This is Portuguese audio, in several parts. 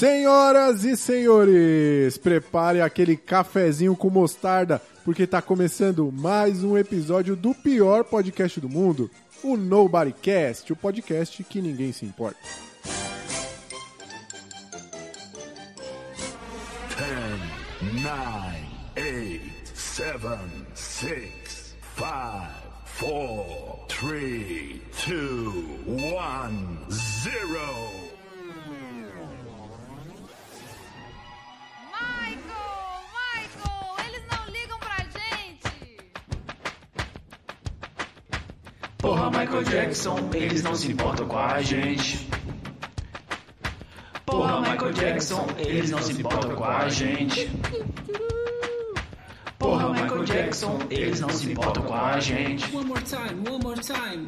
Senhoras e senhores, prepare aquele cafezinho com mostarda, porque tá começando mais um episódio do pior podcast do mundo, o Nobodycast, o podcast que ninguém se importa. Ten, nine, eight, seven, six, five, four, three, two, one, zero. Porra, Michael Jackson, eles não se importam com a gente. Porra, Michael Jackson, eles não se importam com a gente. Porra, Michael Jackson, eles não se importam com a gente. One more time, one more time.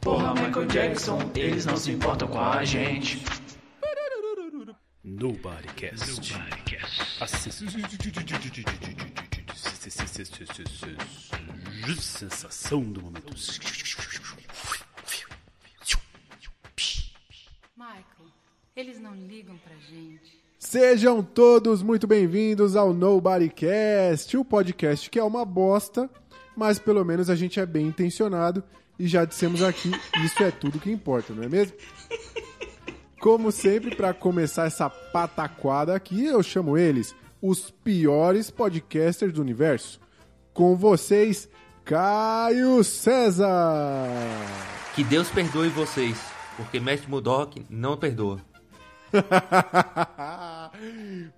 Porra, Michael Jackson, eles não se importam com a gente. Nobodycast. A sensação do momento. Eles não ligam pra gente. Sejam todos muito bem-vindos ao Nobodycast, o podcast que é uma bosta, mas pelo menos a gente é bem intencionado e já dissemos aqui, isso é tudo que importa, não é mesmo? Como sempre, para começar essa pataquada aqui, eu chamo eles os piores podcasters do universo. Com vocês, Caio César. Que Deus perdoe vocês, porque Mestre Mudok não perdoa.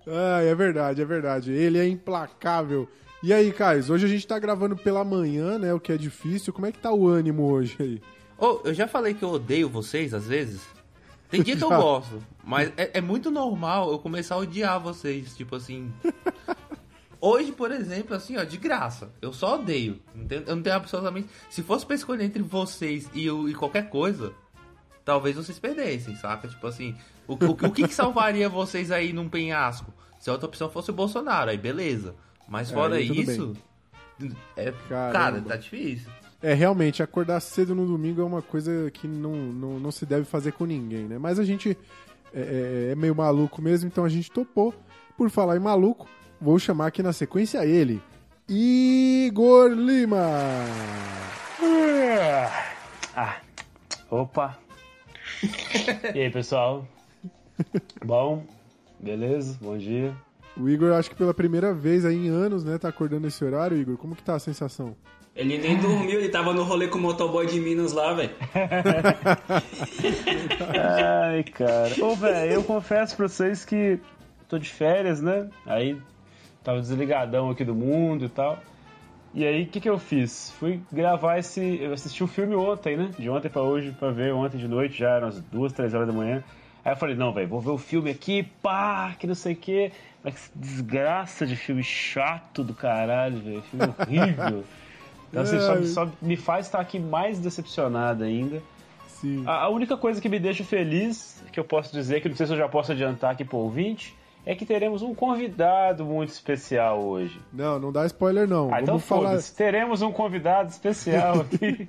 ah, é verdade, é verdade. Ele é implacável. E aí, Caio, hoje a gente tá gravando pela manhã, né? O que é difícil. Como é que tá o ânimo hoje aí? Ô, eu já falei que eu odeio vocês às vezes. Tem dia que eu gosto, mas é, é muito normal eu começar a odiar vocês, tipo assim. Hoje, por exemplo, assim, ó, de graça. Eu só odeio. Eu não tenho absolutamente. Se fosse pra escolher entre vocês e, o- e qualquer coisa, talvez vocês perdessem, saca? Tipo assim, o, o, o que, que salvaria vocês aí num penhasco? Se a outra opção fosse o Bolsonaro, aí beleza. Mas fora tudo isso. É, Caramba. cara, tá difícil. É, realmente, acordar cedo no domingo é uma coisa que não, não, não se deve fazer com ninguém, né? Mas a gente é, é- é meio maluco mesmo, então a gente topou. Por falar em maluco, vou chamar aqui na sequência ele, Igor Lima. Ah, opa. E aí, pessoal? Bom? Beleza? Bom dia. O Igor, acho que pela primeira vez aí em anos, né, tá acordando esse horário, Igor. Como que tá a sensação? Ele nem dormiu, ele tava no rolê com o motoboy de Minas lá, velho. Ai, cara. Ô, velho, eu confesso pra vocês que tô de férias, né? Aí tava desligadão aqui do mundo e tal. E aí, o que que eu fiz? Fui gravar esse... Eu assisti o filme ontem, né? De ontem pra hoje, pra ver ontem de noite, já eram as duas, três horas da manhã. Aí eu falei, não, velho, vou ver o filme aqui, pá, que não sei o quê. Mas que desgraça de filme chato do caralho, velho. Filme horrível. Então, assim, só, só me faz estar aqui mais decepcionado ainda. Sim. A a única coisa que me deixa feliz, que eu posso dizer, que não sei se eu já posso adiantar aqui pro ouvinte, é que teremos um convidado muito especial hoje. Não, não dá spoiler não. Ah, então falar. teremos um convidado especial aqui.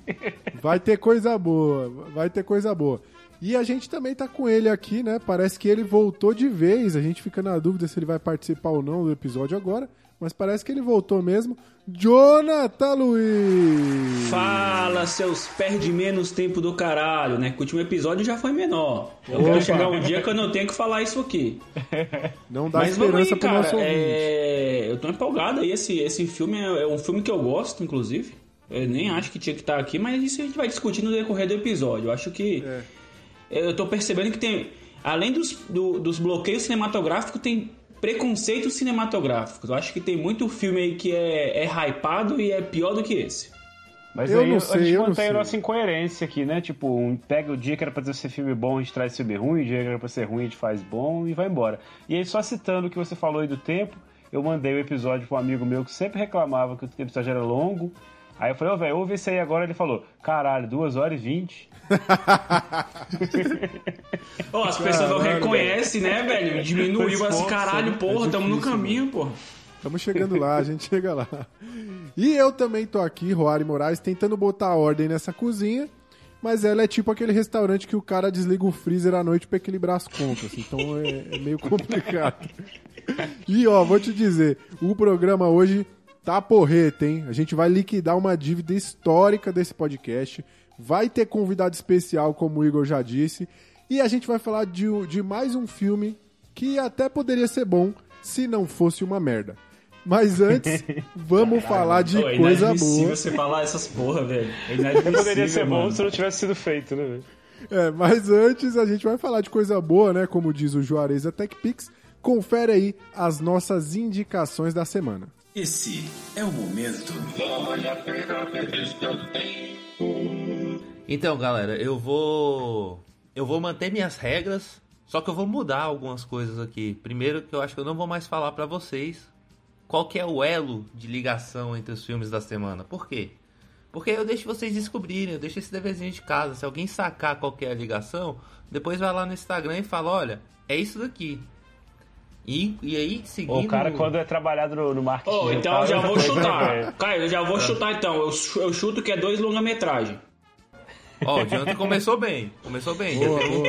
Vai ter coisa boa, vai ter coisa boa. E a gente também tá com ele aqui, né? Parece que ele voltou de vez. A gente fica na dúvida se ele vai participar ou não do episódio agora. Mas parece que ele voltou mesmo. Jonathan Luiz! Fala, seus perde menos tempo do caralho, né? Que o último episódio já foi menor. Eu Opa. quero chegar um dia que eu não tenho que falar isso aqui. Não dá Mas esperança aí, pro cara. nosso ouvinte. É... Eu tô empolgado aí. Esse, esse filme é, é um filme que eu gosto, inclusive. Eu nem acho que tinha que estar aqui, mas isso a gente vai discutir no decorrer do episódio. Eu acho que. É. Eu tô percebendo que tem. Além dos, do- dos bloqueios cinematográficos, tem preconceitos cinematográficos. Eu acho que tem muito filme aí que é, é hypado e é pior do que esse. Mas Eu aí não a sei, gente eu não mantém a nossa incoerência aqui, né? Tipo, um- pega o dia que era pra ser filme bom, a gente traz filme ruim, o dia que era pra ser ruim, a gente faz bom e vai embora. E aí, só citando o que você falou aí do tempo, eu mandei o episódio pra um amigo meu que sempre reclamava que o episódio era longo. Aí eu falei, ô, velho, ouve esse aí agora. Ele falou, caralho, 2 horas e 20. Ó, as pessoas não reconhecem, né, velho? Diminuiu Esforço, caralho, porra, É tamo no caminho, porra. Estamos chegando lá, a gente chega lá. E eu também tô aqui, Roari Moraes, tentando botar ordem nessa cozinha. mas ela é tipo aquele restaurante que o cara desliga o freezer à noite pra equilibrar as contas. Então é, é meio complicado. E ó, vou te dizer, o programa hoje tá porreta, hein? A gente vai liquidar uma dívida histórica desse podcast. Vai ter convidado especial, como o Igor já disse. E a gente vai falar de, de mais um filme que até poderia ser bom se não fosse uma merda. Mas antes, vamos falar de é coisa inadmissível boa. você falar essas porra, velho. É poderia ser bom mano. se não tivesse sido feito, né, velho? É, mas antes a gente vai falar de coisa boa, né? Como diz o Juarez da TechPix. Confere aí as nossas indicações da semana. Esse é o momento. Então, galera, eu vou. Eu vou manter minhas regras, só que eu vou mudar algumas coisas aqui. Primeiro, que eu acho que eu não vou mais falar pra vocês qual que é o elo de ligação entre os filmes da semana. Por quê? Porque eu deixo vocês descobrirem, eu deixo esse deverzinho de casa. Se alguém sacar qual que é a ligação, depois vai lá no Instagram e fala: olha, é isso daqui. E, e aí, seguindo. O cara, quando é trabalhado no, no marketing. Ô, então eu já vou chutar. Caio, eu já vou chutar então. Eu, eu chuto que é dois longa-metragem. Ó, o Jonathan começou bem. Começou bem. Boa, boa.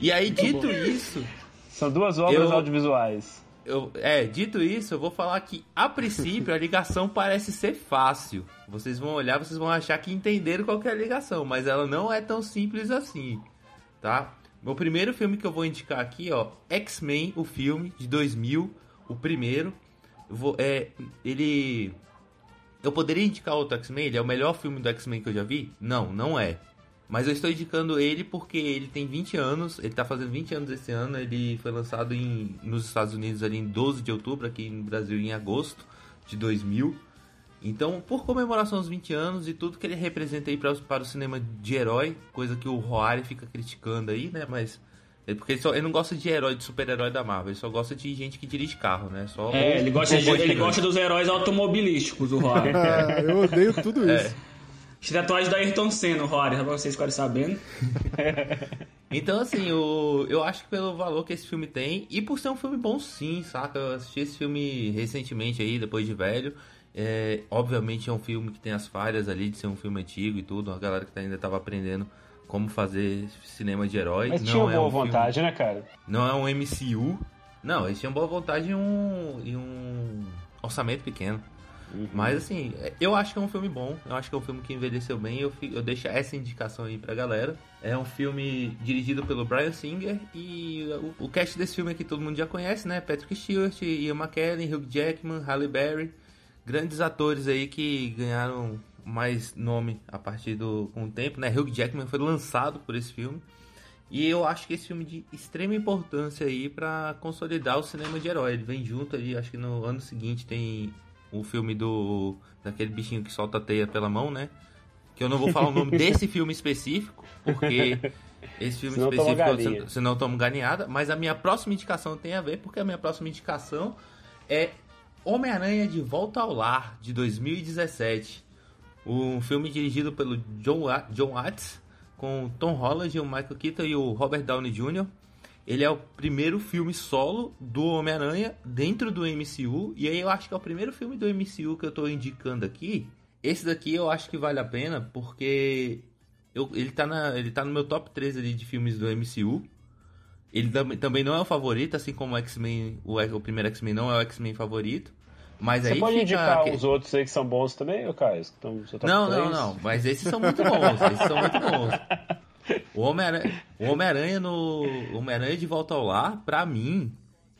E aí, dito isso. São duas obras Eu- audiovisuais. Eu, é, dito isso, eu vou falar que a princípio a ligação parece ser fácil. Vocês vão olhar, vocês vão achar que entenderam qual que é a ligação, mas ela não é tão simples assim, tá? Meu primeiro filme que eu vou indicar aqui, ó, X-Men, o filme de 2000, o primeiro. Eu vou, é, ele eu poderia indicar outro X-Men, ele é o melhor filme do X-Men que eu já vi? Não, não é. Mas eu estou indicando ele porque ele tem 20 anos, ele tá fazendo 20 anos esse ano, ele foi lançado em, nos Estados Unidos ali em 12 de outubro, aqui no Brasil em agosto de 2000. Então, por comemoração aos 20 anos e tudo que ele representa aí para, os- para o cinema de herói, coisa que o Roari fica criticando aí, né? Mas é porque ele, só, ele não gosta de herói, de super-herói da Marvel, ele só gosta de gente que dirige carro, né? Só É, ele gosta, de- ele gosta dos heróis automobilísticos, o Rory. Ah, eu odeio tudo isso. Tem tatuagem da Ayrton Senna, o Rory, só pra vocês ficarem sabendo. Então, assim, eu, eu acho que pelo valor que esse filme tem, e por ser um filme bom sim, saca? Eu assisti esse filme recentemente aí, depois de velho. É, obviamente é um filme que tem as falhas ali de ser um filme antigo e tudo, a galera que ainda tava aprendendo como fazer cinema de herói. Mas não tinha é boa um filme- vontade, né, cara? não é um MCU. Não, eles tinham boa vontade e um, e um orçamento pequeno. Mas assim, eu acho que é um filme bom. Eu acho que é um filme que envelheceu bem. Eu, eu deixo essa indicação aí pra galera. É um filme dirigido pelo Brian Singer. E o, o cast desse filme aqui todo mundo já conhece, né? Patrick Stewart, Ian McKellen, Hugh Jackman, Halle Berry. Grandes atores aí que ganharam mais nome a partir do com o tempo, né? Hugh Jackman foi lançado por esse filme. E eu acho que esse filme é de extrema importância aí pra consolidar o cinema de herói. Ele vem junto ali, acho que no ano seguinte tem o filme do daquele bichinho que solta a teia pela mão, né? Que eu não vou falar o nome desse filme específico, porque esse filme Senão específico senão eu tomo galinhada, mas a minha próxima indicação tem a ver, porque a minha próxima indicação é Homem-Aranha de Volta ao Lar, de 2017. Um filme dirigido pelo John, John Watts, com Tom Holland, o Michael Keaton e o Robert Downey Jr. Ele é o primeiro filme solo do Homem-Aranha dentro do MCU. E aí eu acho que é o primeiro filme do MCU que eu tô indicando aqui. Esse daqui eu acho que vale a pena, porque eu- ele, tá na, ele tá no meu top 3 ali de filmes do MCU. Ele tam- também não é o favorito, assim como o X-Men, o, o primeiro X-Men não é o X-Men favorito. Mas Você aí pode indicar os outros aí que são bons também, Caio? Top não, não, não. Mas esses são muito bons. esses são muito bons. O Homem-Aranha o Homem-Aranha no. Homem-Aranha de Volta ao Lar, pra mim,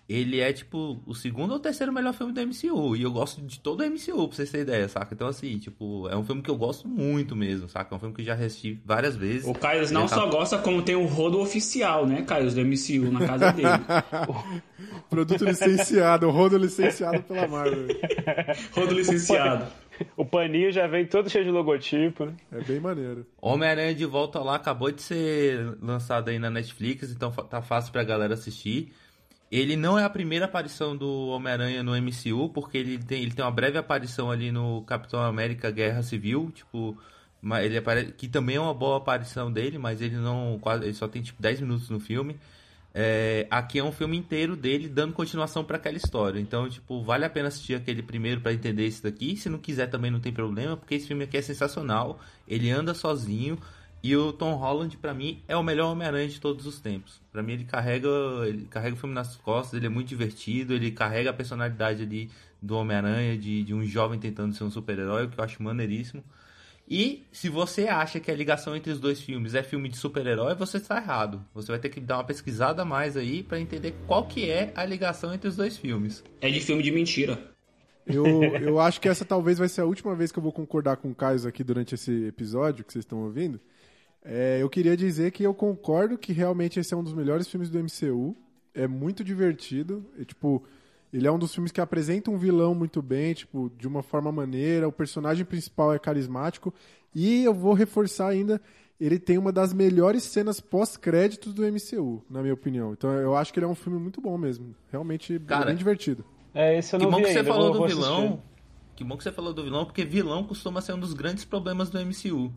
ele é tipo o segundo ou terceiro melhor filme do MCU. E eu gosto de todo o MCU, pra vocês terem ideia, saca? Então, assim, tipo, é um filme que eu gosto muito mesmo, saca? É um filme que eu já assisti várias vezes. O Caio não tá- só gosta, como tem o rodo oficial, né, Caio, do MCU na casa dele. Produto licenciado, rodo licenciado pela Marvel. rodo licenciado. O paninho já vem todo cheio de logotipo, né? É bem maneiro. Homem-Aranha de Volta lá acabou de ser lançado aí na Netflix, então tá fácil pra galera assistir. Ele não é a primeira aparição do Homem-Aranha no MCU, porque ele tem, ele tem uma breve aparição ali no Capitão América Guerra Civil, tipo, ele apare... que também é uma boa aparição dele, mas ele não quase, ele só tem tipo 10 minutos no filme. é, aqui é um filme inteiro dele dando continuação pra aquela história. Então, tipo, vale a pena assistir aquele primeiro pra entender esse daqui. Se não quiser também não tem problema, porque esse filme aqui é sensacional. Ele anda sozinho. E o Tom Holland, pra mim, é o melhor Homem-Aranha de todos os tempos. Pra mim, ele carrega, ele carrega o filme nas costas, ele é muito divertido, ele carrega a personalidade ali do Homem-Aranha, de, de um jovem tentando ser um super-herói, o que eu acho maneiríssimo. E se você acha que a ligação entre os dois filmes é filme de super-herói, você está errado. Você vai ter que dar uma pesquisada a mais aí pra entender qual que é a ligação entre os dois filmes. É de filme de mentira. Eu, eu acho que essa talvez vai ser a última vez que eu vou concordar com o Caio aqui durante esse episódio que vocês estão ouvindo. É, eu queria dizer que eu concordo que realmente esse é um dos melhores filmes do MCU. É muito divertido. É, tipo, ele é um dos filmes que apresenta um vilão muito bem, tipo, de uma forma maneira. O personagem principal é carismático. E eu vou reforçar ainda, ele tem uma das melhores cenas pós-créditos do MCU, na minha opinião. Então eu acho que ele é um filme muito bom mesmo. Realmente Cara, bem divertido. É, esse eu Que não bom vi que você ainda, falou do vilão. Que bom que você falou do vilão, porque vilão costuma ser um dos grandes problemas do MCU.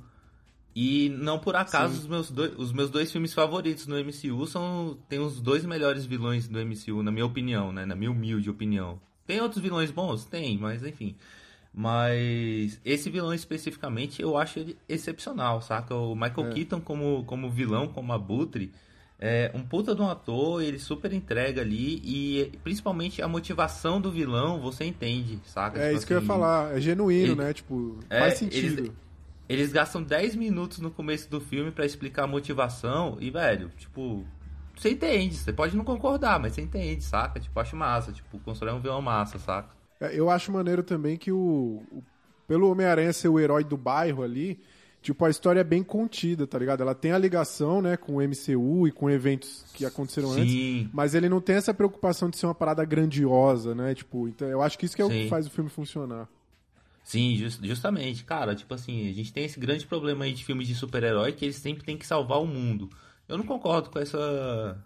E não por acaso os meus, dois, os meus dois filmes favoritos no MCU são. Tem os dois melhores vilões do MCU, na minha opinião, né? Na minha humilde opinião. Tem outros vilões bons? Tem, mas enfim. Mas esse vilão especificamente eu acho ele excepcional, saca? O Michael É. Keaton como, como vilão, como abutre, é um puta de um ator, ele super entrega ali e principalmente a motivação do vilão você entende, saca? É Tipo isso que eu ia assim, falar. É genuíno, ele- né? Tipo, É, faz sentido. eles- Eles gastam 10 minutos no começo do filme pra explicar a motivação e, velho, tipo, você entende, você pode não concordar, mas você entende, saca? Tipo, acho massa, tipo, constrói um vilão massa, saca? É, Eu acho maneiro também que o, o- pelo Homem-Aranha ser o herói do bairro ali, tipo, a história é bem contida, tá ligado? Ela tem a ligação, né, com o MCU e com eventos que aconteceram antes, Sim. mas ele não tem essa preocupação de ser uma parada grandiosa, né? Tipo, então eu acho que isso que é o que Sim. faz o filme funcionar. Sim, jus- justamente, cara, tipo assim, a gente tem esse grande problema aí de filmes de super-herói que eles sempre têm que salvar o mundo. Eu não concordo com essa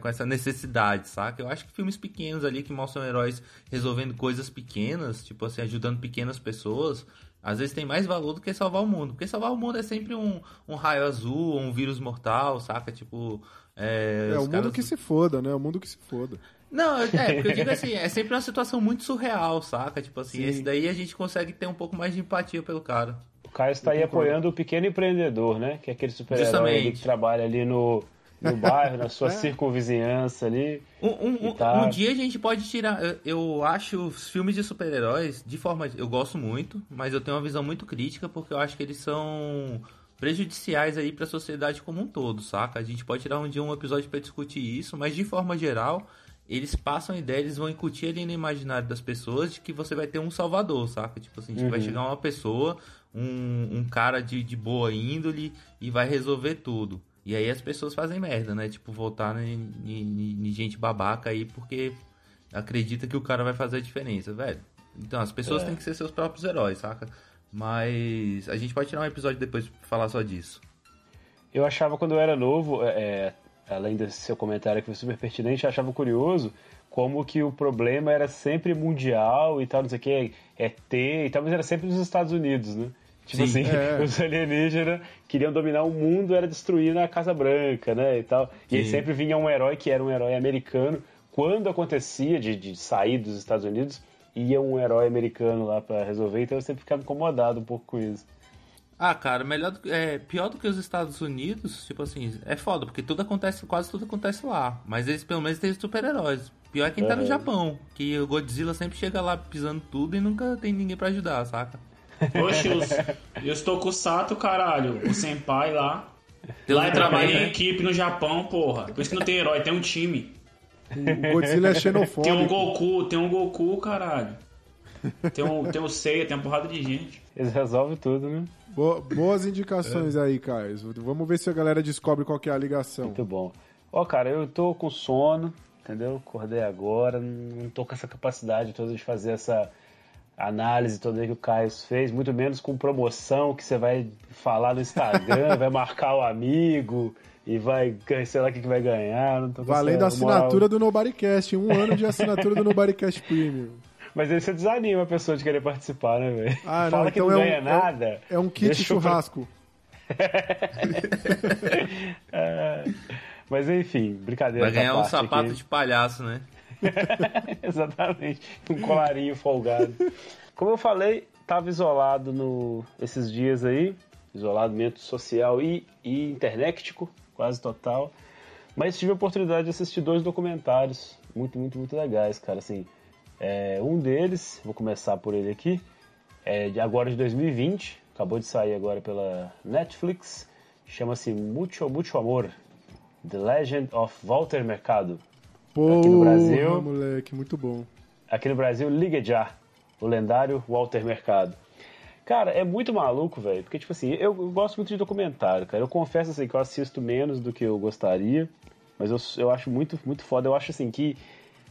com essa necessidade, saca? Eu acho que filmes pequenos ali que mostram heróis resolvendo coisas pequenas, tipo assim, ajudando pequenas pessoas, às vezes tem mais valor do que salvar o mundo. Porque salvar o mundo é sempre um, um raio azul, um vírus mortal, saca? Tipo. É, É, o mundo caras- que se foda, né? O mundo que se foda. Não, é, porque eu digo assim, é sempre uma situação muito surreal, saca? Tipo assim, Sim. esse daí a gente consegue ter um pouco mais de empatia pelo cara. O Caio está aí apoiando o pequeno empreendedor, né? Que é aquele super-herói que trabalha ali no, no bairro, na sua É. circunvizinhança ali. Um, um- tá. um dia a gente pode tirar. Eu, eu acho os filmes de super-heróis, de forma. Eu gosto muito, mas eu tenho uma visão muito crítica porque eu acho que eles são prejudiciais aí pra sociedade como um todo, saca? A gente pode tirar um dia um episódio pra discutir isso, mas de forma geral, eles passam a ideia, eles vão incutir ali no imaginário das pessoas de que você vai ter um salvador, saca? Tipo assim, que vai chegar uma pessoa, um, um cara de, de boa índole e vai resolver tudo. E aí as pessoas fazem merda, né? Tipo, voltar em, em- em gente babaca aí porque acredita que o cara vai fazer a diferença, velho. Então, as pessoas É. têm que ser seus próprios heróis, saca? Mas a gente pode tirar um episódio depois pra falar só disso. Eu achava quando eu era novo, é, é, além desse seu comentário que foi super pertinente, eu achava curioso como que o problema era sempre mundial e tal, não sei o que, é ter e tal, mas era sempre nos Estados Unidos, né? Tipo Sim. assim, É. os alienígenas queriam dominar o mundo, era destruir a Casa Branca, né, e tal. E aí sempre vinha um herói que era um herói americano. Quando acontecia de, de sair dos Estados Unidos, ia um herói americano lá pra resolver, então eu sempre ficava incomodado um pouco com isso. Ah, cara, melhor do que, é, pior do que os Estados Unidos, tipo assim, é foda, porque tudo acontece, quase tudo acontece lá. Mas eles pelo menos têm super-heróis. Pior é quem tá no. Japão, que o Godzilla sempre chega lá pisando tudo e nunca tem ninguém pra ajudar, saca? Oxe, os, e os Tokusatsu, caralho. O Senpai lá. Lá ele trabalha em né? equipe no Japão, porra. Por isso que não tem herói, tem um time. O Godzilla é xenofóbico. Tem um Goku, tem um Goku, caralho. Tem um, tem um Seiya, tem uma porrada de gente. Eles resolvem tudo, né? Bo- boas indicações aí, Caio. Vamos ver se a galera descobre qual que é a ligação. Muito bom. Ó, cara, eu tô com sono, entendeu? Acordei agora, não tô com essa capacidade toda de fazer essa análise toda aí que o Caio fez, muito menos com promoção que você vai falar no Instagram, vai marcar o amigo e vai, sei lá o que, vai ganhar. Não tô Valendo a essa moral. assinatura do Nobodycast. Um ano de assinatura do Nobodycast Premium. Mas aí você desanima a pessoa de querer participar, né, velho? Ah, não, Fala que então não é um- ganha é um- nada. É um kit churrasco. É. Mas enfim, brincadeira. Vai ganhar um sapato aqui. de palhaço, né? Exatamente. Um colarinho folgado. Como eu falei, tava isolado no, esses dias aí. Isolamento social e, e internetico, quase total. Mas tive a oportunidade de assistir dois documentários muito, muito, muito legais, cara. Assim, é, um deles, vou começar por ele aqui, é de agora de 2020. Acabou de sair agora pela Netflix. Chama-se Mucho, Mucho Amor. The Legend of Walter Mercado. Porra, Aqui no Brasil. moleque, muito bom. Aqui no Brasil, Liga Já, o lendário Walter Mercado. Cara, é muito maluco, velho, porque, tipo assim, eu, eu gosto muito de documentário, cara. Eu confesso, assim, que eu assisto menos do que eu gostaria, mas eu, eu acho muito, muito foda. Eu acho, assim, que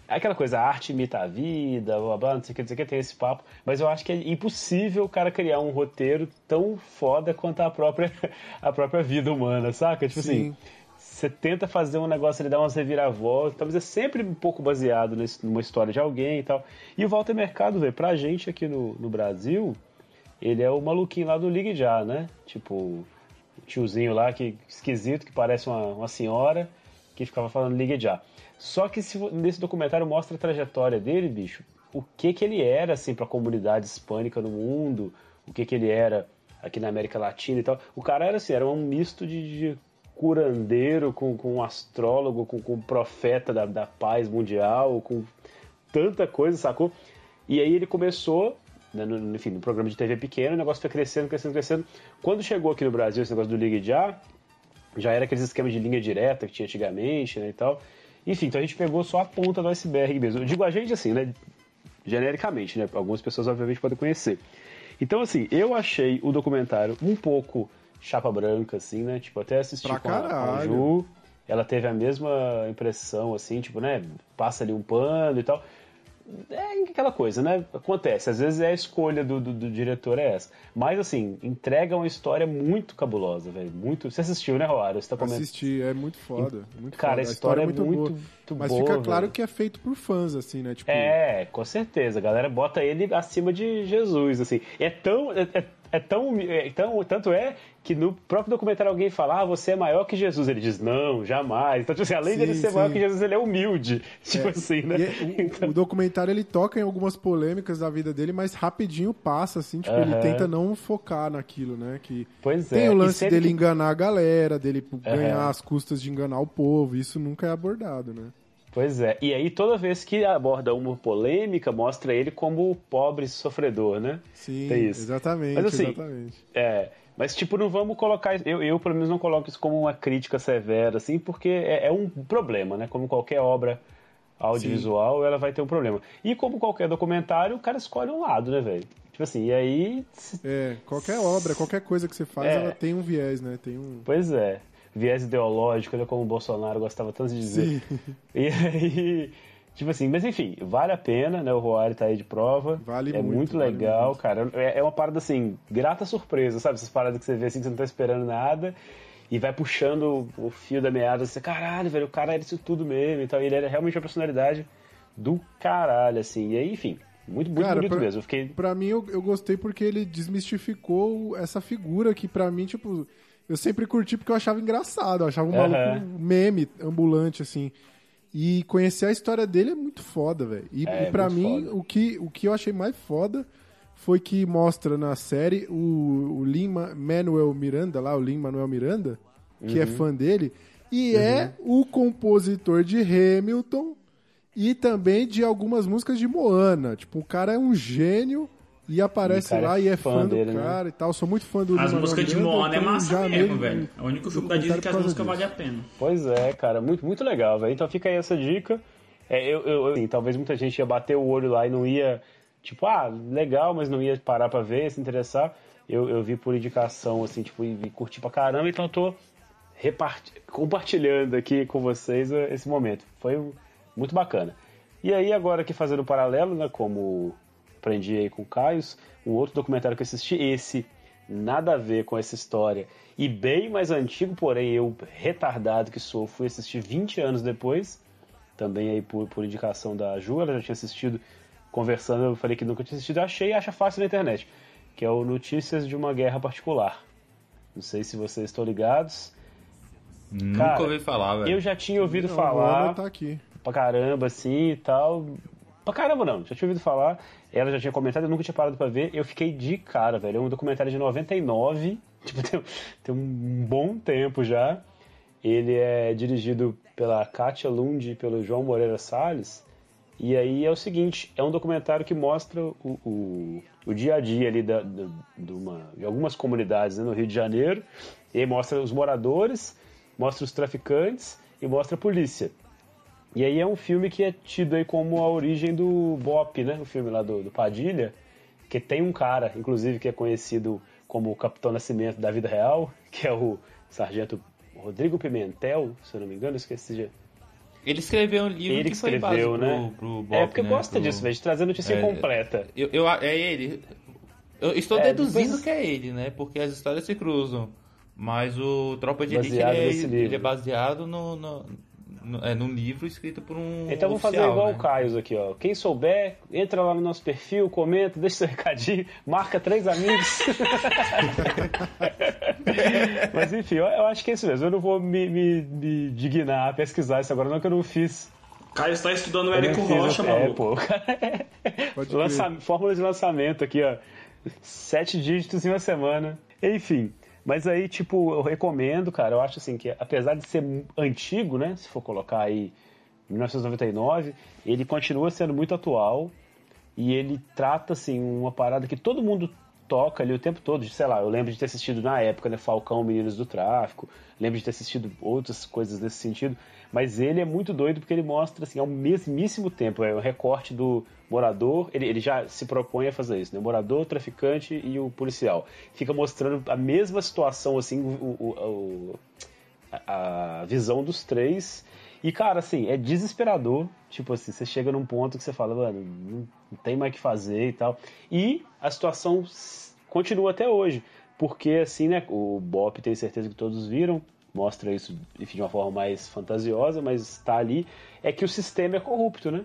aquela coisa, a arte imita a vida, blá, blá, não sei o que, não sei o que, tem esse papo, mas eu acho que é impossível o cara criar um roteiro tão foda quanto a própria, a própria vida humana, saca? Tipo assim, Sim. você tenta fazer um negócio, ele dá umas reviravoltas, mas é sempre um pouco baseado nesse- numa história de alguém e tal. E o Walter Mercado, velho, pra gente aqui no, no Brasil, ele é o maluquinho lá do Ligue Já, né? Tipo, o tiozinho lá que esquisito, que parece uma, uma senhora, que ficava falando Ligue Já. Só que se nesse documentário mostra a trajetória dele, bicho, o que que ele era, assim, pra comunidade hispânica no mundo, o que que ele era aqui na América Latina e tal. O cara era assim, era um misto de, de curandeiro com, com um astrólogo, com, com um profeta da, da paz mundial, com tanta coisa, sacou? E aí ele começou, né, no, enfim, no programa de TV pequeno, o negócio foi crescendo, crescendo, crescendo. Quando chegou aqui no Brasil esse negócio do Ligue Já, já era aqueles esquemas de linha direta que tinha antigamente, né, e tal. Enfim, então a gente pegou só a ponta do iceberg mesmo. Eu digo a gente assim, né, genericamente, né, algumas pessoas obviamente podem conhecer. Então, assim, eu achei o documentário um pouco chapa branca, assim, né, tipo, até assisti Pra com a, a. Ju, ela teve a mesma impressão, assim, tipo, né, passa ali um pano e tal. É aquela coisa, né? Acontece. Às vezes é a escolha do, do, do diretor é essa. Mas, assim, entrega uma história muito cabulosa, velho. Muito... Você assistiu, né, Roário? Você tá comentando. Assisti, é muito foda. Muito Cara, foda. a história é muito, boa. muito Mas boa, fica claro velho. que é feito por fãs, assim, né? Tipo, É, com certeza. A galera bota ele acima de Jesus, assim. É tão. É, é- é tão, é tão. Tanto é que no próprio documentário alguém fala, ah, você é maior que Jesus. Ele diz, não, jamais. Então, tipo assim, além Sim, dele ser maior que Jesus, ele é humilde. Tipo assim, né? E é- o- Então- o, documentário ele toca em algumas polêmicas da vida dele, mas rapidinho passa, assim, tipo, ele Aham. tenta não focar naquilo, né? Que Pois tem é. o lance dele que- enganar a galera, dele pô, Aham. ganhar as custas de enganar o povo, isso nunca é abordado, né? Pois é. E aí, toda vez que aborda uma polêmica, mostra ele como o pobre sofredor, né? Sim, Tem isso. exatamente, Mas, assim, exatamente. É, mas tipo, não vamos colocar. Eu, eu, pelo menos, não coloco isso como uma crítica severa, assim, porque é, é um problema, né? Como qualquer obra audiovisual, ela vai ter um problema. E como qualquer documentário, o cara escolhe um lado, né, velho? Tipo assim, e aí. É, qualquer obra, qualquer coisa que você faz, É. ela tem um viés, né? Tem um... Pois é. Viés ideológico, né, como o Bolsonaro gostava tanto de dizer. Sim, E aí. Tipo assim, mas enfim, vale a pena, né? O Roari tá aí de prova. Vale é muito, muito vale legal, muito. cara. É, é uma parada assim, grata surpresa, sabe? Essas paradas que você vê assim que você não tá esperando nada e vai puxando o fio da meada, assim, caralho, velho, o cara era isso tudo mesmo e tal. E ele era realmente uma personalidade do caralho, assim. E aí, enfim, muito, muito Cara, bonito pra- mesmo. Eu fiquei. Pra mim, eu, eu gostei porque ele desmistificou essa figura que, pra mim, tipo, eu sempre curti porque eu achava engraçado. Eu achava um Aham. maluco meme ambulante, assim. E conhecer a história dele é muito foda, velho. E, É, e pra muito mim, foda. o que, o que eu achei mais foda foi que mostra na série o, o Lin Manuel Miranda, lá, o Lin Manuel Miranda, que é Uhum. fã dele, e é o compositor de Hamilton e também de algumas músicas de Moana. Tipo, o cara é um gênio e aparece E cara lá é e é fã fã, dele, do né? cara e tal. Sou muito fã do As Lin-Manuel músicas de Moana é massa já mesmo, meio- velho. É o único filme da Disney que as músicas disso. valem a pena. Pois é, cara, muito, muito legal, velho. Então fica aí essa dica. É, eu, eu, assim, talvez muita gente ia bater o olho lá e não ia, tipo, ah, legal, mas não ia parar pra ver, se interessar. Eu, eu vi por indicação, assim, tipo, e, e curti pra caramba, então eu tô reparti- compartilhando aqui com vocês eh, esse momento. Foi muito bacana. E aí, agora aqui fazendo um paralelo, né, como aprendi aí com o Caio, um outro documentário que eu assisti, esse nada a ver com essa história, e bem mais antigo, porém eu, retardado que sou, fui assistir 20 anos depois, também aí por, por indicação da Ju, ela já tinha assistido, conversando, eu falei que nunca tinha assistido, achei e acha fácil na internet, que é o Notícias de uma Guerra Particular. Não sei se vocês estão ligados, Nunca Cara, ouvi falar, velho. Eu já tinha ouvido Não, falar. Anotar aqui. pra caramba, assim e tal. Pra caramba, não. Já tinha ouvido falar. Ela já tinha comentado, eu nunca tinha parado pra ver. Eu fiquei de cara, velho. É um documentário de 99. Tipo, tem, tem um bom tempo já. Ele é dirigido pela Katia Lund e pelo João Moreira Salles. E aí é o seguinte, é um documentário que mostra o, o, o dia a dia ali da, da- de, uma- de algumas comunidades né, no Rio de Janeiro. E mostra os moradores, mostra os traficantes e mostra a polícia. E aí é um filme que é tido aí como a origem do Bop, né? O filme lá do, do Padilha, que tem um cara, inclusive, que é conhecido como o Capitão Nascimento da vida real, que é o Sargento Rodrigo Pimentel, se eu não me engano, esqueci de... Ele escreveu um livro Ele que foi escreveu, base né? pro, pro Bop, é, porque né? gosta Pro- disso, velho, de trazer notícia É, incompleta. Eu, eu- é ele. Eu estou É, deduzindo depois- que é ele, né? Porque as histórias se cruzam. Mas o Tropa de Elite Baseado ele é, ele é baseado no, no- é, num livro escrito por um. Então vamos fazer igual né? o Caio aqui, ó. Quem souber, entra lá no nosso perfil, comenta, deixa seu recadinho, marca três amigos. Mas enfim, eu, eu acho que é isso mesmo. Eu não vou me, me, me dignar a pesquisar isso agora, não, que eu não fiz. Caio está estudando o Érico fiz Rocha, o- é, pô, Lança- fórmula de lançamento aqui, ó. Sete dígitos em uma semana. Enfim. Mas aí, tipo, eu recomendo, cara. Eu acho assim que, apesar de ser antigo, né? Se for colocar aí 1999, ele continua sendo muito atual. E ele trata, assim, uma parada que todo mundo toca ali o tempo todo. Sei lá, eu lembro de ter assistido na época, né? Falcão, Meninos do Tráfico. Lembro de ter assistido outras coisas desse sentido. Mas ele é muito doido porque ele mostra, assim, ao mesmíssimo tempo. É o recorte do morador. Ele, ele já se propõe a fazer isso, né? O morador, o traficante e o policial. Fica mostrando a mesma situação, assim, o- o- a a visão dos três. E, cara, assim, é desesperador. Tipo assim, você chega num ponto que você fala, mano, não, tem mais o que fazer e tal. E a situação continua até hoje. Porque, assim, né, o Bop, tenho certeza que todos viram, mostra isso enfim, de uma forma mais fantasiosa, mas está ali, é que o sistema é corrupto, né?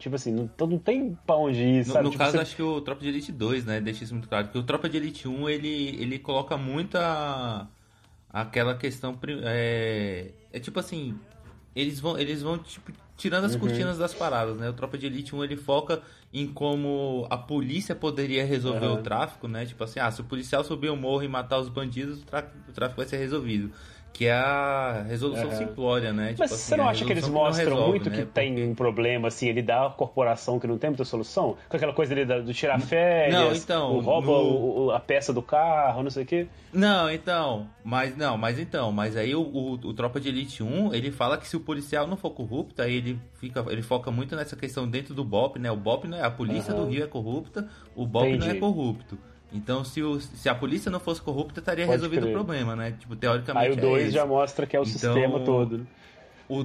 Tipo assim, não, então não tem pra onde ir, No, sabe? no Tipo, caso, você- acho que o Tropa de Elite 2, né? Deixa isso muito claro. Porque o Tropa de Elite 1, ele, ele coloca muita. aquela questão. É, é tipo assim. Eles vão, eles vão tipo, tirando Uhum. as cortinas das paradas, né? O Tropa de Elite 1 ele foca em como a polícia poderia resolver Uhum. o tráfico, né? Tipo assim, ah, se o policial subir o morro e matar os bandidos, o tráfico vai ser resolvido. Que é a resolução Uhum. simplória, né? Mas Tipo você assim, não acha que eles mostram não resolve, muito né? que tem um problema, assim, ele dá a corporação que não tem muita solução? Com aquela coisa ali do tirar férias, Não, então, o rouba no- o- a peça do carro, não sei o quê. Não, então, mas não, mas então, mas aí o, o, o Tropa de Elite 1, ele fala que se o policial não for corrupto, aí ele fica, ele foca muito nessa questão dentro do BOP, né? O BOP não é a polícia Aham. do Rio é corrupta, o BOP não Entendi. é corrupto. Então, se, o, se a polícia não fosse corrupta, estaria Pode resolvido crer. o problema, né? Tipo, teoricamente Aí o é 2 esse. já mostra que é o Então, sistema todo. né? O,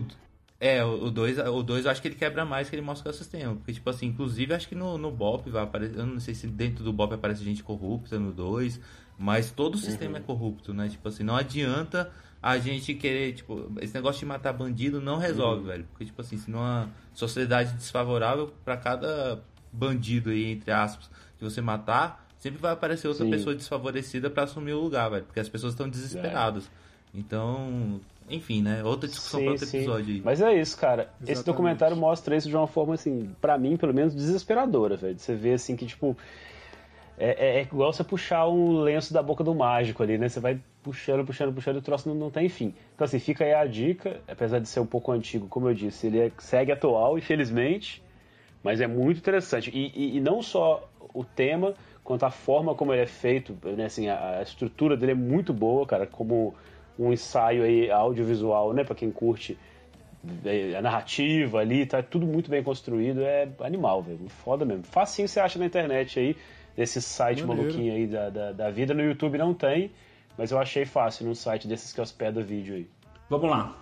é, o 2 o dois eu acho que ele quebra mais que ele mostra que é o sistema. Porque, tipo assim, inclusive acho que no, no BOP vai aparecer. Eu não sei se dentro do BOP aparece gente corrupta no 2, mas todo o sistema é corrupto, né? Tipo assim, não adianta a gente querer, tipo, esse negócio de matar bandido não resolve, velho. Porque, tipo assim, se numa sociedade desfavorável, pra cada bandido aí, entre aspas, que você matar, sempre vai aparecer outra Sim. pessoa desfavorecida pra assumir o lugar, velho. Porque as pessoas estão desesperadas. Então, enfim, né? Outra discussão pra outro sim. episódio aí. Mas é isso, cara. Esse Exatamente. documentário mostra isso de uma forma, assim, pra mim, pelo menos, desesperadora, velho. Você vê, assim, que, tipo... É, é- é igual você puxar um lenço da boca do mágico ali, né? Você vai puxando, puxando, puxando e o troço não, não tem fim. Então, assim, fica aí a dica, apesar de ser um pouco antigo, como eu disse, ele é- segue atual, infelizmente, mas é muito interessante. E, e- e não só o tema, quanto a forma como ele é feito, né? Assim, a, a estrutura dele é muito boa, cara, como um ensaio aí audiovisual, né? Pra quem curte é, a narrativa ali, tá tudo muito bem construído, é animal, velho, foda mesmo. Facinho você acha na internet aí, desse site Maneiro. maluquinho aí da, da, da vida, no YouTube não tem, mas eu achei fácil num site desses que hospeda vídeo aí. Vamos lá.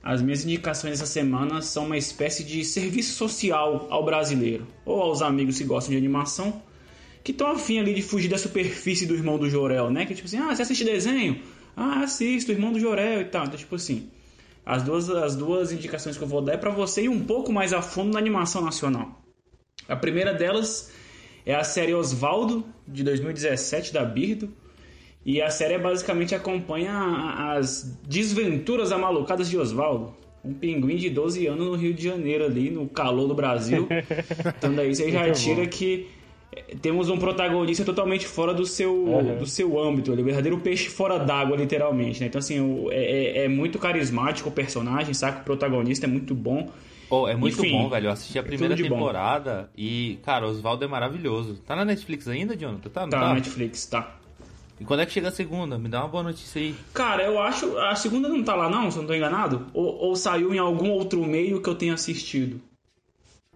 As minhas indicações essa semana são uma espécie de serviço social ao brasileiro, ou aos amigos que gostam de animação, que estão afim ali de fugir da superfície do irmão do Jorel, né? Que tipo assim, ah, você assiste desenho? Ah, assisto, irmão do Jorel e tal. Então, tipo assim, as duas, as duas indicações que eu vou dar é pra você ir um pouco mais a fundo na animação nacional. A primeira delas é a série Osvaldo, de 2017, da Birdo, E a série basicamente acompanha as desventuras amalucadas de Oswaldo. Um pinguim de 12 anos no Rio de Janeiro, ali, no calor do Brasil. então daí você já tira que temos um protagonista totalmente fora do seu, Uhum. do seu âmbito, ele é um verdadeiro peixe fora d'água, literalmente. Né? Então, assim, o- é, é- é muito carismático o personagem, saca? O protagonista é muito bom. Pô, é muito Enfim, bom, velho. Eu assisti a primeira tudo de bom. temporada e, cara, Oswaldo é maravilhoso. Tá na Netflix ainda, Jonathan? Tá, não Tá tá? na Netflix, tá. E quando é que chega a segunda? Me dá uma boa notícia aí. Cara, eu acho. A segunda não tá lá, não, se eu não tô enganado. Ou, ou saiu em algum outro meio que eu tenha assistido.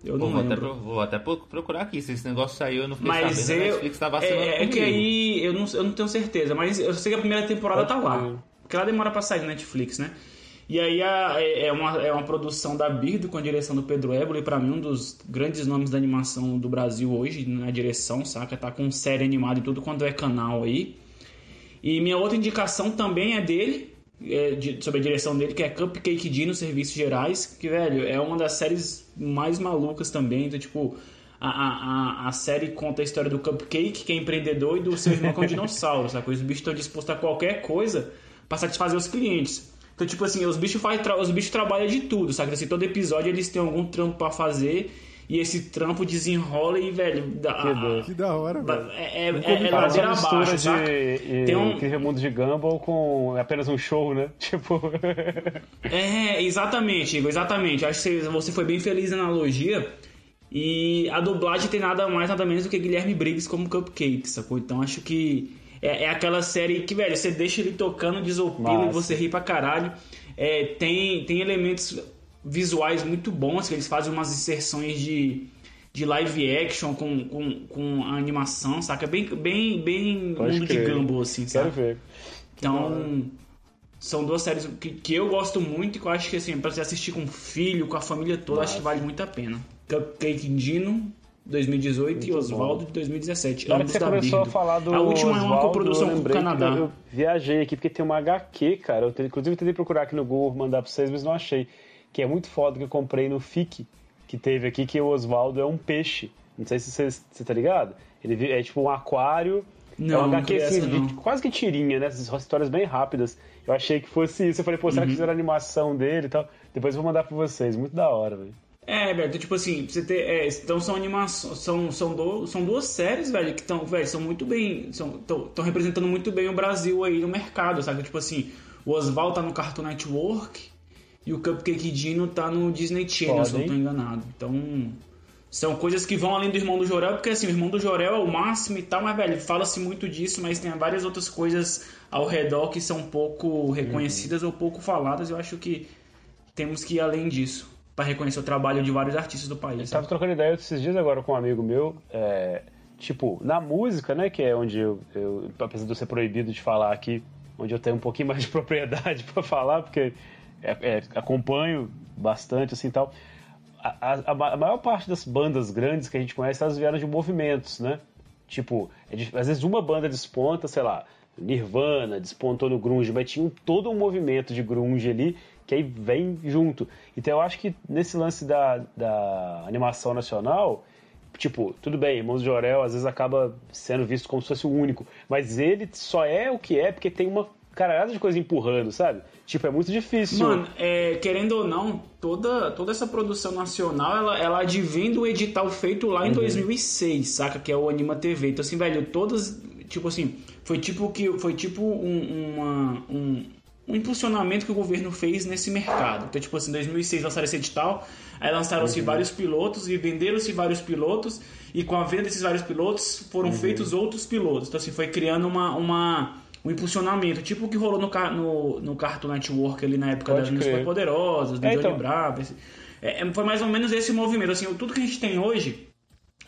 Eu Pô, não vou, até, vou até pro- procurar aqui. Se esse negócio saiu, eu não fiquei Mas sabendo. Eu. Netflix tá vacilando É, é que aí eu não, eu não tenho certeza, mas eu sei que a primeira temporada Pode tá lá. crer. Porque ela demora pra sair na Netflix, né? E aí a- é, é uma, é uma produção da Birdo com a direção do Pedro Ébolo, e pra mim um dos grandes nomes da animação do Brasil hoje na direção, saca? Tá com série animada e tudo quanto é canal aí. E minha outra indicação também é dele, é, de- sobre a direção dele, que é Cupcake D nos Serviços Gerais, que, velho, é uma das séries mais malucas também. Então, tipo, a, a, a- série conta a história do Cupcake, que é empreendedor, e do seu irmão que é um dinossauro, sabe? Os bichos estão dispostos a qualquer coisa pra satisfazer os clientes. Então, tipo assim, os bichos, faz, os bichos trabalham de tudo, sabe? Assim, todo episódio eles têm algum trampo pra fazer, e esse trampo desenrola e, velho... dá- Que doido. Que da hora, velho. é, é, é, é ladeira abaixo, saca? de, Tem um- Incrível Mundo de Gumball com apenas um show, né? Tipo... É, exatamente, Igor, exatamente. Acho que você- você foi bem feliz na analogia. E a dublagem tem nada mais, nada menos do que Guilherme Briggs como Cupcake, sacou? Então acho que é, é aquela série que, velho, você deixa ele tocando, desopila e você ri pra caralho. É, tem, tem elementos visuais muito bons, que eles fazem umas inserções de, de live action com, com, com a animação, saca? Bem, bem, bem Pode mundo de crer. Gumball, assim, Quero sabe? ver. Então, são duas séries que, que eu gosto muito e que eu acho que, assim, pra você assistir com o filho, com a família toda, acho que vale muito a pena. Cupcake Dino, 2018, e Muito Oswaldo, de 2017. Na hora que ambos você começou Birdo. a falar do A última é uma coprodução com o Canadá. Eu viajei aqui porque tem uma HQ, cara. Eu, inclusive tentei procurar aqui no Google, mandar pra vocês, mas não achei. Que é muito foda que eu comprei no FIC, que teve aqui, que o Oswaldo é um peixe. Não sei se você, você tá ligado. Ele é tipo um aquário. é Não, uma não HQ assim, quase que tirinha, né? Essas histórias bem rápidas. Eu achei que fosse isso. Eu falei, pô, Uhum. será que fizeram a animação dele e tal? Depois eu vou mandar pra vocês. Muito da hora, velho. É, velho, então, tipo assim, você ter. é, então são animações. São, são, do- são duas séries, velho, que estão, velho, são muito bem. Estão representando muito bem o Brasil aí no mercado, sabe? Tipo assim, o Oswald tá no Cartoon Network e o Cupcake Dino tá no Disney Channel, se eu não tô enganado. Então. São coisas que vão além do Irmão do Jorel, porque assim, o Irmão do Jorel é o máximo e tal, mas, velho, fala-se muito disso, mas tem várias outras coisas ao redor que são pouco reconhecidas ou pouco faladas. Eu acho que temos que ir além disso para reconhecer o trabalho de vários artistas do país. Tava sabe? trocando ideia esses dias agora com um amigo meu, é, tipo, na música, né, que é onde eu, eu, apesar de eu ser proibido de falar aqui, onde eu tenho um pouquinho mais de propriedade pra falar, porque é- é, acompanho bastante, assim, tal. A, a- a maior parte das bandas grandes que a gente conhece, elas vieram de movimentos, né? Tipo, é às vezes uma banda desponta, sei lá, Nirvana despontou no grunge, mas tinha um- todo um movimento de grunge ali que aí vem junto. Então eu acho que nesse lance da, da animação nacional, tipo, tudo bem, Irmãos de Jorel às vezes acaba sendo visto como se fosse o único, mas ele só é o que é porque tem uma caralhada de coisa empurrando, sabe? Tipo, é muito difícil. Mano, é, querendo ou não, toda, toda essa produção nacional, ela, ela advém do edital feito lá em 2006, saca? Que é o Anima TV. Então, assim, velho, todas, tipo assim, foi tipo que foi tipo um, uma, um, um impulsionamento que o governo fez nesse mercado. Então, tipo assim, em 2006 lançaram esse edital, aí lançaram-se vários pilotos e venderam-se vários pilotos, e com a venda desses vários pilotos foram feitos outros pilotos. Então, assim, foi criando uma... uma um impulsionamento, tipo o que rolou no, no, no Cartoon Network ali na época Pode das Meninas crer. Superpoderosas, do É, Johnny então. Bravo. esse- é, é, foi mais ou menos esse movimento. Assim, tudo que a gente tem hoje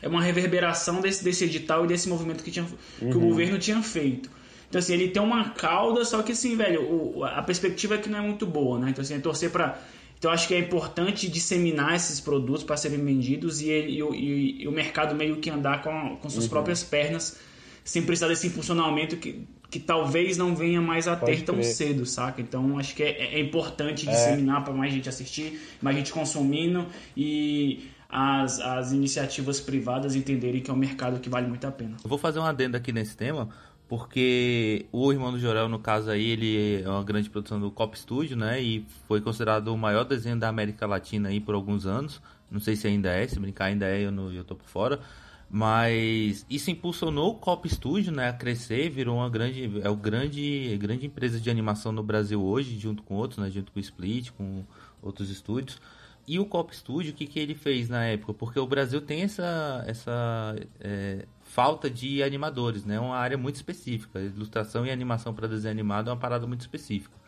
é uma reverberação desse, desse edital e desse movimento que, tinha, que o Uhum. governo tinha feito. Então, assim, ele tem uma cauda, só que, assim, velho, o- a perspectiva é que não é muito boa, né? Então, assim, é torcer pra. Então, acho que é importante disseminar esses produtos para serem vendidos e, ele- e o- e- e o mercado meio que andar com, com Uhum. suas próprias pernas, sem precisar desse impulsionamento que, que talvez não venha mais a ter tão crer. cedo, saca? Então, acho que é, é importante disseminar para mais gente assistir, mais gente consumindo e as, as iniciativas privadas entenderem que é um mercado que vale muito a pena. Eu vou fazer um adendo aqui nesse tema, porque o Irmão do Jorel, no caso aí, ele é uma grande produção do Cop Studio, né? E foi considerado o maior desenho da América Latina aí por alguns anos. Não sei se ainda é, se brincar ainda é, eu, não, eu tô por fora. Mas isso impulsionou o Cop Studio, né, a crescer, virou uma grande, é o grande, grande empresa de animação no Brasil hoje, junto com outros, né, junto com o Split, com outros estúdios. E o Cop Studio, o que, que ele fez na época? Porque o Brasil tem essa, essa é, falta de animadores, né? Uma área muito específica. Ilustração e animação para desenho animado é uma parada muito específica.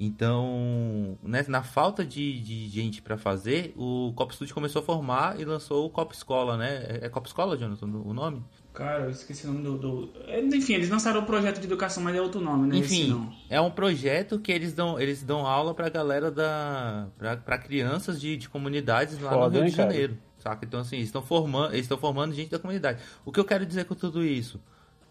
Então, né, na falta de, de gente para fazer, o Cop Studio começou a formar e lançou o Cop Escola, né? É, é Cop Escola, Jonathan, o nome? Cara, eu esqueci o nome do, do... É, Enfim, eles lançaram o projeto de educação, mas é outro nome, né? Esse Enfim, não. é um projeto que eles dão, eles dão aula pra galera da. pra, pra crianças de, de comunidades lá Foda, no Rio hein, de cara? Janeiro. Saca? Então, assim, eles estão formando, eles estão formando gente da comunidade. O que eu quero dizer com tudo isso?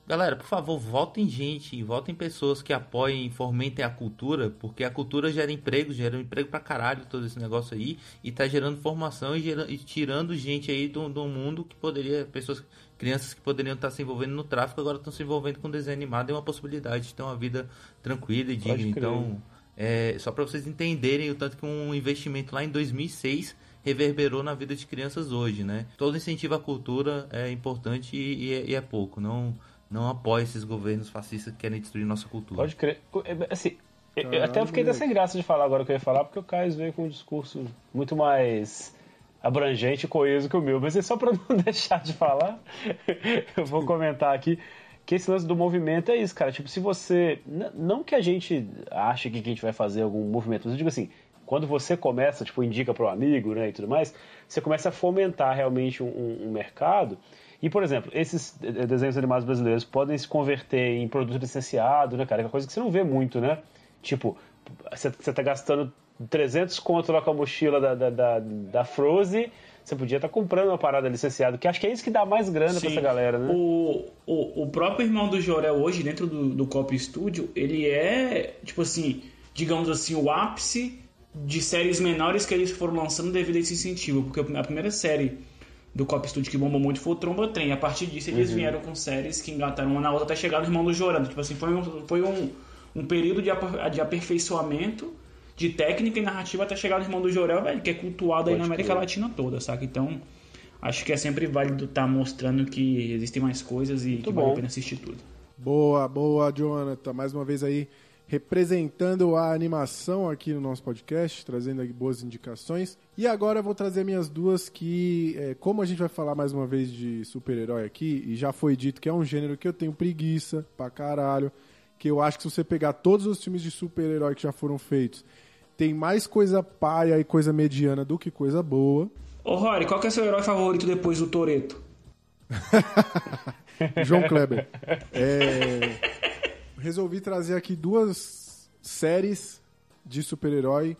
Galera, por favor, votem gente, votem pessoas que apoiem fomentem a cultura, porque a cultura gera emprego, gera emprego pra caralho todo esse negócio aí, e tá gerando formação e, e tirando gente aí do, do mundo que poderia, pessoas, crianças que poderiam estar se envolvendo no tráfico, agora estão se envolvendo com desenho animado, é uma possibilidade de ter uma vida tranquila e digna. Então, é, só para vocês entenderem o tanto que um investimento lá em 2006 reverberou na vida de crianças hoje, né? Todo incentivo à cultura é importante e, e é, e é pouco. Não, não apoie esses governos fascistas que querem destruir nossa cultura. Pode crer. É, Assim, eu- eu até fiquei até sem graça de falar agora o que eu ia falar, porque o Caio veio com um discurso muito mais abrangente e coeso que o meu. Mas é só pra não deixar de falar, eu vou comentar aqui que esse lance do movimento é isso, cara. Tipo, se você. Não que a gente ache que a gente vai fazer algum movimento, mas eu digo assim, quando você começa, tipo, indica para o amigo, né, e tudo mais, você começa a fomentar realmente um, um- um mercado. E, por exemplo, esses desenhos animados brasileiros podem se converter em produto licenciado, né, cara? É uma coisa que você não vê muito, né? Tipo, você, tá gastando 300 conto lá com a mochila da, da, da, da Frozen, você podia estar comprando uma parada licenciada, que acho que é isso que dá mais grana pra Sim. essa galera, né? O, o, o próprio irmão do Jorel hoje, dentro do, do Cop Studio, ele é, tipo assim, digamos assim, o ápice de séries menores que eles foram lançando devido a esse incentivo. Porque a primeira série do Cop Studio que bombou muito foi o Tromba Trem. A partir disso, eles vieram com séries que engataram uma na outra até chegar no irmão do Jorel. Tipo assim, foi um, foi um, um período de, apa- de aperfeiçoamento de técnica e narrativa até chegar no irmão do Jorel, velho, que é cultuado aí na América. Latina toda, saca? Então, acho que é sempre válido estar mostrando que existem mais coisas e que vale bom. a pena assistir tudo. Boa, boa, Jonathan. Mais uma vez aí representando a animação aqui no nosso podcast, trazendo boas indicações. E agora eu vou trazer minhas duas que, é, como a gente vai falar mais uma vez de super-herói aqui, e já foi dito que é um gênero que eu tenho preguiça pra caralho, que eu acho que se você pegar todos os filmes de super-herói que já foram feitos, tem mais coisa paia e coisa mediana do que coisa boa. Ô, Rory, qual que é seu herói favorito depois do Toreto? João Kleber. É, resolvi trazer aqui duas séries de super-herói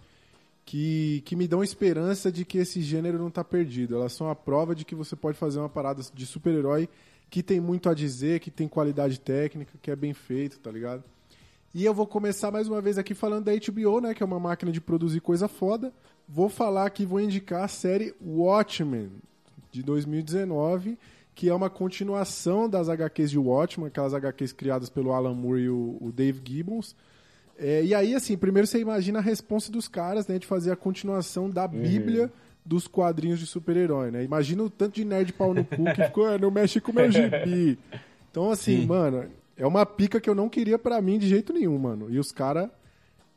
que, que me dão esperança de que esse gênero não tá perdido. Elas são a prova de que você pode fazer uma parada de super-herói que tem muito a dizer, que tem qualidade técnica, que é bem feito, tá ligado? E eu vou começar mais uma vez aqui falando da HBO, né, que é uma máquina de produzir coisa foda. Vou falar aqui, vou indicar a série Watchmen, de 2019, que é uma continuação das HQs de Watchmen, aquelas HQs criadas pelo Alan Moore e o, o Dave Gibbons. É, e aí, assim, primeiro você imagina a resposta dos caras, né, de fazer a continuação da Bíblia dos quadrinhos de super-herói, né? Imagina o tanto de nerd pau no cu que ficou, "Ah, não mexe com o meu gibi. Então, assim, mano, é uma pica que eu não queria pra mim de jeito nenhum, mano. E os caras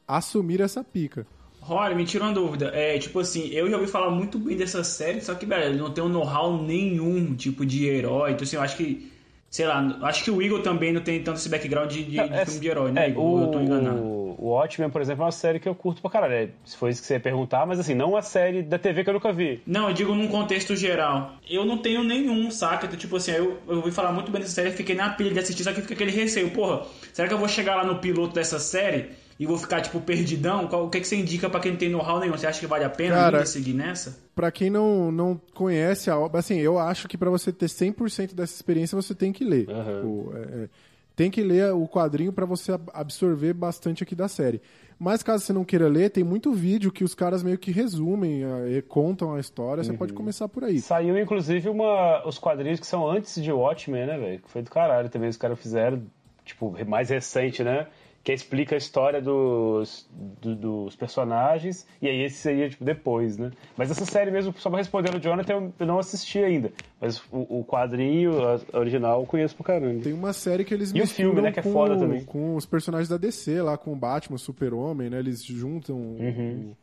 assumiram essa pica. Rory, me tira uma dúvida. É, tipo assim, eu já ouvi falar muito bem dessa série, só que, velho, não tem um know-how nenhum, tipo, de herói. Então, assim, eu acho que, sei lá, acho que o Eagle também não tem tanto esse background de, de- de É, filme de herói, né, é? Ou eu tô enganado. o, o Watchmen, por exemplo, é uma série que eu curto pra caralho. É, Se foi isso que você ia perguntar, mas assim, não uma série da TV que eu nunca vi. Não, eu digo num contexto geral. Eu não tenho nenhum, saca? Então, tipo assim, eu, eu ouvi falar muito bem dessa série, fiquei na pilha de assistir, só que fica aquele receio. Porra, será que eu vou chegar lá no piloto dessa série e vou ficar, tipo, perdidão? Qual, o que, que você indica pra quem não tem know-how nenhum? Você acha que vale a pena Cara, ainda seguir nessa? Pra quem não, não conhece a obra, assim, eu acho que pra você ter 100% dessa experiência, você tem que ler. Aham. Tipo, é, é, tem que ler o quadrinho pra você ab- absorver bastante aqui da série. Mas caso você não queira ler, tem muito vídeo que os caras meio que resumem, é, contam a história, você pode começar por aí. Saiu, inclusive, uma, os quadrinhos que são antes de Watchmen, né, velho? Que foi do caralho também, os caras fizeram. tipo, mais recente, né? Que explica a história dos, do- dos personagens, e aí esse seria, tipo, depois, né? Mas essa série mesmo, só pra responder o Jonathan, eu- não assisti ainda. Mas o, o quadrinho a original eu conheço pra caramba. Tem uma série que eles E o filme, né, que é com, foda também. com os personagens da DC, lá com o Batman, Super-Homem, né? Eles juntam Uhum. o,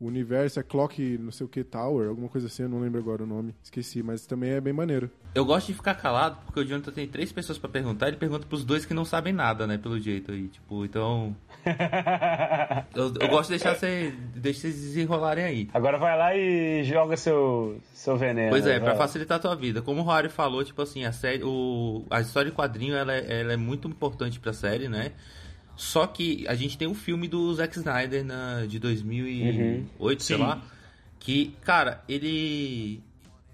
o universo, é Clock, não sei o que, Tower, alguma coisa assim, eu não lembro agora o nome. Esqueci, mas também é bem maneiro. Eu gosto de ficar calado porque o Jonathan tem três pessoas pra perguntar. Ele pergunta pros dois que não sabem nada, né? Pelo jeito aí. Tipo, então. eu, eu gosto de deixar você, deixa vocês desenrolarem aí. Agora vai lá e joga seu, seu veneno. Pois é, lá. facilitar a tua vida. Como o Rory falou, tipo assim, a série, o, a história em quadrinho ela, é- ela é muito importante pra série, né? Só que a gente tem um filme do Zack Snyder na, de 2008, sei Sim. lá, que, cara, ele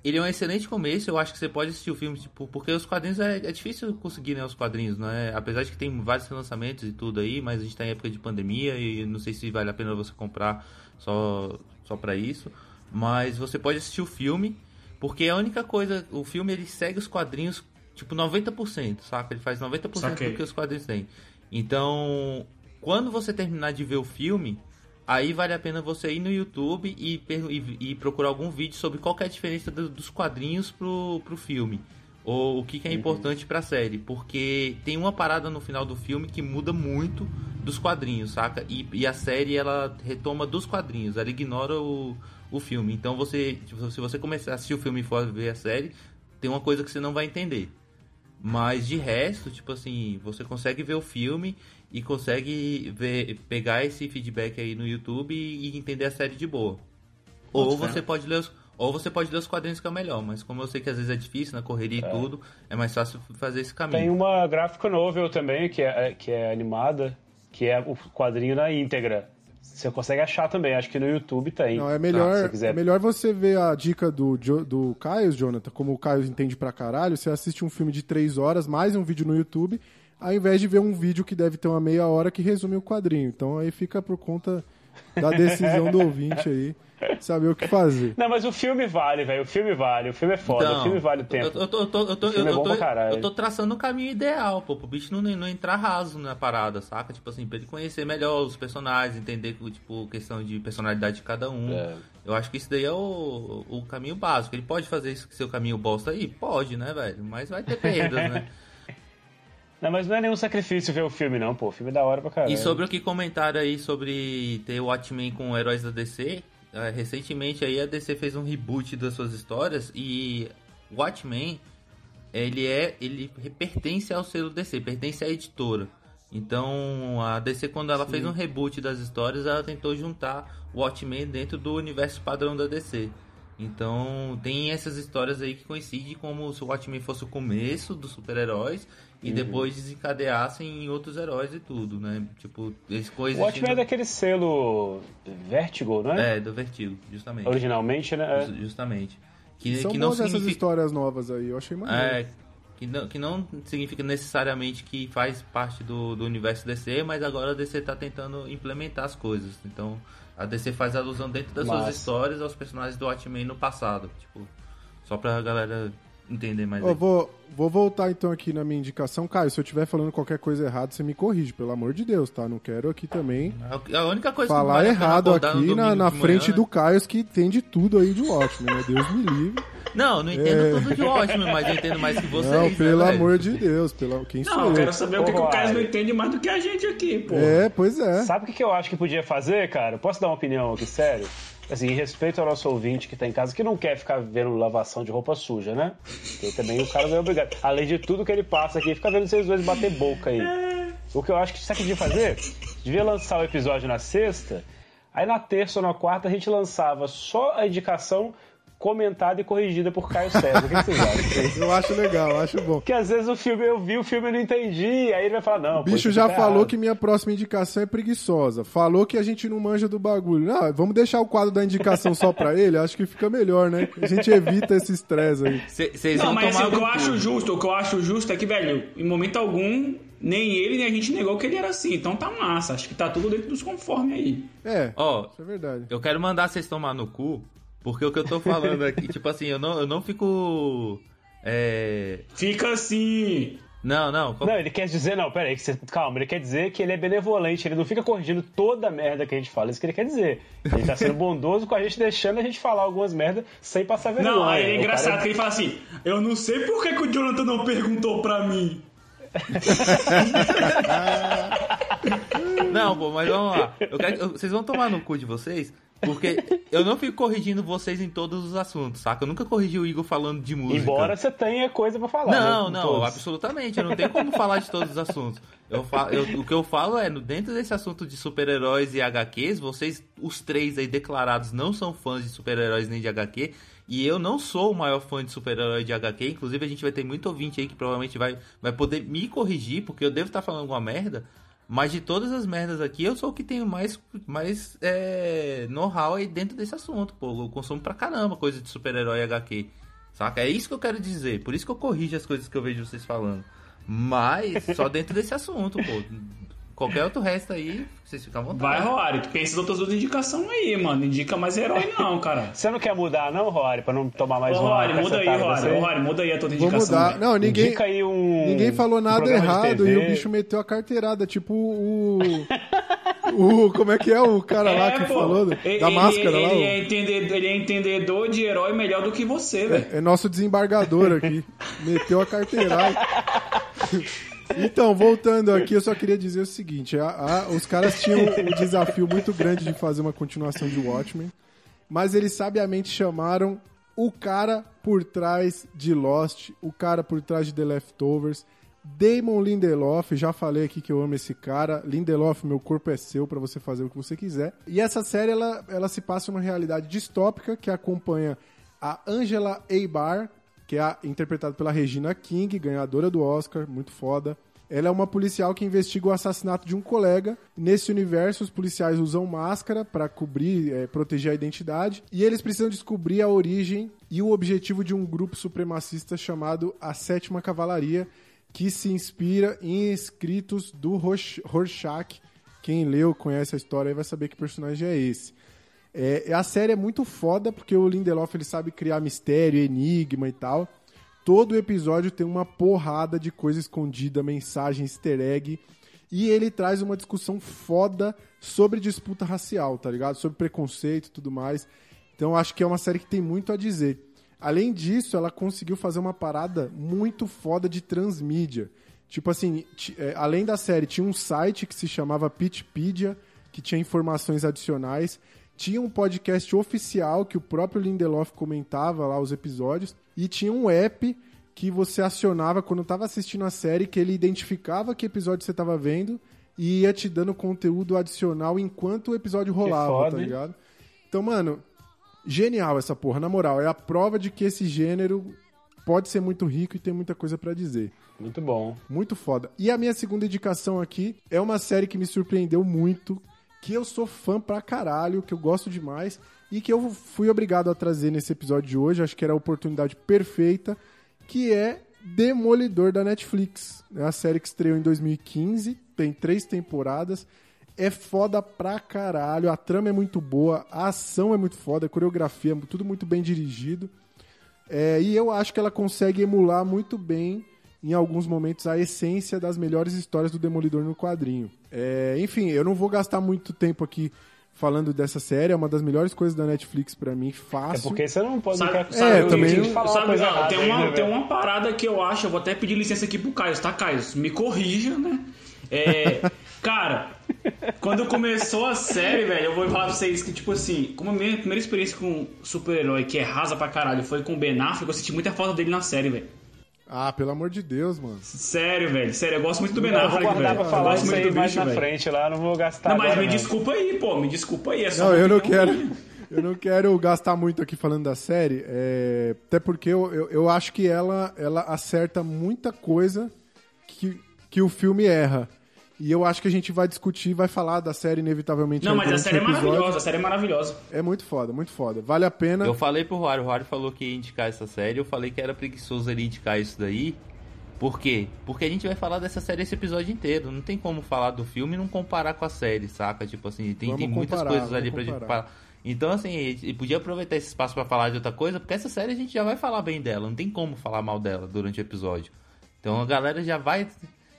ele é um excelente começo. Eu acho que você pode assistir o filme, tipo, porque os quadrinhos é, é difícil conseguir, né? Os quadrinhos, né? Apesar de que tem vários lançamentos e tudo aí, mas a gente tá em época de pandemia e não sei se vale a pena você comprar só, só pra isso. Mas você pode assistir o filme, porque a única coisa. O filme ele segue os quadrinhos, tipo, 90%, saca? Ele faz 90% Saquei. do que os quadrinhos têm. Então, quando você terminar de ver o filme, aí vale a pena você ir no YouTube e, e- e procurar algum vídeo sobre qual é a diferença do- dos quadrinhos pro, pro filme. Ou o que, que é importante pra série. Porque tem uma parada no final do filme que muda muito dos quadrinhos, saca? E, e a série ela retoma dos quadrinhos, ela ignora o, o filme. Então você, tipo, se você começar a assistir o filme e for ver a série, tem uma coisa que você não vai entender. Mas de resto, tipo assim, você consegue ver o filme e consegue ver, pegar esse feedback aí no YouTube e, entender a série de boa. Ou você pode ler os, ou você pode ler os quadrinhos que é o melhor, mas como eu sei que às vezes é difícil na correria e tudo, é mais fácil fazer esse caminho. Tem uma graphic novel também, que é, que é animada, que é o quadrinho na íntegra. Você consegue achar também, acho que no YouTube tem. Não, é melhor, você quiser. é melhor você ver a dica do, do Caio, Jonathan, como o Caio entende pra caralho, você assiste um filme de três horas, mais um vídeo no YouTube, ao invés de ver um vídeo que deve ter uma meia hora que resume o quadrinho. Então aí fica por conta da decisão do ouvinte aí, saber o que fazer. Não, mas o filme vale, velho. O filme vale. O filme é foda. o filme vale o tempo. Então, Eu, tô, eu tô, eu tô, eu é tô- eu tô traçando o caminho ideal, pô, pro bicho não, não entrar raso na parada, saca? Tipo assim, pra ele conhecer melhor os personagens, entender, tipo, questão de personalidade de cada um. É. Eu acho que isso daí é o, o caminho básico. Ele pode fazer isso seu caminho bosta aí? Pode, né, velho? Mas vai ter perdas, né? Não, mas não é nenhum sacrifício ver o filme, não, pô. O filme é da hora pra caralho. E sobre o que comentaram aí sobre ter o Watchmen com heróis da DC, eh, recentemente aí a DC fez um reboot das suas histórias e Watchmen ele é ele pertence ao selo DC, pertence à editora. Então a DC quando ela fez um reboot das histórias, ela tentou juntar o Watchmen dentro do universo padrão da DC. Então tem essas histórias aí que coincidem como se o Watchmen fosse o começo dos super-heróis e Uhum. depois desencadeassem em outros heróis e tudo, né? Tipo, eles O coexistindo... Watchmen é daquele selo Vertigo, não é? É, do Vertigo, justamente. Originalmente, né? É. Ju- Justamente. Que, São que não boas essas significa... histórias novas aí, eu achei maneiro. É, que não, que não significa necessariamente que faz parte do, do universo DC, mas agora a DC tá tentando implementar as coisas. Então, a DC faz alusão dentro das Massa. suas histórias aos personagens do Watchmen no passado. Tipo, só pra galera entender mais. Aí. vou, vou voltar então aqui na minha indicação. Caio, se eu estiver falando qualquer coisa errada, você me corrige, pelo amor de Deus, tá? Não quero aqui também A a única coisa que falar vale pena errado aqui na, na de frente manhã, do Caio, que entende tudo aí de Watchmen, né? Deus me livre. Não, não entendo tudo de Watchmen, mas eu entendo mais que vocês. Não, né, pelo velho? amor de Deus, pelo, quem sou Não, eu eu? quero saber o que, que o Caio não entende mais do que a gente aqui, pô. É, pois é. Sabe o que que eu acho que podia fazer, cara? Posso dar uma opinião aqui, sério? Assim, em respeito ao nosso ouvinte que tá em casa, que não quer ficar vendo lavação de roupa suja, né? Porque também o cara não é obrigado. Além de tudo que ele passa aqui, fica vendo vocês dois bater boca aí. O que eu acho que o que devia fazer? Devia lançar o episódio na sexta, aí na terça ou na quarta a gente lançava só a indicação comentada e corrigida por Caio César. O que vocês acham? Eu acho legal, eu acho bom. Porque às vezes o filme, eu vi o filme e não entendi, aí ele vai falar, não, O bicho já tá falou errado. que minha próxima indicação é preguiçosa. Falou que a gente não manja do bagulho. Não, vamos deixar o quadro da indicação só pra ele? Acho que fica melhor, né? A gente evita esse estresse aí. Vocês Não, mas assim, o que eu acho justo, o que eu acho justo é que, velho, em momento algum, nem ele nem a gente negou que ele era assim. Então tá massa. Acho que tá tudo dentro dos conformes aí. É, Ó, isso é verdade. Eu quero mandar vocês tomar no cu, porque o que eu tô falando aqui, tipo assim, eu não, eu não fico. É. Fica assim. Não, não. Não, ele quer dizer, não, peraí, que você- calma, ele quer dizer que ele é benevolente, ele não fica corrigindo toda a merda que a gente fala, isso que ele quer dizer. Ele tá sendo bondoso com a gente, deixando a gente falar algumas merdas sem passar vergonha. Não, aí é engraçado cara- que ele fala assim: Eu não sei por que, que o Jonathan não perguntou pra mim. Não, pô, mas vamos lá. Eu quero- vocês vão tomar no cu de vocês, porque eu não fico corrigindo vocês em todos os assuntos, saca? Eu nunca corrigi o Igor falando de música. Embora você tenha coisa pra falar. Não, né, não, todos. absolutamente. Eu não tenho como falar de todos os assuntos. Eu fa- eu- o que eu falo é, no- dentro desse assunto de super-heróis e HQs, vocês, os três aí declarados, não são fãs de super-heróis nem de HQ. E eu não sou o maior fã de super-herói de HQ. Inclusive, a gente vai ter muito ouvinte aí que provavelmente vai, vai poder me corrigir, porque eu devo estar falando alguma merda. Mas de todas as merdas aqui, eu sou o que tenho mais, mais é, know-how aí dentro desse assunto, pô. Eu consumo pra caramba coisa de super-herói HQ. Saca? É isso que eu quero dizer. Por isso que eu corrijo as coisas que eu vejo vocês falando. Mas só dentro desse assunto, pô. Qualquer outro resto aí, vocês ficam à vontade. Vai, Rory, tu pensa em outras duas indicações aí, mano. Indica mais herói, não, cara. Você não quer mudar, não, Rory, pra não tomar mais Ô, uma Rory, muda aí? Ô, Rory, muda aí a tua Vou indicação. mudar. velho. Não, ninguém, Indica aí um. ninguém falou um nada de errado e o bicho meteu a carteirada, tipo o. o como é que é o cara lá que pô. falou? do- Ele- Da máscara ele, lá? Ele é, entendedor, ele é entendedor de herói melhor do que você, velho. É nosso desembargador aqui. Meteu a carteirada. Então, voltando aqui, eu só queria dizer o seguinte: a- a- os caras tinham um desafio muito grande de fazer uma continuação de Watchmen, mas eles sabiamente chamaram o cara por trás de Lost, o cara por trás de The Leftovers, Damon Lindelof. Já falei aqui que eu amo esse cara. Lindelof, meu corpo é seu para você fazer o que você quiser. E essa série ela, ela se passa uma realidade distópica que acompanha a Angela Eibar, que é interpretada pela Regina King, ganhadora do Oscar, muito foda. Ela é uma policial que investiga o assassinato de um colega. Nesse universo, os policiais usam máscara para cobrir, eh, proteger a identidade. E eles precisam descobrir a origem e o objetivo de um grupo supremacista chamado a Sétima Cavalaria, que se inspira em escritos do Rorschach. Quem leu, conhece a história, vai saber que personagem é esse. É, a série é muito foda porque o Lindelof ele sabe criar mistério, enigma e tal. Todo episódio tem uma porrada de coisa escondida, mensagem, easter egg. E ele traz uma discussão foda sobre disputa racial, tá ligado? Sobre preconceito e tudo mais. Então acho que é uma série que tem muito a dizer. Além disso, ela conseguiu fazer uma parada muito foda de transmídia. Tipo assim, é, além da série, tinha um site que se chamava Pitchpedia, que tinha informações adicionais. Tinha um podcast oficial que o próprio Lindelof comentava lá os episódios. E tinha um app que você acionava quando estava assistindo a série, que ele identificava que episódio você estava vendo e ia te dando conteúdo adicional enquanto o episódio rolava, foda, tá hein? ligado? Então, mano, genial essa porra, na moral. É a prova de que esse gênero pode ser muito rico e tem muita coisa pra dizer. Muito bom. Muito foda. E a minha segunda indicação aqui é uma série que me surpreendeu muito, que eu sou fã pra caralho, que eu gosto demais e que eu fui obrigado a trazer nesse episódio de hoje, acho que era a oportunidade perfeita, que é Demolidor da Netflix. É a série que estreou em 2015, tem três temporadas. É foda pra caralho, a trama é muito boa, a ação é muito foda, a coreografia, é tudo muito bem dirigido. É, e eu acho que ela consegue emular muito bem, em alguns momentos, a essência das melhores histórias do Demolidor no quadrinho. É, enfim, eu não vou gastar muito tempo aqui falando dessa série, é uma das melhores coisas da Netflix pra mim, É fácil. porque você não pode. Sabe, não quer- sabe, É, eu- também- eu- falar sabe, errada tem, aí, uma, né, tem uma parada que eu acho, eu vou até pedir licença aqui pro Caio, tá, Caio? Me corrija, né? É, cara, quando começou a série, velho, eu vou falar pra vocês que, tipo assim, como a minha primeira experiência com super-herói, que é rasa pra caralho, foi com o Ben Affleck, eu senti muita falta dele na série, velho. Ah, pelo amor de Deus, mano. Sério, velho, sério, eu gosto muito do Ben Eu vou Affleck, guardar velho. pra Eu falar gosto isso muito aí do mais bicho, na velho. frente lá, não vou gastar Não, mas agora, me não. desculpa aí, pô, me desculpa aí. É só Não, eu não quero. Eu não quero gastar muito aqui falando da série, é, até porque eu, eu, eu acho que ela, ela acerta muita coisa que, que o filme erra. E eu acho que a gente vai discutir, vai falar da série inevitavelmente. Não, mas a série é episódio. maravilhosa, a série é maravilhosa. É muito foda, muito foda. Vale a pena. Eu falei pro Rory, o Rory falou que ia indicar essa série, eu falei que era preguiçoso ele indicar isso daí. Por quê? Porque a gente vai falar dessa série esse episódio inteiro. Não tem como falar do filme e não comparar com a série, saca? Tipo assim, tem, Vamos tem muitas coisas ali pra gente comparar. falar. Então, assim, gente podia aproveitar esse espaço pra falar de outra coisa, porque essa série a gente já vai falar bem dela. Não tem como falar mal dela durante o episódio. Então a galera já vai.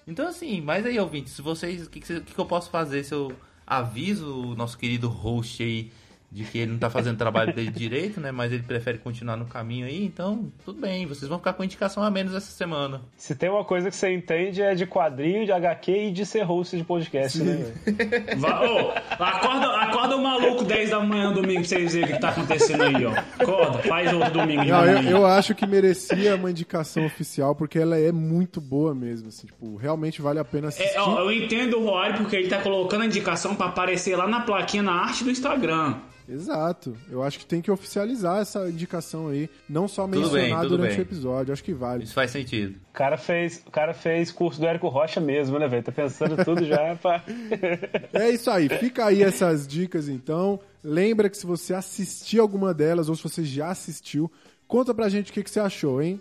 Então assim, mas aí, ouvintes, se vocês. O que, que que eu posso fazer se eu aviso o nosso querido host aí de que ele não tá fazendo o trabalho dele direito, né? Mas ele prefere continuar no caminho aí, então tudo bem, vocês vão ficar com indicação a menos essa semana. Se tem uma coisa que você entende é de quadrinho, de HQ e de ser host de podcast, né? velho? Vai, ô, acorda, acorda o maluco 10 da manhã domingo pra vocês verem o que tá acontecendo aí, ó. Acorda, faz outro domingo Não, eu, eu acho que merecia uma indicação oficial, porque ela é muito boa mesmo. Assim, tipo, realmente vale a pena assistir. É, ó, eu entendo o Roário porque ele tá colocando a indicação pra aparecer lá na plaquinha na arte do Instagram. Exato. Eu acho que tem que oficializar essa indicação aí. Não só Tudo mencionar bem, durante bem. o episódio. Acho que vale. Isso faz sentido. O cara fez, o cara fez curso do Érico Rocha mesmo, né, velho? Tá pensando tudo já pra. É isso aí. Fica aí essas dicas, então. Lembra que se você assistir alguma delas, ou se você já assistiu, conta pra gente o que, que você achou, hein?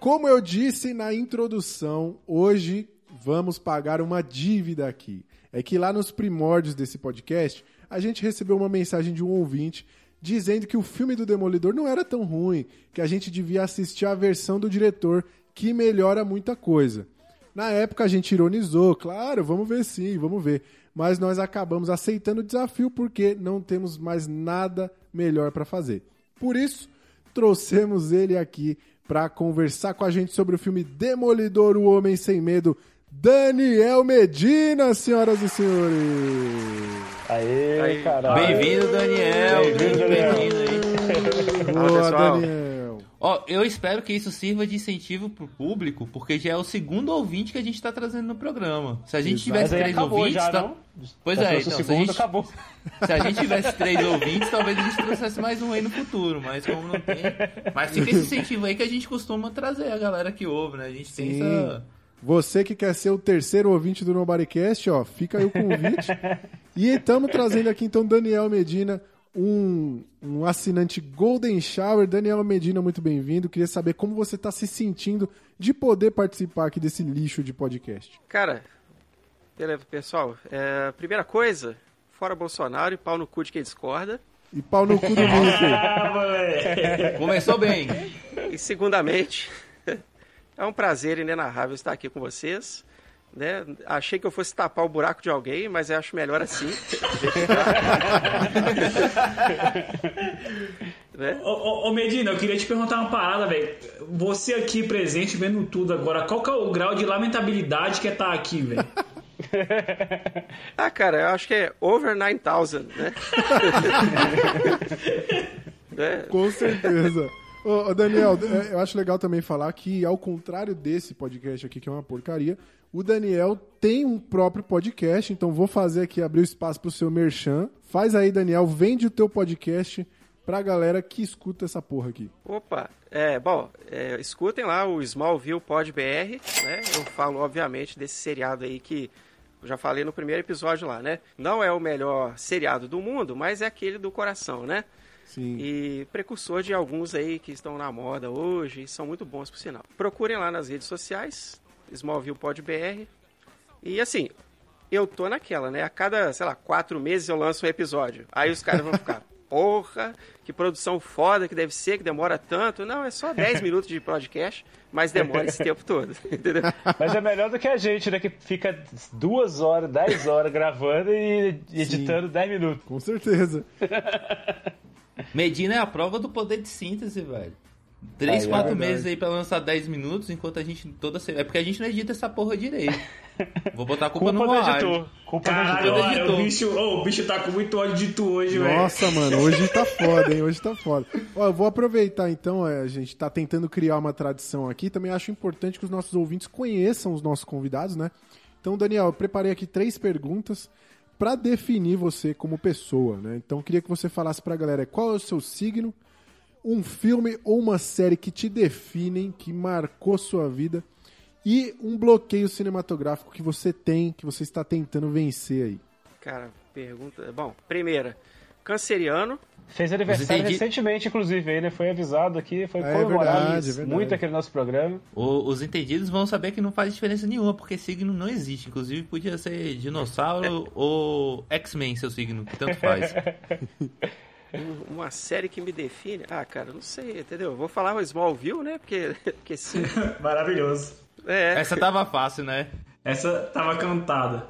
Como eu disse na introdução, hoje vamos pagar uma dívida aqui. É que lá nos primórdios desse podcast, a gente recebeu uma mensagem de um ouvinte dizendo que o filme do Demolidor não era tão ruim, que a gente devia assistir a versão do diretor, que melhora muita coisa. Na época a gente ironizou, claro, vamos ver sim, vamos ver. Mas nós acabamos aceitando o desafio porque não temos mais nada melhor para fazer. Por isso, trouxemos ele aqui para conversar com a gente sobre o filme Demolidor, o Homem Sem Medo, Daniel Medina, senhoras e senhores. Aê, Aí, caralho. Bem-vindo, Daniel. Bem-vindo, Daniel. Bem-vindo aí. Boa, pessoal. Daniel. Ó, eu espero que isso sirva de incentivo pro público, porque já é o segundo ouvinte que a gente tá trazendo no programa. Se a gente Mas tivesse três acabou ouvintes, já, tá-? Pois é, então, se a gente- acabou. Se a gente tivesse três ouvintes, talvez a gente trouxesse mais um aí no futuro, mas como não tem. Mas fica esse incentivo aí que a gente costuma trazer a galera que ouve, né? A gente tem Sim. essa. Você que quer ser o terceiro ouvinte do Nobodycast, ó, fica aí o convite. e estamos trazendo aqui então Daniel Medina, um, um assinante Golden Shower. Daniel Medina, muito bem-vindo. Queria saber como você está se sentindo de poder participar aqui desse lixo de podcast. Cara, beleza, pessoal. É, primeira coisa, fora Bolsonaro e pau no cu de quem discorda. E pau no cu do moleque. Começou bem. E segundamente, é um prazer inenarrável estar aqui com vocês. Né? Achei que eu fosse tapar o buraco de alguém, mas eu acho melhor assim. né? Ô, ô, ô, Medina, eu queria te perguntar uma parada, velho. Você aqui presente, vendo tudo agora, qual que é o grau de lamentabilidade que é estar aqui, velho? Ah, cara, eu acho que é over 9000, né? né? Com certeza. Ô, Daniel, é, eu acho legal também falar que, ao contrário desse podcast aqui, que é uma porcaria, o Daniel tem um próprio podcast, então vou fazer aqui, abrir o espaço pro seu merchan. Faz aí, Daniel, vende o teu podcast pra galera que escuta essa porra aqui. Opa, é, bom, é, escutem lá o Smallville Pod BR, né? Eu falo, obviamente, desse seriado aí que já falei no primeiro episódio lá, né? Não é o melhor seriado do mundo, mas é aquele do coração, né? Sim. E precursor de alguns aí que estão na moda hoje e são muito bons, por sinal. Procurem lá nas redes sociais, Smallville Pod BR. E assim, eu tô naquela, né? A cada, sei lá, quatro meses eu lanço um episódio. Aí os caras vão ficar, porra, que produção foda que deve ser, que demora tanto. Não, é só 10 minutos de podcast, mas demora esse tempo todo, entendeu? Mas é melhor do que a gente, né? Que fica duas horas, dez horas gravando e editando dez minutos. Com certeza. Medina é a prova do poder de síntese, velho. Três, Aí é quatro verdade. meses aí pra lançar 10 minutos, enquanto a gente toda semana. É porque a gente não edita essa porra direito. Vou botar a culpa, Culpa no do editor. Culpa do Caralho, editor. editor. o bicho, ô, o bicho tá com muito ódio de tu hoje, velho. Nossa, mano, hoje tá foda, hein? Hoje tá foda. Ó, eu vou aproveitar então, é, a gente tá tentando criar uma tradição aqui. Também acho importante que os nossos ouvintes conheçam os nossos convidados, né? Então, Daniel, eu preparei aqui três perguntas pra definir você como pessoa, né? Então, queria que você falasse pra galera qual é o seu signo, um filme ou uma série que te definem, que marcou sua vida e um bloqueio cinematográfico que você tem, que você está tentando vencer aí. Cara, pergunta. Bom, primeira, canceriano. Fez aniversário entendi- recentemente, inclusive, ele foi avisado aqui, foi É comemorado verdade, é verdade. muito aqui no nosso programa. O- os entendidos vão saber que não faz diferença nenhuma, porque signo não existe. Inclusive, podia ser dinossauro ou X-Men, seu signo, que tanto faz. Um- Uma série que me define? Ah, cara, não sei, entendeu? Vou falar o Smallville, né? Porque, porque sim. Maravilhoso. É, Essa tava fácil, né? Essa tava cantada.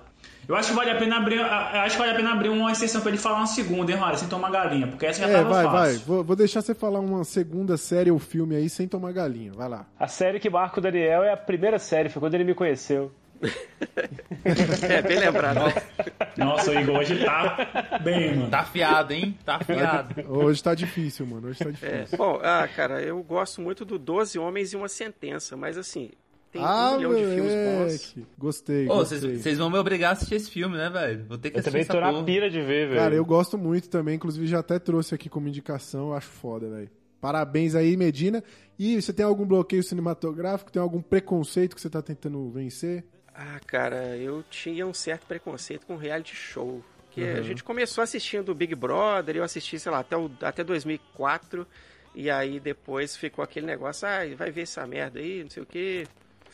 Eu acho que vale a pena abrir, acho que vale a pena abrir uma exceção pra ele falar uma segunda, hein, Mário? Sem tomar galinha, porque essa já É, tava vai, fácil. vai. Vou, vou deixar você falar uma segunda série ou filme aí sem tomar galinha. Vai lá. A série que marca o Daniel é a primeira série, foi quando ele me conheceu. é bem lembrado. né? Nossa, o Igor hoje tá bem, mano. Tá afiado, hein? Tá afiado. Hoje tá difícil, mano. Hoje tá É, difícil. bom, ah, cara, eu gosto muito do Doze Homens e uma Sentença, mas assim, tem ah, um milhão de filmes bons. Gostei, vocês vão me obrigar a assistir esse filme, né, velho? Vou ter que Eu assistir também essa tô na porra. pira de ver, velho. Cara, eu gosto muito também, inclusive já até trouxe aqui como indicação, eu acho foda, velho. Parabéns aí, Medina. E você tem algum bloqueio cinematográfico? Tem algum preconceito que você tá tentando vencer? Ah, cara, eu tinha um certo preconceito com reality show. Que Uhum. a gente começou assistindo Big Brother, eu assisti, sei lá, até, o- até 2004. E aí depois ficou aquele negócio, ah, vai ver essa merda aí, não sei o quê.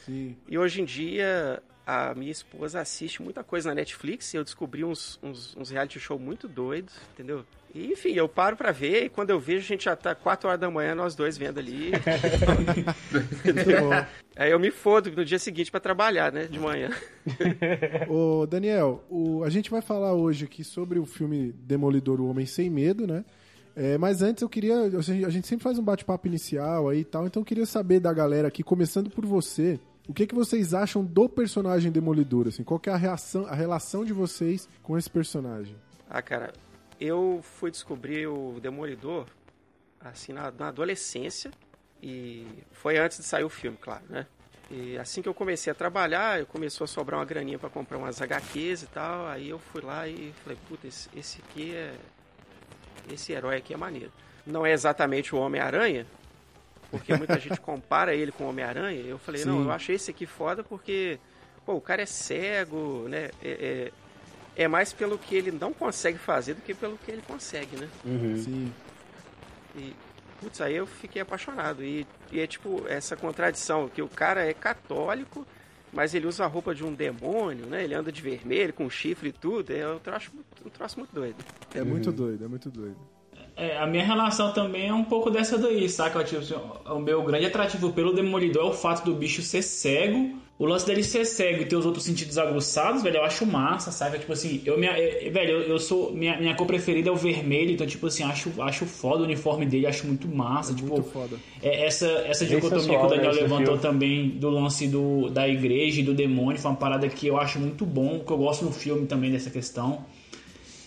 Sim. E hoje em dia a minha esposa assiste muita coisa na Netflix e eu descobri uns, uns, uns reality show muito doidos, entendeu? E, enfim, eu paro pra ver e quando eu vejo a gente já tá 4 horas da manhã, nós dois vendo ali. Aí eu me fodo no dia seguinte pra trabalhar, né, de manhã. Ô, Daniel, o- a gente vai falar hoje aqui sobre o filme Demolidor, o Homem Sem Medo, né? É, mas antes eu queria. A gente sempre faz um bate-papo inicial aí e tal, então eu queria saber da galera aqui, começando por você, o que, que vocês acham do personagem Demolidor? Assim, qual que é a, reação, a relação de vocês com esse personagem? Ah, cara, eu fui descobrir o Demolidor, assim, na, na adolescência. E foi antes de sair o filme, claro, né? E assim que eu comecei a trabalhar, começou a sobrar uma graninha pra comprar umas HQs e tal. Aí eu fui lá e falei, puta, esse, esse aqui é. Esse herói aqui é maneiro. Não é exatamente o Homem-Aranha, porque muita gente compara ele com o Homem-Aranha. Eu falei, Sim. não, eu achei esse aqui foda porque, pô, o cara é cego, né? É, é, é mais pelo que ele não consegue fazer do que pelo que ele consegue, né? Sim. E, putz, aí eu fiquei apaixonado. E, e é tipo essa contradição, que o cara é católico, mas ele usa a roupa de um demônio, né? Ele anda de vermelho, com chifre e tudo. É um troço, um troço muito doido. É muito doido, é muito doido. É, a minha relação também é um pouco dessa daí, saca? Tipo, assim, o meu grande atrativo pelo Demolidor é o fato do bicho ser cego. O lance dele ser cego e ter os outros sentidos aguçados, velho, eu acho massa, saca? Tipo assim, eu, minha, é, velho, eu, eu sou. Minha, minha cor preferida é o vermelho, então, tipo assim, acho, acho foda o uniforme dele, acho muito massa. tipo, Muito foda. é, essa, essa Bem dicotomia que o Daniel né, levantou filme. também do lance do, da igreja e do demônio foi uma parada que eu acho muito bom, que eu gosto no filme também dessa questão.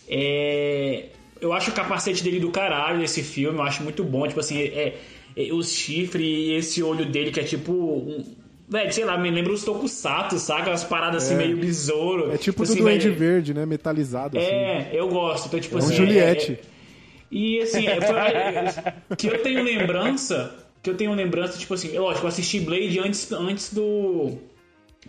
É, eu acho o capacete dele do caralho nesse filme, eu acho muito bom. Tipo assim, é, é, os chifres e esse olho dele que é tipo. Um, velho, sei lá, me lembra os tokusatsu, saca? As paradas assim É. meio besouro. É tipo do assim, Duende velho, Verde, né? Metalizado, assim. É, eu gosto. Então, tipo É um assim, Juliette. é- é- e assim, é, foi- que eu tenho lembrança, que eu tenho lembrança, tipo assim, lógico, eu assisti Blade antes, antes do,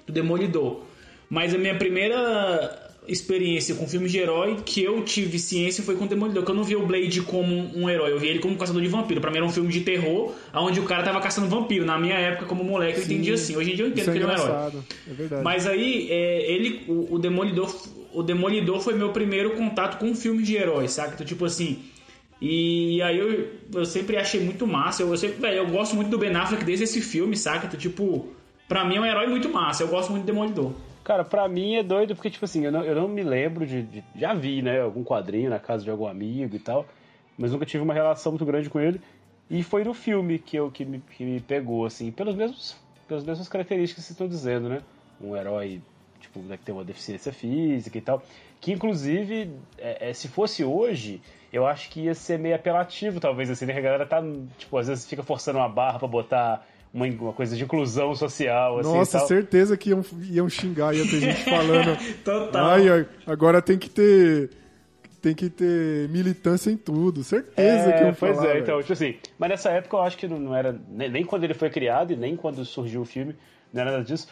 do Demolidor. Mas a minha primeira experiência com filmes de herói que eu tive ciência foi com o Demolidor, que eu não vi o Blade como um herói, eu vi ele como um caçador de vampiro. Pra mim era um filme de terror, onde o cara tava caçando vampiro. Na minha época, como moleque, eu Sim. entendia assim. Hoje em dia eu entendo Isso é que ele é um herói. engraçado. É verdade. Mas aí, é, ele, o, o Demolidor, o Demolidor foi meu primeiro contato com filmes de heróis, saca? Então, tipo assim. E aí eu, eu sempre achei muito massa. Eu, eu sempre, velho, eu gosto muito do Ben Affleck desde esse filme, saca? Então, tipo, pra mim é um herói muito massa. Eu gosto muito do Demolidor. Cara, pra mim é doido porque, tipo assim, eu não, eu não me lembro de, de- Já vi, né? Algum quadrinho na casa de algum amigo e tal. Mas nunca tive uma relação muito grande com ele. E foi no filme que, eu, que, me, que me pegou, assim, pelos mesmos, pelas mesmas características que estão dizendo, né? Um herói, tipo, que tem uma deficiência física e tal. Que, inclusive, é, é, se fosse hoje, eu acho que ia ser meio apelativo, talvez, assim, né? A galera tá, tipo, às vezes fica forçando uma barra pra botar uma, uma coisa de inclusão social, assim, Nossa, certeza que iam, iam xingar, ia ter gente falando. Total. Ai, agora tem que ter. Tem que ter militância em tudo. Certeza que É, iam pois falar. é, velho. então, tipo assim, mas nessa época eu acho que não, não era, nem, nem quando ele foi criado e nem quando surgiu o filme, não era nada disso.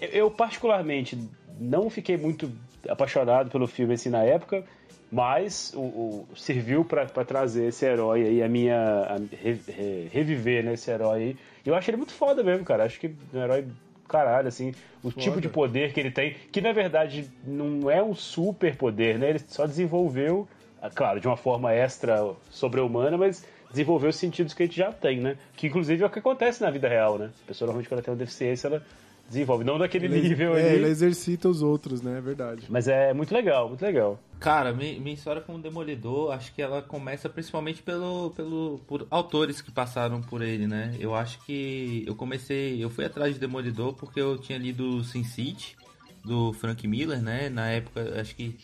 Eu, eu, particularmente, não fiquei muito apaixonado pelo filme assim na época, mas o, o- serviu pra trazer esse herói aí, a minha. a re- re- reviver, né, esse herói aí. Eu acho ele muito foda mesmo, cara. Acho que é um herói caralho, assim, o tipo de poder que ele tem, que na verdade não é um super poder, né? Ele só desenvolveu ah, claro, de uma forma extra sobre-humana, mas desenvolver os sentidos que a gente já tem, né? Que inclusive é o que acontece na vida real, né? A pessoa normalmente quando ela tem uma deficiência, ela desenvolve, não daquele Ele- nível é, ali. ele exercita os outros, né? É verdade. Mas é muito legal, muito legal. Cara, mi- minha história com o Demolidor, acho que ela começa principalmente pelo, pelo, por autores que passaram por ele, né? Eu acho que eu comecei, eu fui atrás de Demolidor porque eu tinha lido Sin City, do Frank Miller, né? Na época, acho que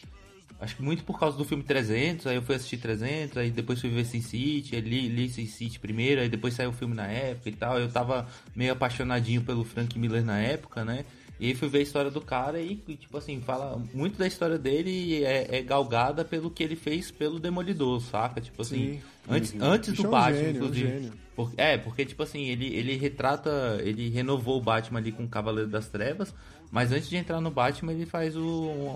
acho que muito por causa do filme 300, aí eu fui assistir 300, aí depois fui ver Sin City, li, li Sin City primeiro, aí depois saiu o filme na época e tal. Eu tava meio apaixonadinho pelo Frank Miller na época, né? E aí fui ver a história do cara e, tipo assim, fala muito da história dele é, é galgada pelo que ele fez pelo Demolidor, saca? Tipo assim, Sim. antes, Uhum. antes Bicho é do um Batman, gênio, é um inclusive. gênio. Por- é, porque, tipo assim, ele, ele retrata, ele renovou o Batman ali com o Cavaleiro das Trevas, mas antes de entrar no Batman, ele faz o-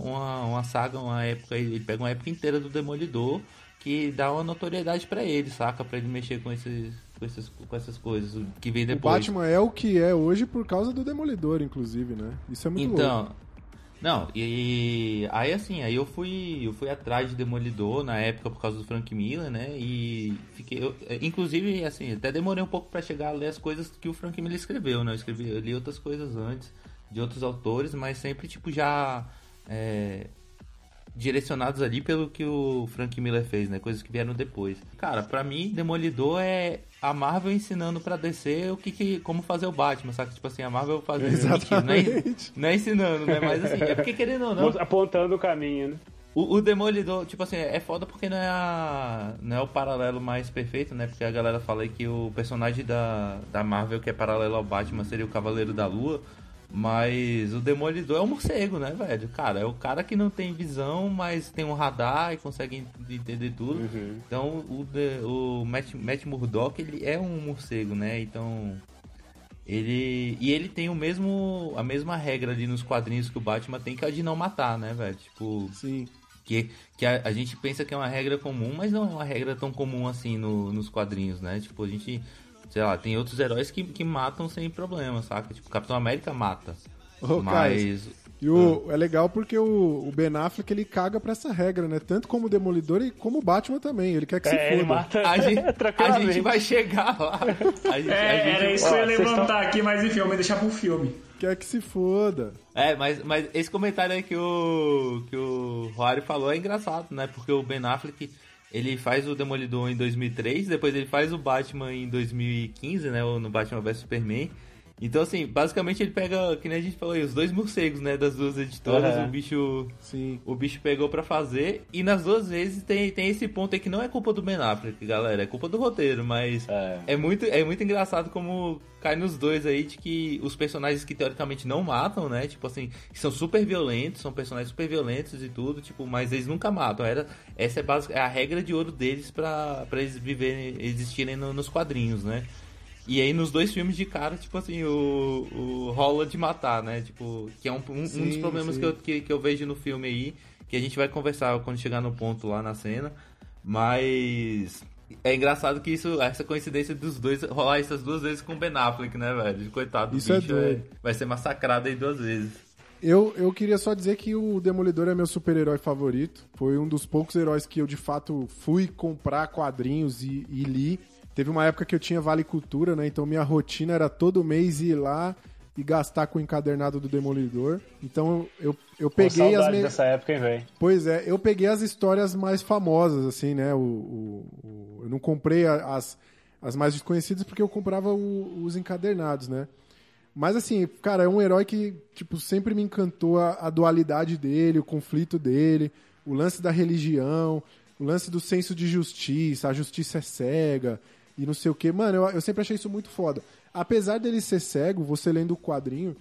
uma, uma saga, uma época, ele pega uma época inteira do Demolidor, que dá uma notoriedade pra ele, saca? Pra ele mexer com, esses, com, esses, com essas coisas o que vem O depois. Batman é o que é hoje por causa do Demolidor, inclusive, né? Isso é muito Então, louco. não, e aí assim, aí eu fui, eu fui atrás de Demolidor na época por causa do Frank Miller, né? E fiquei, eu, inclusive assim, até demorei um pouco pra chegar a ler as coisas que o Frank Miller escreveu, né? Eu escrevi, eu li outras coisas antes de outros autores, mas sempre tipo já é, direcionados ali pelo que o Frank Miller fez, né? Coisas que vieram depois. Cara, pra mim, Demolidor é a Marvel ensinando pra DC o que, que como fazer o Batman, saca? Tipo assim, a Marvel fazendo. Mentira, não, é, Exatamente. não é ensinando, né? Mas assim, é porque querendo ou não. Apontando o caminho, né? O, o Demolidor, tipo assim, é foda porque não é, a, não é o paralelo mais perfeito, né? Porque a galera fala aí que o personagem da, da Marvel que é paralelo ao Batman seria o Cavaleiro da Lua. Mas o Demolidor é um morcego, né, velho? Cara, é o cara que não tem visão, mas tem um radar e consegue en- entender tudo. Uhum. Então o, o Matt, Matt Murdock, ele é um morcego, né? Então. Ele. E ele tem o mesmo. a mesma regra ali nos quadrinhos que o Batman tem, que é a de não matar, né, velho? Tipo. Sim. Que, que a, a gente pensa que é uma regra comum, mas não é uma regra tão comum assim no- nos quadrinhos, né? Tipo, a gente. Sei lá, tem outros heróis que, que matam sem problema, saca? Tipo, Capitão América mata. Ô, mas. E o, é legal porque o, o Ben Affleck ele caga pra essa regra, né? Tanto como o Demolidor e como o Batman também. Ele quer que se É, ele foda. mata A gente, a gente vai chegar lá. A gente, a É, gente- era isso que eu ia levantar aqui, mas enfim, eu vou deixar pro filme. Quer que se foda. É, mas, mas esse comentário aí que o, que o Rory falou é engraçado, né? Porque o Ben Affleck, ele faz o Demolidor em 2003, depois ele faz o Batman em 2015, né? No Batman vs Superman. Então, assim, basicamente ele pega, que nem a gente falou aí, os dois morcegos, né? Das duas editoras, Uhum. o bicho... Sim. O bicho pegou pra fazer, e nas duas vezes tem, tem esse ponto aí que não é culpa do Ben Affleck, galera, é culpa do roteiro, mas É. é muito, é muito engraçado como cai nos dois aí de que os personagens que teoricamente não matam, né? Tipo assim, são super violentos, são personagens super violentos e tudo, tipo, mas eles nunca matam. Era, essa é, basic, é a regra de ouro deles pra, pra eles viverem, existirem no- nos quadrinhos, né? E aí nos dois filmes de cara, tipo assim, o, o rola de matar, né? Tipo, que é um, um, um Sim, dos problemas sim. que eu, que, que eu vejo no filme aí, que a gente vai conversar quando chegar no ponto lá na cena. Mas é engraçado que isso, essa coincidência dos dois rolar essas duas vezes com o Ben Affleck, né, velho? Coitado do Isso é bicho, doido. vai ser massacrado aí duas vezes. Eu, eu queria só dizer que o Demolidor é meu super-herói favorito. Foi um dos poucos heróis que eu, de fato, fui comprar quadrinhos e, e li. Teve uma época que eu tinha Vale Cultura, né? Então minha rotina era todo mês ir lá e gastar com o encadernado do Demolidor. Então eu, eu Pô, peguei as... me- dessa época, hein, velho? Pois é, eu peguei as histórias mais famosas, assim, né? O, o- o- eu não comprei as, as mais desconhecidas porque eu comprava o- os encadernados, né? Mas assim, cara, é um herói que, tipo, sempre me encantou a, a dualidade dele, o conflito dele, o lance da religião, o lance do senso de justiça, a justiça é cega e não sei o que. Mano, eu, eu sempre achei isso muito foda. Apesar dele ser cego, você lendo o quadrinho,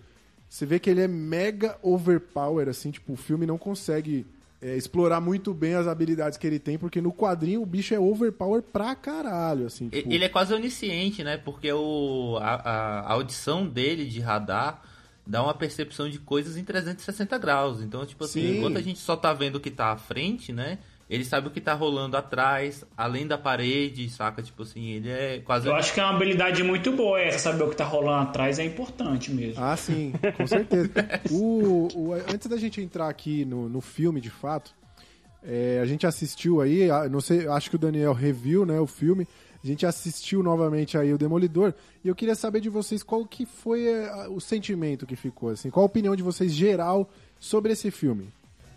você vê que ele é mega overpower, assim, tipo, o filme não consegue é, explorar muito bem as habilidades que ele tem, porque no quadrinho o bicho é overpower pra caralho, assim, tipo, Ele é quase onisciente, né? Porque o, a, a- audição dele de radar dá uma percepção de coisas em 360 graus. Então, tipo assim, Sim. enquanto a gente só tá vendo o que tá à frente, né? Ele sabe o que tá rolando atrás, além da parede, saca? Tipo assim, ele é quase. Eu acho que é uma habilidade muito boa essa, saber o que tá rolando atrás é importante mesmo. Ah, sim, com certeza. O, o- antes da gente entrar aqui no, no filme, de fato, É, a gente assistiu aí, não sei, acho que o Daniel reviu, né, o filme. A gente assistiu novamente aí o Demolidor e eu queria saber de vocês qual que foi é, o sentimento que ficou, assim, qual a opinião de vocês geral sobre esse filme.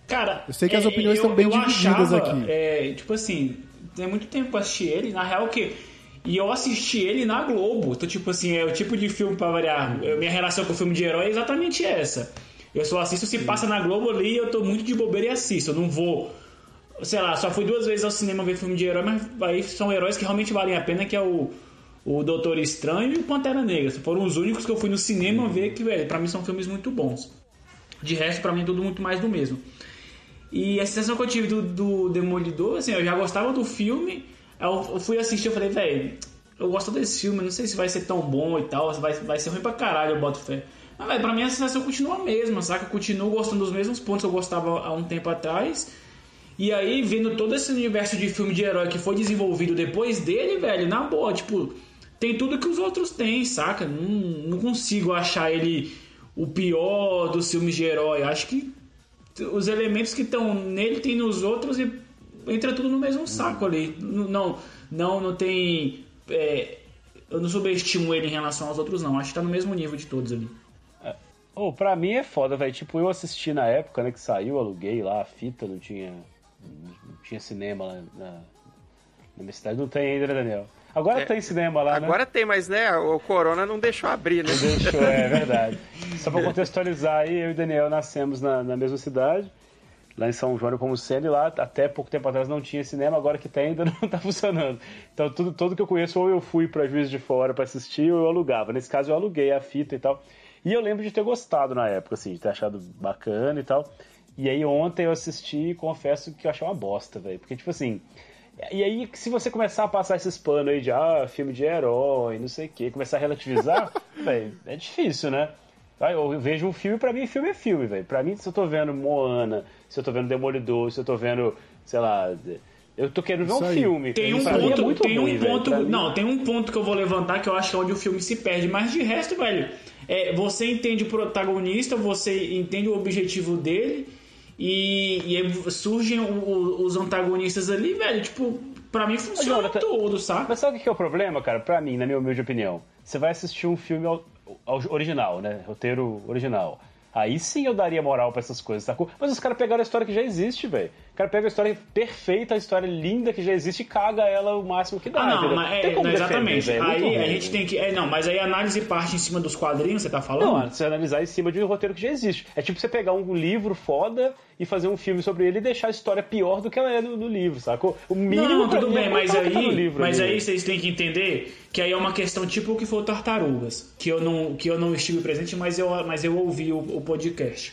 Cara, Eu sei que as é, opiniões eu- estão bem divididas achava, aqui. é, tipo assim, tem muito tempo que eu assisti ele, na real que. E eu assisti ele na Globo. Então, tipo assim, é o tipo de filme pra variar. Eu- Minha relação com o filme de herói é exatamente essa. Eu só assisto se passa na Globo ali, eu tô muito de bobeira e assisto. Eu não vou. Sei lá, só fui duas vezes ao cinema ver filme de herói, mas aí são heróis que realmente valem a pena, que é o, o Doutor Estranho e o Pantera Negra. Foram os únicos que eu fui no cinema ver que, velho, pra mim são filmes muito bons. De resto, pra mim é tudo muito mais do mesmo. E a sensação que eu tive do, do Demolidor, assim, eu já gostava do filme, eu fui assistir e falei, velho, eu gosto desse filme, não sei se vai ser tão bom e tal, vai, vai ser ruim pra caralho, eu boto fé. Mas, velho, pra mim a sensação continua a mesma, saca? Eu continuo gostando dos mesmos pontos que eu gostava há um tempo atrás. E aí, vendo todo esse universo de filme de herói que foi desenvolvido depois dele, velho, na boa, tipo, tem tudo que os outros têm, saca? Não, não consigo achar ele o pior dos filmes de herói. Acho que os elementos que estão nele tem nos outros e entra tudo no mesmo saco ali. N- Não, não, não tem. é, eu não subestimo ele em relação aos outros, não. Acho que tá no mesmo nível de todos ali. Ô, pra mim é foda, velho. Tipo, eu assisti na época, né, que saiu, aluguei lá a fita, não tinha. Não tinha cinema lá na, na minha cidade. Não tem ainda, né, Daniel? Agora É, tem cinema lá, né? Agora tem, mas né, o Corona não deixou abrir, né? Deixou, é verdade. Só pra contextualizar aí, eu e o Daniel nascemos na, na mesma cidade, lá em São João como Sene, lá até pouco tempo atrás não tinha cinema, agora que tem ainda não tá funcionando. Então tudo, tudo que eu conheço, ou eu fui pra Juiz de Fora pra assistir, ou eu alugava. Nesse caso eu aluguei a fita e tal. E eu lembro de ter gostado na época, assim, de ter achado bacana e tal. E aí ontem eu assisti e confesso que eu achei uma bosta, velho. Porque, tipo assim, e aí, se você começar a passar esses panos aí de ah, filme de herói, não sei o quê, começar a relativizar, velho, é difícil, né? Eu vejo um filme, pra mim, filme é filme, velho. Pra mim, se eu tô vendo Moana, se eu tô vendo Demolidor, se eu tô vendo, sei lá. Eu tô querendo ver um filme. Tem um Pra é ponto, muito tem ruim, um velho. ponto, Pra mim- não, tem um ponto que eu vou levantar que eu acho que é onde o filme se perde, mas de resto, velho, é, você entende o protagonista, você entende o objetivo dele e, e aí surgem o- os antagonistas ali, velho, tipo, pra mim funciona Jonathan, tudo, saca? Mas sabe o que é o problema, cara? Pra mim, na minha humilde opinião. Você vai assistir um filme ao- ao- original, né? Roteiro original. Aí sim eu daria moral pra essas coisas, sacou? Mas os caras pegaram a história que já existe, velho. O cara pega a história perfeita, a história linda que já existe e caga ela o máximo que dá. Ah, não, mas é, não, defender, exatamente. velho, é aí a ruim. gente tem que. É, não, mas aí a análise parte em cima dos quadrinhos, você tá falando? Não, você analisar em cima de um roteiro que já existe. É tipo você pegar um livro foda e fazer um filme sobre ele e deixar a história pior do que ela é no, no livro, sacou? O mínimo Não, tudo mim é bem, mas contar o que tá aí, livro mas aí vocês têm que entender que aí é uma questão tipo o que foi o Tartarugas, que eu não, que eu não estive presente, mas eu, mas eu ouvi o, o podcast.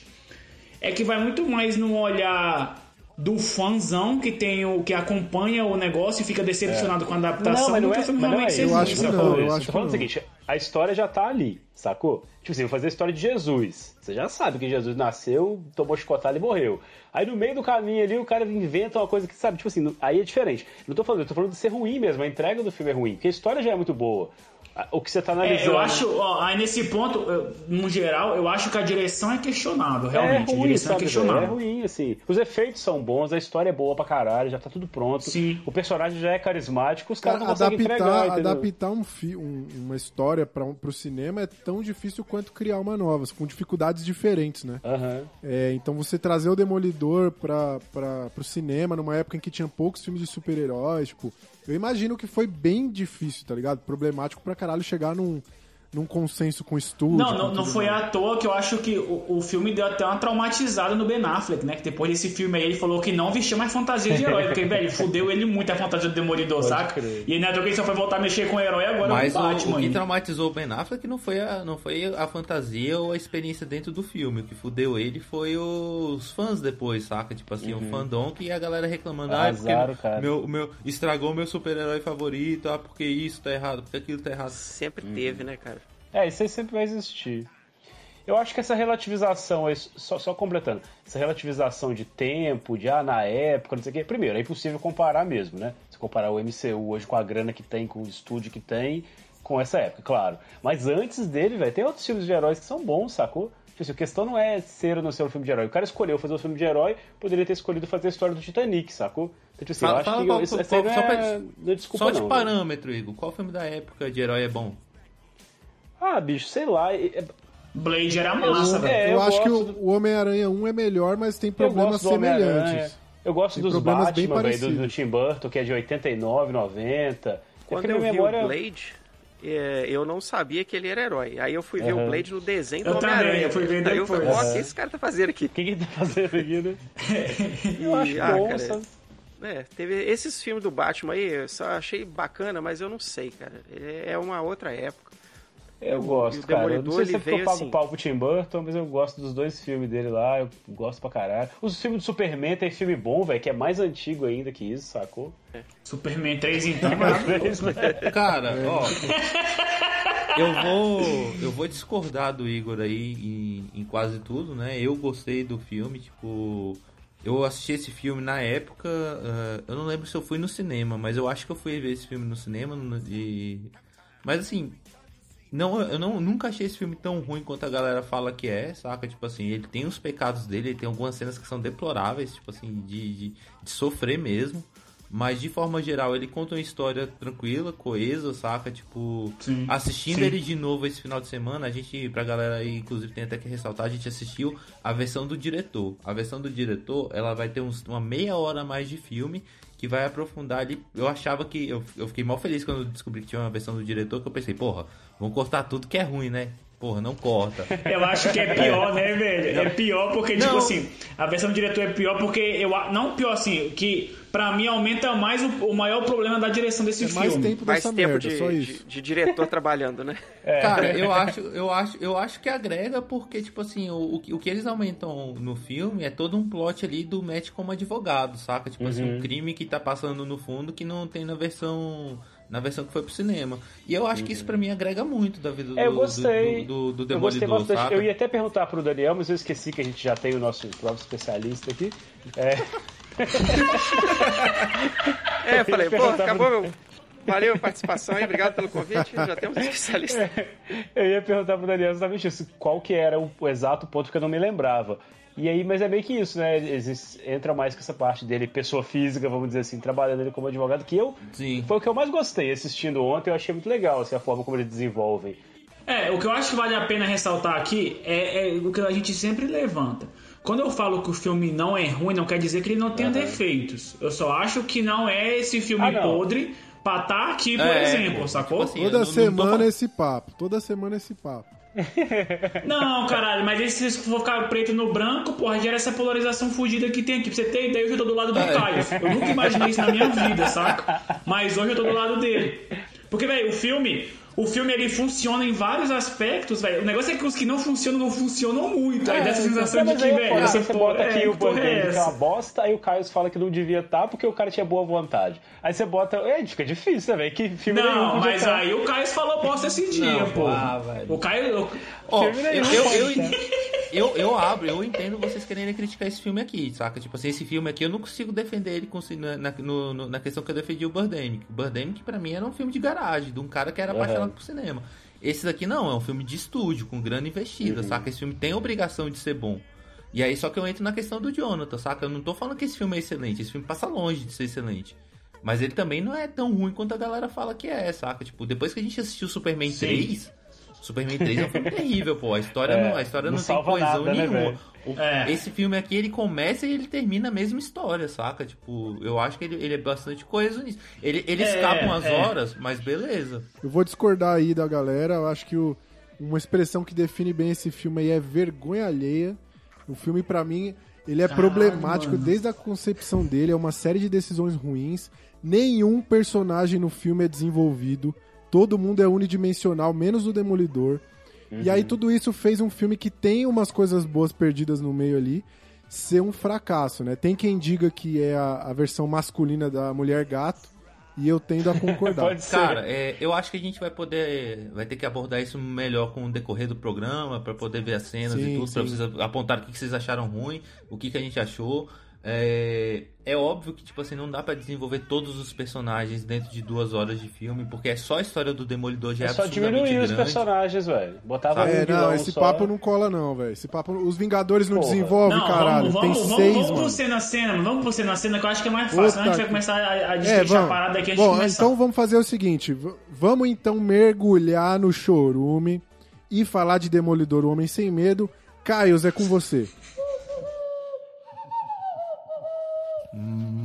É que vai muito mais no olhar do fãzão que tem o que acompanha o negócio e fica decepcionado com a adaptação Não, mas não que é, mas não é isso. Eu acho que Você não, eu acho falando que o seguinte, a história já tá ali, sacou? Tipo assim, vou fazer a história de Jesus. Você já sabe que Jesus nasceu, tomou chicotada e morreu. Aí no meio do caminho ali o cara inventa uma coisa que, sabe, tipo assim, aí é diferente. Não tô falando, eu tô falando de ser ruim mesmo, a entrega do filme é ruim, porque a história já é muito boa. A- O que você tá É, analisando... eu acho, ó, aí nesse ponto, eu, no geral, eu acho que a direção é questionável, realmente. é a ruim, direção sabe, é questionável. É ruim, assim. Os efeitos são bons, a história é boa pra caralho, já tá tudo pronto. Sim. O personagem já é carismático, os caras Cara, não conseguem adaptar, entregar, entendeu? adaptar um fi- um- uma história para um, pro cinema é tão difícil quanto criar uma nova, com dificuldades diferentes, né? Aham. É, então você trazer o Demolidor pra, pra, pro cinema numa época em que tinha poucos filmes de super-heróis, tipo, eu imagino que foi bem difícil, tá ligado? Problemático pra caralho chegar num, num consenso com o estúdio. Não, não, não foi à toa que eu acho que o, o filme deu até uma traumatizada no Ben Affleck, né? Que depois desse filme aí ele falou que não vestia mais fantasia de herói, porque, velho, fudeu ele muito a fantasia do Demolidor, saca? crer. E aí, né, ele só foi voltar a mexer com o herói agora Mas é o o, Batman. o que aí. traumatizou o Ben Affleck não foi, a, não foi a fantasia ou a experiência dentro do filme. O que fudeu ele foi os fãs depois, saca? Tipo assim, o fandom que a galera reclamando. Ah, é porque cara. meu, meu, estragou meu super-herói favorito. Ah, porque isso tá errado, porque aquilo tá errado. Sempre Uhum. teve, né, cara? É, isso aí sempre vai existir. Eu acho que essa relativização, só, só completando, essa relativização de tempo, de ah, na época, não sei o quê. Primeiro, é impossível comparar mesmo, né? Se comparar o MCU hoje com a grana que tem, com o estúdio que tem, com essa época, claro. Mas antes dele, velho, tem outros filmes de heróis que são bons, sacou? Tipo assim, a questão não é ser ou não ser um filme de herói. O cara escolheu fazer um filme de herói, poderia ter escolhido fazer a história do Titanic, sacou? Então, tipo assim, eu Fala- acho fala que qual- isso, qual- essa só é, pra- não é desculpa Só de não, né? parâmetro, Igor. Qual filme da época de herói é bom? Ah, bicho, sei lá. é- é- Blade era massa, Eu- velho. é, eu, eu acho que o, o Homem-Aranha 1 é melhor, mas tem Eu problemas do semelhantes. Eu gosto Tem dos problemas bem Batman, velho, do, do. Tim Burton, que é de 89, 90. É Quando porque eu minha vi memória... o Blade, é, eu não sabia que ele era herói. Aí eu fui ver o Blade no desenho Eu do também, Homem-Aranha. eu fui ver Aí eu falei, depois. ó, o que esse cara tá fazendo aqui? O que que tá fazendo aqui, né? Eu acho ah, bom, cara, sabe? É, teve esses filmes do Batman aí, eu só achei bacana, mas eu não sei, cara. É é uma outra época. Eu gosto, o cara. Eu não sei se é porque eu pago assim. pau pro Tim Burton, mas eu gosto dos dois filmes dele lá. Eu gosto pra caralho. Os filmes do Superman tem filme bom, velho, que é mais antigo ainda que isso, sacou? Superman 3, então, né? Cara, ó. Eu vou, eu vou discordar do Igor aí em, em quase tudo, né? Eu gostei do filme, tipo. Eu assisti esse filme na época. ah, eu não lembro se eu fui no cinema, mas eu acho que eu fui ver esse filme no cinema. no- e... Mas assim. Não, eu não, nunca achei esse filme tão ruim quanto a galera fala que é, saca? Tipo assim, ele tem os pecados dele, ele tem algumas cenas que são deploráveis, tipo assim, de, de, de sofrer mesmo. Mas de forma geral, ele conta uma história tranquila, coesa, saca? Tipo, Sim, assistindo sim. ele de novo esse final de semana, a gente, pra galera aí, inclusive tem até que ressaltar, a gente assistiu a versão do diretor. A versão do diretor, ela vai ter uns, uma meia hora a mais de filme que vai aprofundar ali. Eu achava que. Eu, eu fiquei mal feliz quando eu descobri que tinha uma versão do diretor, que eu pensei, porra, vão cortar tudo que é ruim, né? Porra, não corta. Eu acho que é pior, né, velho? É pior porque, tipo Não. assim, a versão do diretor é pior porque eu. Não pior assim, que pra mim aumenta mais o, o maior problema da direção desse É filme. mais tempo Mais tempo merda, de, só de, isso. de diretor trabalhando, né? Cara, eu acho, eu acho, eu acho que agrega porque, tipo assim, o, o, que- eles aumentam no filme é todo um plot ali do Matt como advogado, saca? Tipo assim, um crime que tá passando no fundo que não tem na versão. Na versão que foi pro cinema. E eu acho que isso pra mim agrega muito da vida do, eu gostei. do, do, do eu gostei Demolidor, bastante. saca? Eu ia até perguntar pro Daniel, mas eu esqueci que a gente já tem o nosso próprio especialista aqui. É, É, eu falei, pô, acabou meu. Valeu a participação aí, obrigado pelo convite. Já temos um especialista. eu ia perguntar pro Daniel exatamente isso. Qual que era o, o exato ponto que eu não me lembrava. E aí, mas é meio que isso, né? Existe, entra mais com essa parte dele, pessoa física, vamos dizer assim, trabalhando ele como advogado, que eu Sim. foi o que eu mais gostei assistindo ontem, eu achei muito legal assim, a forma como eles desenvolvem. É, o que eu acho que vale a pena ressaltar aqui é, é o que a gente sempre levanta. Quando eu falo que o filme não é ruim, não quer dizer que ele não tenha defeitos. Eu só acho que não é esse filme Ah, não. podre pra estar aqui, por É, exemplo, tipo sacou? assim, eu Toda não- não tô semana esse papo. Toda semana esse papo. Não, caralho, mas aí se você for ficar preto no branco, porra, gera essa polarização fugida que tem aqui. Pra você ter ideia, hoje eu tô do lado do Caio. Eu nunca imaginei isso na minha vida, saca? Mas hoje eu tô do lado dele. Porque, velho, o filme. O filme ele funciona em vários aspectos, velho. O negócio é que os que não funcionam, não funcionam muito. Aí dá essa sensação É, de que, velho, pô, você porra- bota aqui é, o que porra é que é uma bosta, aí o Caio fala que não devia estar porque o cara tinha boa vontade. Aí você bota. É, fica difícil, né, velho? Que filme nenhum Não, mas tá. aí o Caio falou bosta esse dia, Não, pô. ah, velho. o Caio. Ó, eu, Filme nenhum eu, pode eu, eu, eu abro, eu entendo vocês quererem criticar esse filme aqui, saca? Tipo assim, esse filme aqui eu não consigo defender ele com, na, na- no- na questão que eu defendi o Birdemic. O Birdemic pra mim era um filme de garagem, de um cara que era Aham. Apaixonado por cinema. Esse daqui não, é um filme de estúdio, com grana investida, Uhum. saca? Esse filme tem obrigação de ser bom. E aí só que eu entro na questão do Jonathan, saca? Eu não tô falando que esse filme é excelente, esse filme passa longe de ser excelente. Mas ele também não é tão ruim quanto a galera fala que é, saca? Tipo, depois que a gente assistiu Superman Sim. 3, Superman 3 é um filme terrível, pô. A história É, não, a história não não, tem coesão nada, né, nenhuma. velho? O- É. Esse filme aqui, ele começa e ele termina a mesma história, saca? Tipo, eu acho que ele, ele é bastante coeso nisso. Ele, ele É, escapa umas é. horas, mas beleza. Eu vou discordar aí da galera. Eu acho que o- uma expressão que define bem esse filme aí é vergonha alheia. O filme, pra mim, ele é Caralho, problemático mano. desde a concepção dele. É uma série de decisões ruins. Nenhum personagem no filme é desenvolvido. Todo mundo é unidimensional, menos o Demolidor. E aí tudo isso fez um filme que tem umas coisas boas perdidas no meio ali ser um fracasso, né? Tem quem diga que é a, a versão masculina da Mulher Gato e eu tendo a concordar. Pode ser. Cara, é, eu acho que a gente vai poder. Vai ter que abordar isso melhor com o decorrer do programa, pra poder ver as cenas Sim, e tudo, pra sim. vocês apontar o que que vocês acharam ruim, o que, que a gente achou. É, é óbvio que, tipo assim, não dá pra desenvolver todos os personagens dentro de duas horas de filme, porque é só a história do Demolidor já é, É só diminuir os personagens, velho. Botava um É, vilão não, esse só. papo não cola não, velho. Esse papo, os Vingadores não Porra. desenvolvem, Não, caralho. vamos, Tem vamos, vamos, seis, vamos mano. por cena a cena. Vamos por cena a cena que eu acho que é mais fácil. Senão a gente vai começar a, a É, a vamos. parada aqui antes de Bom, começar. então vamos fazer o seguinte. Vamos então mergulhar no chorume e falar de Demolidor o Homem Sem Medo. Caios, é com você.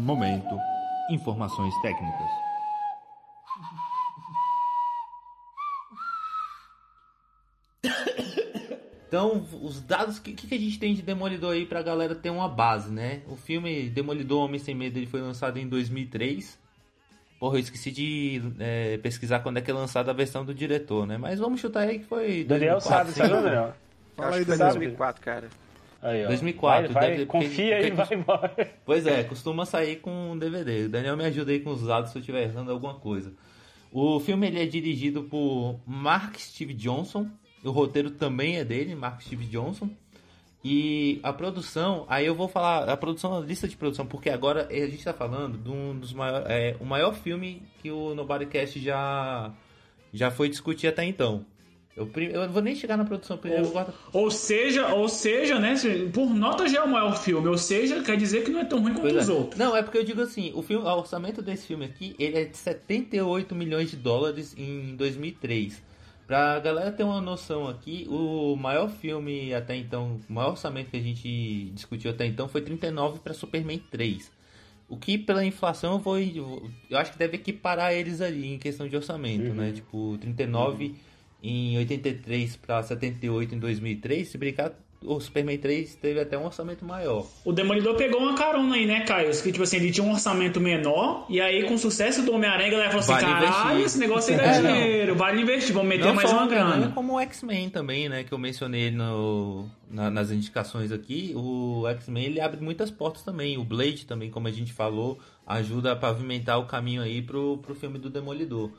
Momento. Informações técnicas. Então, os dados, o que, que a gente tem de Demolidor aí pra galera ter uma base, né? O filme Demolidor Homem Sem Medo ele foi lançado em 2003. Porra, eu esqueci de é, pesquisar quando é que é lançada a versão do diretor, né? Mas vamos chutar aí que foi. Daniel 2004, sabe, sim. sabe, Daniel? Fala aí, Daniel. 2004, cara. Aí, ó. 2004, Vai, vai, confia porque- vai embora. Pois é, costuma sair com um DVD. O Daniel me ajuda aí com os dados se eu estiver errando alguma coisa. O filme ele é dirigido por Mark Steve Johnson. O roteiro também é dele, Mark Steve Johnson. E a produção, aí eu vou falar a produção, a lista de produção, porque agora a gente está falando de um dos maiores, é, o maior filme que o Nobodycast já já foi discutir até então. Eu, eu não vou nem chegar na produção primeiro, eu vou guardar- Ou seja, ou seja, né? Por nota já é o maior filme. Ou seja, quer dizer que não é tão ruim quanto Pois os é. outros. Não, é porque eu digo assim, o, filme, o orçamento desse filme aqui, ele é de 78 milhões de dólares em 2003. Pra galera ter uma noção aqui, o maior filme até então, o maior orçamento que a gente discutiu até então foi 39 para Superman 3. O que pela inflação eu vou, eu acho que deve equiparar eles ali em questão de orçamento, né? Tipo, 39 em 83 para 78 em 2003, se brincar, o Superman 3 teve até um orçamento maior. O Demolidor pegou uma carona aí, né, Caio? Que, tipo assim, ele tinha um orçamento menor, e aí, com o sucesso do Homem-Aranha, a galera falou assim: Vale caralho, investir." esse negócio aí dá É, não. dinheiro, vale investir, vamos meter Não mais uma grana. como o X-Men também, né? Que eu mencionei no, na- nas indicações aqui. O X-Men ele abre muitas portas também. O Blade também, como a gente falou, ajuda a pavimentar o caminho aí pro, pro filme do Demolidor.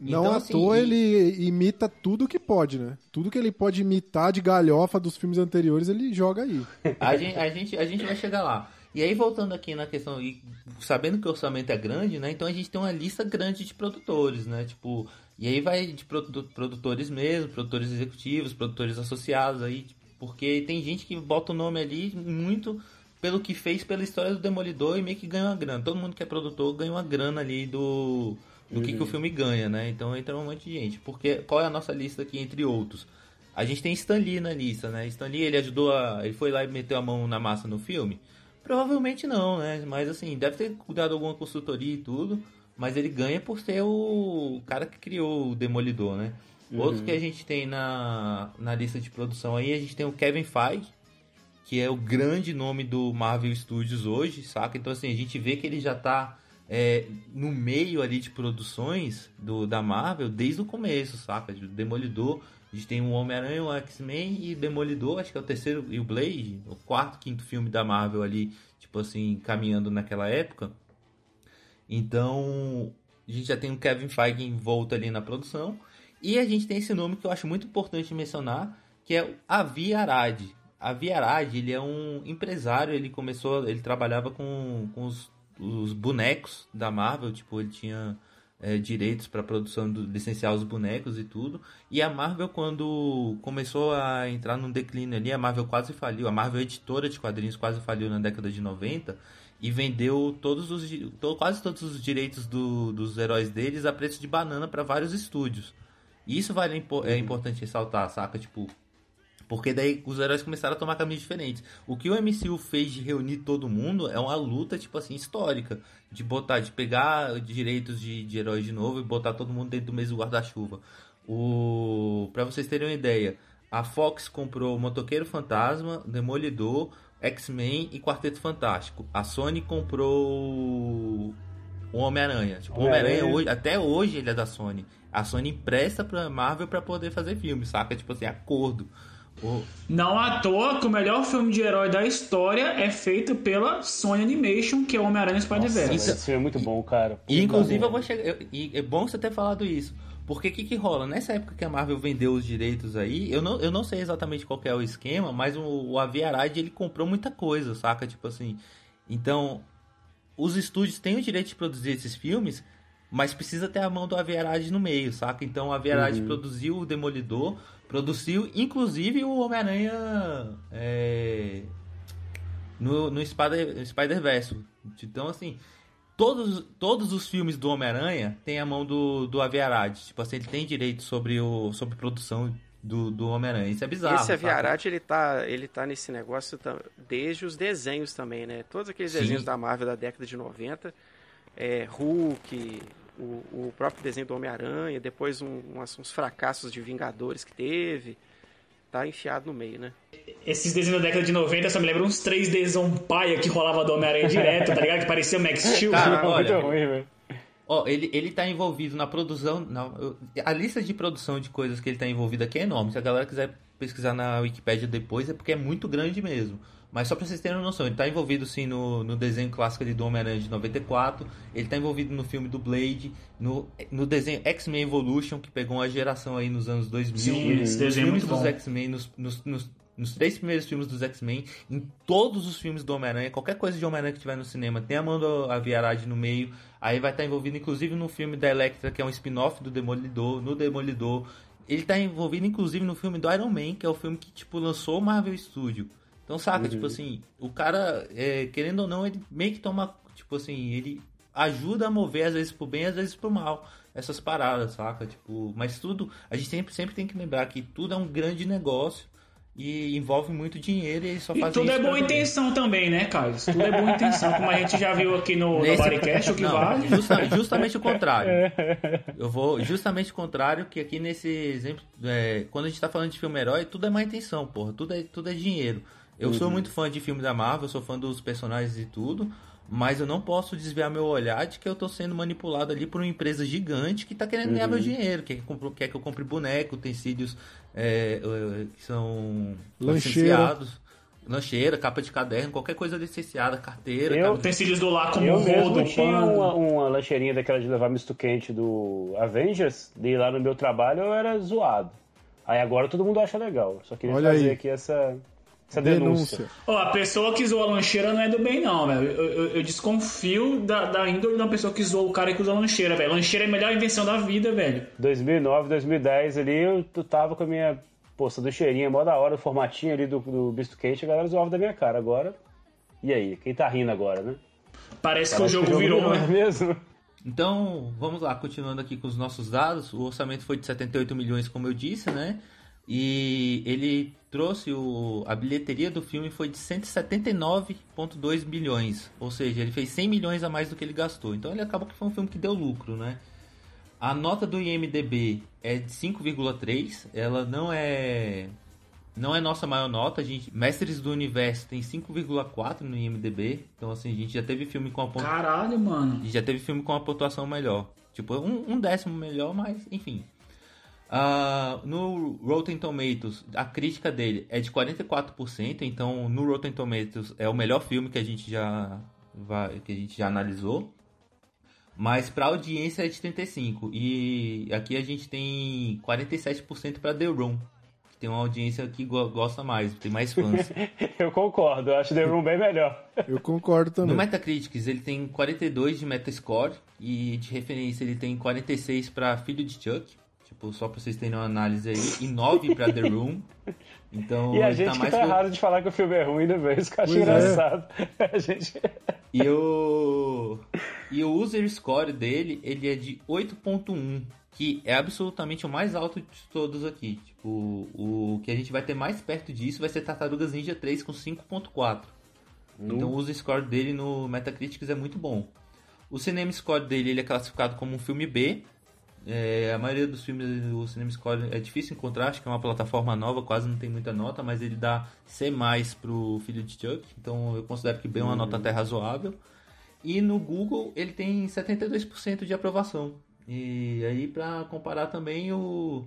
Não Então, à assim, toa ele imita tudo que pode, né? Tudo que ele pode imitar de galhofa dos filmes anteriores, ele joga aí. A gente, a, gente, a gente vai chegar lá. E aí, voltando aqui na questão, e sabendo que o orçamento é grande, né? Então a gente tem uma lista grande de produtores, né? Tipo, e aí vai de produ- produtores mesmo, produtores executivos, produtores associados aí, porque tem gente que bota o nome ali muito pelo que fez pela história do Demolidor e meio que ganha uma grana. Todo mundo que é produtor ganha uma grana ali do, do que, que o filme ganha, né? Então entra um monte de gente. Porque qual é a nossa lista aqui, entre outros? A gente tem Stan Lee na lista, né? Stan Lee, ele ajudou a... Ele foi lá e meteu a mão na massa no filme? Provavelmente não, né? Mas assim, deve ter dado alguma consultoria e tudo. Mas ele ganha por ser o cara que criou o Demolidor, né? Outro que a gente tem na, na lista de produção aí, a gente tem o Kevin Feige, que é o grande nome do Marvel Studios hoje, saca? Então assim, a gente vê que ele já tá é, no meio ali de produções do, da Marvel desde o começo, saca? De Demolidor, a gente tem o Homem-Aranha, o X-Men e Demolidor, acho que é o terceiro, e o Blade, o quarto, quinto filme da Marvel ali, tipo assim, caminhando naquela época. Então, a gente já tem o Kevin Feige envolto ali na produção. E a gente tem esse nome que eu acho muito importante mencionar, que é o Avi Arad. Avi Arad, ele é um empresário, ele começou, ele trabalhava com, com os, os bonecos da Marvel, tipo, ele tinha é, direitos para produção, do, licenciar os bonecos e tudo. E a Marvel, quando começou a entrar num declínio ali, a Marvel quase faliu. A Marvel, editora de quadrinhos, quase faliu na década de 90 e vendeu todos os, to- quase todos os direitos do- dos heróis deles a preço de banana para vários estúdios. E isso vale, impo- é importante ressaltar, saca? Tipo, porque daí os heróis começaram a tomar caminhos diferentes. O que o MCU fez de reunir todo mundo é uma luta, tipo assim, histórica. De botar, de pegar direitos de, de heróis de novo e botar todo mundo dentro do mesmo guarda-chuva. O... Pra vocês terem uma ideia, a Fox comprou o Motoqueiro Fantasma, Demolidor, X-Men e Quarteto Fantástico. A Sony comprou o Homem-Aranha. Tipo, o Homem-Aranha, Homem-Aranha. hoje, até hoje ele é da Sony. A Sony empresta pra Marvel pra poder fazer filme, saca? Tipo assim, acordo. Não à toa que o melhor filme de herói da história é feito pela Sony Animation, que é o Homem-Aranha Spider-Verse. Isso- Esse filme é muito bom, cara. E inclusive eu vou chegar. eu- E é bom você ter falado isso. Porque o que, que rola? Nessa época que a Marvel vendeu os direitos aí, eu não, eu não sei exatamente qual que é o esquema, mas o, o Avi Arad, ele comprou muita coisa, saca? Tipo assim. Então, os estúdios têm o direito de produzir esses filmes, mas precisa ter a mão do Avi Arad no meio, saca? Então, o Avi Arad produziu o Demolidor, produziu inclusive o Homem-Aranha é, no, no Spider- Spider-Verse. então, assim, todos, todos os filmes do Homem-Aranha têm a mão do, do Avi Arad. Tipo assim, ele tem direito sobre, o, sobre produção do, do Homem-Aranha. Isso é bizarro. Esse? Aviarad, ele tá, ele tá nesse negócio desde os desenhos também, né? Todos aqueles Sim. desenhos da Marvel da década de 90, é, Hulk, o, o próprio desenho do Homem-Aranha, depois um- umas- uns fracassos de Vingadores que teve, tá enfiado no meio, né? Esses desenhos da década de 90 só me lembram uns 3Dzão paia que rolava do Homem-Aranha direto, tá ligado? Que parecia o Max Steel. Cara, Muito olha, ruim, velho. Ó, ele, ele tá envolvido na produção. na- a lista de produção de coisas que ele tá envolvido aqui é enorme. Se a galera quiser pesquisar na Wikipédia depois, é porque é muito grande mesmo. Mas só pra vocês terem uma noção, ele tá envolvido sim no, no desenho clássico do Homem-Aranha de 94, ele tá envolvido no filme do Blade, no, no desenho X-Men Evolution, que pegou uma geração aí nos anos 2000. Sim, esse nos desenho é filmes muito dos. X-Men, nos, nos, nos, nos três primeiros filmes dos X-Men, em todos os filmes do Homem-Aranha, qualquer coisa de Homem-Aranha que tiver no cinema, tem a mão do Avi Arad no meio, aí vai estar envolvido inclusive no filme da Electra, que é um spin-off do Demolidor, no Demolidor. Ele tá envolvido inclusive no filme do Iron Man, que é o filme que tipo lançou o Marvel Studio. Então, saca, tipo assim, o cara, é, querendo ou não, ele meio que toma, tipo assim, ele ajuda a mover às vezes pro bem, às vezes pro mal, essas paradas, saca? Tipo, mas tudo, a gente sempre, sempre tem que lembrar que tudo é um grande negócio e envolve muito dinheiro e só E fazem tudo isso é boa intenção também, né, Carlos? Tudo é boa intenção, como a gente já viu aqui no, no Nesse- Bodycast, o que Não, vale. justa- justamente o contrário. Eu vou justamente o contrário, que aqui nesse exemplo, é, quando a gente tá falando de filme herói, tudo é má intenção, porra. Tudo é, tudo é dinheiro. Eu sou muito fã de filme da Marvel, eu sou fã dos personagens e tudo, mas eu não posso desviar meu olhar de que eu tô sendo manipulado ali por uma empresa gigante que tá querendo ganhar meu dinheiro, quer que, eu compre- quer que eu compre boneco, utensílios é, é, que são Lancheira. licenciados. Lancheira, capa de caderno, qualquer coisa licenciada, carteira, Eu- capa- Utensílios do lar como Eu mesmo tinha uma, uma lancheirinha daquela de levar misto quente do Avengers, e lá no meu trabalho eu era zoado. Aí agora todo mundo acha legal. Só queria Olha fazer aí. aqui essa, essa denúncia. Denúncia. Ó, a pessoa que zoa a lancheira não é do bem, não, velho. Eu, eu- eu desconfio da, da índole de uma pessoa que zoa o cara que usa lancheira, velho. Lancheira é a melhor invenção da vida, velho. 2009, 2010 ali, eu tava com a minha poça do cheirinho, mó da hora, o formatinho ali do, do misto quente, a galera zoava da minha cara. Agora, e aí? Quem tá rindo agora, né? Parece, que Parece o jogo virou, não é né? mesmo? Então, vamos lá, continuando aqui com os nossos dados. O orçamento foi de 78 milhões, como eu disse, né? E ele trouxe o, a bilheteria do filme foi de 179,2 milhões. Ou seja, ele fez 100 milhões a mais do que ele gastou. Então ele acabou que foi um filme que deu lucro, né? A nota do IMDB é de 5,3. Ela não é não é nossa maior nota, a gente. Mestres do Universo tem 5,4 no IMDB. Então assim, a gente já teve filme com a ponta Caralho, mano. já teve filme com uma pontuação melhor. Tipo, um, um décimo melhor, mas enfim. Ah, no Rotten Tomatoes, a crítica dele é de 44%, então no Rotten Tomatoes é o melhor filme que a gente já, vai, que a gente já analisou. Mas pra audiência é de 35%. E aqui a gente tem 47% pra The Room. Que tem uma audiência que go- gosta mais, tem mais fãs. Eu concordo, eu acho The Room bem melhor. Eu concordo No também. Metacritics ele tem 42 de Metascore e de referência ele tem 46 para Filho de Chuck, só para vocês terem uma análise aí, e 9 para The Room. Então E a ele gente tá que mais tá pro- errado de falar que o filme é ruim, né, velho? Isso que eu acho Pois é. engraçado. A gente... E o e o user score dele, ele é de 8.1, que é absolutamente o mais alto de todos aqui. Tipo, o que a gente vai ter mais perto disso vai ser Tartarugas Ninja 3 com 5.4. Então o user score dele no Metacritics é muito bom. O Cinema Score dele ele é classificado como um filme B. É, a maioria dos filmes o Cinema Score é difícil encontrar, acho que é uma plataforma nova, quase não tem muita nota, mas ele dá C+, pro Filho de Chuck, então eu considero que B é uma nota até razoável. E no Google ele tem 72% de aprovação. E aí para comparar também o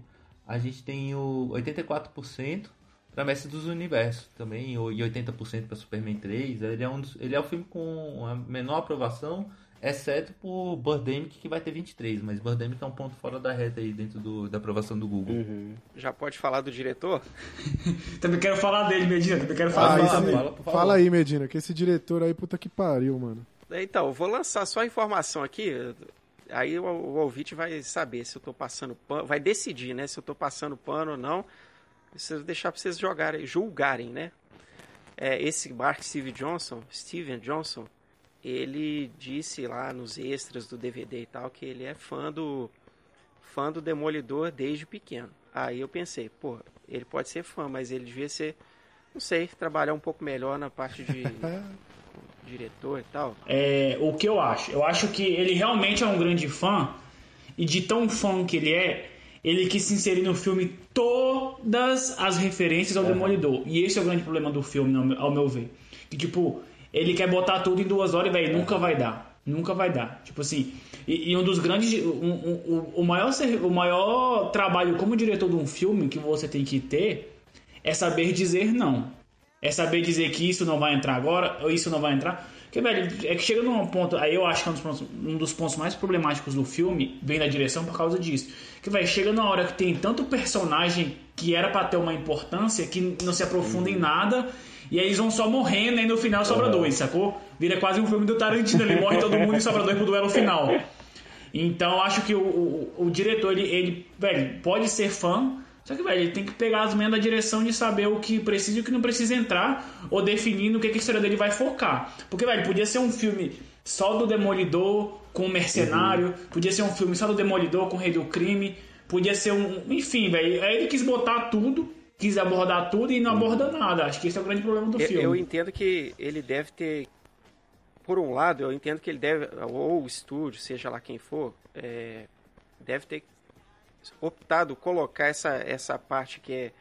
a gente tem o 84% para Mestre dos Universos também, e 80% para Superman 3. Ele é, um dos- ele é o filme com a menor aprovação, Exceto por Birdemic, que vai ter 23, mas Birdemic é um ponto fora da reta aí dentro do- da aprovação do Google. Uhum. Já pode falar do diretor? Também quero falar dele, Medina. Também quero falar Ah, dele fala, por favor. fala aí, Medina, que esse diretor aí, puta que pariu, mano. Então, eu vou lançar só a informação aqui. Aí o, o ouvinte vai saber se eu tô passando pano. Vai decidir, né? Se eu tô passando pano ou não. Preciso deixar pra vocês jogarem, julgarem, né? É, esse Mark Steve Johnson, Steven Johnson, ele disse lá nos extras do DVD e tal que ele é fã do fã do Demolidor desde pequeno. Aí eu pensei, pô, ele pode ser fã, mas ele devia ser, não sei, trabalhar um pouco melhor na parte de diretor e tal. É, o que eu acho? Eu acho que ele realmente é um grande fã, e de tão fã que ele é, ele quis se inserir no filme todas as referências ao Demolidor. E esse é o grande problema do filme, ao meu ver. Que, tipo, ele quer botar tudo em duas horas e, velho, nunca vai dar. Nunca vai dar. Tipo assim, e, e um dos grandes. Um, um- o- o, maior, o maior trabalho como diretor de um filme que você tem que ter é saber dizer não. É saber dizer que isso não vai entrar agora, ou isso não vai entrar. Porque, velho, é que chega num ponto. Aí eu acho que é um dos pontos, um dos pontos mais problemáticos do filme vem da direção por causa disso. Que, velho, chega na hora que tem tanto personagem que era pra ter uma importância que não se aprofunda em nada. E aí eles vão só morrendo e no final sobra dois, sacou? Vira quase um filme do Tarantino. Ele morre todo mundo e sobra dois pro duelo final. Então acho que o, o, o diretor, ele, ele, velho, pode ser fã, só que, velho, ele tem que pegar as manhas da direção de saber o que precisa e o que não precisa entrar, ou definir no que, que a história dele vai focar. Porque, velho, podia ser um filme só do Demolidor com o Mercenário, podia ser um filme só do Demolidor com o Rei do Crime, podia ser um. Enfim, velho, aí ele quis botar tudo, quis abordar tudo e não aborda nada. Acho que esse é o grande problema do Eu, filme. eu entendo que ele deve ter, por um lado, eu entendo que ele deve, ou o estúdio, seja lá quem for, é, deve ter optado colocar essa, essa parte que é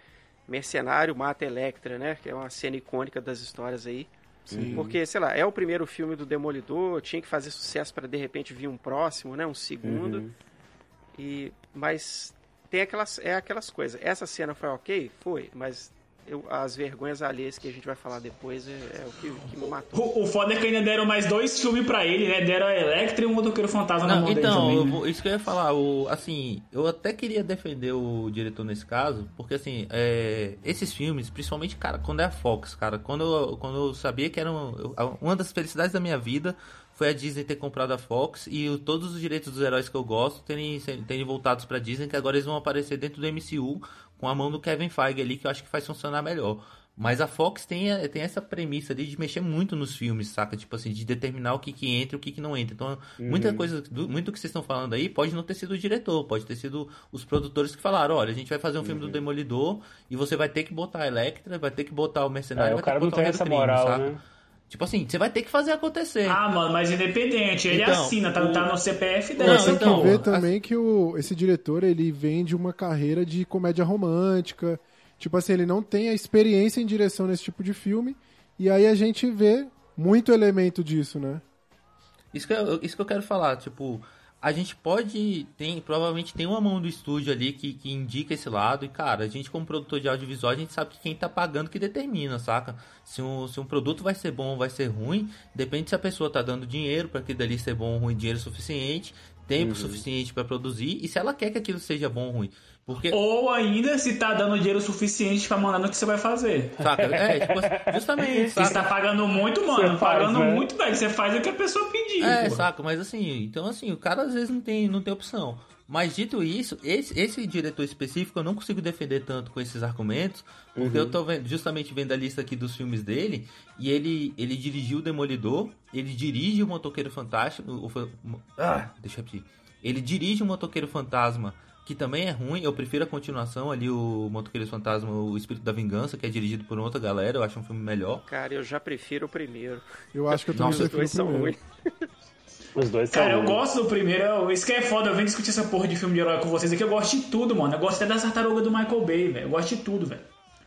mercenário mata Electra, né? Que é uma cena icônica das histórias aí. Porque, sei lá, é o primeiro filme do Demolidor, tinha que fazer sucesso para de repente vir um próximo, né? Um segundo. E, mas tem aquelas, é aquelas coisas. Essa cena foi ok? Foi, mas eu- as vergonhas alheias que a gente vai falar depois é, é o que, que me matou. O, o foda é que ainda deram mais dois filmes pra ele, né? Deram a Electra e um motoqueiro fantasma na Não, mão dele então, também, né? isso que eu ia falar, o, assim, eu até queria defender o diretor nesse caso, porque assim, é, esses filmes, principalmente, cara, quando é a Fox, cara, quando eu, quando eu sabia que era eu- uma das felicidades da minha vida foi a Disney ter comprado a Fox e o- todos os direitos dos heróis que eu gosto terem, terem voltados pra Disney, que agora eles vão aparecer dentro do MCU com a mão do Kevin Feige ali, que eu acho que faz funcionar melhor. Mas a Fox tem, tem essa premissa ali de mexer muito nos filmes, saca? Tipo assim, de determinar o que, que entra e o que, que não entra. Então, muita coisa, muito do que vocês estão falando aí pode não ter sido o diretor, pode ter sido os produtores que falaram: olha, a gente vai fazer um filme do Demolidor e você vai ter que botar a Electra, vai ter que botar o Mercenário, É, vai o cara ter não tem essa Crime, moral, saca? né? Tipo assim, você vai ter que fazer acontecer. Ah, mano, mas independente, ele Então, assina, tá, o- tá no CPF dele. Não, Mas tem então, que ver a- também que o, esse diretor, ele vem de uma carreira de comédia romântica. Tipo assim, ele não tem a experiência em direção nesse tipo de filme. E aí a gente vê muito elemento disso, né? Isso que, eu, isso que eu quero falar, tipo, a gente pode, tem, provavelmente tem uma mão do estúdio ali que, que indica esse lado, e cara, a gente como produtor de audiovisual, a gente sabe que quem tá pagando que determina, saca? Se um, se um produto vai ser bom ou vai ser ruim, depende se a pessoa tá dando dinheiro para aquilo dali ser bom ou ruim, dinheiro suficiente, tempo suficiente para produzir, e se ela quer que aquilo seja bom ou ruim. Porque, Ou ainda se tá dando dinheiro suficiente pra mandar no que você vai fazer. saca? É, tipo, justamente, Se você saca? tá pagando muito, mano, Você pagando né? muito, velho, você faz o que a pessoa pedir. É, pô. saca, mas assim, então assim, o cara às vezes não tem, não tem opção. Mas dito isso, esse, esse diretor específico eu não consigo defender tanto com esses argumentos, porque eu tô vendo, justamente vendo a lista aqui dos filmes dele, e ele, ele dirigiu o Demolidor, ele dirige o Motoqueiro Fantástico, o, o- ah, deixa eu repetir. Ele dirige o Motoqueiro Fantasma, que também é ruim, eu prefiro a continuação ali, o Motoqueiro Fantasma, o Espírito da Vingança, que é dirigido por outra galera, eu acho um filme melhor. Cara, eu já prefiro o primeiro. Eu acho que eu também Nossa, Os prefiro dois o são primeiro. ruins. Os dois são. Cara, eu gosto do primeiro, isso que é foda, eu venho discutir essa porra de filme de herói com vocês aqui, eu gosto de tudo, mano. Eu gosto até das tartarugas do Michael Bay, velho. Eu gosto de tudo, velho.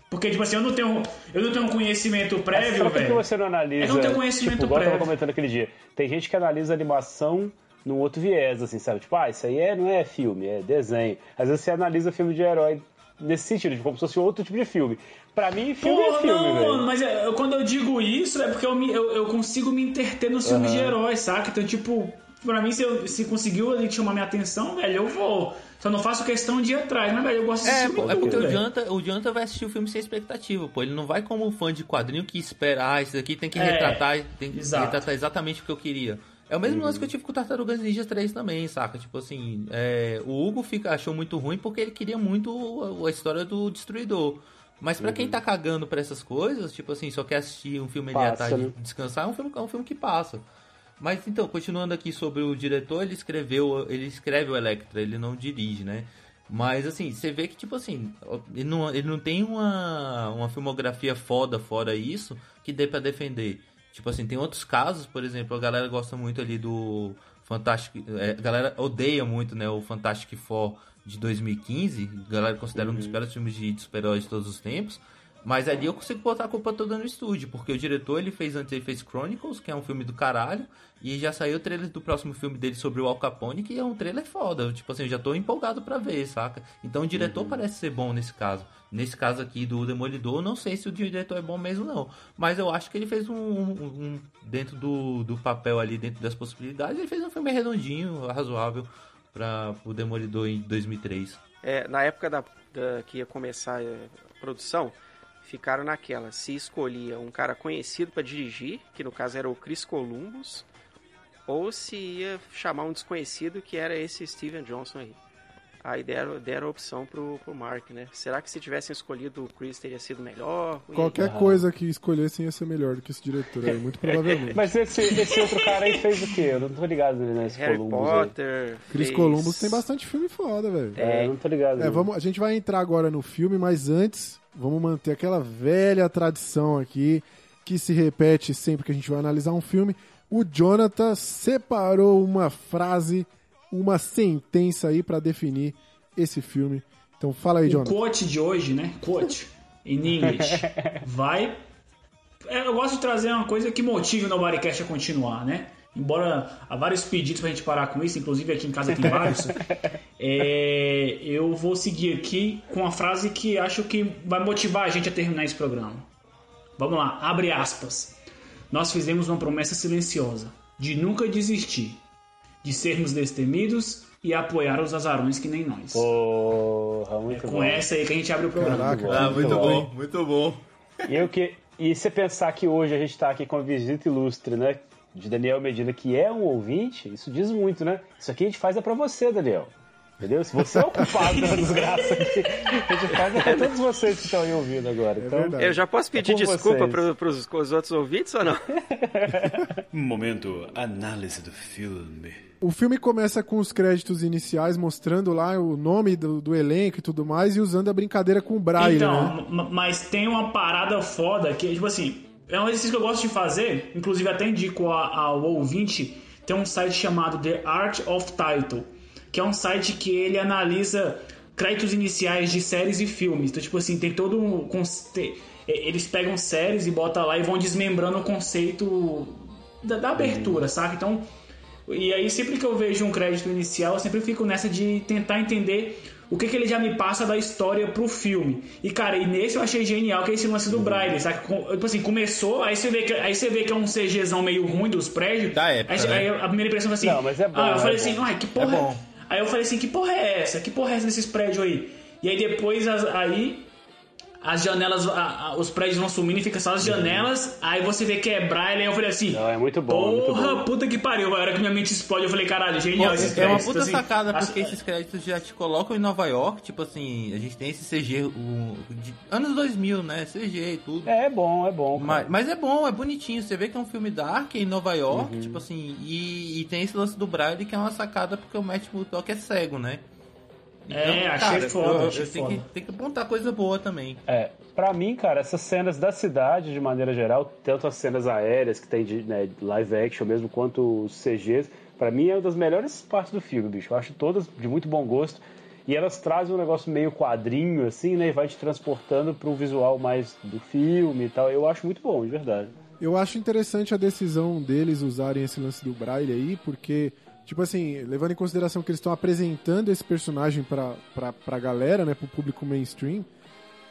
Porque, tipo assim, eu não tenho, eu não tenho um conhecimento prévio, Sabe por que velho. você não analisa? Eu não tenho conhecimento tipo, igual eu tava prévio. comentando aquele dia. Tem gente que analisa animação num outro viés, assim, sabe? Tipo, ah, isso aí é, não é filme, é desenho. Às vezes você analisa filme de herói nesse sentido, de como se fosse outro tipo de filme. Pra mim, filme Porra, é filme, não, velho. mano, mas é, eu- quando eu digo isso é porque eu, me- eu, eu consigo me interter nos filmes de heróis, saca? Então, tipo, Pra mim, se, eu, se conseguiu ali chamar minha atenção, velho, eu vou. Só não faço questão de ir atrás, mas, velho, eu gosto de É, pô, é tudo, porque o. Jonathan, o Jonathan vai assistir o filme sem expectativa, pô. Ele não vai como um fã de quadrinho que espera, ah, isso aqui tem que É, retratar, tem que exato. retratar exatamente o que eu queria. É o mesmo lance que eu tive com o Tartarugas Ninja 3 também, saca? Tipo assim, é, o Hugo fica, achou muito ruim porque ele queria muito a, a história do Destruidor. Mas pra quem tá cagando pra essas coisas, tipo assim, só quer assistir um filme ali à Passa, tarde né? e descansar, é um filme, é um filme que passa. Mas então, continuando aqui sobre o diretor, ele escreveu, ele escreve o Electra, ele não dirige, né? Mas assim, você vê que tipo assim, ele não, ele não tem uma, uma filmografia foda fora isso que dê pra defender. Tipo assim, tem outros casos, por exemplo, a galera gosta muito ali do Fantástico, é, a galera odeia muito, né, o Fantastic Four de 2015, a galera considera um dos piores filmes de, de super-heróis de todos os tempos. Mas ali eu consigo botar a culpa toda no estúdio, porque o diretor ele fez antes ele fez Chronicles, que é um filme do caralho, e já saiu o trailer do próximo filme dele sobre o Al Capone, que é um trailer foda. Tipo assim, eu já tô empolgado pra ver, saca? Então o diretor parece ser bom nesse caso. Nesse caso aqui do Demolidor, não sei se o diretor é bom mesmo não, mas eu acho que ele fez um, um- um- dentro do, do papel ali, dentro das possibilidades, ele fez um filme redondinho, razoável para o Demolidor em 2003. É, na época da, da- que ia começar é, a produção, ficaram naquela. Se escolhia um cara conhecido para dirigir, que no caso era o Chris Columbus, ou se ia chamar um desconhecido, que era esse Steven Johnson aí. Aí deram, deram a opção pro, pro Mark, né? Será que se tivessem escolhido o Chris teria sido melhor? Aí? Qualquer coisa que escolhessem ia ser melhor do que esse diretor aí, muito provavelmente. Mas esse, esse outro cara aí fez o quê? Eu não tô ligado nele nesse Harry Columbus aí. Potter. Chris fez- Columbus tem bastante filme foda, velho. É, eu não tô ligado. É, vamos, a gente vai entrar agora no filme, mas antes vamos manter aquela velha tradição aqui que se repete sempre que a gente vai analisar um filme. O Jonathan separou uma frase, uma sentença aí pra definir esse filme. Então fala aí, O Jonathan. quote de hoje, né? Quote, in English, vai... É, Eu gosto de trazer uma coisa que motive o Nobodycast a continuar, né? Embora há vários pedidos pra gente parar com isso, inclusive aqui em casa tem vários, é, eu vou seguir aqui com a frase que acho que vai motivar a gente a terminar esse programa. Vamos lá, abre aspas. Nós fizemos uma promessa silenciosa de nunca desistir, de sermos destemidos e apoiar os azarões que nem nós. Porra, muito Com bom. essa aí que a gente abre o programa. Caraca, Ah, muito muito bom. bom, muito bom. E, eu que... e você pensar que hoje a gente tá aqui com a visita ilustre, né? De Daniel Medina, que é um ouvinte, isso diz muito, né? Isso aqui a gente faz é pra você, Daniel. Entendeu? Se você é o culpado da desgraça aqui, a gente faz é pra todos vocês que estão aí ouvindo agora. Então, verdade. Eu já posso pedir É desculpa pros, pros outros ouvintes ou não? Momento análise do filme. O filme começa com os créditos iniciais mostrando lá o nome do, do elenco e tudo mais e usando a brincadeira com o Braille, então, né? ma- mas tem uma parada foda que, tipo assim, é um exercício que eu gosto de fazer, inclusive até indico a- ao ouvinte, tem um site chamado The Art of Title, que é um site que ele analisa créditos iniciais de séries e filmes. Então, tipo assim, tem todo um. Eles pegam séries e botam lá e vão desmembrando o conceito da, da abertura, saca? Então. E aí, sempre que eu vejo um crédito inicial, eu sempre fico nessa de tentar entender o que, que ele já me passa da história pro filme. E, cara, e nesse eu achei genial, que é esse lance do Braille, sabe? Tipo assim, começou, aí você vê que, aí você vê que é um CGzão meio ruim dos prédios. Da época, aí, né? aí a primeira impressão foi assim... Não, mas é bom, Ah, eu é falei assim, ai, que porra... É. Aí eu falei assim, que porra é essa? Que porra é essa desses prédios aí? E aí depois, aí... As janelas, a- a- os prédios vão sumindo e fica só as janelas. Aí você vê que é braille. Aí eu falei assim: Não, é muito bom, é muito Porra, bom. puta que pariu. A hora que minha mente explode, eu falei: caralho, genial esses é uma puta Assim, sacada, as- porque esses créditos já te colocam em Nova York, tipo assim, a gente tem esse CG o, de anos 2000, né? CG e tudo. É, é bom, é bom. Mas, mas é bom, é bonitinho. Você vê que é um filme dark em Nova York, Uhum. tipo assim, e, e tem esse lance do Braille que é uma sacada porque o Matt Murdock é cego, né? É, achei foda, eu, achei foda. que, tenho que apontar coisa boa também. É, pra mim, cara, essas cenas da cidade, de maneira geral, tanto as cenas aéreas que tem de né, live action mesmo, quanto os CGs, pra mim é uma das melhores partes do filme, bicho. Eu acho todas de muito bom gosto. E elas trazem um negócio meio quadrinho, assim, né? E vai te transportando pro visual mais do filme e tal. Eu acho muito bom, de verdade. Eu acho interessante a decisão deles usarem esse lance do Braille aí, porque, tipo assim, levando em consideração que eles estão apresentando esse personagem pra, pra, pra galera, né, pro público mainstream,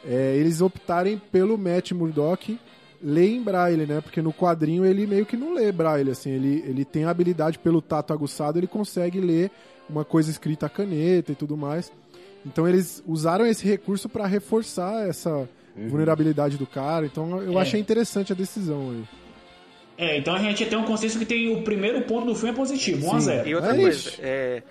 é, eles optarem pelo Matt Murdock lê em braille, né? Porque no quadrinho ele meio que não lê braille, assim. Ele, ele tem a habilidade pelo tato aguçado, ele consegue ler uma coisa escrita a caneta e tudo mais. Então eles usaram esse recurso para reforçar essa vulnerabilidade do cara. Então eu É. achei interessante a decisão aí. É, então a gente tem um consenso que tem o primeiro ponto do filme é positivo, 1 a Sim. 0 E outra É coisa, é,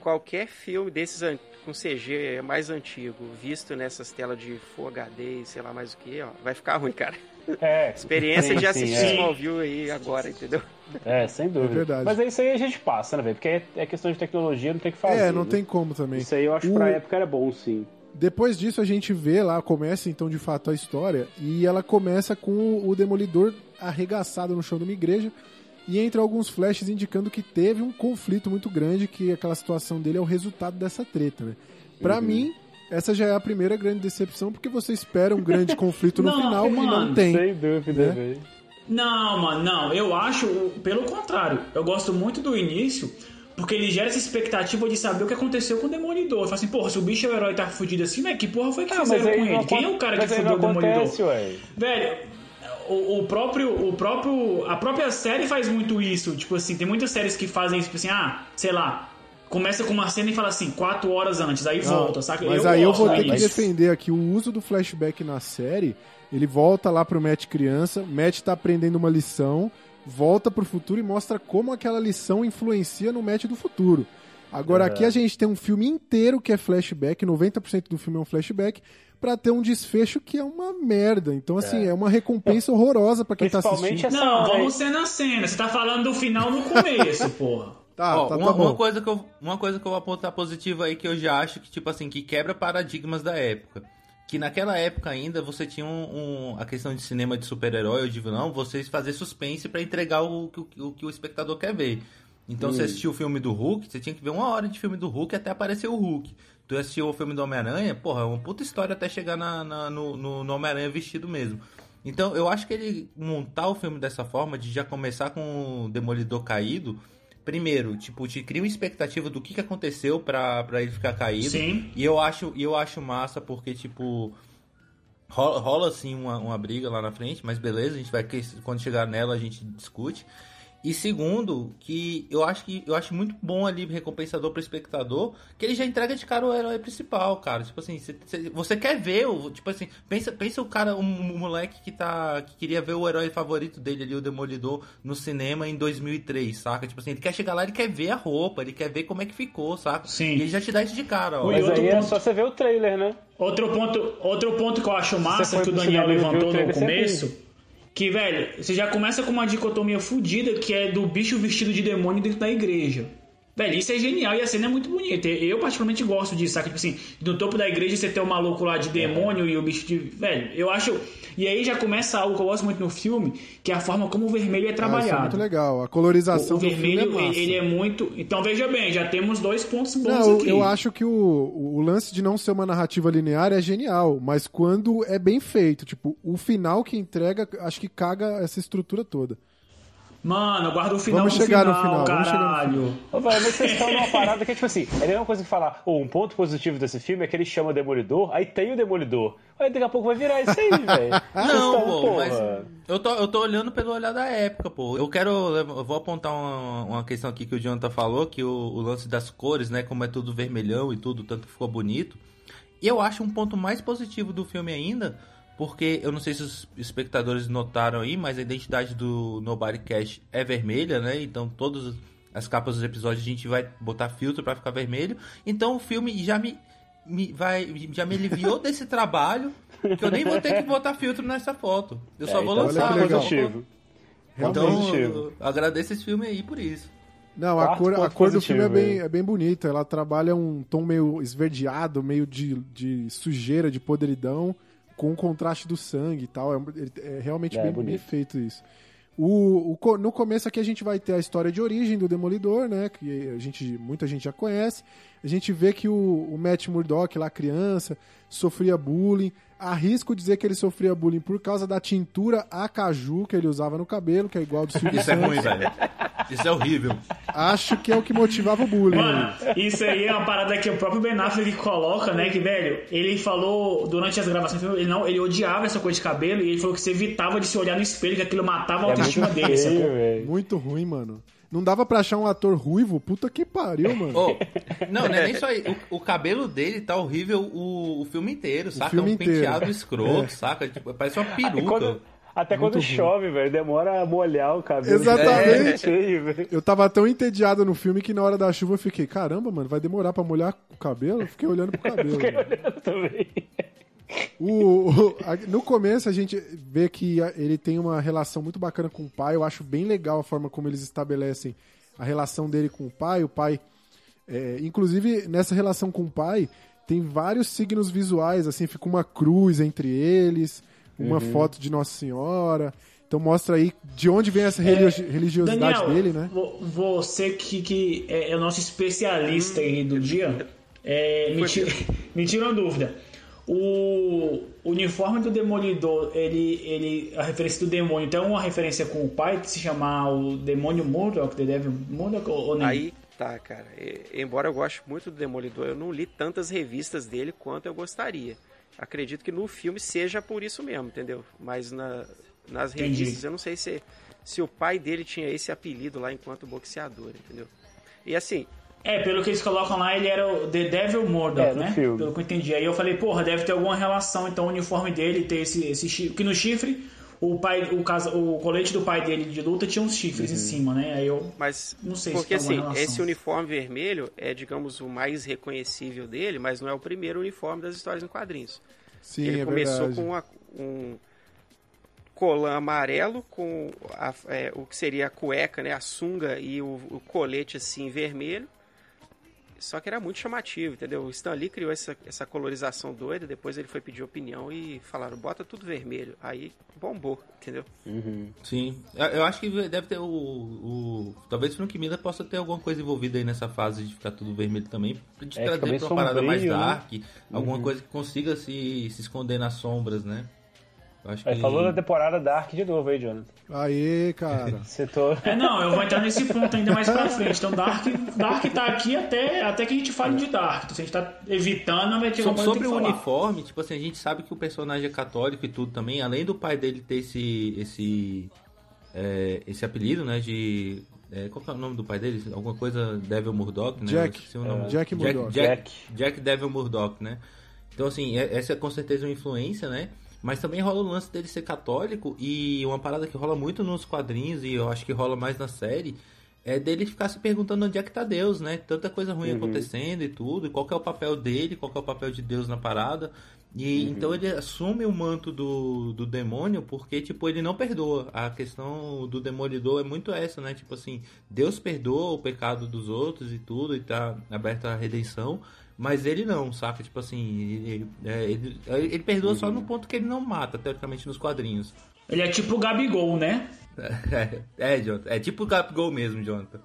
qualquer filme desses com CG mais antigo, visto nessas telas de Full HD e sei lá mais o que, ó, vai ficar ruim, cara. É. Experiência sim, de sim, assistir é. Smallville aí agora, entendeu? É, sem dúvida. É verdade. Mas é isso aí a gente passa, né, velho? Porque é, é questão de tecnologia, não tem o que fazer. é, não né? tem como também. Isso aí eu acho que O- pra época era bom, sim. Depois disso a gente vê lá, começa então de fato a história, e ela começa com o Demolidor arregaçado no chão de uma igreja, e entra alguns flashes indicando que teve um conflito muito grande, que aquela situação dele é o resultado dessa treta, né? Pra mim, essa já é a primeira grande decepção, porque você espera um grande conflito no Não, final e não mano, tem. Sem dúvida, né? velho. Não, mano, não. Eu acho, pelo contrário, eu gosto muito do início, porque ele gera essa expectativa de saber o que aconteceu com o Demolidor. Fala assim, porra, se o bicho é o herói e tá fudido assim, mas que porra foi que Ah, fizeram com ele? Quem é o cara que fudeu o Demolidor? acontece, ué. Velho, o, o próprio, o próprio, a própria série faz muito isso. Tipo assim, tem muitas séries que fazem isso, tipo assim, ah, sei lá, começa com uma cena e fala assim, quatro horas antes, aí Não, volta, saca? Mas aí eu vou ter que defender aqui o uso do flashback na série. Ele volta lá pro Matt criança, Matt tá aprendendo uma lição, volta pro futuro e mostra como aquela lição influencia no Matt do futuro. Agora aqui a gente tem um filme inteiro que é flashback, 90% do filme é um flashback, pra ter um desfecho que é uma merda. Então assim, é, uma recompensa horrorosa pra quem tá assistindo. essa Não, vamos cena a cena. Você tá falando do final no começo, porra. Tá, Ó, tá, uma, tá bom. uma coisa que eu, uma coisa que eu vou apontar positiva aí que eu já acho que, tipo assim, que quebra paradigmas da época. Que naquela época ainda você tinha um, um- a questão de cinema de super-herói ou de vilão, vocês fazer suspense pra entregar o, que o, o que o espectador quer ver. Então você assistiu o filme do Hulk, você tinha que ver uma hora de filme do Hulk até aparecer o Hulk. Tu assistiu o filme do Homem-Aranha, porra, é uma puta história até chegar na, na- no, no, no Homem-Aranha vestido mesmo. Então eu acho que ele montar o filme dessa forma, de já começar com o Demolidor caído, primeiro, tipo, te cria uma expectativa do que, que aconteceu pra, pra ele ficar caído. Sim. E eu acho, e eu acho massa porque, tipo, rola, rola assim uma, uma briga lá na frente, mas beleza, a gente vai quando chegar nela a gente discute. E segundo, que eu acho que eu acho muito bom ali, recompensador pro espectador, que ele já entrega de cara o herói principal, cara. Tipo assim, cê- cê- você quer ver o. Tipo assim, pensa, pensa o cara, um, um moleque que tá. que queria ver o herói favorito dele ali, o Demolidor, no cinema em 2003, saca? Tipo assim, ele quer chegar lá, ele quer ver a roupa, ele quer ver como é que ficou, saca? Sim. E ele já te dá isso de cara, ó. Mas outro aí é ponto- só você ver o trailer, né? Outro ponto, outro ponto que eu acho massa que o Daniel levantou o no começo. Que, velho, você já começa com uma dicotomia fodida que é do bicho vestido de demônio dentro da igreja. Velho, isso é genial e a cena é muito bonita. Eu particularmente gosto disso, sabe? Tipo assim, no topo da igreja você tem o maluco lá de demônio e o bicho de. Velho, eu acho. E aí já começa algo que eu gosto muito no filme, que é a forma como o vermelho é Ah, isso é trabalhado. muito legal. A colorização o, o do filme é vermelho, massa. ele é muito. Então veja bem, já temos dois pontos bons Não, eu- aqui. eu acho que o, o lance de não ser uma narrativa linear é genial, mas quando é bem feito, tipo, o final que entrega, acho que caga essa estrutura toda. Mano, guarda o final Vamos chegar no final, final, vamos chegar no caralho. Ô, vocês estão numa parada que é tipo assim, é a mesma coisa que falar, "Ô, um ponto positivo desse filme é que ele chama Demolidor, aí tem o Demolidor. Aí daqui a pouco vai virar isso aí, velho. Não, pô, porra. mas eu tô, eu tô olhando pelo olhar da época, pô. Eu quero, eu vou apontar uma, uma questão aqui que o Jonathan falou, que o, o lance das cores, né, como é tudo vermelhão e tudo, tanto que ficou bonito. E eu acho um ponto mais positivo do filme ainda, porque eu não sei se os espectadores notaram aí, mas a identidade do Nobody Cash é vermelha, né? Então todas as capas dos episódios a gente vai botar filtro pra ficar vermelho. Então o filme já me, me vai já me aliviou desse trabalho, que eu nem vou ter que botar filtro nessa foto. Eu só É, vou então lançar. olha que eu legal. só vou- positivo. Então, positivo. eu agradeço esse filme aí por isso. Não, a cor, a cor do filme é bem, é bem bonita. Ela trabalha um tom meio esverdeado, meio de, de sujeira, de podridão, com o contraste do sangue e tal. É, é realmente É, bem, bonito. bem feito isso. O, o no começo aqui a gente vai ter a história de origem do Demolidor, né? Que a gente, muita gente já conhece. A gente vê que o, o Matt Murdock, lá criança, sofria bullying. Arrisco dizer que ele sofria bullying por causa da tintura acaju que ele usava no cabelo, que é igual ao do Silvio Isso é Santos. ruim, velho. Isso é horrível. Acho que é o que motivava o bullying. Mano, isso aí é uma parada que o próprio Ben Affleck coloca, né? Que, velho, ele falou durante as gravações do filme, ele, não, ele odiava essa cor de cabelo e ele falou que você evitava de se olhar no espelho, que aquilo matava a É autoestima dele, feio. Muito ruim, mano. Não dava pra achar um ator ruivo? Puta que pariu, mano. Ô, não, não é nem só isso. O, o cabelo dele tá horrível o, o filme inteiro, saca? filme um inteiro. penteado escroto, É. saca? Tipo, parece uma peruca. quando- até quando Muito ruim. chove, velho, demora a molhar o cabelo. Exatamente. É. Eu tava tão entediado no filme que na hora da chuva eu fiquei, caramba, mano, vai demorar pra molhar o cabelo? Eu fiquei olhando pro cabelo. mano. também. O- o- a- no começo a gente vê que ele tem uma relação muito bacana com o pai. Eu acho bem legal a forma como eles estabelecem a relação dele com o pai. O pai, é, inclusive nessa relação com o pai, tem vários signos visuais. Assim, fica uma cruz entre eles, uma foto de Nossa Senhora. Então mostra aí de onde vem essa religi- religiosidade Daniel, dele, né? vo- você que, que é, é o nosso especialista aí do dia, é, me, tira, me tira uma dúvida. O uniforme do Demolidor, ele, ele, a referência do demônio, então é uma referência com o pai que se chamar o Demônio Murdoch, The Devil Murdoch, ou, ou nem? Aí tá, cara. E- embora eu goste muito do Demolidor, eu não li tantas revistas dele quanto eu gostaria. Acredito que no filme seja por isso mesmo, entendeu? Mas na- nas Entendi. revistas eu não sei se, se o pai dele tinha esse apelido lá enquanto boxeador, entendeu? E assim, É, pelo que eles colocam lá, ele era o The Devil Murdoch, É, né? filme. Pelo que eu entendi. Aí eu falei, porra, deve ter alguma relação, então, o uniforme dele ter esse, esse chifre. Porque no chifre, o pai, o, casa, o colete do pai dele de luta tinha uns chifres em cima, né? Aí eu. Mas, Não sei se porque tem alguma assim, relação. esse uniforme vermelho é, digamos, o mais reconhecível dele, mas não é o primeiro uniforme das histórias em quadrinhos. Sim, Ele é começou verdade. com uma- um colã amarelo, com a- é, o que seria a cueca, né, a sunga e o, o colete assim vermelho. Só que era muito chamativo, entendeu? O Stan Lee criou essa, essa colorização doida, depois ele foi pedir opinião e falaram, bota tudo vermelho. Aí bombou, entendeu? Sim. Eu, acho que deve ter o, o. Talvez o Frank Miller possa ter alguma coisa envolvida aí nessa fase de ficar tudo vermelho também. De É, trazer pra uma parada mais né? dark. Alguma coisa que consiga se, se esconder nas sombras, né? Acho Aí que. falou da temporada Dark de novo aí, Jonathan. Aê, cara. Citou. É, não, eu vou entrar nesse ponto ainda mais pra frente. Então, Dark, Dark tá aqui até, até que a gente fale de Dark. Então, se a gente tá evitando, vai ter So- uma sobre o falar. uniforme, tipo assim, a gente sabe que o personagem é católico e tudo também, além do pai dele ter esse esse é, esse apelido, né, de é, qual que é o nome do pai dele? Alguma coisa Devil Murdoch, né? Jack. O nome. Jack Murdoch. Jack, Jack Devil Murdoch, né? Então assim, é- essa é com certeza uma influência, né? Mas também rola o lance dele ser católico e uma parada que rola muito nos quadrinhos e eu acho que rola mais na série é dele ficar se perguntando onde é que tá Deus, né? Tanta coisa ruim acontecendo e tudo, e qual é o papel dele, qual é o papel de Deus na parada. E então ele assume o manto do, do demônio porque, tipo, ele não perdoa. A questão do demolidor é muito essa, né? Tipo assim, Deus perdoa o pecado dos outros e tudo, e tá aberta a redenção. Mas ele não, saca? Tipo assim, ele, é, ele, ele perdoa só no ponto que ele não mata, teoricamente, nos quadrinhos. Ele é tipo o Gabigol, né? É, é, Jonathan. É tipo o Gabigol mesmo, Jonathan.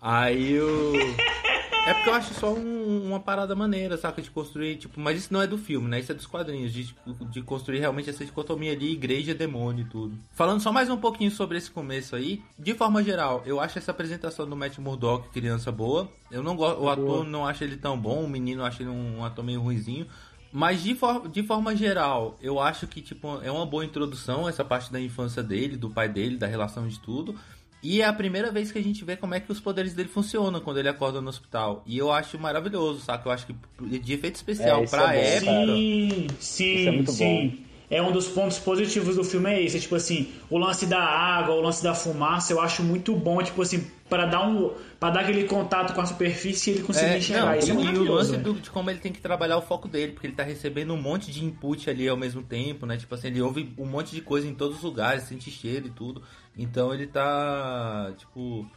Aí o. É porque eu acho só um- uma parada maneira, saca? De construir, tipo, mas isso não é do filme, né? Isso é dos quadrinhos, de, tipo, de construir realmente essa dicotomia ali, igreja, demônio e tudo. Falando só mais um pouquinho sobre esse começo aí, de forma geral, eu acho essa apresentação do Matt Murdock criança boa. Eu não gosto, o ator não acho ele tão bom, o menino acha ele um, um ator meio ruizinho. Mas de, for- de forma geral, eu acho que tipo, é uma boa introdução essa parte da infância dele, do pai dele, da relação de tudo. E é a primeira vez que a gente vê como é que os poderes dele funcionam quando ele acorda no hospital. E eu acho maravilhoso, saca? Eu acho que de efeito especial É, pra é bom, época. Sim, sim, é muito sim. É um dos pontos positivos do filme é esse, é, tipo assim, o lance da água, o lance da fumaça, eu acho muito bom, tipo assim, para dar um, para dar aquele contato com a superfície e ele conseguir É, enxergar não, isso é e, e o lance do- de como ele tem que trabalhar o foco dele, porque ele tá recebendo um monte de input ali ao mesmo tempo, né? Tipo assim, ele ouve um monte de coisa em todos os lugares, sente cheiro e tudo. Então ele tá, tipo...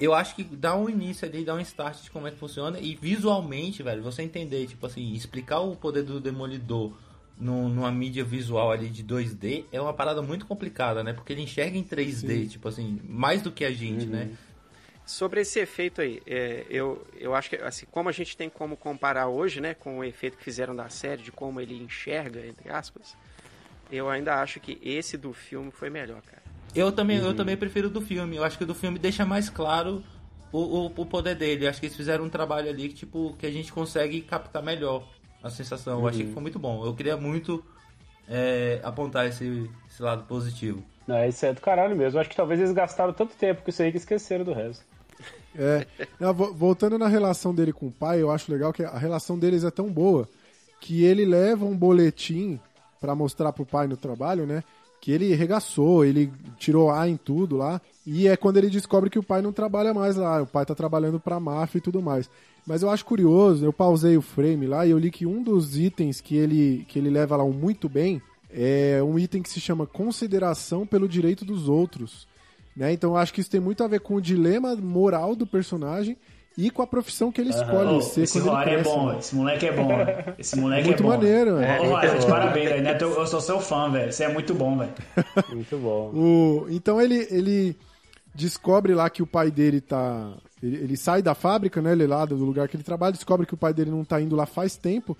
Eu acho que dá um início ali, dá um start de como é que funciona. E visualmente, velho, você entender, tipo assim, explicar o poder do Demolidor num- numa mídia visual ali de 2D é uma parada muito complicada, né? Porque ele enxerga em 3D, tipo assim, mais do que a gente, né? Sobre esse efeito aí, é, eu, eu acho que, assim, como a gente tem como comparar hoje, né, com o efeito que fizeram da série, de como ele enxerga, entre aspas, eu ainda acho que esse do filme foi melhor, cara. Eu também, Uhum. eu também prefiro o do filme. Eu acho que o do filme deixa mais claro o, o, o poder dele. Eu acho que eles fizeram um trabalho ali que, tipo, que a gente consegue captar melhor a sensação. Eu achei Uhum. que foi muito bom. Eu queria muito é, apontar esse, esse lado positivo. Não, isso é do caralho mesmo. Eu acho que talvez eles gastaram tanto tempo com isso aí que esqueceram do resto. É. Não, vo- voltando na relação dele com o pai, eu acho legal que a relação deles é tão boa que ele leva um boletim pra mostrar pro pai no trabalho, né? Que ele regaçou, ele tirou A em tudo lá. E é quando ele descobre que o pai não trabalha mais lá. O pai tá trabalhando pra máfia e tudo mais. Mas eu acho curioso, eu pausei o frame lá e eu li que um dos itens que ele, que ele leva lá muito bem é um item que se chama consideração pelo direito dos outros. Né? Então eu acho que isso tem muito a ver com o dilema moral do personagem e com a profissão que ele escolhe ser esse quando é bom, né? Esse moleque é bom, velho. Esse moleque Muito é bom. maneiro, velho. Ô, Rory, de parabéns, velho. Neto, Eu sou seu fã, velho. Você é muito bom, velho. Muito bom. O- então ele, ele descobre lá que o pai dele tá. Ele, ele sai da fábrica, né? Ele lá do lugar que ele trabalha, descobre que o pai dele não tá indo lá faz tempo.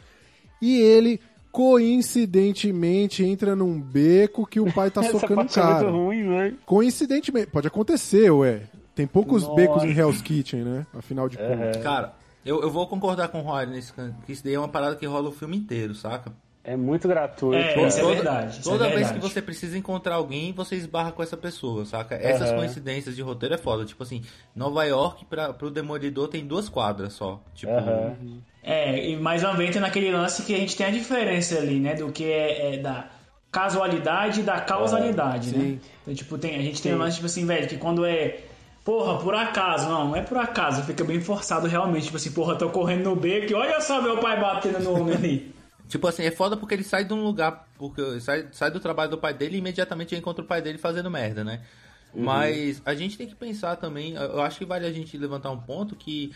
E ele, coincidentemente, entra num beco que o pai tá socando o parte é muito cara. ruim, velho. Coincidentemente, pode acontecer, ué. Tem poucos Nossa. becos em Hell's Kitchen, né? Afinal de contas. Cara, eu, eu vou concordar com o Roy nesse canto, que isso daí é uma parada que rola o filme inteiro, saca? É muito gratuito. É, cara. isso é verdade. isso Toda é vez verdade. que você precisa encontrar alguém, você esbarra com essa pessoa, saca? Essas coincidências de roteiro é foda. Tipo assim, Nova York pra, pro Demolidor tem duas quadras só. Tipo, Aham. É, e mais uma vez tem naquele lance que a gente tem a diferença ali, né? Do que é, é da casualidade e da causalidade, né? Então, tipo, tem, a gente tem um lance, tipo assim, velho, que quando é. Porra, por acaso, não, não é por acaso, fica bem forçado realmente. Tipo assim, porra, tô correndo no beco e olha só meu pai batendo no homem ali. Tipo assim, é foda porque ele sai de um lugar, porque sai, sai do trabalho do pai dele e imediatamente encontra o pai dele fazendo merda, né? Mas a gente tem que pensar também, eu acho que vale a gente levantar um ponto que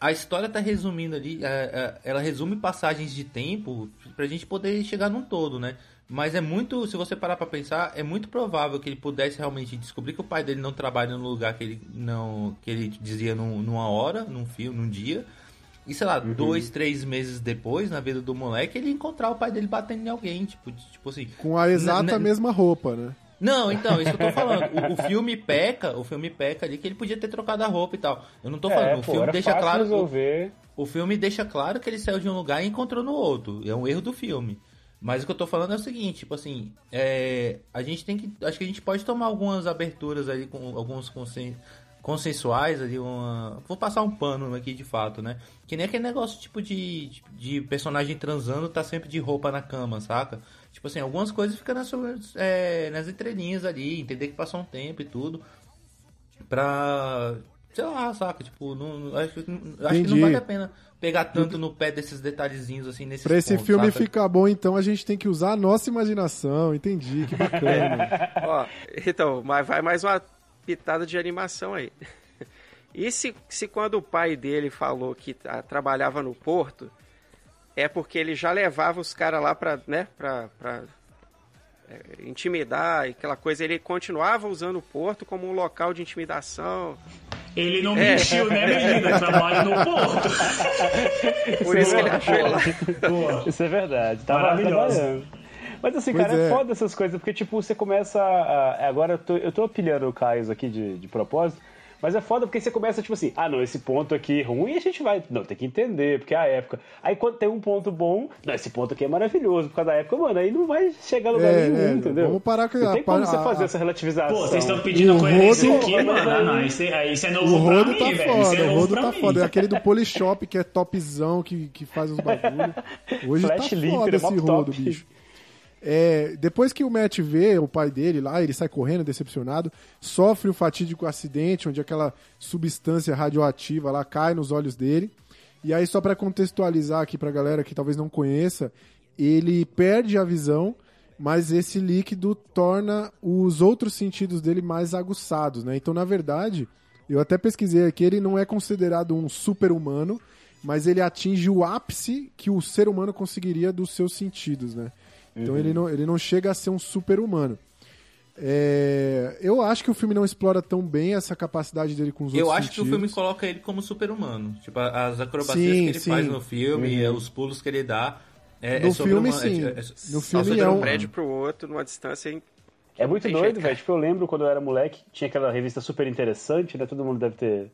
a história tá resumindo ali, é, é, ela resume passagens de tempo pra gente poder chegar num todo, né? Mas é muito, se você parar pra pensar, é muito provável que ele pudesse realmente descobrir que o pai dele não trabalha no lugar que ele não, que ele dizia num- numa hora, num fio, num dia. E sei lá, dois, três meses depois, na vida do moleque, ele encontrar o pai dele batendo em alguém, tipo, tipo assim. Com a exata mesma roupa, né? Não, então, isso que eu tô falando. O, o filme peca, o filme peca ali que ele podia ter trocado a roupa e tal. Eu não tô falando, É, o pô, filme deixa claro. O, resolver. o filme deixa claro que ele saiu de um lugar e encontrou no outro. É um erro do filme. Mas o que eu tô falando é o seguinte, tipo assim, é, a gente tem que. Acho que a gente pode tomar algumas aberturas ali com alguns consen- consensuais ali, uma. Vou passar um pano aqui de fato, né? Que nem aquele negócio tipo de, de personagem transando tá sempre de roupa na cama, saca? Tipo assim, algumas coisas ficam nas, suas- é, nas entrelinhas ali, entender que passou um tempo e tudo. Pra. Sei lá, saca? Tipo, não, não- acho, que- acho que não vale a pena pegar tanto no pé desses detalhezinhos assim nesse Pra esse filme ficar bom, então, a gente tem que usar a nossa imaginação. Entendi, que bacana. Ó, então, mas vai mais uma pitada de animação aí. E se, se quando o pai dele falou que ah, trabalhava no porto, é porque ele já levava os caras lá pra, né, pra, pra é, intimidar e aquela coisa. Ele continuava usando o porto como um local de intimidação. Ele não É. mentiu, né, menina? Trabalha no porto. Por isso que ele achou ele lá. Isso é verdade. Tava Maravilhoso. Mas assim, Pois cara, é. é. foda essas coisas, porque tipo, você começa a. Agora eu tô, eu tô pilhando o Caio aqui de, de propósito. Mas é foda porque você começa, tipo assim, ah, não, esse ponto aqui é ruim, a gente vai. Não, tem que entender, porque é a época. Aí quando tem um ponto bom, não, esse ponto aqui é maravilhoso, por causa da época, mano, aí não vai chegar a lugar É, nenhum, né, entendeu? vamos parar com Não a- tem como a- você a- fazer essa relativização. Pô, vocês estão pedindo coerência Rodo- aqui, mano. Ah, não, isso, é, isso é novo O pra Rodo mim, tá velho. Foda, é o novo Rodo pra tá mim. foda. É aquele do Polishop que é topzão, que, que faz os bagulhos. Hoje Flash tá foda é mó esse Rodo, top. bicho. É, depois que o Matt vê o pai dele lá, ele sai correndo, decepcionado, sofre o fatídico acidente, onde aquela substância radioativa lá cai nos olhos dele. E aí, só pra contextualizar aqui pra galera que talvez não conheça, ele perde a visão, mas esse líquido torna os outros sentidos dele mais aguçados, né? Então, na verdade, eu até pesquisei aqui, ele não é considerado um super-humano, mas ele atinge o ápice que o ser humano conseguiria dos seus sentidos, né? Então ele, não, ele não chega a ser um super-humano. É, eu acho que o filme não explora tão bem essa capacidade dele com os Eu outros acho que o sentidos. filme coloca ele como super-humano. Tipo, as acrobacias Sim, que ele sim. faz no filme, os pulos que ele dá. É, No é filme, sim. é- é- é- No só filme sobre é um- um humano. prédio pro outro, numa distância. hein? É muito Tem doido, velho. Tipo, eu lembro quando eu era moleque, tinha aquela revista super interessante, né? Todo mundo deve ter,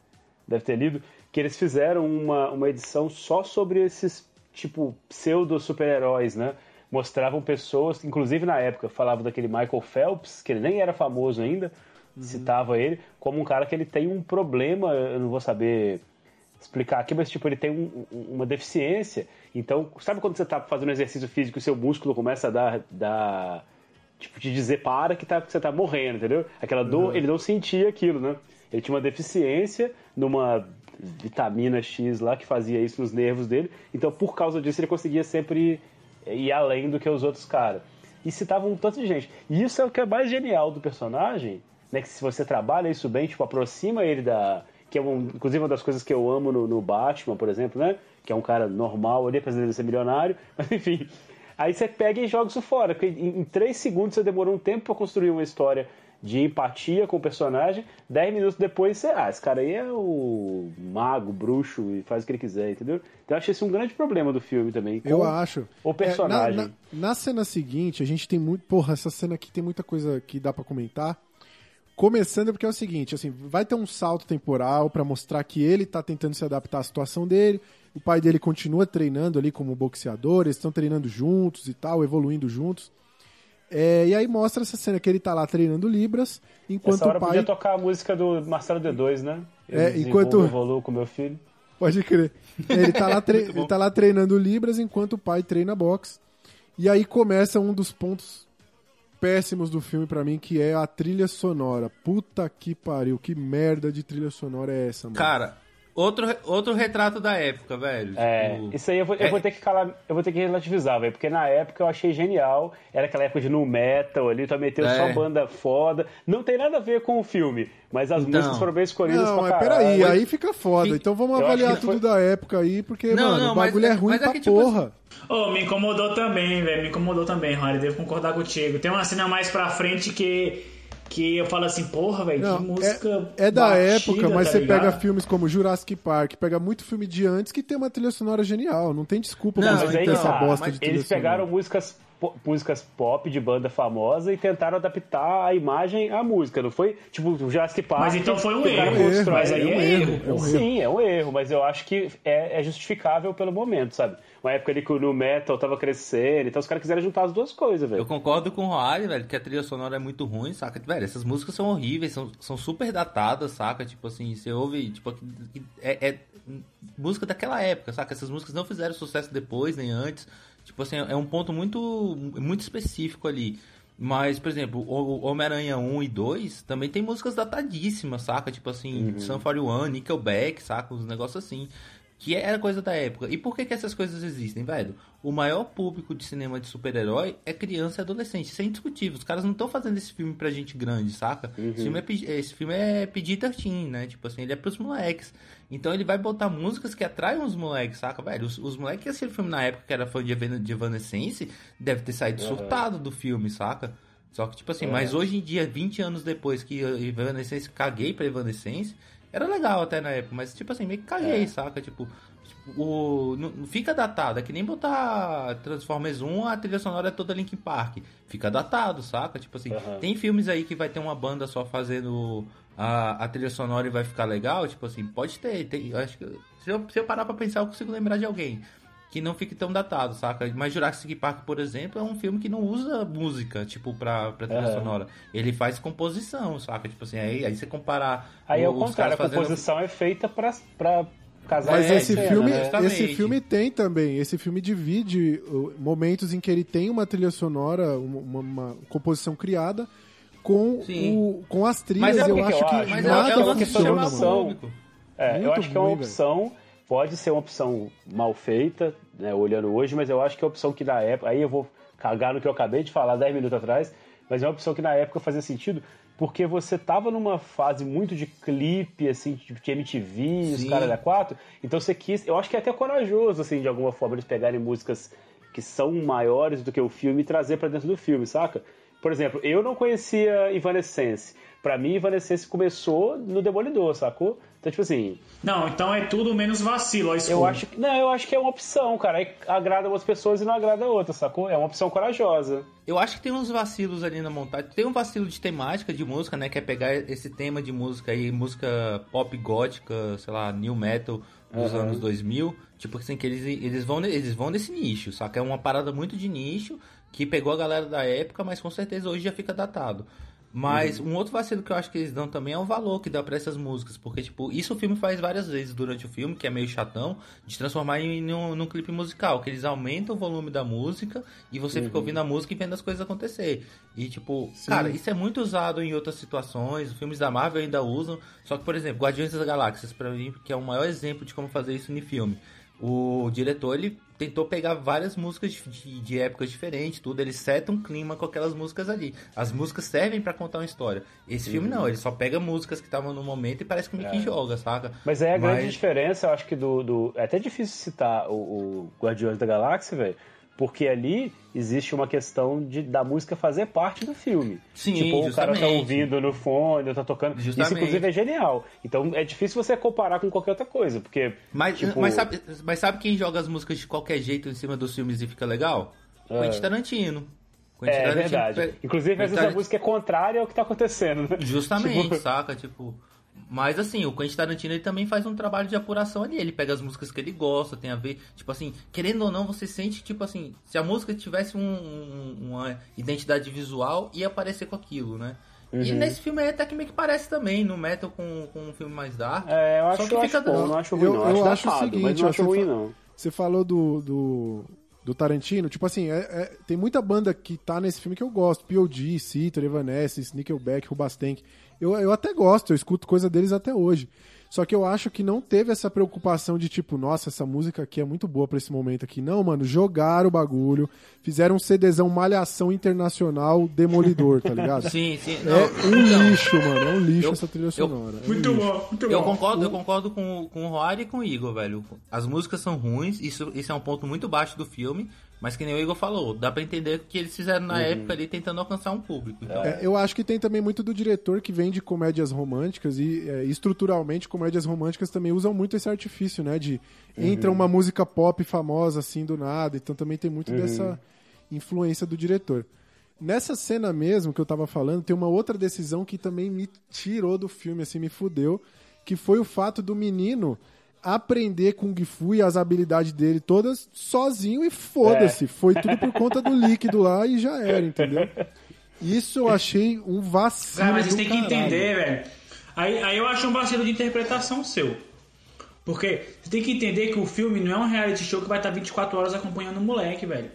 deve ter lido, que eles fizeram uma, uma edição só sobre esses, tipo, pseudo super-heróis, né? Mostravam pessoas, inclusive na época, falavam daquele Michael Phelps, que ele nem era famoso ainda, citava ele como um cara que ele tem um problema, eu não vou saber explicar aqui, mas tipo, ele tem um- um- uma deficiência. Então, sabe quando você tá fazendo exercício físico e seu músculo começa a dar, dar tipo, te dizer para que, tá, que você tá morrendo, entendeu? Aquela dor, ele não sentia aquilo, né? Ele tinha uma deficiência numa vitamina X lá que fazia isso nos nervos dele. Então, por causa disso, ele conseguia sempre ir além do que os outros caras. E citavam um tanto de gente. E isso é o que é mais genial do personagem, né? Que se você trabalha isso bem, tipo, aproxima ele da... Que é, um, inclusive, uma das coisas que eu amo no, no Batman, por exemplo, né? Que é um cara normal ali, apesar de ser milionário. Mas, enfim... Aí você pega e joga isso fora. Porque em, em três segundos você demorou um tempo pra construir uma história de empatia com o personagem. Dez minutos depois você. Ah, esse cara aí é o mago, bruxo e faz o que ele quiser, entendeu? Então eu achei esse um grande problema do filme também. Eu acho. O personagem. É, na, na- na cena seguinte, a gente tem muito. Porra, essa cena aqui tem muita coisa que dá pra comentar. Começando porque é o seguinte, assim, vai ter um salto temporal pra mostrar que ele tá tentando se adaptar à situação dele. O pai dele continua treinando ali como boxeador, eles estão treinando juntos e tal, evoluindo juntos. É, e aí mostra essa cena que ele tá lá treinando Libras, enquanto Essa hora o pai. podia tocar a música do Marcelo D2, né? Eu É, enquanto- evoluo com meu filho. Pode crer. Ele tá, lá tre- ele tá lá treinando Libras enquanto o pai treina boxe. E aí começa um dos pontos péssimos do filme pra mim, que é a trilha sonora. Puta que pariu, que merda de trilha sonora é essa, mano? Cara, outro, outro retrato da época, velho. É, Tipo, isso aí eu vou, eu é- vou ter que calar, eu vou ter que relativizar, velho, porque na época eu achei genial, era aquela época de nu metal ali, tu meteu É. só banda foda, não tem nada a ver com o filme, mas as Então. músicas foram bem escolhidas Não, pra mas caralho. peraí, aí fica foda. Então vamos Eu avaliar tudo foi- da época aí, porque, Não, mano, não, o mas bagulho é, é- ruim mas é pra que, tipo porra. Ô, me incomodou também, velho. Me incomodou também, Rony. Devo concordar contigo. Tem uma cena mais pra frente que, que eu falo assim, porra, velho, que Não, música. é, é da batida, época, mas tá você ligado? pega filmes como Jurassic Park, pega muito filme de antes que tem uma trilha sonora genial. Não tem desculpa Não, você ter essa tá, bosta de trilha eles pegaram sonora. músicas, músicas pop de banda famosa e tentaram adaptar a imagem à música, não foi? Tipo, o Jurassic Park. Mas então foi um erro. constrói- Mas aí é um é erro, erro. é um erro. Sim, é um erro, mas eu acho que é, é justificável pelo momento, sabe? Uma época ali que o New Metal tava crescendo, então os caras quiseram juntar as duas coisas, velho. Eu concordo com o Rory, velho, que a trilha sonora é muito ruim, saca? Velho, essas músicas são horríveis, são, são super datadas, saca? Tipo assim, você ouve, tipo, é, é música daquela época, saca? Essas músicas não fizeram sucesso depois, nem antes. Tipo assim, é um ponto muito, muito específico ali. Mas, por exemplo, Homem-Aranha 1 e 2 também tem músicas datadíssimas, saca? Tipo assim, Uhum. Sun 41, Nickelback, saca? Uns negócios assim. Que era coisa da época. E por que, que essas coisas existem, velho? O maior público de cinema de super-herói é criança e adolescente. Isso é indiscutível. Os caras não estão fazendo esse filme pra gente grande, saca? Esse, filme é, esse filme é PG-13, né? Tipo assim, ele é pros moleques. Então ele vai botar músicas que atraem os moleques, saca, velho? Os, os moleques que assistiram filme na época que era fã de, de Evanescence deve ter saído surtado do filme, saca? Só que, tipo assim, mas hoje em dia, 20 anos depois que Evanescence, caguei pra Evanescence, era legal até na época, mas, tipo assim, meio que caguei, saca? Tipo, tipo, o, não, fica datado, é que nem botar Transformers 1, a trilha sonora é toda Linkin Park. Fica datado, saca? Tipo assim, Aham. tem filmes aí que vai ter uma banda só fazendo a, a trilha sonora e vai ficar legal, tipo assim, pode ter. tem- eu acho que, se, eu, se eu parar pra pensar, eu consigo lembrar de alguém que não fique tão datado, saca? Mas Jurassic Park, por exemplo, é um filme que não usa música, tipo, pra, pra trilha Aham. sonora. Ele faz composição, saca? Tipo assim, aí, aí você comparar Aí é o contrário, a fazendo- composição é feita pra, pra casar Mas esse cena, filme, né? Esse filme tem também. Esse filme divide momentos em que ele tem uma trilha sonora, uma, uma- composição criada com, Sim. o, com as trilhas. Mas é eu que acho eu que acho? Mas nada é, é uma funciona, questão de. É, eu acho que é uma ruim, opção, pode ser uma opção mal feita, né, olhando hoje, mas eu acho que é uma opção que na época, aí eu vou cagar no que eu acabei de falar 10 minutos atrás, mas é uma opção que na época fazia sentido, porque você tava numa fase muito de clipe, assim, tipo de MTV, os caras da 4, então você quis, eu acho que é até corajoso, assim, de alguma forma, eles pegarem músicas que são maiores do que o filme e trazer pra dentro do filme, saca? Por exemplo, eu não conhecia Evanescence. Pra mim, Evanescence começou no Demolidor, sacou? Então, tipo assim, Não, então é tudo menos vacilo, ó, eu acho que. Não, eu acho que é uma opção, cara. Agrada umas pessoas e não agrada outras, sacou? É uma opção corajosa. Eu acho que tem uns vacilos ali na montagem. Tem um vacilo de temática de música, né? Que é pegar esse tema de música aí, música pop gótica, sei lá, new metal dos Aham. anos 2000. Tipo assim, que eles, eles, vão, eles vão nesse nicho, saca? É uma parada muito de nicho que pegou a galera da época, mas com certeza hoje já fica datado. Mas um outro vacilo que eu acho que eles dão também é o valor que dá pra essas músicas. Porque, tipo, isso o filme faz várias vezes durante o filme, que é meio chatão, de transformar em num, num clipe musical. Que eles aumentam o volume da música e você fica ouvindo a música e vendo as coisas acontecer. E, tipo, cara, isso é muito usado em outras situações. Os filmes da Marvel ainda usam. Só que, por exemplo, Guardiões das Galáxias, pra mim, que é o maior exemplo de como fazer isso em filme. O diretor, ele tentou pegar várias músicas de, de- épocas diferentes, tudo. Ele seta um clima com aquelas músicas ali. As músicas servem pra contar uma história. Esse filme não, ele só pega músicas que estavam no momento e parece que meio que joga, saca? Mas aí a grande Mas- diferença, eu acho que do. do- É até difícil citar o, o Guardiões da Galáxia, velho. Porque ali existe uma questão de, da música fazer parte do filme. Sim, tipo, o cara tá justamente. ouvindo no fone, tá tocando. Isso, Justamente. inclusive, é genial. Então, é difícil você comparar com qualquer outra coisa, porque... Mas, tipo, mas, sabe, mas sabe quem joga as músicas de qualquer jeito em cima dos filmes e fica legal? Quentin Tarantino. Quentin É Tarantino verdade. Inclusive, às vezes a música é contrária ao que tá acontecendo, né? Justamente, Tipo, saca? Tipo. Mas assim, o Quentin Tarantino ele também faz um trabalho de apuração ali. Ele pega as músicas que ele gosta, tem a ver. Tipo assim, querendo ou não, você sente, tipo assim, se a música tivesse um- um- uma identidade visual, ia aparecer com aquilo, né? E Uhum. nesse filme aí até que meio que parece também, no Metal com, com um filme mais dark. É, eu acho, Só que eu fica acho bom, não acho ruim, Eu, não. eu acho acho o datado, seguinte, mas não acho você, ruim, fa- não. você falou do, do, do Tarantino, tipo assim, é- é- tem muita banda que tá nesse filme que eu gosto, P.O.D., Citor, Evanescence, Nickelback, Rubastank, eu, eu até gosto, eu escuto coisa deles até hoje. Só que eu acho que não teve essa preocupação de tipo, nossa, essa música aqui é muito boa pra esse momento aqui. Não, mano, jogaram o bagulho, fizeram um CDzão Malhação Internacional Demolidor, tá ligado? Sim, sim. É não, um então, lixo, mano, é um lixo eu- essa trilha eu- sonora. é um Muito lixo. bom, muito Eu bom. concordo, eu concordo com, com o Roar e com o Igor, velho. As músicas são ruins, isso, isso é um ponto muito baixo do filme, mas que nem o Igor falou, dá pra entender que eles fizeram na época ali tentando alcançar um público. Então, É, eu acho que tem também muito do diretor que vem de comédias românticas e é, estruturalmente comédias românticas também usam muito esse artifício, né? De entra uma música pop famosa assim do nada, então também tem muito dessa influência do diretor. Nessa cena mesmo que eu tava falando, tem uma outra decisão que também me tirou do filme, assim, me fudeu, que foi o fato do menino aprender Kung Fu e as habilidades dele todas sozinho e foda-se. Foi tudo por conta do líquido lá e já era, entendeu? Isso eu achei um vacilo. Cara, mas vocês têm que entender, velho. Aí, aí eu acho um vacilo de interpretação seu. Porque você tem que entender que o filme não é um reality show que vai estar 24 horas acompanhando o moleque, velho.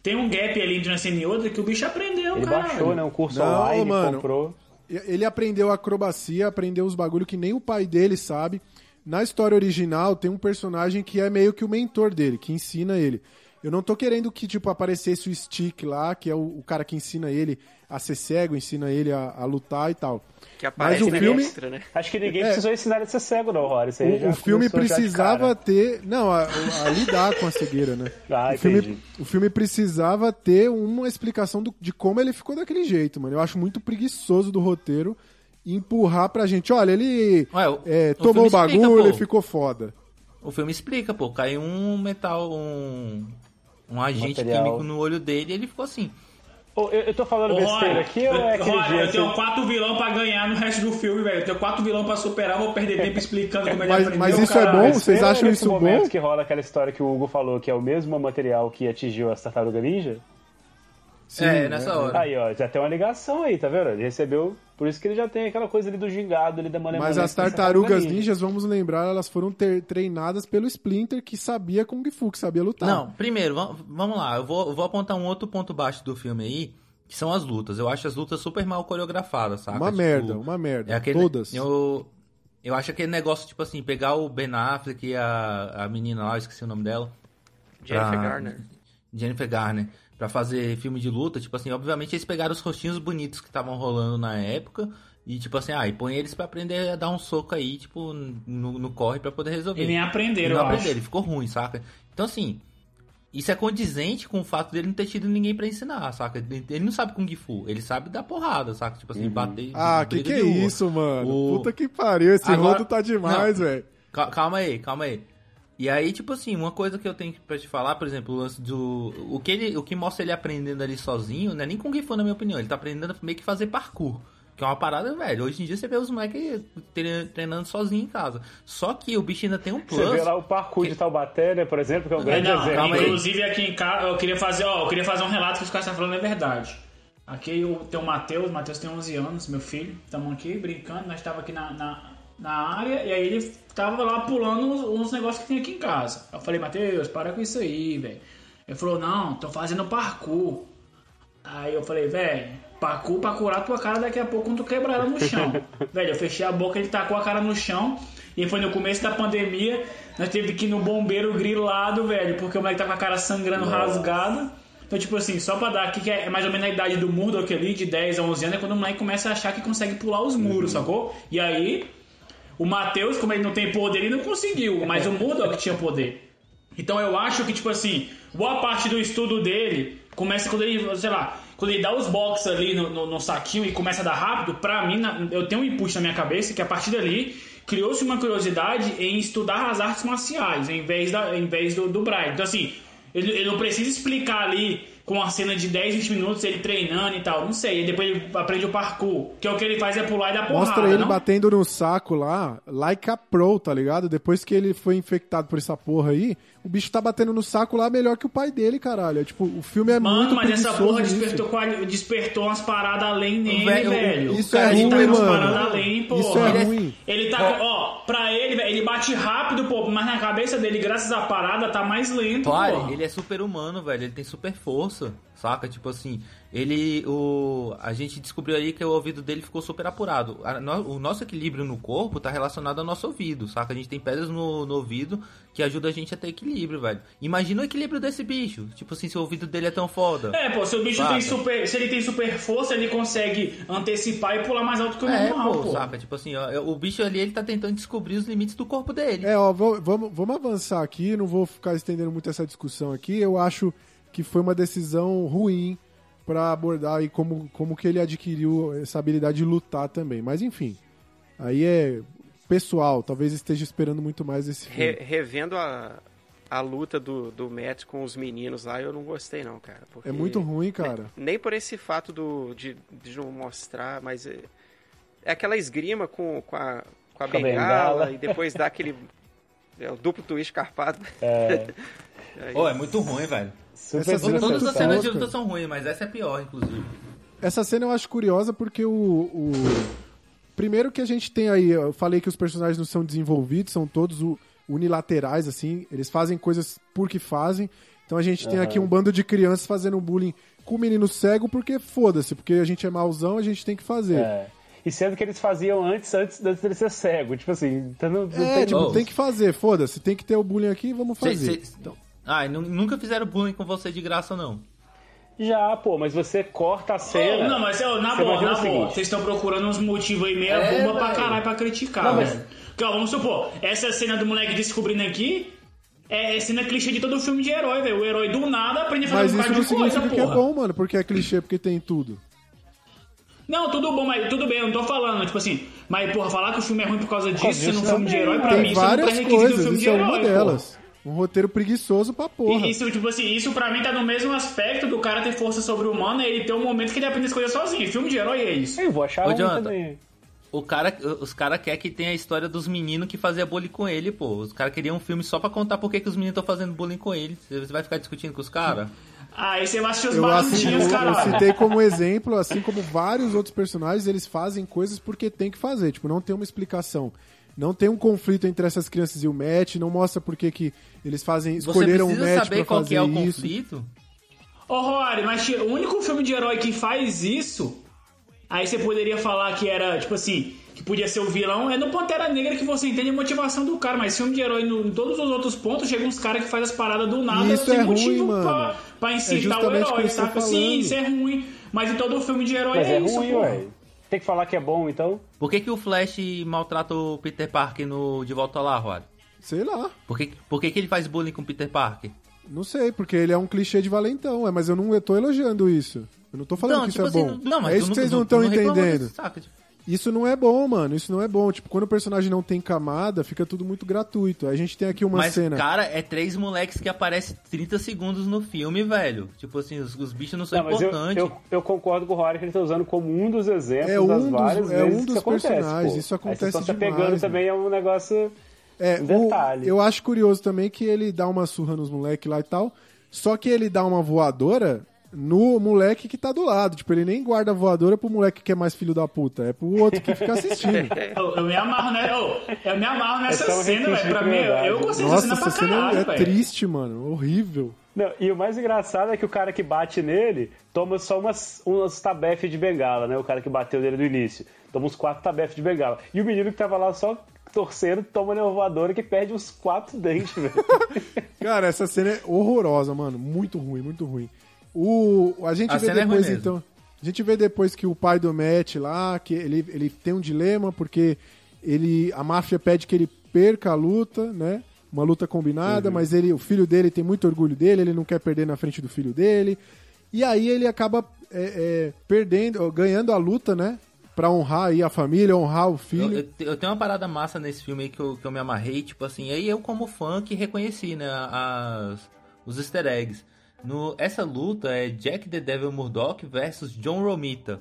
Tem um gap ali entre uma cena e outra que o bicho aprendeu, Ele cara. baixou, né, um curso Não, online, mano. comprou. Ele aprendeu acrobacia, aprendeu os bagulho que nem o pai dele sabe. Na história original tem um personagem que é meio que o mentor dele, que ensina ele. Eu não tô querendo que, tipo, aparecesse o Stick lá, que é o, o cara que ensina ele a ser cego, ensina ele a, a lutar e tal. Que aparece o na filme- extra, né? Acho que ninguém É. precisou ensinar ele a ser cego, não, Rory. O, o filme precisava ter. Não, a, a lidar com a cegueira, né? Ah, o, filme, o filme precisava ter uma explicação do- de como ele ficou daquele jeito, mano. Eu acho muito preguiçoso do roteiro empurrar pra gente. Olha, ele Ué, o- é, o tomou o explica, bagulho pô. e ficou foda. O filme explica, pô, caiu um metal, um, um agente Material. químico no olho dele e ele ficou assim. Eu, eu tô falando Ô, besteira aqui ou é eu, aquele Roy, dia eu que... tenho quatro vilão pra ganhar no resto do filme, velho. Eu tenho quatro vilão pra superar, vou perder tempo explicando como ele Mas- aprendeu. mas isso é bom? Vocês acham nesse isso momento bom? que rola aquela história que o Hugo falou, que é o mesmo material que atingiu as tartarugas ninja? Sim, é, nessa hora. Aí, ó, já tem uma ligação aí, tá vendo? Ele recebeu... Por isso que ele já tem aquela coisa ali do gingado, ali da malemolência Mas as da tartarugas tartaruga ninjas, vamos lembrar, elas foram ter- treinadas pelo Splinter que sabia Kung Fu, que sabia lutar. Não, primeiro, vam- vamos lá, eu vou, eu vou apontar um outro ponto baixo do filme aí, que são as lutas. Eu acho as lutas super mal coreografadas, saca? Uma Tipo, merda, uma merda. É aquele, Todas. Eu, eu acho aquele negócio, tipo assim, pegar o Ben Affleck e a, a menina lá, eu esqueci o nome dela. Jennifer pra- Garner. Jennifer Garner. Pra fazer filme de luta, tipo assim, obviamente eles pegaram os rostinhos bonitos que estavam rolando na época e, tipo assim, ah, e põe eles pra aprender a dar um soco aí, tipo, no, no corre pra poder resolver. E nem aprenderam, E não eu aprenderam, acho. ficou ruim, saca? Então, assim, isso é condizente com o fato dele não ter tido ninguém pra ensinar, saca? Ele não sabe Kung Fu, ele sabe dar porrada, saca? Tipo assim, bater. Ah, que que é isso, mano? O- Puta que pariu, esse Agora- rodo tá demais, velho. Cal- Calma aí, calma aí. E aí, tipo assim, uma coisa que eu tenho pra te falar, por exemplo, o lance do. O que, ele, o que mostra ele aprendendo ali sozinho, não é nem Kung Fu, na minha opinião. Ele tá aprendendo meio que fazer parkour. Que é uma parada, velho. Hoje em dia você vê os moleques tre- treinando sozinho em casa. Só que o bicho ainda tem um Você plus. vê lá o parkour de Taubaté, né, por exemplo, que é um grande não, exemplo. aí. inclusive aqui em casa, eu queria fazer, ó, eu queria fazer um relato que os caras estão falando é verdade. Aqui eu tenho o Matheus, o Matheus tem 11 anos, meu filho. Estamos aqui brincando, nós estávamos aqui na, na, na área e aí ele tava lá pulando uns, uns negócios que tem aqui em casa. Eu falei, Matheus, para com isso aí, velho. Ele falou, não, tô fazendo parkour. Aí eu falei, velho, parkour pra curar tua cara daqui a pouco quando tu quebrar ela no chão. velho, eu fechei a boca, ele tacou a cara no chão. E foi no começo da pandemia, nós teve que ir no bombeiro grilado, velho, porque o moleque tá com a cara sangrando, rasgada. Então, tipo assim, só pra dar aqui, que é mais ou menos a idade do Murdoch ali, de 10 a 11 anos, é quando o moleque começa a achar que consegue pular os muros, sacou? E aí, o Matheus, como ele não tem poder, ele não conseguiu, mas o Murdoch tinha poder. Então eu acho que, tipo assim, boa parte do estudo dele começa quando ele, sei lá, quando ele dá os box ali no, no- no saquinho e começa a dar rápido, pra mim, na- eu tenho um input na minha cabeça que a partir dali criou-se uma curiosidade em estudar as artes marciais, em vez, da, em vez do, do Brian. Então, assim, ele, ele não precisa explicar ali com uma cena de 10, 20 minutos ele treinando e tal, não sei. E depois ele aprende o parkour, que é o que ele faz é pular e dar porrada, Mostra ele não? batendo no saco lá, like a pro, tá ligado? Depois que ele foi infectado por essa porra aí, o bicho tá batendo no saco lá melhor que o pai dele, caralho. É, Tipo, o filme é Mano, muito mas essa porra despertou, despertou umas paradas além nele, Velho, velho. isso O cara, é ele tá ruim, com umas mano. paradas além, porra. Isso é Ele ruim. Ele tá, ó, pra ele, velho, ele bate rápido, pô, mas na cabeça dele, graças à parada, tá mais lento, porra. ele é super humano, velho. Ele tem super força, saca? Tipo assim, ele. O, a gente descobriu aí que o ouvido dele ficou super apurado. A- no- o nosso equilíbrio no corpo tá relacionado ao nosso ouvido, saca? A gente tem pedras no, no ouvido que ajuda a gente a ter equilíbrio, velho. Imagina o equilíbrio desse bicho. Tipo assim, se o ouvido dele é tão foda. É, pô, se o bicho Saca? tem super. Se ele tem super força, ele consegue antecipar e pular mais alto que o É, normal, pô, pô. saca? Tipo assim, ó, o bicho ali, ele tá tentando descobrir os limites do corpo dele. É, ó, vamos, vamos avançar aqui, não vou ficar estendendo muito essa discussão aqui. Eu acho que foi uma decisão ruim pra abordar aí como, como que ele adquiriu essa habilidade de lutar também. Mas enfim, aí é pessoal, talvez esteja esperando muito mais esse filme. Re- revendo a, a luta do, do Matt com os meninos lá, eu não gostei não, cara. porque- É muito ruim, cara. Nem por esse fato do, de, de não mostrar, mas é, é aquela esgrima com, com a, com a Com a bengala, bengala. e depois dá aquele é, o duplo twist carpado. É, Ô, é muito ruim, velho. Essa super cena é Todas as cenas de luta são ruins, mas essa é pior, inclusive. Essa cena eu acho curiosa porque o, o- Primeiro que a gente tem aí, eu falei que os personagens não são desenvolvidos, são todos unilaterais, assim, eles fazem coisas porque fazem. Então a gente tem aqui um bando de crianças fazendo bullying com o menino cego porque foda-se, porque a gente é mauzão, a gente tem que fazer. é. E sendo que eles faziam antes, antes, antes dele ser cego. Tipo assim, então não, não É, tem tipo, Oh. tem que fazer, foda-se, tem que ter o bullying aqui, vamos Cê- fazer. cê- Então, Ah, nu- nunca fizeram bullying com você de graça, não. Já, pô, mas você corta a cena. Não, mas ó, na boa, na boa, vocês estão procurando uns motivos aí meia É, bomba pra caralho pra criticar, Não, mas- velho. Porque, ó, vamos supor, essa cena do moleque descobrindo aqui é cena clichê de todo filme de herói, velho. O herói do nada aprende a fazer mas um isso bocado de coisa, é porra. bom, mano, porque é clichê, porque tem tudo. Não, tudo bom, mas tudo bem, eu não tô falando, tipo assim, mas, porra, falar que o filme é ruim por causa disso, sendo um filme de herói, pra Tem mim, isso não várias pré-requisito do coisas, filme isso de é herói, uma porra. Um roteiro preguiçoso pra porra. E isso, tipo assim, isso pra mim tá no mesmo aspecto do cara ter força sobre-humana e ele ter um momento que ele aprende as coisas sozinho. Filme de herói é isso. Eu vou achar Ô, também. O cara, os caras querem que tenha a história dos meninos que fazia bullying com ele, pô. Os caras queriam um filme só pra contar por que, que os meninos estão fazendo bullying com ele. Você vai ficar discutindo com os caras? Aí você vai assistir os Eu, assim, batutinhos, eu, citei como exemplo, assim como vários outros personagens, eles fazem coisas porque tem que fazer. Tipo, não tem uma explicação. Não tem um conflito entre essas crianças e o Matt, não mostra por que que eles fazem, escolheram o precisa Matt saber pra qual fazer que é o isso. conflito? Ô, Rory, mas tira- o único filme de herói que faz isso, aí você poderia falar que era, tipo assim, que podia ser o vilão, é no Pantera Negra que você entende a motivação do cara, mas filme de herói, no, em todos os outros pontos, chega uns caras que fazem as paradas do nada, Isso sem é ruim, motivo mano. pra, pra É incitar o justamente o herói, saca? Sim, isso é ruim, mas em todo filme de herói Mas é, é isso, ruim, pô. ué. Tem que falar que é bom, então. Por que, que o Flash maltrata o Peter Parker no De Volta lá, Rod? Sei lá. Por que, por que, que ele faz bullying com o Peter Parker? Não sei, porque ele é um clichê de valentão, é, mas eu não eu tô elogiando isso. Eu não tô falando Então, que tipo isso é assim, bom. não, mas é isso que não- vocês não estão entendendo. disso, saca? Tipo, Isso não é bom, mano. Isso não é bom. Tipo, quando o personagem não tem camada, fica tudo muito gratuito. A gente tem aqui uma Mas, cena. cara, é três moleques que aparecem 30 segundos no filme, velho. Tipo assim, os, os bichos não são Não, mas eu, importantes. eu, eu concordo com o Rory que ele tá usando como um dos exemplos É um das dos- várias é um vezes dos que acontece, personagens, pô. isso acontece demais, pegando mano. também é um negócio... É, um o- detalhe. eu acho curioso também que ele dá uma surra nos moleques lá e tal. Só que ele dá uma voadora no moleque que tá do lado. Tipo, ele nem guarda a voadora pro moleque que é mais filho da puta. É pro outro que fica assistindo. Eu, eu me amarro, né? Eu, eu me amarro nessa É só um cena, velho. Pra mim, eu, crueldade. eu gostei Nossa, dessa essa cena pra cena caralho, é triste, mano. Horrível. Não, e o mais engraçado é que o cara que bate nele toma só umas, umas tabefes de bengala, né? O cara que bateu nele no início. Toma uns quatro tabefes de bengala. E o menino que tava lá só torcendo toma uma voadora que perde uns quatro dentes, velho. Cara, essa cena é horrorosa, mano. Muito ruim, muito ruim. O, a gente A vê cena é ruim depois, mesmo. então. A gente vê depois que o pai do Matt lá, que ele, ele tem um dilema, porque ele, a máfia pede que ele perca a luta, né? Uma luta combinada, Uhum. mas ele, o filho dele tem muito orgulho dele, ele não quer perder na frente do filho dele. E aí ele acaba é, é, perdendo, ganhando a luta, né? Pra honrar aí a família, honrar o Eu, filho. eu te- eu tenho uma parada massa nesse filme aí que eu, que eu me amarrei, tipo assim, aí eu como fã que reconheci, né, as, os easter eggs. No, essa luta é Jack the Devil Murdoch versus John Romita.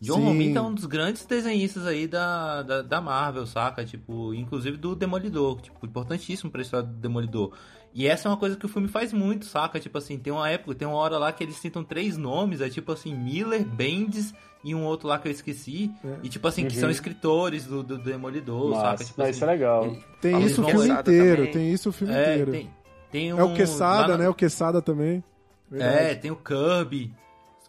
John Sim. Romita é um dos grandes desenhistas aí da, da, da Marvel, saca? Tipo, inclusive do Demolidor, tipo, importantíssimo pra história do Demolidor. E essa é uma coisa que o filme faz muito, saca? Tipo assim, tem uma época, tem uma hora lá que eles citam três nomes, é tipo assim, Miller, Bendis e um outro lá que eu esqueci. E tipo assim, que são escritores do, do Demolidor, Massa. saca? Tipo assim, isso é legal. ele- Tem eles isso o filme Quesada inteiro, também. tem isso o filme É, inteiro. tem, tem um, É o Quesada, na- né? O Quesada também. Verdade. É, tem o Kirby.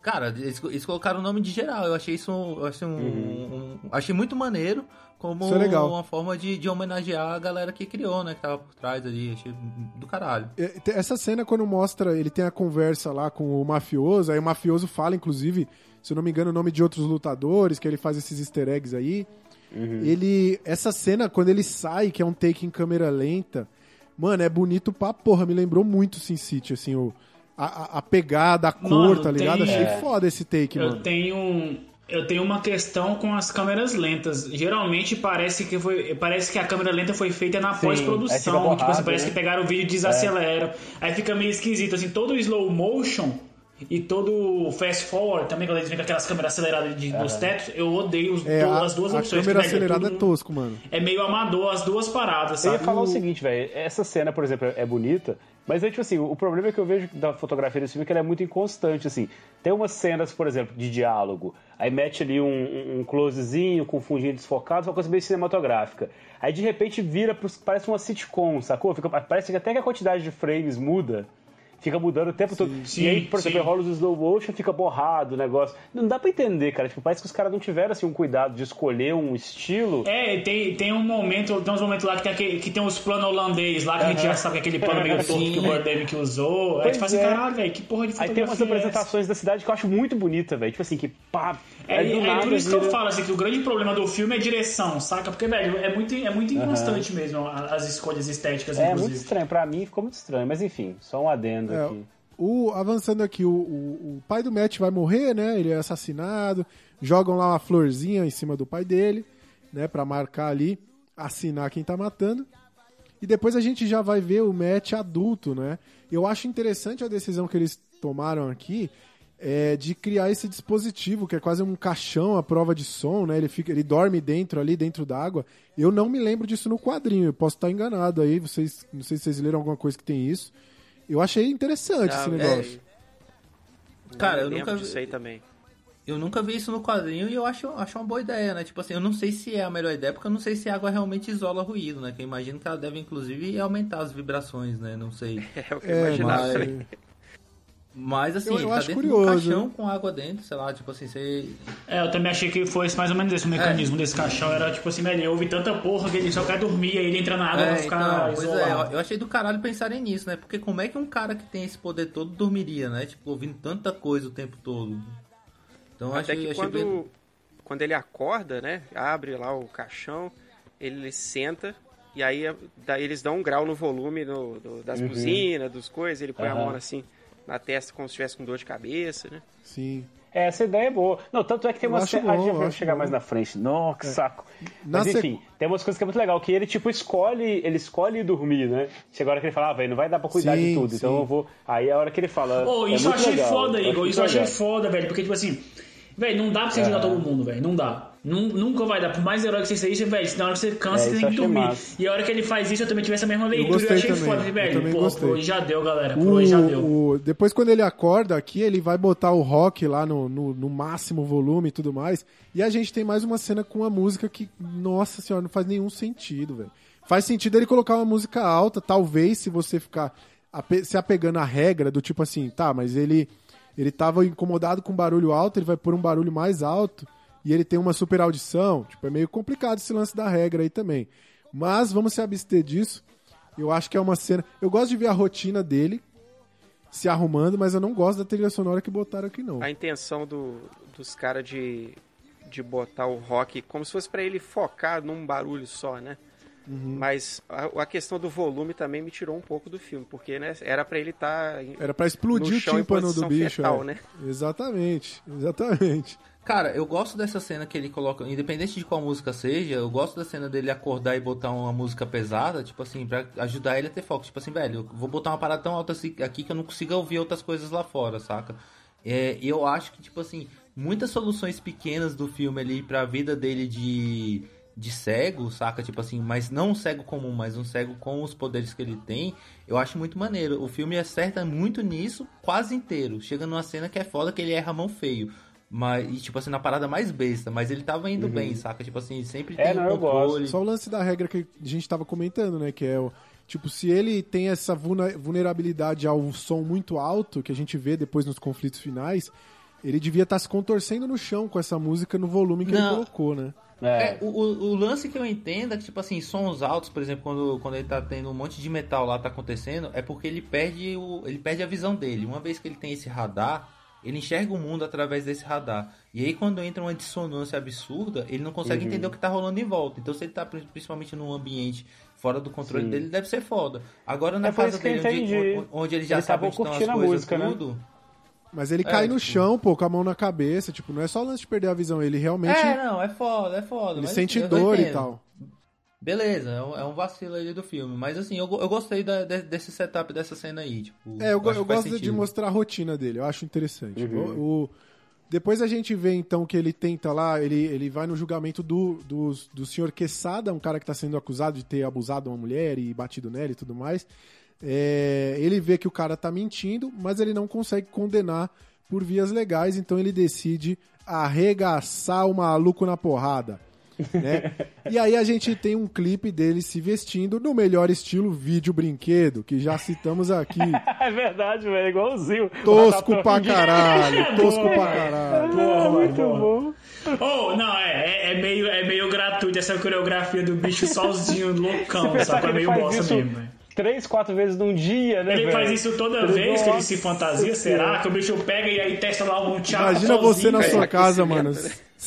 Cara, eles, eles colocaram o nome de geral. Eu achei isso eu achei, um, um- achei muito maneiro como é legal. uma forma de, de homenagear a galera que criou, né? Que tava por trás ali. Achei do caralho. É, Essa cena, quando mostra, ele tem a conversa lá com o mafioso, aí o mafioso fala, inclusive, se eu não me engano, o nome de outros lutadores, que ele faz esses easter eggs aí. Ele. Essa cena, quando ele sai, que é um take em câmera lenta, mano, é bonito pra porra. Me lembrou muito Sin City, assim, o, a, a- pegada, a cor, Mano, tá ligado? tem- Achei é. foda esse take, Eu mano. tenho, eu tenho uma questão com as câmeras lentas. Geralmente parece que foi, parece que a câmera lenta foi feita na pós-produção. Tipo assim, parece né? que pegaram o vídeo e desaceleram. Aí fica meio esquisito assim, todo o slow motion e todo o fast forward também quando eles vêm com aquelas câmeras aceleradas de, dos tetos, eu odeio os, É, a, as duas a opções. câmera que, velho, acelerada é tudo- tosco, mano. É meio amador as duas paradas, Eu ia sabe? falar o seguinte, velho. Essa cena, por exemplo, é bonita, mas é tipo assim, o problema que eu vejo da fotografia desse filme é que ela é muito inconstante, assim. Tem umas cenas, por exemplo, de diálogo, aí mete ali um, um- closezinho com um fundinho desfocado, uma coisa meio cinematográfica. Aí de repente vira, parece uma sitcom, sacou? Fica, parece que até que a quantidade de frames muda. Fica mudando o tempo todo. sim, e aí, por exemplo, sim. rola os slow motion, fica borrado o negócio. Não dá pra entender, cara. Tipo, parece que os caras não tiveram assim, um cuidado de escolher um estilo. É, tem, tem um momento, tem uns momentos lá que tem, aquele, que tem os planos holandês lá, que a gente já sabe que é aquele plano meio torto que o Birdemic que usou. Aí Pois tu fala assim, é. caralho, velho, que porra de Aí tem fotografia umas é apresentações da cidade que eu acho muito bonita, velho. Tipo assim, que pá. É, é nada por isso que eu vira- falo assim, que o grande problema do filme é direção, saca? Porque, velho, é muito, é muito inconstante mesmo a- as escolhas estéticas, É muito inclusive. estranho, pra mim ficou muito estranho, mas enfim, só um adendo É, aqui. O, avançando aqui, o, o, o pai do Matt vai morrer, né? Ele é assassinado. Jogam lá uma florzinha em cima do pai dele, né? Pra marcar ali, assinar quem tá matando. E depois a gente já vai ver o Matt adulto, né? Eu acho interessante a decisão que eles tomaram aqui é, de criar esse dispositivo, que é quase um caixão à prova de som, né? Ele, fica, ele dorme dentro ali, dentro d'água. Eu não me lembro disso no quadrinho, eu posso estar enganado aí. Vocês, não sei se vocês leram alguma coisa que tem isso. Eu achei interessante esse Não, negócio. Cara, eu lembro nunca vi- aí também. Eu nunca vi isso no quadrinho e eu acho, acho uma boa ideia, né? Tipo assim, eu não sei se é a melhor ideia, porque eu não sei se a água realmente isola ruído, né? Que eu imagino que ela deve, inclusive, aumentar as vibrações, né? Não sei. É o que eu É, imaginava. mas-. Mas assim, Eu- eu tá acho dentro curioso, do caixão com água dentro, sei lá, tipo assim, você. É, eu também achei que fosse mais ou menos esse o mecanismo desse caixão. Era tipo assim, velho, ele ouve tanta porra que ele só quer dormir, aí ele entra na água pra É, ficar então, pois é, isolado. eu- eu achei do caralho pensarem nisso, né? Porque como é que um cara que tem esse poder todo dormiria, né? Tipo, ouvindo tanta coisa o tempo todo. Então eu Até achei, que achei quando, bem... quando ele acorda, né? Abre lá o caixão, ele senta E aí é- daí eles dão um grau no volume no- do- das Uhum. buzinas, dos coisas, ele põe a Aham. mão assim na testa como se estivesse com dor de cabeça, né? Sim. É, essa ideia é boa. Não, tanto é que tem Eu umas... bom, a gente vai chegar bom. mais na frente. Nossa, que saco. Na Mas sequ- enfim, tem umas coisas que é muito legal, que ele, tipo, escolhe, ele escolhe dormir, né? Chega a hora que ele fala, ah, velho, não vai dar pra cuidar Sim, de tudo, então sim. eu vou... Aí é a hora que ele fala... Ô, é isso eu achei legal, foda, Igor. Isso eu achei legal. foda, velho. Porque, tipo assim, velho, não dá pra você É. ajudar todo mundo, velho. Não dá. Nun- Nunca vai dar. Por mais herói que você seja, velho, na hora que você cansa, É, você tem que eu dormir. massa. E a hora que ele faz isso, eu também tive essa mesma leitura. gostei achei também, foda, eu velho. Pô, gostei. por hoje já deu, galera. Por hoje já deu. O, o- depois, quando ele acorda aqui, ele vai botar o rock lá no, no, no máximo volume e tudo mais. E a gente tem mais uma cena com uma música que, nossa senhora, não faz nenhum sentido, velho. Faz sentido ele colocar uma música alta, talvez, se você ficar ape- se apegando à regra do tipo assim, tá, mas ele ele tava incomodado com barulho alto, ele vai pôr um barulho mais alto e ele tem uma super audição. Tipo, é meio complicado esse lance da regra aí também. Mas vamos se abster disso. Eu acho que é uma cena. Eu gosto de ver a rotina dele se arrumando, mas eu não gosto da trilha sonora que botaram aqui, não. A intenção do- dos caras de, de botar o rock como se fosse pra ele focar num barulho só, né? Uhum. Mas a, a questão do volume também me tirou um pouco do filme, porque né, era pra ele estar Era pra explodir o tímpano do bicho. fetal, é. né? Exatamente, exatamente. Cara, eu gosto dessa cena que ele coloca, independente de qual música seja, eu gosto da cena dele acordar e botar uma música pesada, tipo assim, pra ajudar ele a ter foco. Tipo assim, velho, eu vou botar uma parada tão alta assim- aqui que eu não consiga ouvir outras coisas lá fora, saca? É, eu acho que, tipo assim, muitas soluções pequenas do filme ali pra vida dele de, de cego, saca? Tipo assim, mas não um cego comum, mas um cego com os poderes que ele tem, eu acho muito maneiro. O filme acerta muito nisso, quase inteiro. Chega numa cena que é foda que ele erra a mão feio. Mas, e, tipo assim, na parada mais besta, mas ele tava indo bem, saca? Tipo assim, sempre É, tem não, um controle. Só o lance da regra que a gente tava comentando, né? Que é o. Tipo, se ele tem essa vulnerabilidade ao som muito alto, que a gente vê depois nos conflitos finais, ele devia estar se contorcendo no chão com essa música no volume que ele Não. colocou, né? É, o, o- o lance que eu entendo é que, tipo assim, sons altos, por exemplo, quando, quando ele tá tendo um monte de metal lá, tá acontecendo, é porque ele perde, o, ele perde a visão dele. Uma vez que ele tem esse radar, ele enxerga o mundo através desse radar. E aí, quando entra uma dissonância absurda, ele não consegue Uhum. entender o que tá rolando em volta. Então, se ele tá pri- principalmente num ambiente fora do controle Sim. dele, deve ser foda. Agora, na É eu dele, onde, onde- ele já Ele sabe onde estão as curtindo a coisas, música, né? tudo... Mas ele É, cai no tipo- chão, pô, com a mão na cabeça. Tipo, não é só o lance de perder a visão, ele realmente. É, não, é foda, é foda. ele mas sente dor e tal. Beleza, é um, é um vacilo aí do filme. Mas assim, eu, eu gostei da- de- desse setup dessa cena aí. Tipo, É, eu, eu faz gosto de sentido. mostrar a rotina dele, eu acho interessante. Uhum. O, o- depois a gente vê então que ele tenta lá, ele, ele vai no julgamento do, do, do senhor Quesada, um cara que está sendo acusado de ter abusado uma mulher e batido nela e tudo mais. É, ele vê que o cara tá mentindo, mas ele não consegue condenar por vias legais, então ele decide arregaçar o maluco na porrada. Né? E aí a gente tem um clipe dele se vestindo no melhor estilo vídeo brinquedo, que já citamos aqui. É verdade, velho, igualzinho. Tosco pra caralho, tosco pra caralho. É muito bom. Oh, não, é, é, é meio, é meio gratuito essa coreografia do bicho sozinho, loucão, sabe? É meio bosta isso mesmo, velho. três, quatro vezes num dia, né, Ele velho? faz isso toda Ele- vez que ele se fantasia, será? Que o bicho pega e aí testa lá algum tchau Imagina você na sozinho, sua casa, mano.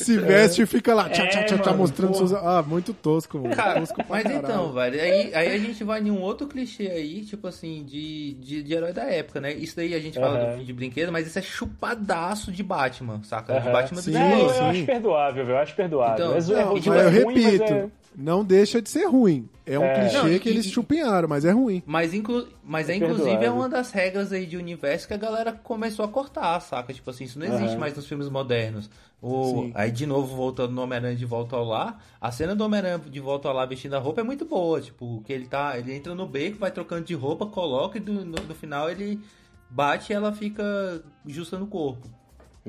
Se veste e fica lá, tchá, É, tchá, tchá, tchá, mano, mostrando porra. seus. Ah, muito tosco, mano. Cara, tosco pra mas caralho. então, velho, aí, aí a gente vai em um outro clichê aí, tipo assim, de, de, de herói da época, né? Isso daí a gente fala Aham. do de brinquedo, mas isso é chupadaço de Batman, saca? De Aham. Batman Sim, do É, eu, sim. eu acho perdoável, velho, eu acho perdoável. Então, é, é, não, tipo, Mas eu é ruim, repito, mas é- não deixa de ser ruim. É um É. clichê Não, e- que eles chupinharam, mas é ruim. Mas, inclu mas é, É inclusive é uma das regras aí de universo que a galera começou a cortar, saca? Tipo assim, isso não existe Aham. mais nos filmes modernos. O, Sim. aí, de novo, voltando no Homem-Aranha de volta ao lar, a cena do Homem-Aranha de volta ao lar vestindo a roupa é muito boa. Tipo, que ele tá. Ele entra no beco, vai trocando de roupa, coloca e do- no, no final ele bate e ela fica justa no corpo.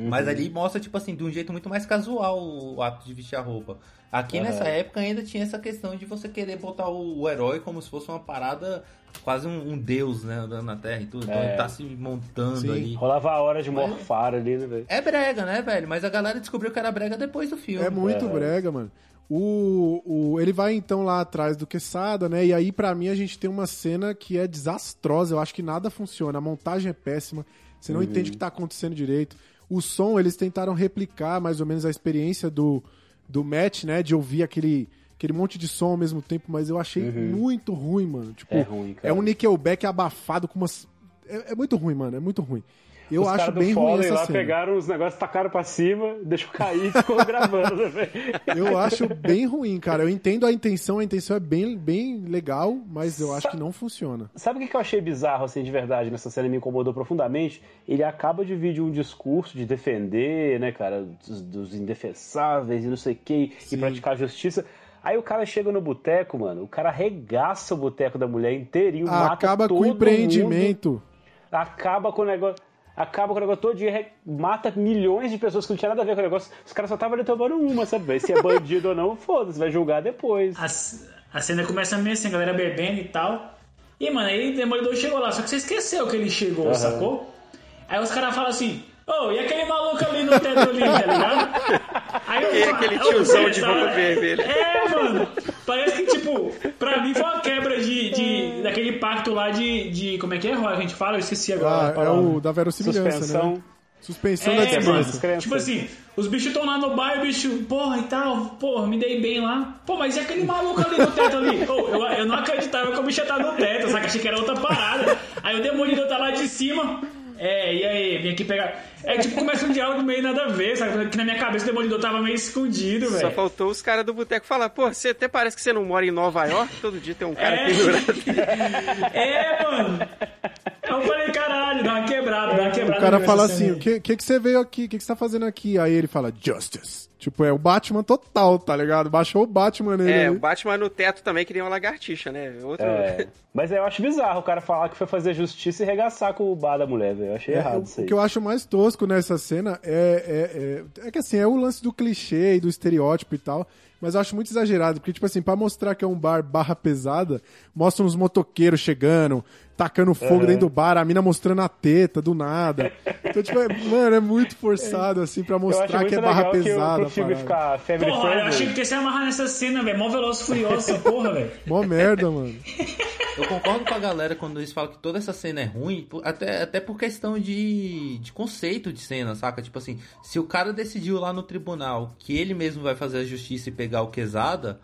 Mas Uhum. ali mostra, tipo assim, de um jeito muito mais casual o ato de vestir a roupa. Aqui Aham. nessa época ainda tinha essa questão de você querer botar o, o herói como se fosse uma parada, quase um, um deus, né, andando na Terra e tudo. Então É. ele tá se montando Sim. ali. Rolava a hora de Mas- morfar ali, né, velho? É brega, né, velho? Mas a galera descobriu que era brega depois do filme. É muito É. brega, mano. O, o, ele vai então lá atrás do Quesada, né? E aí, pra mim, a gente tem uma cena que é desastrosa. Eu acho que nada funciona. A montagem é péssima. Você não entende o que tá acontecendo direito. O som, eles tentaram replicar mais ou menos a experiência do, do Matt, né? De ouvir aquele, aquele monte de som ao mesmo tempo, mas eu achei muito ruim, mano. Tipo, É ruim, cara. é um Nickelback abafado com umas. É, é muito ruim, mano. É muito ruim. Eu Os acho bem ruim essa lá cena. pegaram os negócios, tacaram pra cima, deixou cair e ficou gravando? Eu acho bem ruim, cara. Eu entendo a intenção, a intenção é bem, bem legal, mas eu acho que não funciona. Sabe o que eu achei bizarro, assim, de verdade, nessa cena me incomodou profundamente? Ele acaba de vir de um discurso de defender, né, cara, dos, dos indefensáveis e não sei o que, e praticar justiça. Aí o cara chega no boteco, mano, o cara arregaça o boteco da mulher inteirinho, mata Acaba com todo o empreendimento. mundo, acaba com o negócio. Acaba com o negócio todo dia, re- mata milhões de pessoas que não tinha nada a ver com o negócio. Os caras só estavam ali tomando uma, sabe? Se é bandido ou não, foda-se, vai julgar depois. A, a cena começa meio assim, a galera bebendo e tal. E, mano, aí o Demolidor chegou lá, só que você esqueceu que ele chegou, sacou? Aí os caras falam assim, ô, e aquele maluco ali no teto ali, tá ligado? Aí eu Aquele- falo, aquele "Ô, tiozão de tá- roupa vermelha." É, mano. Parece que, tipo, pra mim foi uma quebra de, de, daquele pacto lá de, de. Como é que é, Roy? A gente fala, eu esqueci agora. Ah, é o da verossimilhança, Suspensão. né? Suspensão da É, mano, descrença. tipo assim, os bichos estão lá no bar e o bicho, porra e tal, porra, me dei bem lá. Pô, mas e aquele maluco ali no teto ali? Ô, eu, eu não acreditava que o bicho ia estar no teto, só que achei que era outra parada. Aí o demolidor tá lá de cima. É, e aí, vim aqui pegar. É tipo, começa um diálogo meio nada a ver, sabe? Que na minha cabeça o demolidor tava meio escondido, Só velho. faltou os caras do boteco falar, pô, você até parece que você não mora em Nova York, todo dia tem um cara É. pendurado. É, mano. Eu falei, caralho, dá uma quebrada, dá uma quebrada. O cara fala assim: o que, que, que você veio aqui? O que, que você tá fazendo aqui? Aí ele fala: Justice. Tipo, é o Batman total, tá ligado? Baixou o Batman nele. É, ali. o Batman no teto também queria uma lagartixa, né? Outro... É. Mas eu acho bizarro o cara falar que foi fazer justiça e regaçar com o bar da mulher, velho. Eu achei É, errado o, isso o aí. que eu acho mais tosco nessa cena é, é, é, é que assim, é o lance do clichê e do estereótipo e tal, mas eu acho muito exagerado, porque, tipo assim, pra mostrar que é um bar barra pesada, mostra uns motoqueiros chegando, tacando fogo dentro do bar, a mina mostrando a teta do nada. Então, tipo, é- mano, é muito forçado, assim, pra Eu mostrar que é barra que pesada. a parada. ficar Porra, eu achei que ia se amarrar nessa cena, velho. Mó veloz furioso essa porra, velho. Mó merda, mano. Eu concordo com a galera quando eles falam que toda essa cena é ruim, até, até por questão de, de conceito de cena, saca? Tipo assim, se o cara decidiu lá no tribunal que ele mesmo vai fazer a justiça e pegar o Quesada,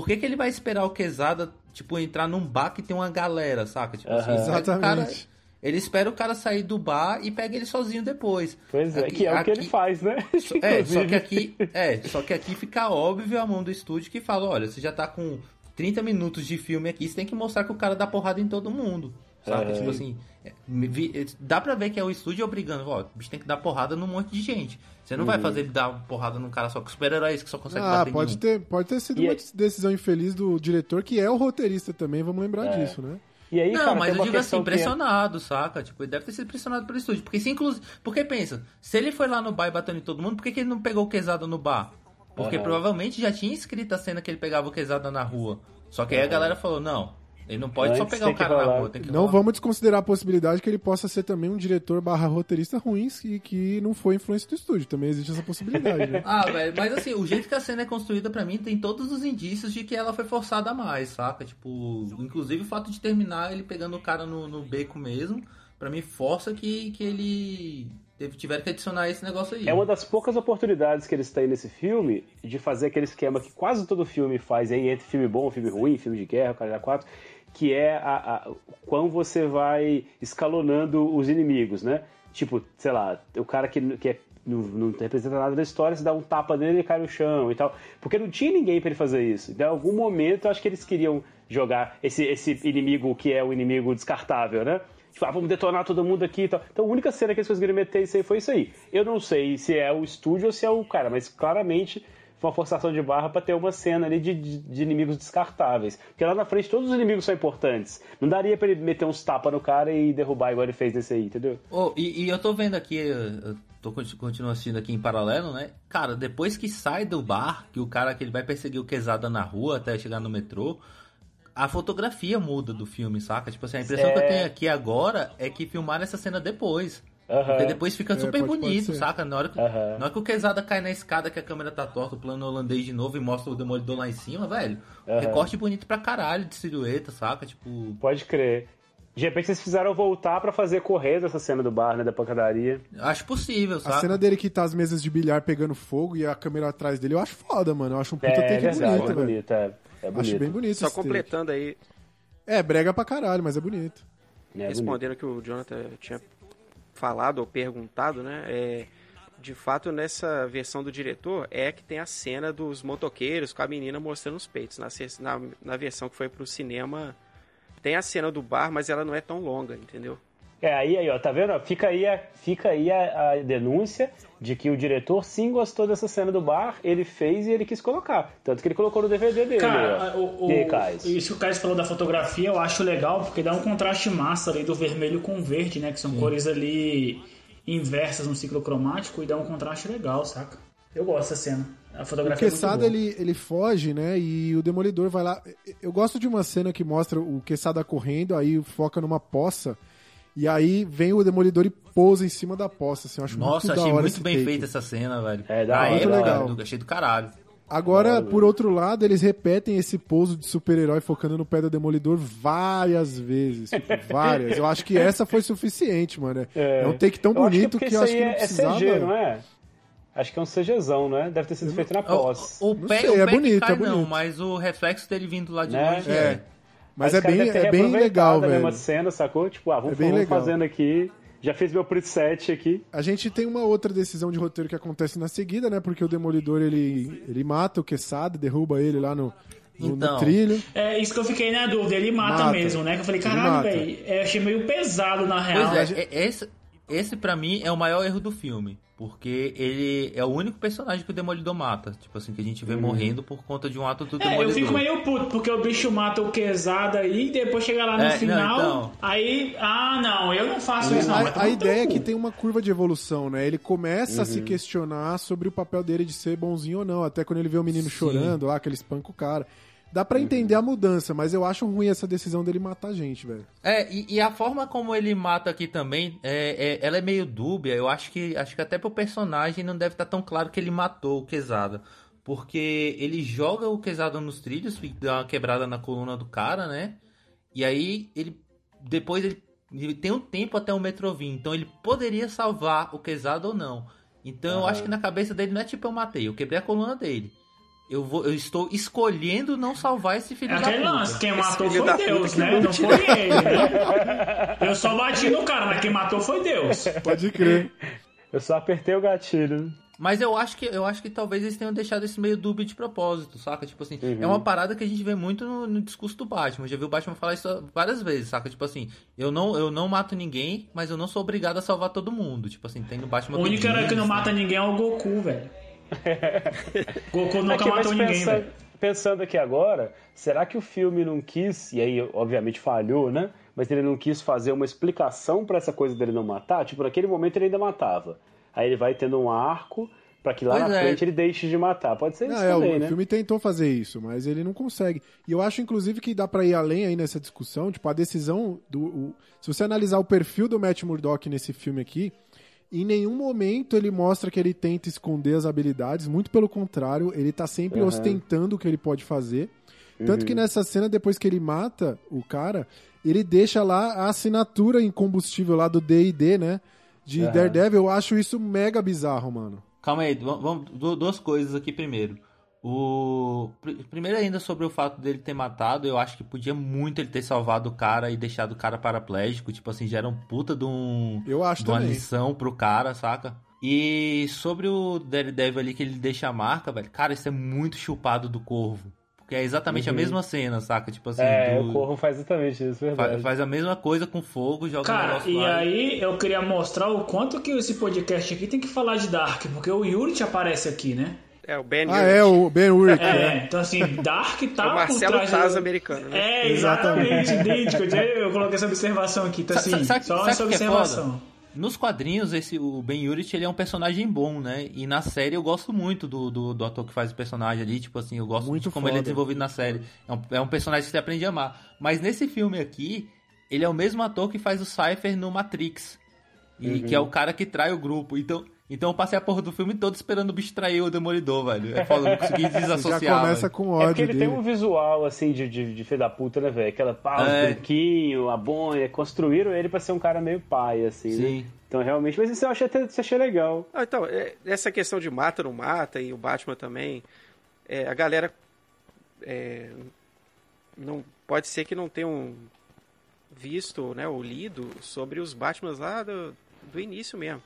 por que, que ele vai esperar o Quesada, tipo, entrar num bar que tem uma galera, saca? Tipo assim, Aham. o cara- Exatamente. ele espera o cara sair do bar e pega ele sozinho depois. Pois é, Aqui- que é o que ele aqui- faz, né? é, só que aqui, é, só que aqui fica óbvio a mão do estúdio que fala, olha, você já tá com 30 minutos de filme aqui, você tem que mostrar que o cara dá porrada em todo mundo. Saca? É. Tipo assim, é, é, dá pra ver que é o estúdio obrigando, ó, o bicho tem que dar porrada num monte de gente. Você não vai fazer ele dar porrada num cara só com super-heróis que só consegue Ah, bater pode ter, pode ter sido E uma aí- decisão infeliz do diretor, que é o roteirista também, vamos lembrar É. disso, né? E aí, Não, cara, mas eu uma digo assim, que é- impressionado, saca? Tipo, ele deve ter sido impressionado pelo estúdio. Porque se inclusive. Porque pensa, se ele foi lá no bar e batendo em todo mundo, por que, que ele não pegou o quesada no bar? Porque Aham. provavelmente já tinha escrito a cena que ele pegava o quesada na rua. Só que aí a galera falou, não, ele não pode só Antes pegar tem o cara na rolar. rua, tem que Não rolar. vamos desconsiderar a possibilidade que ele possa ser também um diretor barra roteirista ruim e que não foi influência do estúdio. Também existe essa possibilidade, né? Ah, velho, mas assim, o jeito que a cena é construída pra mim tem todos os indícios de que ela foi forçada a mais, saca? Tipo, inclusive o fato de terminar ele pegando o cara no, no beco mesmo, pra mim força que, que ele teve, tiveram que adicionar esse negócio aí. É uma das poucas oportunidades que eles têm nesse filme de fazer aquele esquema que quase todo filme faz aí, entre filme bom, filme ruim, filme de guerra, cara 4, que é a, a, quando você vai escalonando os inimigos, né? Tipo, sei lá, o cara que, que é- não, não representa nada da história, você dá um tapa nele e cai no chão e tal. Porque não tinha ninguém pra ele fazer isso. Em algum momento, eu acho que eles queriam jogar esse, esse inimigo que é o inimigo descartável, né? Tipo, ah, vamos detonar todo mundo aqui e tal. Então a única cena que eles conseguiram meter isso aí foi isso aí. Eu não sei se é o estúdio ou se é o cara, mas claramente uma forçação de barra pra ter uma cena ali de, de- de inimigos descartáveis. Porque lá na frente todos os inimigos são importantes. Não daria pra ele meter uns tapas no cara e derrubar igual ele fez nesse aí, entendeu? Oh, e, e eu tô vendo aqui, eu tô conti- continuo assistindo aqui em paralelo, né? Cara, depois que sai do bar, que o cara que ele vai perseguir o Quesada na rua até chegar no metrô, a fotografia muda do filme, saca? Tipo assim, a impressão É. que eu tenho aqui agora é que filmaram essa cena depois. Aham. Porque depois fica É, super pode- pode bonito, ser. saca? Na hora, que, Aham. na hora que o Quesada cai na escada, que a câmera tá torta, o plano holandês de novo e mostra o demolidor lá em cima, velho. Aham. Recorte bonito pra caralho de silhueta, saca? Tipo. Pode crer. De repente vocês fizeram voltar pra fazer correr dessa cena do bar, né? Da pancadaria. Acho possível, A sabe? cena dele que tá as mesas de bilhar pegando fogo e a câmera atrás dele, eu acho foda, mano. Eu acho um puta É, take verdade, bonito, é velho. bonito, é. É bonito. Acho bem bonito Só esse take. completando aí, É, brega pra caralho, mas é bonito. É bonito. respondendo o que o Jonathan tinha falado ou perguntado, né? É, de fato, nessa versão do diretor, é que tem a cena dos motoqueiros com a menina mostrando os peitos. Na, na, na versão que foi pro cinema, tem a cena do bar, mas ela não é tão longa, entendeu? É, aí, aí, ó, tá vendo? Fica aí, a, fica aí a, a denúncia de que o diretor sim gostou dessa cena do bar, ele fez e ele quis colocar. Tanto que ele colocou no DVD dele. Cara, ó. o, o- E aí, isso que o Caio falou da fotografia, eu acho legal, porque dá um contraste massa ali do vermelho com o verde, né? Que são cores ali inversas no ciclo cromático e dá um contraste legal, saca? Eu gosto dessa cena. A O fotografia é Quesada, muito boa. ele, ele foge, né? E o Demolidor vai lá. Eu gosto de uma cena que mostra o Quesada correndo, aí foca numa poça. E aí vem o Demolidor e pousa em cima da poça. Assim, eu acho Nossa, muito da achei hora muito bem feita essa cena, velho. É, da hora, época, legal. do- achei do caralho. Agora, por outro lado, eles repetem esse pouso de super-herói focando no pé do Demolidor várias vezes. tipo, várias. Eu acho que essa foi suficiente, mano. É, um take tão Eu acho bonito porque que, eu acho aí que não é, é precisava. CG, não é? Acho que é um CGzão, né? Deve ter sido feito na pós. O, o Não pé, sei, o é pé que bonito, cai é não, bonito. mas o reflexo dele vindo lá de Né? longe É. é. Mas, os é bem, é bem legal, velho. cena, sacou? Tipo, ah, vamos, É bem vamos legal. fazendo aqui. Já fiz meu preset aqui. A gente tem uma outra decisão de roteiro que acontece na seguida, né? Porque o Demolidor, ele, ele mata o Quesada, derruba ele lá no, no, no Então. trilho. É isso que eu fiquei na dúvida. Ele mata, Mata. mesmo, né? Que eu falei, caralho, velho. Eu achei meio pesado na real. Pois é, é- esse, esse pra mim é o maior erro do filme. Porque ele é o único personagem que o Demolidor mata. Tipo assim, que a gente vê morrendo por conta de um ato do É, eu Demolidor. fico meio puto, porque o bicho mata o quesada aí, e depois chega lá no É, não, final, então. aí, ah, não, eu não faço isso não. A, a ideia é que tem uma curva de evolução, né? Ele começa a Uhum. se questionar sobre o papel dele de ser bonzinho ou não. Até quando ele vê o menino chorando lá, que ele espanca o cara. Dá pra entender a mudança, mas eu acho ruim essa decisão dele matar a gente, velho. É, e, e a forma como ele mata aqui também, é, é- ela é meio dúbia. Eu acho que acho que até pro personagem não deve estar tão claro que ele matou o Quesada. Porque ele joga o Quesada nos trilhos, dá uma quebrada na coluna do cara, né? E aí ele. Depois ele, ele tem um tempo até o metrô vir. Então ele poderia salvar o Quesada ou não. Então eu acho que na cabeça dele não é tipo eu matei, eu quebrei a coluna dele. Eu, vou, eu estou escolhendo não salvar esse filho É da aquele puta. lance, quem matou filho foi da puta Deus, que né? não foi ele, né? Eu só bati no cara, mas quem matou foi Deus. Pode crer. Eu só apertei o gatilho. Mas eu acho que eu acho que talvez eles tenham deixado esse meio dúbio de propósito, saca? Tipo assim, é uma parada que a gente vê muito no, no discurso do Batman. Eu já vi o Batman falar isso várias vezes, saca? Tipo assim, eu não, eu não mato ninguém, mas eu não sou obrigado a salvar todo mundo. Tipo assim, tem no Batman O único que herói que não né? mata ninguém é o Goku, velho. Goku nunca Aqui, mas matou ninguém, pensa- velho. Pensando aqui agora, será que o filme não quis, e aí obviamente falhou, né? Mas ele não quis fazer uma explicação pra essa coisa dele não matar? Tipo, naquele momento ele ainda matava. Aí ele vai tendo um arco pra que lá Pois na é. frente ele deixe de matar. Pode ser Não, isso é, também, o né? filme tentou fazer isso, mas ele não consegue. E eu acho, inclusive, que dá pra ir além aí nessa discussão. Tipo, a decisão do. o- se você analisar o perfil do Matt Murdock nesse filme aqui, em nenhum momento ele mostra que ele tenta esconder as habilidades. Muito pelo contrário, ele tá sempre ostentando o que ele pode fazer. Tanto Uhum. que nessa cena, depois que ele mata o cara, ele deixa lá a assinatura em combustível lá do D&D, né? De Aham. Daredevil. Eu acho isso mega bizarro, mano. Calma aí, vamos, vamos- du- duas coisas aqui primeiro. O pr- primeiro ainda sobre o fato dele ter matado, eu acho que podia muito ele ter salvado o cara e deixado o cara paraplégico, tipo assim, já era um puta de um Eu acho de uma também. lição pro cara, saca? E sobre o Daredevil ali que ele deixa a marca, velho, cara, isso é muito chupado do Corvo. Porque é exatamente a mesma cena, saca? Tipo assim, Uhum. É, do- o Corvo faz exatamente isso, fa- verdade. faz, a mesma coisa com fogo, joga Cara, negócio e lá aí eu queria mostrar o quanto que esse podcast aqui tem que falar de Dark, porque o Yuri te aparece aqui, né? É, o Ben Ah, é, o Ben Urich, É, né? então assim, Dark tá o Marcelo por trás Taz do- americano, né? É, exatamente, idêntico. Eu coloquei essa observação aqui, então assim, sabe- só sabe essa é observação. Nos quadrinhos, esse, o Ben Urich, ele é um personagem bom, né? E na série eu gosto muito do, do, do ator que faz o personagem ali. Tipo assim, eu gosto Muito de como ele é foda. desenvolvido na série. É um, é um personagem que você aprende a amar. Mas nesse filme aqui, ele é o mesmo ator que faz o Cypher no Matrix. E que é o cara que trai o grupo. Então, Então eu passei a porra do filme todo esperando o bicho trair o Demolidor, velho. É foda, eu não consegui desassociar. já começa velho. com É ódio porque ele dele. tem um visual, assim, de, de, de filho da puta, né, velho? Aquela pau, É. o brinquinho, a bonha. Construíram ele pra ser um cara meio pai, assim, Sim. né? Então, realmente... Mas isso eu achei, até- isso eu achei legal. Ah, então, é, essa questão de mata ou não mata, e o Batman também, é, a galera é, não pode ser que não tenham visto né, ou lido sobre os Batmans lá do, do início mesmo.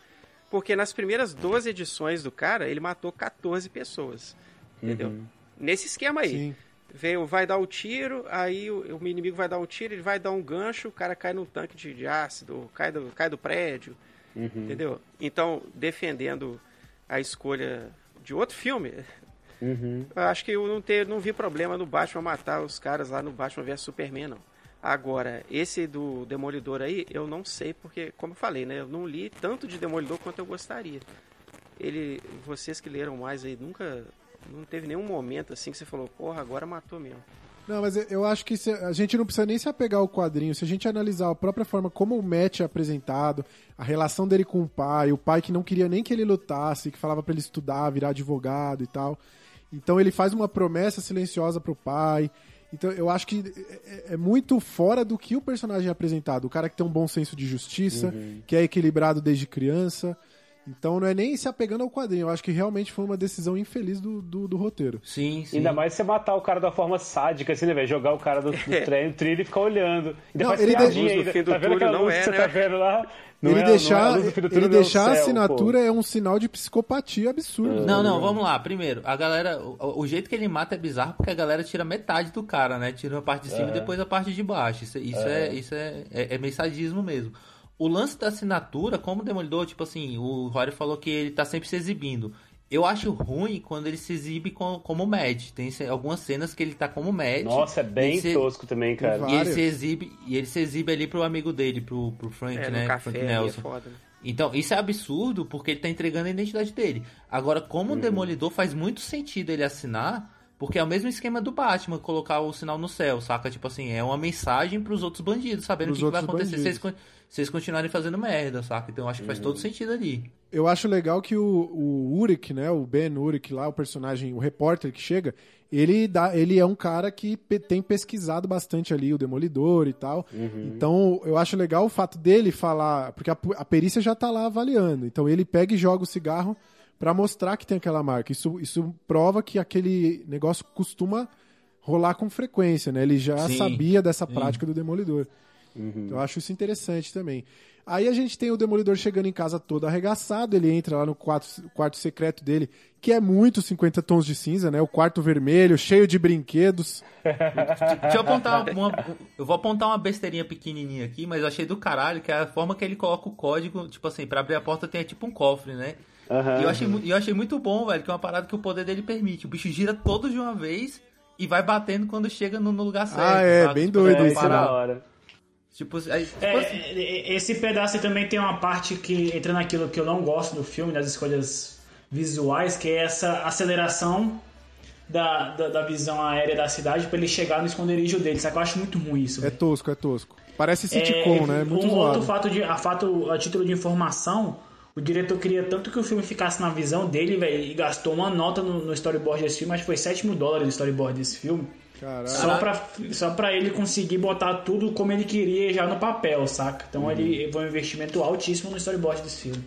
Porque nas primeiras 12 edições do cara, ele matou 14 pessoas. Entendeu? Nesse esquema aí. Sim. Veio, vai dar o tiro, aí o, o inimigo vai dar um tiro, ele vai dar um gancho, o cara cai num tanque de, de ácido, cai do, cai do prédio. Entendeu? Então, defendendo a escolha de outro filme, Uhum. eu acho que eu não, ter, não vi problema no Batman matar os caras lá no Batman vs Superman, não. Agora, esse do Demolidor aí, eu não sei, porque, como eu falei, né? Eu não li tanto de Demolidor quanto eu gostaria. Ele, vocês que leram mais aí, nunca. Não teve nenhum momento assim que você falou, porra, agora matou mesmo. Não, mas eu- acho que se- a gente não precisa nem se apegar ao quadrinho. Se a gente analisar a própria forma como o Matt é apresentado, a relação dele com o pai, o pai que não queria nem que ele lutasse, que falava pra ele estudar, virar advogado e tal. Então ele faz uma promessa silenciosa pro pai. Então eu acho que é- é muito fora do que o personagem é apresentado. O cara que tem um bom senso de justiça, que é equilibrado desde criança. Então não é nem se apegando ao quadrinho. Eu acho que realmente foi uma decisão infeliz do, do, do roteiro. Sim, sim. Ainda mais você matar o cara da forma sádica, assim, né, velho? Jogar o cara do, do trem, trilho e ficar olhando. Ainda Não, faz ele piadinha de- ainda. no fim do tá vendo aquela não luz é, que você né? tá vendo lá? Não ele é- não é deixar, ele é o deixar a céu, assinatura é um sinal de psicopatia absurdo. Não, não, vamos lá. Primeiro, a galera. O, o jeito que ele mata é bizarro porque a galera tira metade do cara, né? Tira a parte de cima e depois a parte de baixo. Isso, isso é, isso é, é, é meio sadismo mesmo. O lance da assinatura, como Demolidor, tipo assim, o Rory falou que ele tá sempre se exibindo. Eu acho ruim quando ele se exibe com- como Mad. Tem algumas cenas que ele tá como Mad. Nossa, é bem se- tosco também, cara. E ele se exibe, e ele se exibe ali pro amigo dele, pro, pro Frank, É, né? no café Frank é Nelson. foda, né? Então, isso é absurdo porque ele tá entregando a identidade dele. Agora, como o Demolidor faz muito sentido ele assinar, porque é o mesmo esquema do Batman, colocar o sinal no céu, saca? Tipo assim, é uma mensagem pros outros bandidos, sabendo o que, que vai acontecer se eles, bandidos. Se eles continuarem fazendo merda, saca? Então, eu acho que faz todo sentido ali. Eu acho legal que o, o Urich, né, o Ben Urich lá, o personagem, o repórter que chega, ele dá, ele é um cara que pe- tem pesquisado bastante ali o Demolidor e tal. Então, eu acho legal o fato dele falar, porque a, a perícia já tá lá avaliando. Então, ele pega e joga o cigarro pra mostrar que tem aquela marca. Isso, isso prova que aquele negócio costuma rolar com frequência, né? Ele já Sim, sabia dessa prática do Demolidor. Então, eu acho isso interessante também. Aí a gente tem o Demolidor chegando em casa todo arregaçado, ele entra lá no quarto, quarto secreto dele, que é muito 50 tons de cinza, né? O quarto vermelho, cheio de brinquedos. Deixa eu apontar uma. Eu vou apontar uma besteirinha pequenininha aqui, mas eu achei do caralho, que é a forma que ele coloca o código, tipo assim, pra abrir a porta tem tipo um cofre, né? Aham. E eu achei, eu achei muito bom, velho, que é uma parada que o poder dele permite. O bicho gira todo de uma vez e vai batendo quando chega no, no lugar certo. Ah, é, sabe? bem Tipo, doido uma isso, é parada- da hora. Tipo, aí, tipo É, assim, é, esse pedaço também tem uma parte que entra naquilo que eu não gosto do filme, das escolhas visuais, que é essa aceleração da, da, da visão aérea da cidade pra ele chegar no esconderijo dele. Só que eu acho muito ruim isso. É velho. tosco, é tosco. Parece sitcom, É, né? Muito um zoado. outro fato de, a fato, a título de informação, o diretor queria tanto que o filme ficasse na visão dele, velho, e gastou uma nota no, no storyboard desse filme, acho que foi 7 mil dólares no storyboard desse filme. Só pra, só pra ele conseguir botar tudo como ele queria já no papel, saca? Então Uhum. ele foi um investimento altíssimo no storyboard desse filme.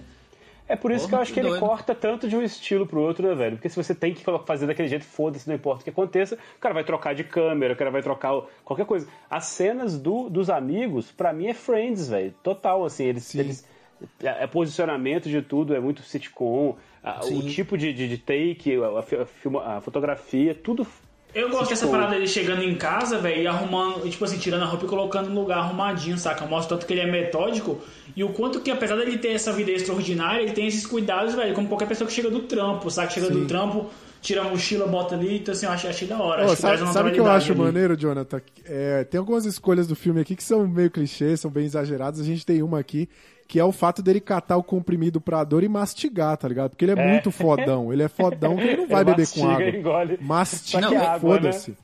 É por isso Porra, que eu acho que que ele corta tanto de um estilo pro outro, né, velho? Porque se você tem que fazer daquele jeito, foda-se, não importa o que aconteça, o cara vai trocar de câmera, o cara vai trocar qualquer coisa. As cenas do, dos amigos, pra mim, é Friends, velho. Total, assim, eles. eles é, é posicionamento de tudo, é muito sitcom, a- o tipo de, de, de take, a, a a fotografia, tudo. Eu gosto dessa Sitcom. parada dele chegando em casa, velho, e arrumando, tipo assim, tirando a roupa e colocando no lugar arrumadinho, saca? Mostra tanto que ele é metódico e o quanto que, apesar dele ter essa vida extraordinária, ele tem esses cuidados, velho, como qualquer pessoa que chega do trampo, saca? Chega do trampo, tira a mochila, bota ali, então assim, eu achei, achei da hora. Que sabe, o que eu acho ali. maneiro, Jonathan? É, tem algumas escolhas do filme aqui que são meio clichês, são bem exageradas. A gente tem uma aqui que é o fato dele catar o comprimido pra dor e mastigar, tá ligado? Porque ele é, muito fodão. Ele é fodão que ele não vai Ele beber com mastiga, água. engole. Mastiga, que é água, foda-se.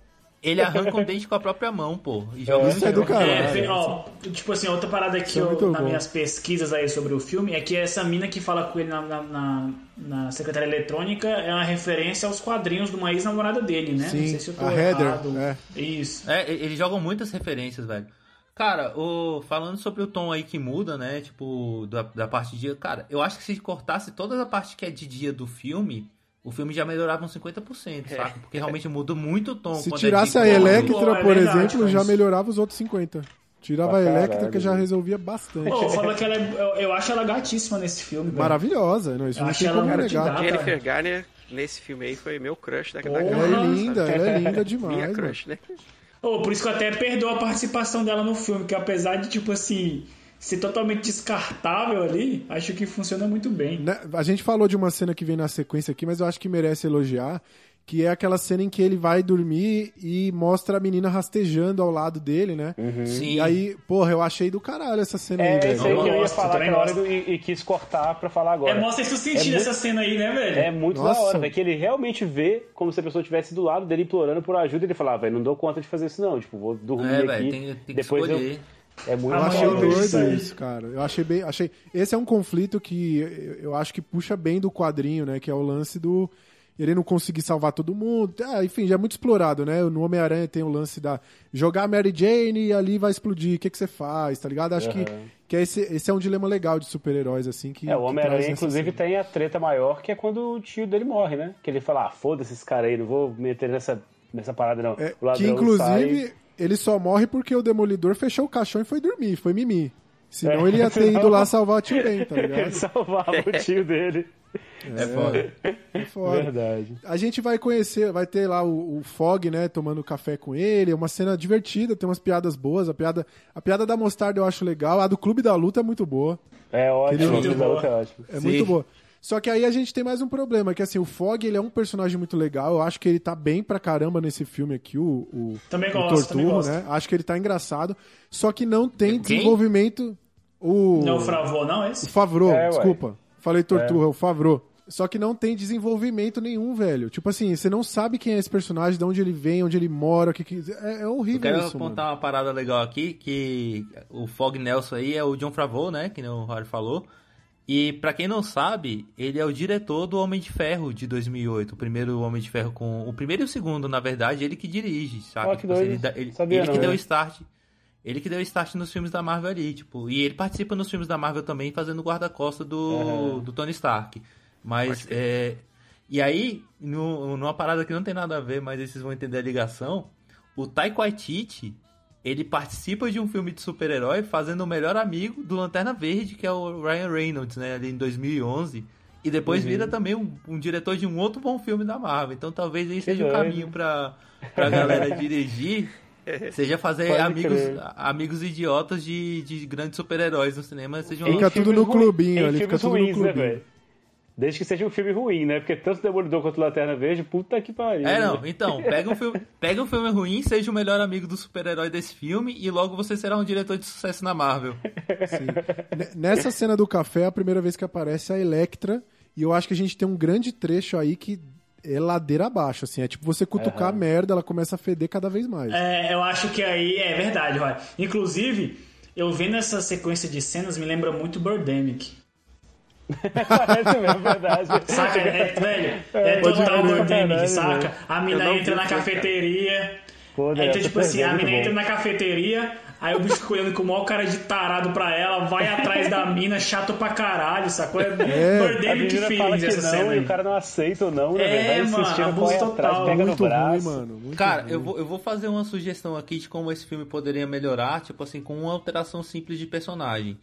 Ele arranca um dente com a própria mão, pô. E joga Isso no é do caralho. É, ó, tipo assim, outra parada que é eu, nas bom. minhas pesquisas aí sobre o filme é que essa mina que fala com ele na, na, na- na secretária eletrônica é uma referência aos quadrinhos de uma ex-namorada dele, né? Sim, Não sei se eu tô a Heather, errado. é. Isso. É, eles jogam muitas referências, velho. Cara, o, falando sobre o tom aí que muda, né? Tipo, da, da parte de dia. Cara, eu acho que se cortasse toda a parte que é de dia do filme, o filme já melhorava uns 50%, saca? Porque realmente muda muito o tom. Se quando tirasse é a de dia. Electra, é por verdade, exemplo, já mas- melhorava os outros 50. Tirava Pra a Electra, que já né? resolvia bastante. Pô, fala que ela é, eu, eu acho ela gatíssima nesse filme. velho. Maravilhosa, não, isso Eu não tem ela como negar. gata. Jennifer Garner, nesse filme aí, foi meu crush da, da. Ela é linda, ela é linda demais. Minha crush, né? Oh, por isso que eu até perdoo a participação dela no filme, que apesar de, tipo assim, ser totalmente descartável ali, acho que funciona muito bem. Né, A gente falou de uma cena que vem na sequência aqui, mas eu acho que merece elogiar, que é aquela cena em que ele vai dormir e mostra a menina rastejando ao lado dele, né? Sim. E aí, porra, eu achei do caralho essa cena aí, É velho. isso aí que eu ia falar aquela hora e, e quis cortar pra falar agora. É, mostra isso sentido muito- essa cena aí, né, velho? É muito Nossa. da hora, velho, que ele realmente vê como se a pessoa estivesse do lado dele implorando por ajuda e ele fala, ah, velho, não dou conta de fazer isso não, tipo, vou dormir É, aqui, velho, tem, tem que depois eu... escolher. É muito Eu achei eu doido isso aí. isso, cara. Eu achei bem. Achei... Esse é um conflito que eu- eu acho que puxa bem do quadrinho, né? Que é o lance do. Ele não conseguir salvar todo mundo. Ah, enfim, já é muito explorado, né? No Homem-Aranha tem o lance da jogar Mary Jane e ali vai explodir. O que, que você faz, tá ligado? Acho que, Aham. que esse, esse é um dilema legal de super-heróis, assim. Que, É, o que Homem-Aranha, inclusive, tem a treta maior, que é quando o tio dele morre, né? Que ele fala, ah, foda-se esse cara aí, não vou meter nessa, nessa parada, não. É, que inclusive sai- ele só morre porque o Demolidor fechou o caixão e foi dormir, foi mimir. Senão É, ele ia ter senão- ido lá salvar o tio Ben, tá Ele ligado? salvava o tio dele. É foda. É foda. Verdade. A gente vai conhecer, vai ter lá o, o Fog, né, tomando café com ele, é uma cena divertida, tem umas piadas boas, a piada, a piada da mostarda eu acho legal, a do Clube da Luta é muito boa, É ótimo, o boa. Luta é ótimo. é Sim. muito boa. Só que aí a gente tem mais um problema, que assim, o Fog, ele é um personagem muito legal, eu acho que ele tá bem pra caramba nesse filme aqui, o, o, Também o gosto, também Torturro, gosto. né, acho que ele tá engraçado, só que não tem Quem? desenvolvimento, o... Não é o Fravô, não, O esse? Favreau, É, ué. desculpa. Falei Torturra, o Favreau. Só que não tem desenvolvimento nenhum, velho. Tipo assim, você não sabe quem é esse personagem, de onde ele vem, onde ele mora, o que que... É, é Eu horrível quero isso, apontar mano. uma parada legal aqui, que o Fog Nelson aí é o John Favreau, né, que nem o Rory falou. E pra quem não sabe, ele é o diretor do Homem de Ferro de 2008, o primeiro Homem de Ferro com o primeiro e o segundo, na verdade, ele que dirige, sabe? Ó, que Tipo assim, doido. ele, ele, Sabia ele não, que deu né? o start. Ele que deu start nos filmes da Marvel ali, tipo, e ele participa nos filmes da Marvel também fazendo o guarda-costa do, do Tony Stark. Mas é, e aí, no, numa parada que não tem nada a ver, mas vocês vão entender a ligação, o Taika Waititi, ele participa de um filme de super-herói fazendo o melhor amigo do Lanterna Verde, que é o Ryan Reynolds, né, ali em 2011. E depois vira também um, um diretor de um outro bom filme da Marvel. Então talvez aí seja o doido. caminho pra, pra galera dirigir. Seja fazer Pode amigos, crer. amigos idiotas de, de grandes super-heróis no cinema. Seja Fica uma... tudo filmes no ruim- clubinho em ali, fica tudo no né, clubinho. Desde que seja um filme ruim, né? Porque tanto Demolidor quanto Lanterna Verde, puta que pariu. É, né? não. Então, pega um filme, pega um filme ruim, seja o melhor amigo do super-herói desse filme e logo você será um diretor de sucesso na Marvel. N- Nessa cena do café é a primeira vez que aparece a Electra, e eu acho que a gente tem um grande trecho aí que é ladeira abaixo, assim. É tipo você cutucar a merda, ela começa a feder cada vez mais. É, eu acho que aí é verdade, Roy. Inclusive, eu vendo essa sequência de cenas me lembra muito Birdemic. Parece mesmo, verdade. Saca? É, velho, é pode total Birdemic, saca? A mina entra na cafeteria. Pô, Aí, então, tipo assim, a mina bom. entra na cafeteria, aí o bicho olhando com o maior cara de tarado pra ela, vai atrás da mina, chato pra caralho, sacou? É, É, Birdemic menina fala feelings que essa cena não, aí. e o cara não aceita ou não, né? É? Vai mano, insistindo, abuso corre atrás, total. pega no muito ruim, braço. mano. Muito Cara, ruim. eu vou, eu vou fazer uma sugestão aqui de como esse filme poderia melhorar, tipo assim, com uma alteração simples de personagem.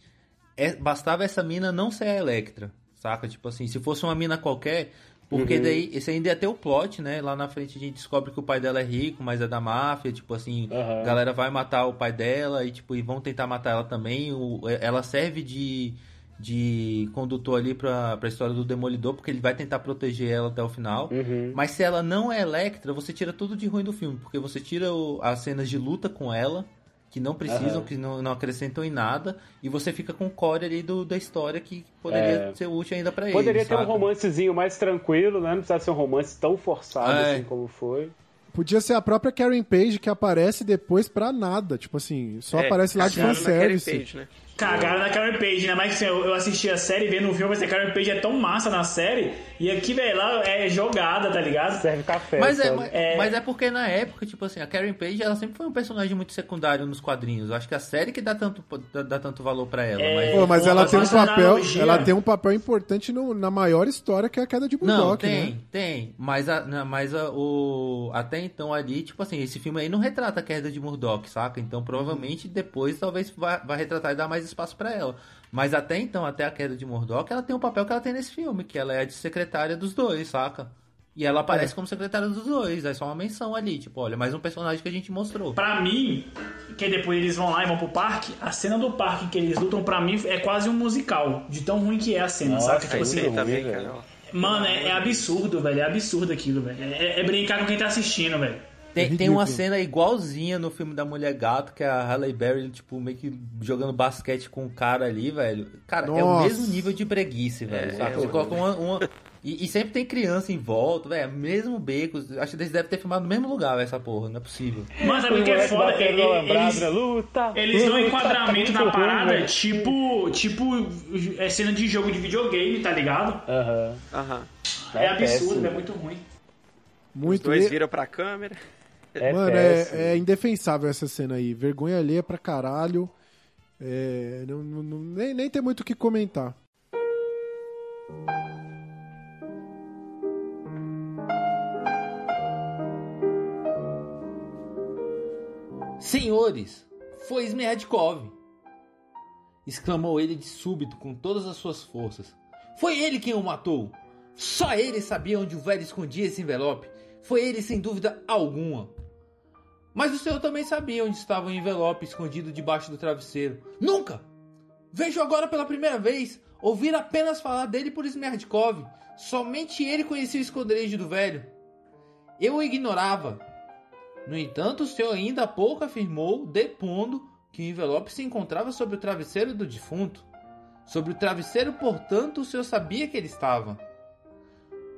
É, bastava essa mina não ser a Electra, saca? Tipo assim, se fosse uma mina qualquer, porque Uhum. daí esse ainda ia ter o plot, né? Lá na frente a gente descobre que o pai dela é rico, mas é da máfia, tipo assim, Aham. a galera vai matar o pai dela e tipo, e vão tentar matar ela também. O, ela serve de de condutor ali pra, pra história do Demolidor, porque ele vai tentar proteger ela até o final. Uhum. Mas se ela não é Electra, você tira tudo de ruim do filme, porque você tira o- as cenas de luta com ela, que não precisam, Aham. que não, não acrescentam em nada, e você fica com o core ali do, da história que poderia É. ser útil ainda pra ele. Poderia ter um saca? romancezinho mais tranquilo, né? Não precisava ser um romance tão forçado É. assim como foi. Podia ser a própria Karen Page que aparece depois pra nada. Tipo assim, só É, aparece lá de cagaram na Karen fanservice. Page, né? Cagaram na Karen Page, né? Mas assim, eu, eu assisti a série vendo o filme, mas a Karen Page é tão massa na série. E aqui, velho, ela é jogada, tá ligado? Serve café. Mas é, mas, É. mas é porque na época, tipo assim, a Karen Page, ela sempre foi um personagem muito secundário nos quadrinhos. Eu acho que a série que dá tanto, dá, dá tanto valor pra ela. É. mas- Pô, mas ela tem um papel, analogia- ela tem um papel importante no- na maior história que é a queda de Não, Bulldog, tem, né? tem. Mas, a, mas a, o, até então ali, tipo assim, esse filme aí não retrata a queda de Murdoch, saca? Então provavelmente depois talvez vai, vai retratar e dar mais espaço pra ela. Mas até então, até a queda de Murdoch, ela tem o papel que ela tem nesse filme, que ela é a de secretária dos dois, saca? E ela aparece como secretária dos dois, é só uma menção ali, tipo, olha, mais um personagem que a gente mostrou. Pra mim, que depois eles vão lá e vão pro parque, a cena do parque que eles lutam, pra mim, é quase um musical. De tão ruim que é a cena, Nossa, saca? é Tipo assim, também, cara. mano, é, é absurdo, velho. É absurdo aquilo, velho. É, é brincar com quem tá assistindo, velho. Tem, É tem uma ridículo. cena igualzinha no filme da Mulher Gato, que é a Halle Berry, tipo, meio que jogando basquete com um cara ali, velho. Cara, é o Nossa. mesmo nível de breguice, velho. saca? Você eu- coloca uma. uma- E, e sempre tem criança em volta, velho. Mesmo beco. Acho que eles devem ter filmado no mesmo lugar, velho, essa porra. Não é possível. Mano, sabe o que é foda? Ele- Eles, luta, eles dão luta, enquadramento tá na ruim, parada, tipo, tipo é cena de jogo de videogame, tá ligado? Aham. Aham. É, absurdo, péssimo. é muito ruim. Os Muito. dois E- viram pra câmera. É Mano, é, é indefensável essa cena aí. Vergonha alheia pra caralho. É, não, não- não- nem, nem tem muito o que comentar. Senhores, foi Smerdkov! exclamou ele de súbito com todas as suas forças. Foi ele quem o matou! Só ele sabia onde o velho escondia esse envelope. Foi ele sem dúvida alguma. Mas o senhor também sabia onde estava o envelope escondido debaixo do travesseiro. Nunca! Vejo agora pela primeira vez ouvir apenas falar dele por Smerdkov. Somente ele conhecia o esconderijo do velho. Eu o ignorava. No entanto, o senhor ainda há pouco afirmou, depondo, que o envelope se encontrava sobre o travesseiro do defunto. Sobre o travesseiro, portanto, o senhor sabia que ele estava.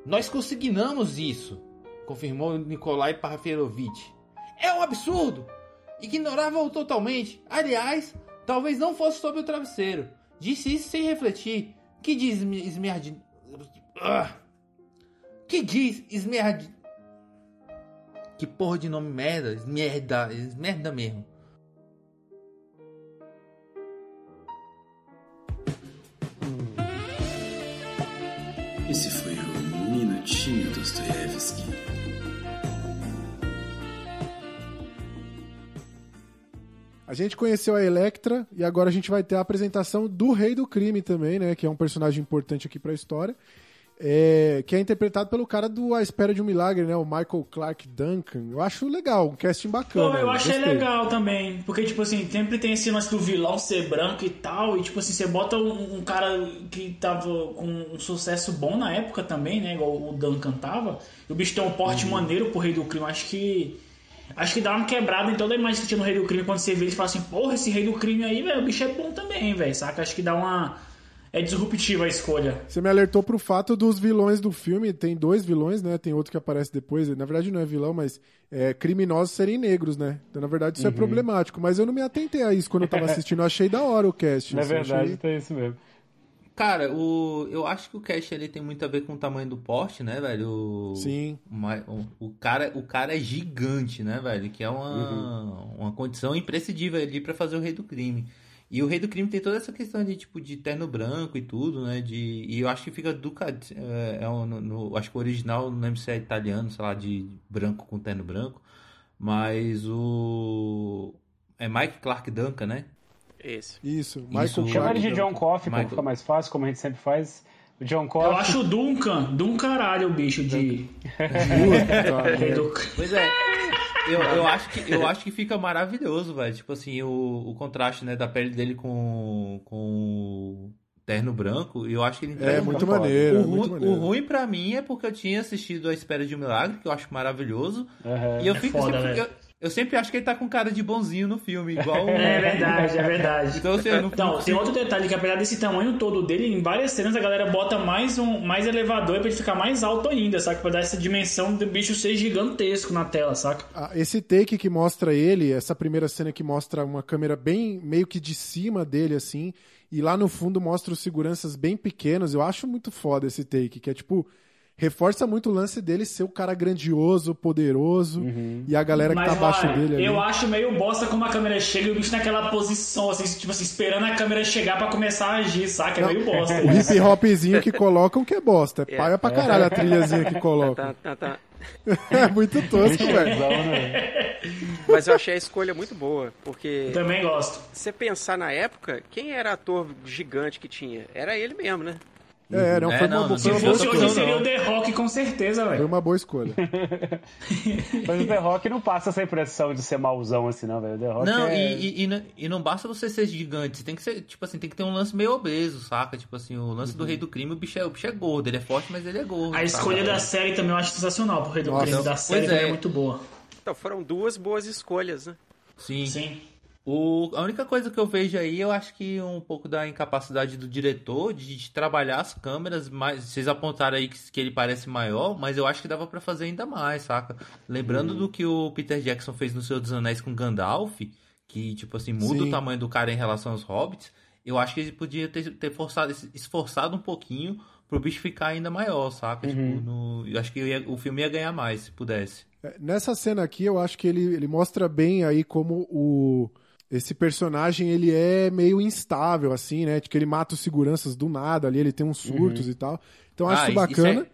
Nós consignamos isso, confirmou Nikolai Parafierovitch. É um absurdo! Ignorava-o totalmente. Aliás, talvez não fosse sobre o travesseiro. Disse isso sem refletir. Que diz Sme- Smerd... Ah! Que diz Smerd... Que porra de nome merda? Merda, merda mesmo. Esse foi o Minutinho Dostoiévski. A gente conheceu a Electra e agora a gente vai ter a apresentação do Rei do Crime também, né? Que é um personagem importante aqui pra história. É, que é interpretado pelo cara do A Espera de um Milagre, né? O Michael Clark Duncan. Eu acho legal, um casting bacana. Pô, eu achei gostei. legal também. Porque, tipo assim, sempre tem esse lance do vilão ser branco e tal. E, tipo assim, você bota um, um cara que tava com um sucesso bom na época também, né? Igual o Duncan tava. E o bicho tem um porte Uhum. maneiro pro Rei do Crime. Acho que. Acho que dá uma quebrada em toda a imagem que tinha no Rei do Crime. Quando você vê ele, você fala assim: Porra, esse Rei do Crime aí, velho, o bicho é bom também, velho. Saca? Acho que dá uma. É disruptiva a escolha. Você me alertou pro fato dos vilões do filme. Tem dois vilões, né? Tem outro que aparece depois. Na verdade, não é vilão, mas é, criminosos serem negros, né? Então, na verdade, Uhum. isso é problemático. Mas eu não me atentei a isso quando eu tava assistindo. Eu achei da hora o cast. Na assim, verdade, achei- tem isso mesmo. Cara, o, eu acho que o cast ali tem muito a ver com o tamanho do porte, né, velho? O, Sim. O, o, cara, o cara é gigante, né, velho? Que é uma, uma condição imprescindível ali pra fazer o Rei do Crime. E o Rei do Crime tem toda essa questão de tipo de terno branco e tudo, né? De, e eu acho que fica do é, é um- no, no- acho que o original, não lembro se é italiano, sei lá, de branco com terno branco. Mas o. É Mike Clark Duncan, né? Esse. Isso, Michael Isso. Chama ele de Duncan. John Coffey, Michael. fica mais fácil, como a gente sempre faz. O John Eu Coffey. acho o Duncan, do um caralho o bicho de. Pois é. Eu, eu, acho que, eu acho que fica maravilhoso, velho. Tipo assim, o, o contraste né, da pele dele com, com o terno branco. E eu acho que ele É, muito maneiro, o, é muito maneiro. o ruim pra mim é porque eu tinha assistido A Espera de um Milagre, que eu acho maravilhoso. Aham. E eu É fico foda, sempre, velho. eu, Eu sempre acho que ele tá com cara de bonzinho no filme, igual o... É verdade, é verdade. Então, assim, não- Então, tem outro detalhe que apesar desse tamanho todo dele, em várias cenas a galera bota mais um mais elevador pra ele ficar mais alto ainda, saca? Pra dar essa dimensão do bicho ser gigantesco na tela, saca? Ah, Esse take que mostra ele, essa primeira cena que mostra uma câmera bem meio que de cima dele, assim, e lá no fundo mostra os seguranças bem pequenos, eu acho muito foda esse take, que é tipo. Reforça muito o lance dele ser o cara grandioso, poderoso, e a galera que Mas tá abaixo olha, dele ali. eu acho meio bosta como a câmera chega e o bicho naquela posição, assim, tipo assim, esperando a câmera chegar pra começar a agir, saca? É meio bosta. O hip hopzinho que colocam que é bosta. É É. paia pra caralho a trilhazinha que colocam. Tá, tá, tá. É muito tosco, velho. Clichêzão, né? Mas eu achei a escolha muito boa, porque Também gosto. se você pensar na época, quem era ator gigante que tinha? Era ele mesmo, né? É, não, É, foi não, uma, não, foi Se uma boa fosse não, hoje, seria o The Rock com certeza, Foi velho. uma boa escolha. Mas o The Rock não passa essa impressão de ser mauzão assim, não, velho. O The Rock Não, é... e, e, e não- e não basta você ser gigante, você tem que ser, tipo assim, tem que ter um lance meio obeso, saca? Tipo assim, o lance do rei do crime, o bicho, é, o bicho é gordo, ele é forte, mas ele é gordo. A saca? escolha da série também eu acho sensacional, pro Rei do Nossa. Crime da série é. é muito boa. Então foram duas boas escolhas, né? Sim. Sim. O, a única coisa que eu vejo aí, eu acho que um pouco da incapacidade do diretor de, de trabalhar as câmeras, mas vocês apontaram aí que, que ele parece maior, mas eu acho que dava pra fazer ainda mais, saca? Lembrando do que o Peter Jackson fez no Senhor dos Anéis com Gandalf, que tipo assim, muda Sim. o tamanho do cara em relação aos hobbits, eu acho que ele podia ter, ter forçado, esforçado um pouquinho pro bicho ficar ainda maior, saca? Tipo, no, eu acho que eu ia- o filme ia ganhar mais, se pudesse. É, Nessa cena aqui, eu acho que ele, ele mostra bem aí como o esse personagem ele é meio instável, assim, né? De que ele mata os seguranças do nada ali, ele tem uns surtos e tal. Então eu acho Ah, isso bacana. Isso é,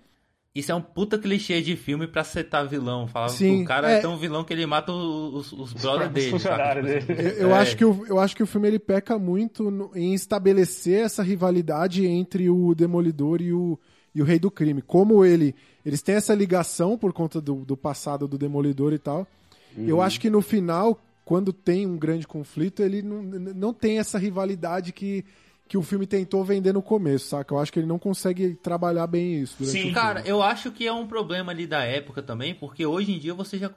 isso é um puta clichê de filme pra setar vilão. Falava Sim, que o cara é. é tão vilão que ele mata os, os, os brother Os dele. saca? Tipo dele. Eu, eu é. acho que o, eu acho que o filme ele peca muito no- em estabelecer essa rivalidade entre o Demolidor e o, e o Rei do Crime. Como ele eles têm essa ligação por conta do, do passado do Demolidor e tal. Eu acho que no final, quando tem um grande conflito, ele não, não tem essa rivalidade que, que o filme tentou vender no começo, saca? Eu acho que ele não consegue trabalhar bem isso. Sim. Cara, eu acho que é um problema ali da época também, porque hoje em dia você já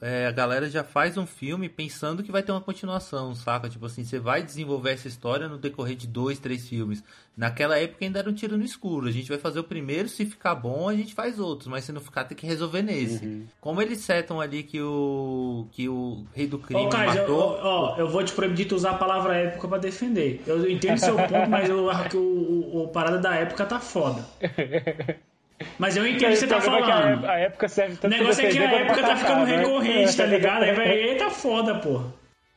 é, a galera já faz um filme pensando que vai ter uma continuação, saca? Tipo assim, você vai desenvolver essa história no decorrer de dois, três filmes. Naquela época ainda era um tiro no escuro. A gente vai fazer o primeiro, se ficar bom, a gente faz outros, mas se não ficar, tem que resolver nesse. Como eles setam ali que o que o rei do crime Ô, Kaiser, eu, matou. ó, eu vou te proibir de usar a palavra época pra defender. Eu entendo seu ponto, mas eu acho que o, o, o parada da época tá foda. Mas eu entendo o que você tá O problema é que a falando. ép- A época serve O tanto negócio é que a época tá ficando né? recorrente, tá ligado? Aí, vai- aí tá foda, pô.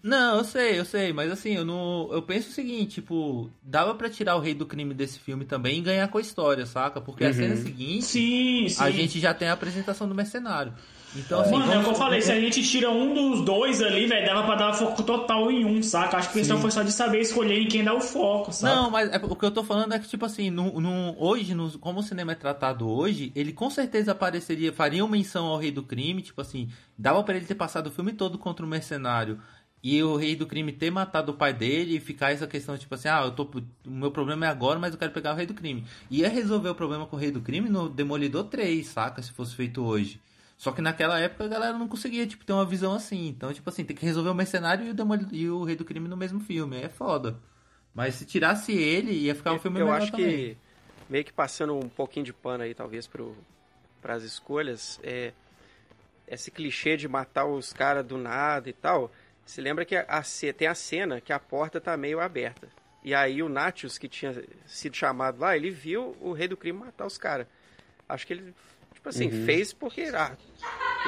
Não, eu sei, eu sei, mas assim, eu não. Eu penso o seguinte, tipo, dava pra tirar o rei do crime desse filme também e ganhar com a história, saca? Porque a cena seguinte, Sim, sim. a gente já tem a apresentação do mercenário. Então, assim, Mano, é o que eu falei, se a gente tira um dos dois ali, velho, dava pra dar foco total em um, saca? Acho que a questão foi só de saber escolher em quem dá o foco, saca? Não, mas é- o que eu tô falando é que, tipo assim, no, no- hoje, no- como o cinema é tratado hoje, ele com certeza apareceria, faria uma menção ao Rei do Crime, tipo assim, dava pra ele ter passado o filme todo contra o mercenário e o Rei do Crime ter matado o pai dele e ficar essa questão, tipo assim, ah, eu tô, o meu problema é agora, mas eu quero pegar o Rei do Crime. Ia resolver o problema com o Rei do Crime no Demolidor 3, saca? Se fosse feito hoje. Só que naquela época a galera não conseguia, tipo, ter uma visão assim. Então, tipo assim, tem que resolver o mercenário e o, Demoli- e o Rei do Crime no mesmo filme. É foda. Mas se tirasse ele, ia ficar um filme eu melhor acho também. que meio que passando um pouquinho de pano aí talvez pro para as escolhas é esse clichê de matar os caras do nada e tal se lembra que a, a tem a cena que a porta tá meio aberta e aí o Natius que tinha sido chamado lá ele viu o rei do crime matar os caras acho que ele tipo assim Uhum. fez porque ah,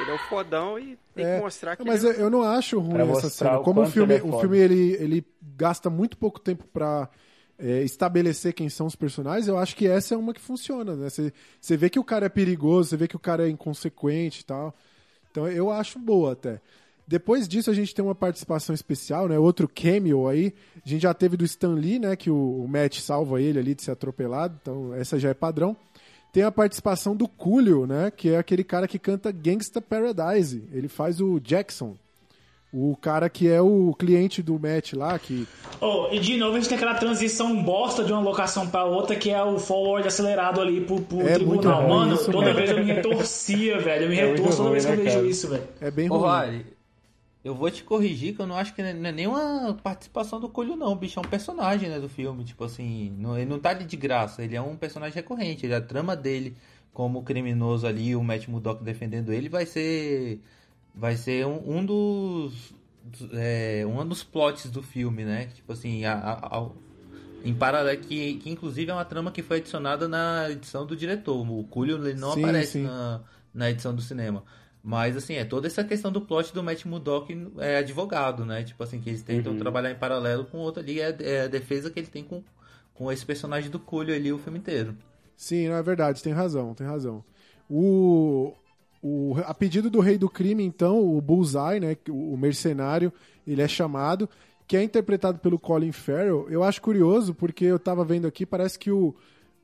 ele é um fodão e tem É, que mostrar que Mas ele... eu, eu não acho ruim Pra essa cena. o Como o filme, ele é o filme ele, ele gasta muito pouco tempo pra é, estabelecer quem são os personagens, eu acho que essa é uma que funciona, né? Você, você vê que o cara é perigoso, você vê que o cara é inconsequente e tal. Então eu acho boa até. Depois disso a gente tem uma participação especial, né? Outro cameo aí. A gente já teve do Stan Lee, né? Que o, o Matt salva ele ali de ser atropelado. Então essa já é padrão. Tem a participação do Coolio, né? Que é aquele cara que canta Gangsta Paradise. Ele faz o Jackson. O cara que é o cliente do Matt lá, que Oh, e de novo a gente tem aquela transição bosta de uma locação pra outra, que é o forward acelerado ali pro, pro É muito tribunal. ruim Mano, isso toda vez eu me retorcia, velho. Eu me É retorço toda ruim, vez que eu né, vejo cara? isso, velho. é bem Ô, ruim. Vale, Eu vou te corrigir que eu não acho que não é nenhuma participação do Coelho, não. O bicho é um personagem, né, do filme. Tipo assim, não, ele não tá ali de graça. Ele é um personagem recorrente. Ele, a trama dele como criminoso ali, o Matt Murdock defendendo ele, vai ser. Vai ser um, um dos. É, um dos plots do filme, né? Tipo assim, a, a- a- em paralelo, que, que inclusive é uma trama que foi adicionada na edição do diretor. O Coelho ele não Sim, aparece sim. Na, na edição do cinema. Mas, assim, é toda essa questão do plot do Matt Murdock é advogado, né? Tipo assim, que eles tentam trabalhar em paralelo com o outro ali. É, é a defesa que ele tem com, com esse personagem do Coelho ali o filme inteiro. Sim, não é verdade, tem razão, tem razão. O, o, a pedido do rei do crime, então, o Bullseye, né, o o mercenário, ele é chamado, que é interpretado pelo Colin Farrell. Eu acho curioso, porque eu tava vendo aqui, parece que o,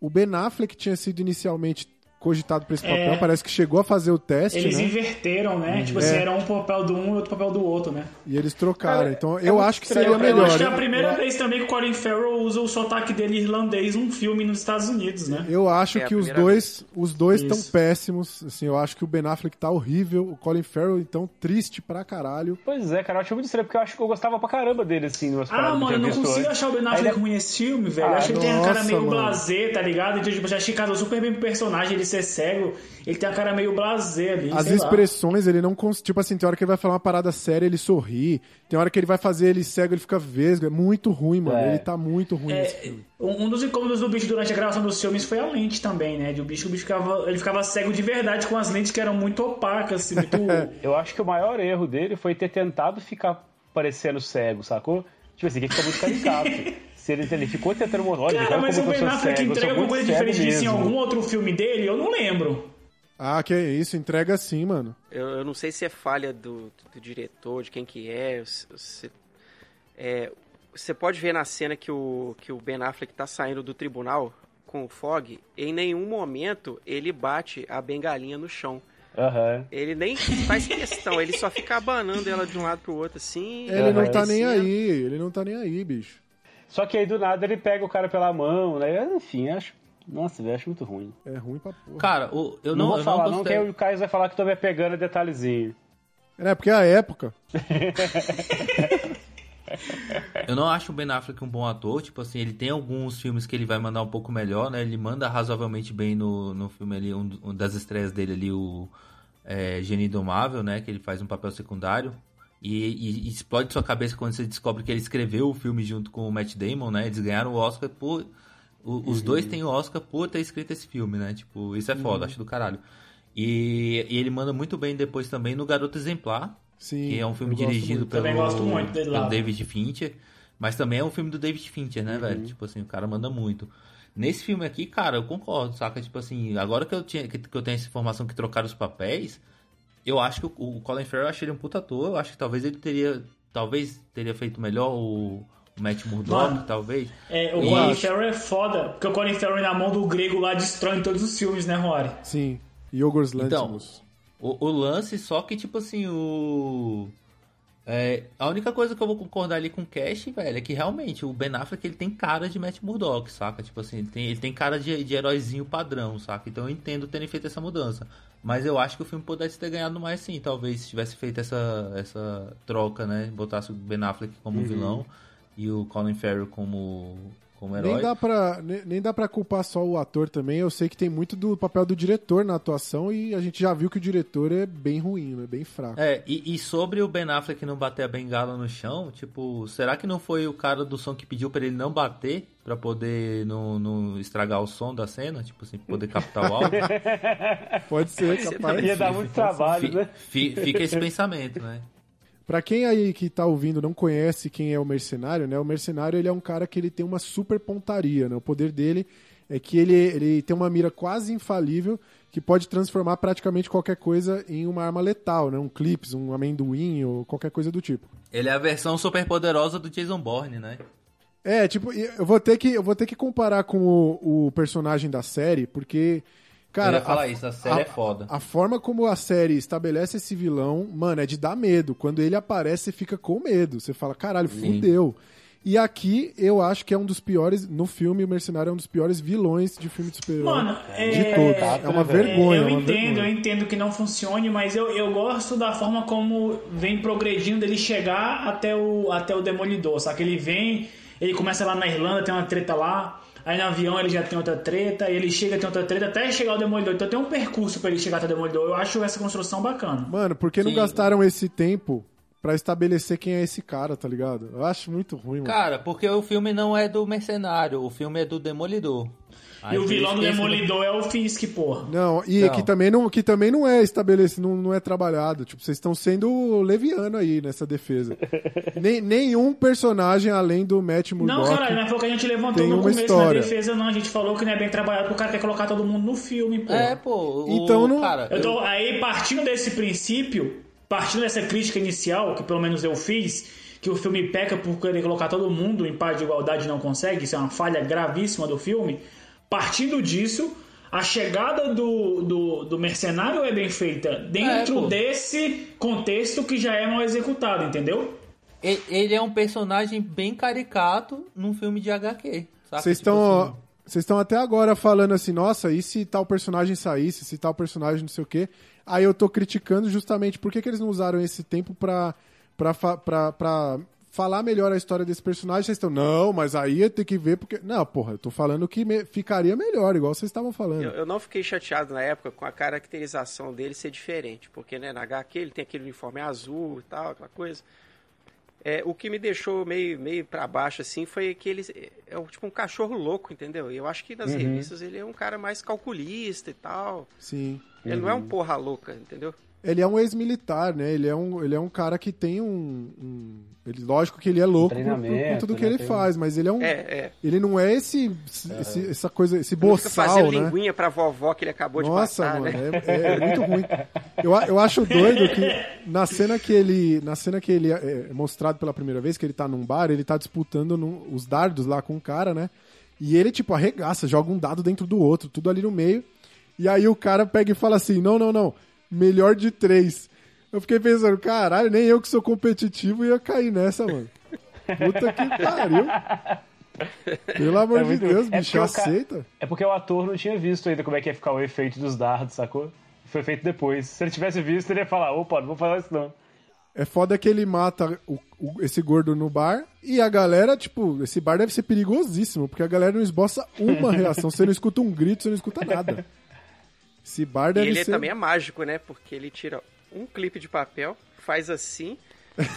o Ben Affleck tinha sido inicialmente cogitado para esse papel, É. parece que chegou a fazer o teste, Eles né? inverteram, né? Tipo assim, É. era um papel do um e outro papel do outro, né? E eles trocaram. Cara, então, é eu muito acho que estranho. seria Eu melhor. acho que é a Eu- primeira vez também que o Colin Farrell usa o sotaque dele irlandês num filme nos Estados Unidos, né? Eu acho É que os dois, os dois estão péssimos. Assim, eu acho que o Ben Affleck tá horrível, o Colin Farrell então triste pra caralho. Pois é, cara, eu acho muito estranho, porque eu acho que eu gostava pra caramba dele, assim, nas Ah, mano, eu não consigo antes. achar o Ben Affleck ele- ruim nesse filme, velho. Ah, eu acho que ele tem a cara meio mano. blasé, tá ligado? Então, tipo, já achei casou super bem pro personagem, ele ser cego. Ele tem a cara meio blasé ali, As sei lá. expressões, ele não. Tipo assim, tem hora que ele vai falar uma parada séria, ele sorri. Tem hora que ele vai fazer ele cego, ele fica vesgo. É muito ruim, mano. É. Ele tá muito ruim nesse É, filme. um um dos incômodos do bicho durante a gravação dos filmes foi a lente também, né? De o bicho, o bicho ficava, ele ficava cego de verdade com as lentes que eram muito opacas, assim, muito... Eu acho que o maior erro dele foi ter tentado ficar parecendo cego, sacou? Tipo assim, que fica muito caricato. Ele, ele ficou tentando olha, Cara, olha mas o Ben Affleck entrega alguma coisa diferente disso em algum outro filme dele? Eu não lembro. Ah, que isso, entrega sim, mano. Eu, eu não sei se é falha do, do diretor, de quem que é. se- é, Você pode ver na cena que o, que o Ben Affleck tá saindo do tribunal com o Fog, em nenhum momento ele bate a bengalinha no chão. Aham. Ele nem faz questão, ele só fica abanando ela de um lado pro outro assim. Ele não tá nem aí, ele não tá nem aí, bicho. Só que aí do nada ele pega o cara pela mão, né? Enfim, acho. Nossa, velho, acho muito ruim. É ruim pra porra. Cara, o- eu não, não, vou eu falar, não não, que aí o Caio vai falar que tô me pegando detalhezinho. É, porque é a época. Eu não acho o Ben Affleck um bom ator, tipo assim, ele tem alguns filmes que ele vai mandar um pouco melhor, né? Ele manda razoavelmente bem no, no filme ali, um, um das estreias dele ali, o é, Gênio Indomável, né? Que ele faz um papel secundário. E, e- explode sua cabeça quando você descobre que ele escreveu o filme junto com o Matt Damon, né? Eles ganharam o Oscar por. o- os dois têm o Oscar por ter escrito esse filme, né? Tipo, isso é foda, acho do caralho. E, e ele manda muito bem depois também no Garoto Exemplar, Sim. que é um filme dirigido muito. pelo, Também gosto muito dele pelo lá. David Fincher. Mas também é um filme do David Fincher, né, velho? Tipo assim, o cara manda muito. Nesse filme aqui, cara, eu concordo, saca? Tipo assim, agora que eu, tinha, que, que eu tenho essa informação que trocaram os papéis, eu acho que o, o Colin Farrell, eu achei ele um puta ator. Eu acho que talvez ele teria, talvez teria feito melhor o, o Matt Murdock, Mano. talvez. É, o Eu Colin acho. Farrell é foda, porque o Colin Farrell na mão do grego lá destrói em todos os filmes, né, Rory? Sim. Yogurt Então, Lantimos. o, o lance, só que, tipo assim, o. é, a única coisa que eu vou concordar ali com o Cash, velho, é que realmente o Ben Affleck ele tem cara de Matt Murdock, saca? Tipo assim, ele tem, ele tem cara de, de heróizinho padrão, saca? Então eu entendo terem feito essa mudança. Mas eu acho que o filme pudesse ter ganhado mais sim, talvez, se tivesse feito essa, essa troca, né? Botasse o Ben Affleck como vilão e o Colin Farrell como, como herói. Nem dá, pra, nem, nem dá pra culpar só o ator também. Eu sei que tem muito do papel do diretor na atuação e a gente já viu que o diretor é bem ruim, é bem fraco. É, e, e sobre o Ben Affleck não bater a bengala no chão, tipo, será que não foi o cara do som que pediu pra ele não bater pra poder não, não estragar o som da cena? Tipo assim, poder captar o áudio? Pode ser, capaz. Ia dar muito trabalho, né? fi- Fica esse pensamento, né? Pra quem aí que tá ouvindo não conhece quem é o mercenário, né? O mercenário ele é um cara que ele tem uma super pontaria, né? O poder dele é que ele, ele tem uma mira quase infalível que pode transformar praticamente qualquer coisa em uma arma letal, né? Um clips, um amendoim ou qualquer coisa do tipo. Ele é a versão super poderosa do Jason Bourne, né? É, tipo, eu vou ter que, eu vou ter que comparar com o, o personagem da série, porque, cara. Eu ia falar a- isso, a série é foda. A forma como a série estabelece esse vilão, mano, é de dar medo. Quando ele aparece, você fica com medo. Você fala, caralho, Sim. fudeu. E aqui eu acho que é um dos piores, no filme, o Mercenário é um dos piores vilões de filme de super-herói Mano, de é- todos. É uma vergonha. eu é uma entendo, eu vergonha. entendo que não funcione, mas eu, eu gosto da forma como vem progredindo ele chegar até o, até o Demolidor, sabe? Que ele vem, ele começa lá na Irlanda, tem uma treta lá, aí no avião ele já tem outra treta, ele chega, tem outra treta, até chegar ao Demolidor. Então tem um percurso pra ele chegar até o Demolidor. Eu acho essa construção bacana. Mano, por que não Sim. gastaram esse tempo pra estabelecer quem é esse cara, tá ligado? Eu acho muito ruim, mano. Cara, porque o filme não é do mercenário, o filme é do Demolidor. Aí e o vilão do que Demolidor é o Fisk, porra. Não, e Não. que também não, que também não é estabelecido, não, não é trabalhado. Tipo, vocês estão sendo leviano aí nessa defesa. Nem, nenhum personagem além do Matt Não, Murdock. caralho, não é porque a gente levantou no começo história. na defesa, não. A gente falou que não é bem trabalhado porque o cara quer colocar todo mundo no filme, pô. É, pô. o- Então não- Cara, Eu eu- tô, aí, partindo desse princípio, partindo dessa crítica inicial, que pelo menos eu fiz, que o filme peca por querer colocar todo mundo em par de igualdade e não consegue, isso é uma falha gravíssima do filme. Partindo disso, a chegada do, do, do mercenário é bem feita dentro É, desse contexto que já é mal executado, entendeu? ele- ele é um personagem bem caricato num filme de HQ. Vocês Tipo estão assim, vocês estão até agora falando assim, nossa, e se tal personagem saísse, se tal personagem não sei o quê. Aí eu tô criticando justamente por que, que eles não usaram esse tempo pra, pra, fa- pra, pra falar melhor a história desse personagem. Vocês estão, não, mas aí tem que ver porque. Não, porra, eu tô falando que me- ficaria melhor, igual vocês estavam falando. Eu, eu não fiquei chateado na época com a caracterização dele ser diferente, porque né, na HQ ele tem aquele uniforme azul e tal, aquela coisa. É, o que me deixou meio, meio para baixo assim foi que ele é um- tipo um cachorro louco, entendeu? E eu acho que nas revistas ele é um cara mais calculista e tal. Sim. Ele não é um porra louca, entendeu? Ele é um ex-militar, né? Ele é um, ele é um cara que tem um. um- ele, lógico que ele é louco por, por conta do que né? ele um- faz, mas ele é um. É, é. Ele não é esse, esse- essa coisa, esse Ele não fica boçal, fazendo né? linguinha pra vovó que ele acabou de Nossa, passar, mano, né? é, é muito ruim. Eu, eu acho doido que na cena que ele, na cena que ele é é mostrado pela primeira vez, que ele tá num bar, ele tá disputando num- os dardos lá com o cara, né? E ele, tipo, arregaça, joga um dado dentro do outro, tudo ali no meio. E aí o cara pega e fala assim: não, não, não, melhor de três. Eu fiquei pensando, caralho, nem eu que sou competitivo ia cair nessa, mano. Puta que pariu. Pelo amor É de Deus, é bicho, porque o ca- aceita. É porque o ator não tinha visto ainda como é que ia ficar o efeito dos dardos, sacou? Foi feito depois. Se ele tivesse visto, ele ia falar, opa, não vou falar isso não. É foda que ele mata o- o- esse gordo no bar e a galera, tipo, esse bar deve ser perigosíssimo, porque a galera não esboça uma reação. Você não escuta um grito, você não escuta nada. Esse bar E deve ele ser. também é mágico, né? Porque ele tira um clipe de papel, faz assim,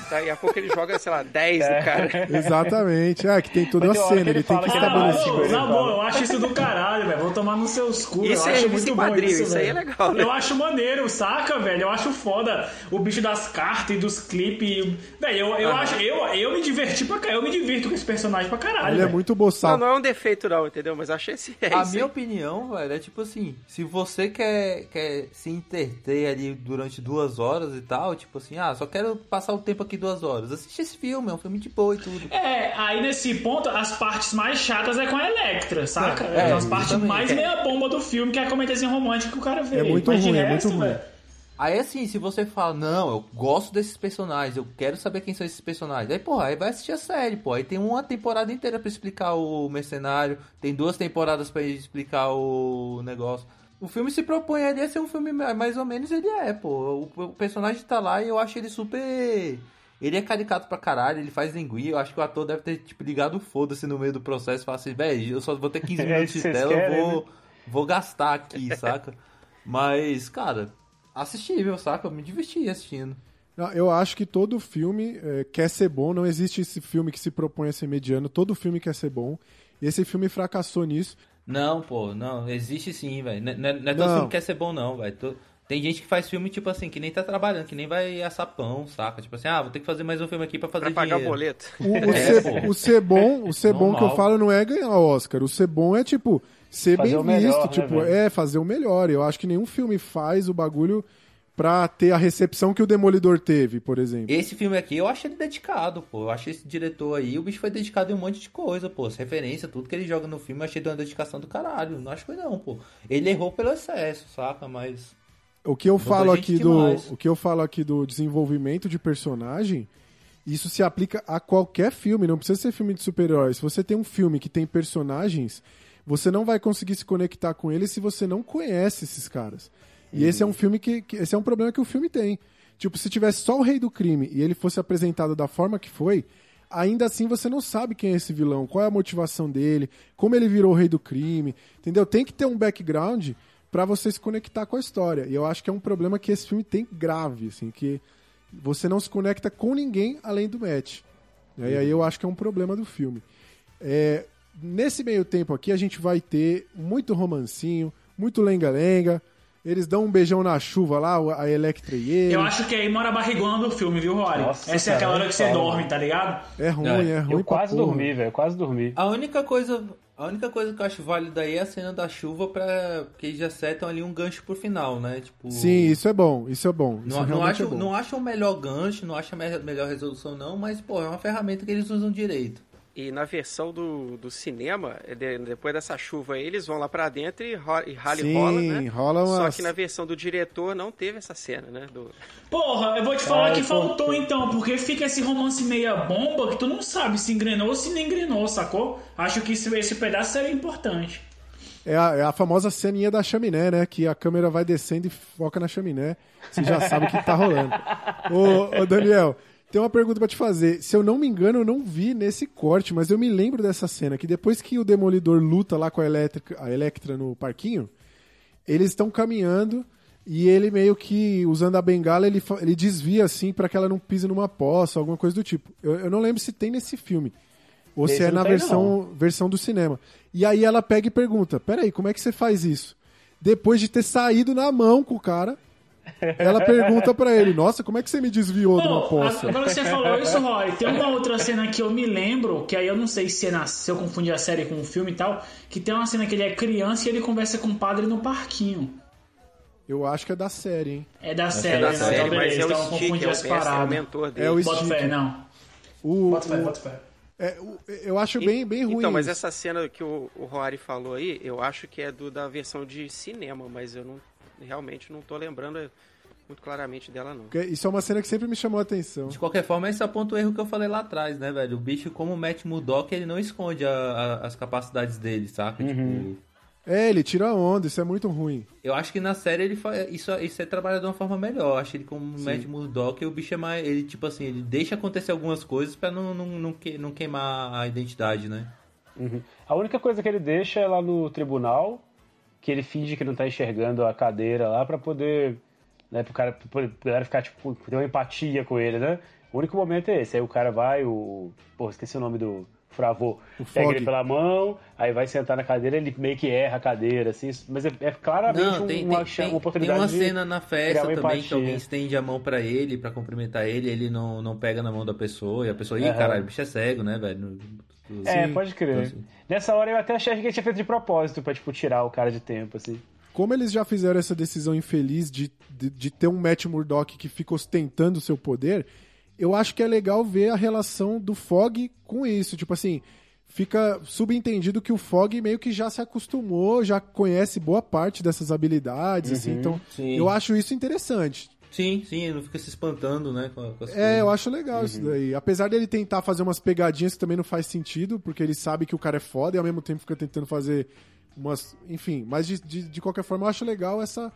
daí a pouco ele joga, sei lá, 10 no cara. Exatamente. É, que tem toda a cena, ele, ele tem que que ele é estabelecer. Não, ele na boa, eu acho isso do caralho, velho. Vou tomar nos seus cu. Isso eu é acho muito bom isso, isso aí é legal, né? Eu acho maneiro, saca, velho? Eu acho foda o bicho das cartas e dos clipes. Velho, eu, eu acho. Eu, eu me diverti pra caralho. Eu me divirto com esse personagem pra caralho. Ele é velho. muito Não, boçal. não é um defeito não, entendeu? Mas achei esse é A isso minha opinião, velho, é tipo assim, se você quer, quer se interter ali durante duas horas e tal, tipo assim, ah, só quero passar o tempo aqui duas horas, assiste esse filme, é um filme de boa e tudo. É, aí nesse ponto, as partes mais chatas é com a Electra, saca? É, É, as partes mais meia bomba do filme, que é a comédiazinha romântica que o cara vê. É muito Mas ruim, é resto, muito ruim. velho, Aí assim, se você fala, não, eu gosto desses personagens, eu quero saber quem são esses personagens, aí porra, aí vai assistir a série, pô, aí tem uma temporada inteira pra explicar o mercenário, tem duas temporadas pra explicar o negócio. O filme se propõe ali a ser um filme mais ou menos ele é, pô. O, o personagem tá lá e eu acho ele super. Ele é caricato pra caralho, ele faz linguinha. Eu acho que o ator deve ter, tipo, ligado o foda-se no meio do processo e falar assim, velho, eu só vou ter 15 É minutos de tela, eu querem, vou, né? vou gastar aqui, saca? Mas, cara, assistível, saca? Eu me diverti assistindo. Não, Eu acho que todo filme é, quer ser bom, não existe esse filme que se propõe a ser mediano, todo filme quer ser bom. E esse filme fracassou nisso. Não, pô, não, existe sim, velho. Não, não é- não é todo Não. filme que quer ser bom, não, velho. Tem gente que faz filme, tipo assim, que nem tá trabalhando, que nem vai assar pão, saca? Tipo assim, ah, vou ter que fazer mais um filme aqui pra fazer Pra pagar o dinheiro. boleto. O, o É, ser, o ser bom, o ser bom que eu falo não é ganhar Oscar. O ser bom é, tipo, ser Fazer bem o melhor, visto. né, tipo, velho? é, fazer o melhor. Eu acho que nenhum filme faz o bagulho pra ter a recepção que o Demolidor teve, por exemplo. Esse filme aqui, eu acho ele dedicado, pô. Eu acho esse diretor aí, o bicho foi dedicado em um monte de coisa, pô. As referências, tudo que ele joga no filme, eu achei de uma dedicação do caralho. Não acho que foi não, pô. Ele errou pelo excesso, saca? Mas. O que eu falo aqui do, demais. o que eu falo aqui do desenvolvimento de personagem, Isso se aplica a qualquer filme, não precisa ser filme de super-heróis. Se você tem um filme que tem personagens, você não vai conseguir se conectar com eles se você não conhece esses caras. E esse é um filme que, que- Esse é um problema que o filme tem. Tipo, se tivesse só o rei do crime e ele fosse apresentado da forma que foi, ainda assim você não sabe quem é esse vilão, qual é a motivação dele, como ele virou o rei do crime, entendeu? Tem que ter um background pra você se conectar com a história. E eu acho que é um problema que esse filme tem grave, assim, que você não se conecta com ninguém além do Matt. E aí eu acho que é um problema do filme. É, nesse meio tempo aqui a gente vai ter muito romancinho, muito lenga-lenga. Eles dão um beijão na chuva lá, a Electra e ele. Eu acho que aí mora barrigona do filme, viu, Rory? Nossa, Essa é cara, aquela hora que você dorme, tá ligado? É ruim, é, É, ruim Eu quase porra. dormi, velho. Quase dormi. A única coisa. A única coisa que eu acho válida aí é a cena da chuva pra. Porque eles já setam ali um gancho pro final, né? Tipo. Sim, isso é bom, isso é bom. Isso Não, não, realmente acho, é bom. não acho o melhor gancho, não acho a me- melhor resolução, não, mas, pô, é uma ferramenta que eles usam direito. E na versão do, do cinema, é de- depois dessa chuva aí, eles vão lá pra dentro e, ro e rally Sim, rola, né? rola Só umas- que na versão do diretor não teve essa cena, né? Do... Porra, eu vou te falar Ah, que faltou então, porque fica esse romance meia bomba que tu não sabe se engrenou ou se não engrenou, sacou? Acho que esse, esse pedaço seria importante. É a, é a famosa ceninha da chaminé, né? Que a câmera vai descendo e foca na chaminé. Você já sabe o que tá rolando. Ô, ô, Daniel, tem uma pergunta pra te fazer. Se eu não me engano, eu não vi nesse corte, mas eu me lembro dessa cena, que depois que o Demolidor luta lá com a Electra, a Electra no parquinho, eles estão caminhando e ele meio que, usando a bengala, ele, ele desvia assim pra que ela não pise numa poça, alguma coisa do tipo. Eu, eu não lembro se tem nesse filme. Ou se Esse é não na versão, versão do cinema. E aí ela pega e pergunta: Peraí, como é que você faz isso? Depois de ter saído na mão com o cara, ela pergunta pra ele: Nossa, como é que você me desviou de uma poça? agora que você falou isso, Rory, tem uma outra cena que eu me lembro, que aí eu não sei se, é na, se eu confundi a série com o filme e tal, que tem uma cena que ele é criança e ele conversa com o padre no parquinho. Eu acho que é da série, hein? É da é série, da né? série, Então, mas beleza, é o então eu Stick, confundi é o, é o mentor dele. É o Bota fé, não. O, Bota fé, o- bota fé. é, eu acho bem, bem ruim. Então, mas essa cena que o, o Rory falou aí, eu acho que é do, da versão de cinema, mas eu não realmente não tô lembrando muito claramente dela, não. Porque Isso é uma cena que sempre me chamou a atenção. De qualquer forma, esse aponta o erro que eu falei lá atrás, né, velho? O bicho, como o Matt Murdock, ele não esconde a- a- as capacidades dele, saca? Tipo, É, ele tira a onda, isso é muito ruim. eu acho que na série ele fa... isso, isso é trabalhado de uma forma melhor. Eu acho ele como o Matt Murdock, o bicho é mais. Ele, tipo assim, ele deixa acontecer algumas coisas pra não, não, não, que- não queimar a identidade, né? Uhum. A única coisa que ele deixa é lá no tribunal, que ele finge que não tá enxergando a cadeira lá pra poder, né, pro cara, pro galera ficar, tipo, ter uma empatia com ele, né? O único momento é esse, aí o cara vai, o... Pô, esqueci o nome do Fravô. O Pega Fog. ele pela mão, aí vai sentar na cadeira, ele meio que erra a cadeira, assim, mas é, é claramente Não, um- tem, uma, tem, uma oportunidade tem uma de cena na festa também que empatia. alguém estende a mão pra ele, pra cumprimentar ele, ele não, não pega na mão da pessoa, e a pessoa, ih, Aham. caralho, o bicho é cego, né, velho? É, Sim. pode crer. Então, assim, Nessa hora eu até achei que ele tinha feito de propósito pra, tipo, tirar o cara de tempo, assim. Como eles já fizeram essa decisão infeliz de, de, de ter um Matt Murdock que fica ostentando o seu poder, eu acho que é legal ver a relação do Fog com isso. Tipo assim, fica subentendido que o Fog meio que já se acostumou, já conhece boa parte dessas habilidades, assim. Então, sim. eu acho isso interessante. Sim, sim, ele não fica se espantando, né, com, com É, eu coisas. acho legal isso daí. Apesar dele tentar fazer umas pegadinhas que também não faz sentido, porque ele sabe que o cara é foda e ao mesmo tempo fica tentando fazer umas. Enfim, mas de, de, de qualquer forma eu acho legal essa.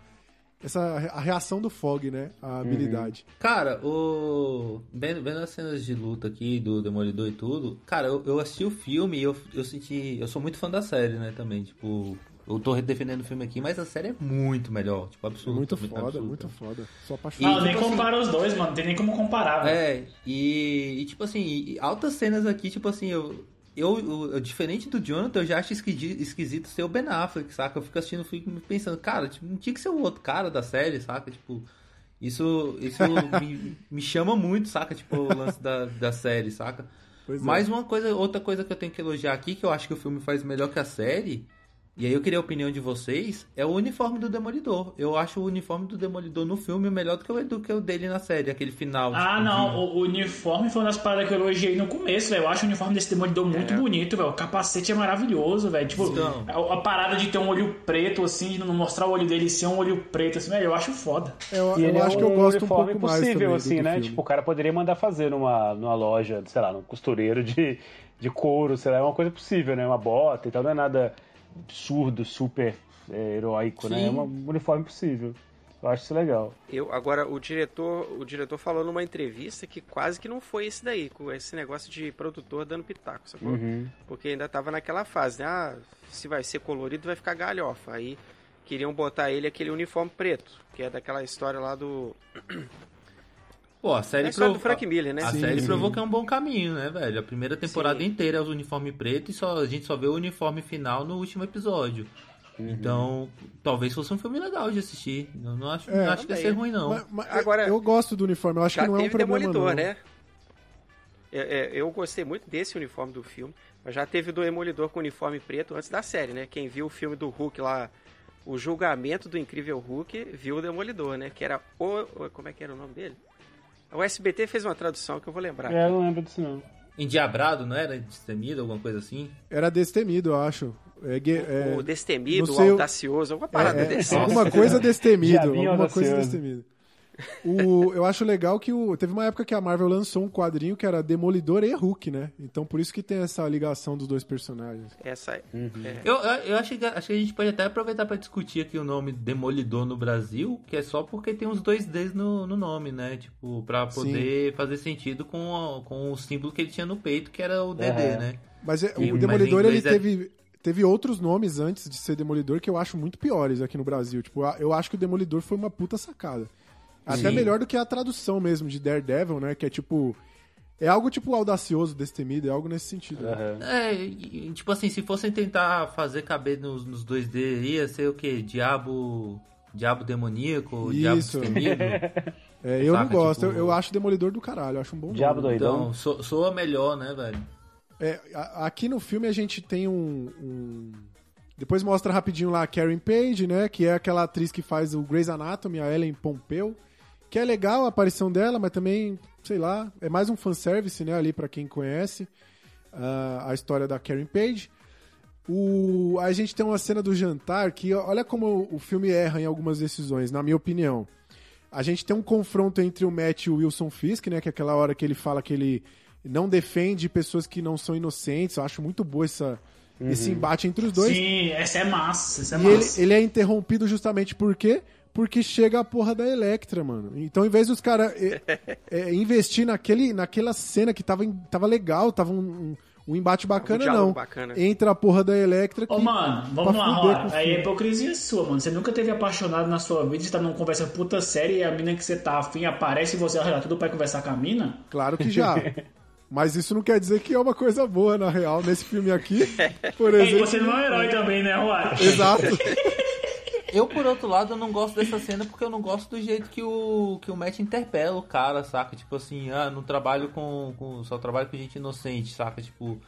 Essa a reação do Fog, né? A habilidade. Cara, o... Vendo, vendo as cenas de luta aqui do Demolidor e tudo, cara, eu, eu assisti o filme e eu, eu senti... Eu sou muito fã da série, né, também, tipo... Eu tô defendendo o filme aqui, mas a série é muito melhor, tipo, absurdo. Muito foda, muito foda. Sou Ah, apaixonado. nem tipo assim- compara os dois, mano. Não tem nem como comparar, velho. É, e, e, tipo assim, altas cenas aqui, tipo assim, eu, eu, eu- eu- diferente do Jonathan, eu já acho esquisito, ser o Ben Affleck, saca? Eu fico assistindo, fico pensando, cara, tipo, não tinha que ser o outro cara da série, saca? Tipo, isso, isso me, me chama muito, saca? Tipo, o lance da, da série, saca? Pois é. Mais uma coisa, outra coisa que eu tenho que elogiar aqui, que eu acho que o filme faz melhor que a série, e aí eu queria a opinião de vocês, é o uniforme do Demolidor. Eu acho o uniforme do Demolidor no filme melhor do que o, do que o dele na série, aquele final. Ah, tipo, não, o, o uniforme foi uma das paradas que eu elogiei no começo, velho. Eu acho o uniforme desse Demolidor muito bonito, velho. O capacete é maravilhoso, velho. Tipo, Então. a, a parada de ter um olho preto, assim, de não mostrar o olho dele e ser um olho preto, assim, velho, eu acho foda. Eu, E eu ele acho é que eu um gosto um uniforme pouco mais possível, do- assim, do né? filme. Tipo, o cara poderia mandar fazer numa, numa loja, sei lá, num costureiro de, de couro, sei lá, é uma coisa possível, né? Uma bota e tal, não é nada absurdo, super é, heróico, né? Sim. É um uniforme possível. Eu acho isso legal. Eu, agora, o diretor, o diretor falou numa entrevista que quase que não foi esse daí, com esse negócio de produtor dando pitaco, sacou? Uhum. Porque ainda tava naquela fase, né? Ah, se vai ser colorido, vai ficar galhofa. Aí queriam botar ele aquele uniforme preto, que é daquela história lá do. Pô, a série É do Frank Miller, né? A Sim, série sim. provou que é um bom caminho, né, velho? A primeira temporada Sim. inteira é o uniforme preto e só, a gente só vê o uniforme final no último episódio. Então, talvez fosse um filme legal de assistir. Eu não acho, É, não acho que ia ser ruim, não. Mas- mas Agora, eu gosto do uniforme, eu acho que não é um problema Demolidor, não. né? É, é, eu gostei muito desse uniforme do filme. Mas já teve do Demolidor com uniforme preto antes da série, né? Quem viu o filme do Hulk lá, o julgamento do incrível Hulk, viu o Demolidor, né? Que era o- Como é que era o nome dele? O SBT fez uma tradução que eu vou lembrar. É, eu não lembro disso, não. Endiabrado, não era? Destemido, alguma coisa assim? Era destemido, eu acho. É, é, o Destemido, o Audacioso, alguma parada é, é, desse. alguma coisa destemido, alguma coisa destemido. O, eu acho legal que o, teve uma época que a Marvel lançou um quadrinho que era Demolidor e Hulk, né? Então por isso que tem essa ligação dos dois personagens. Essa é. é. Eu, eu, eu acho, que, acho que a gente pode até aproveitar para discutir aqui o nome Demolidor no Brasil, que é só porque tem os dois Ds no, no nome, né? Tipo, pra poder fazer sentido com, o- com o símbolo que ele tinha no peito, que era o DD, Aham. né? Mas é, E- o Demolidor em ele é- teve teve outros nomes antes de ser Demolidor que eu acho muito piores aqui no Brasil. Tipo, eu acho que o Demolidor foi uma puta sacada. Até Sim. melhor do que a tradução mesmo de Daredevil, né? Que é tipo é algo tipo audacioso, destemido, é algo nesse sentido. né? Aham. É, e, tipo assim, se fossem tentar fazer caber nos, nos 2D, ia ser o quê? Diabo. Diabo demoníaco? Diabo Isso. destemido? É, eu não Saca, gosto, tipo- eu, eu acho Demolidor do caralho, eu acho um bom Diabo nome. doidão. Então, so- soa melhor, né, velho? É, a- aqui no filme a gente tem um, um- Depois mostra rapidinho lá a Karen Page, né? Que é aquela atriz que faz o Grey's Anatomy, a Ellen Pompeu. Que é legal a aparição dela, mas também, sei lá, é mais um fanservice, né? Ali pra quem conhece ah, a história da Karen Page. O, a gente tem uma cena do jantar que, olha como o filme erra em algumas decisões, na minha opinião. A gente tem um confronto entre o Matt e o Wilson Fisk, né? Que é aquela hora que ele fala que ele não defende pessoas que não são inocentes. Eu acho muito boa essa, esse embate entre os dois. Sim, essa é massa, essa é E ele, massa. ele é interrompido justamente por quê? Porque chega a porra da Electra, mano. Então, em vez dos caras é, é, investir naquele, naquela cena que tava, tava legal, tava um, um, um embate bacana, diálogo não. bacana. Entra a porra da Electra. Ô, que- mano, vamos lá, o Aí é hipocrisia sua, mano. Você nunca teve apaixonado na sua vida, você tá numa conversa puta séria e a mina que você tá afim aparece e você olha tudo pra conversar com a mina? Claro que já. Mas isso não quer dizer que é uma coisa boa, na real, nesse filme aqui. Por E exemplo. você não é um herói também, né, Juan? Exato. Eu, por outro lado, não gosto dessa cena porque eu não gosto do jeito que o, que o Matt interpela o cara, saca? Tipo assim, ah, não trabalho com, com. Só trabalho com gente inocente, saca? Tipo.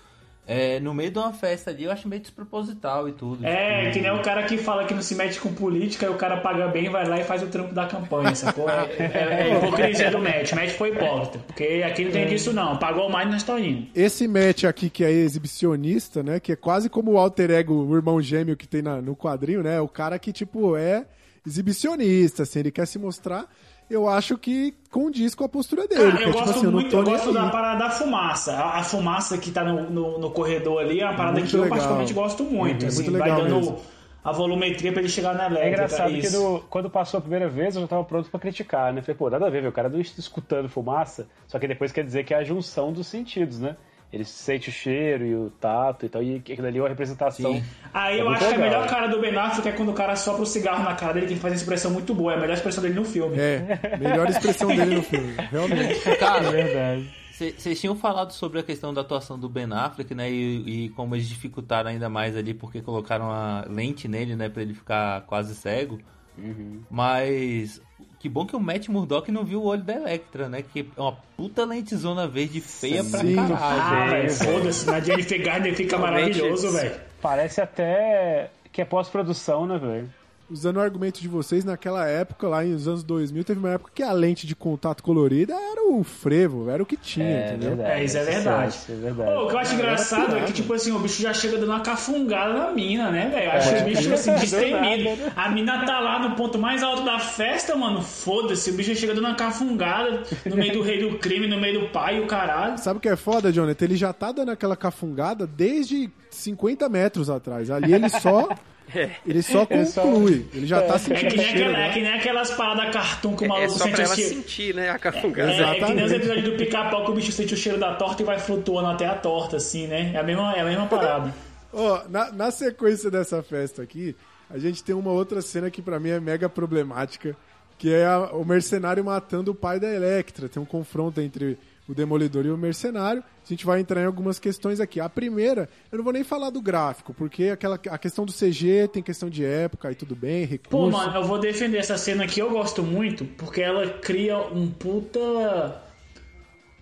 É, no meio de uma festa ali, eu acho meio desproposital e tudo. É, tipo, que nem o cara que fala que não se mete com política e o cara paga bem, vai lá e faz o trampo da campanha, sacou? É, é, é hipocrisia do Matt. O Matt foi hipócrita. Porque aqui não tem disso, não. Pagou mais, nós estamos indo. Esse Matt aqui, que é exibicionista, né? Que é quase como o alter ego, o irmão gêmeo que tem na- no quadrinho, né? O cara que, tipo, é exibicionista, assim, ele quer se mostrar. Eu acho que condiz com a postura dele. Cara, que eu é tipo gosto assim, eu muito, eu nem gosto da parada da fumaça. A, a fumaça que tá no, no, no corredor ali é uma parada Muito que eu legal. particularmente gosto muito. Uhum, assim, muito vai dando mesmo. a volumetria pra ele chegar na É elétrica. engraçado que isso. no- quando passou a primeira vez eu já tava pronto pra criticar, né? Falei, pô, nada a ver, velho, o cara não está escutando fumaça, só que depois quer dizer que é a junção dos sentidos, né? Ele sente o cheiro e o tato e tal, e aquilo ali é uma representação. Sim. Aí É eu acho que a legal. melhor cara do Ben Affleck é quando o cara sopra o cigarro na cara dele, que ele faz uma expressão muito boa. É a melhor expressão dele no filme. É, melhor expressão dele no filme, realmente. Cara, É verdade. Vocês tinham falado sobre a questão da atuação do Ben Affleck, né? E, e como eles dificultaram ainda mais ali porque colocaram a lente nele, né? Pra ele ficar quase cego. Mas que bom que o Matt Murdock não viu o olho da Electra, né? Que é uma puta lentezona verde feia pra Sim. caralho. Ah, velho, foda-se. Na Jennifer Garner fica maravilhoso, velho. Parece até que é pós-produção, né, velho? Usando o argumento de vocês, naquela época, lá nos anos 2000, teve uma época que a lente de contato colorida era o frevo, era o que tinha, entendeu? É, isso é verdade. Isso é verdade. Pô, o que eu acho engraçado é que, tipo assim, o bicho já chega dando uma cafungada na mina, né, velho? Eu acho o bicho, assim, Do destemido. A mina tá lá no ponto mais alto da festa, mano. Foda-se, o bicho chega dando uma cafungada no meio do rei do crime, no meio do pai e o caralho. Sabe o que é foda, Jonathan? Ele já tá dando aquela cafungada desde 50 metros atrás. Ali ele só. Ele só Ele só- conclui. Ele já tá É sentindo que, nem cheiro. aquela, é né? que nem aquelas paradas cartoon que o É maluco só sente pra ela cheiro. sentir, né, a cafungada. É, é que nem os episódios do pica-pau que o bicho sente o cheiro da torta e vai flutuando até a torta, assim, né? É a mesma, é a mesma parada. Ó, na, na sequência dessa festa aqui, a gente tem uma outra cena que pra mim é mega problemática, que é a- o mercenário matando o pai da Electra. Tem um confronto entre o Demolidor e o mercenário. A gente vai entrar em algumas questões aqui. A primeira, eu não vou nem falar do gráfico, porque aquela, a questão do CG tem questão de época e tudo bem, recurso. Pô, mano, eu vou defender essa cena aqui, eu gosto muito, porque ela cria um puta.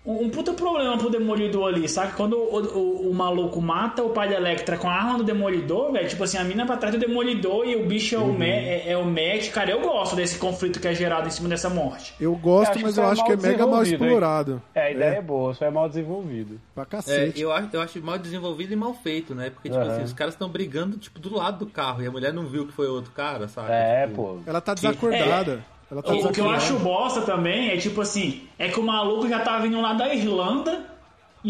Um um puta problema pro Demolidor ali, sabe? Quando o, o- o maluco mata o pai da Electra com a arma do Demolidor, velho, tipo assim, a mina pra trás do Demolidor e o bicho é, o, Uhum. Ma- é, é o Matt, cara, eu gosto desse conflito que é gerado em cima dessa morte. Eu gosto, Eu acho mas que eu é acho que é mega mal desenvolvido, hein? explorado. É, a ideia é, boa, só é mal desenvolvido. Pra É, cacete. eu, acho, eu acho mal desenvolvido e mal feito, né? Porque, tipo Aham. assim, os caras estão brigando, tipo, do lado do carro e a mulher não viu que foi outro cara, sabe? É, Tipo, pô. Ela tá desacordada. Tá O, que eu acho bosta também é tipo assim, é que o maluco já tá vindo lá da Irlanda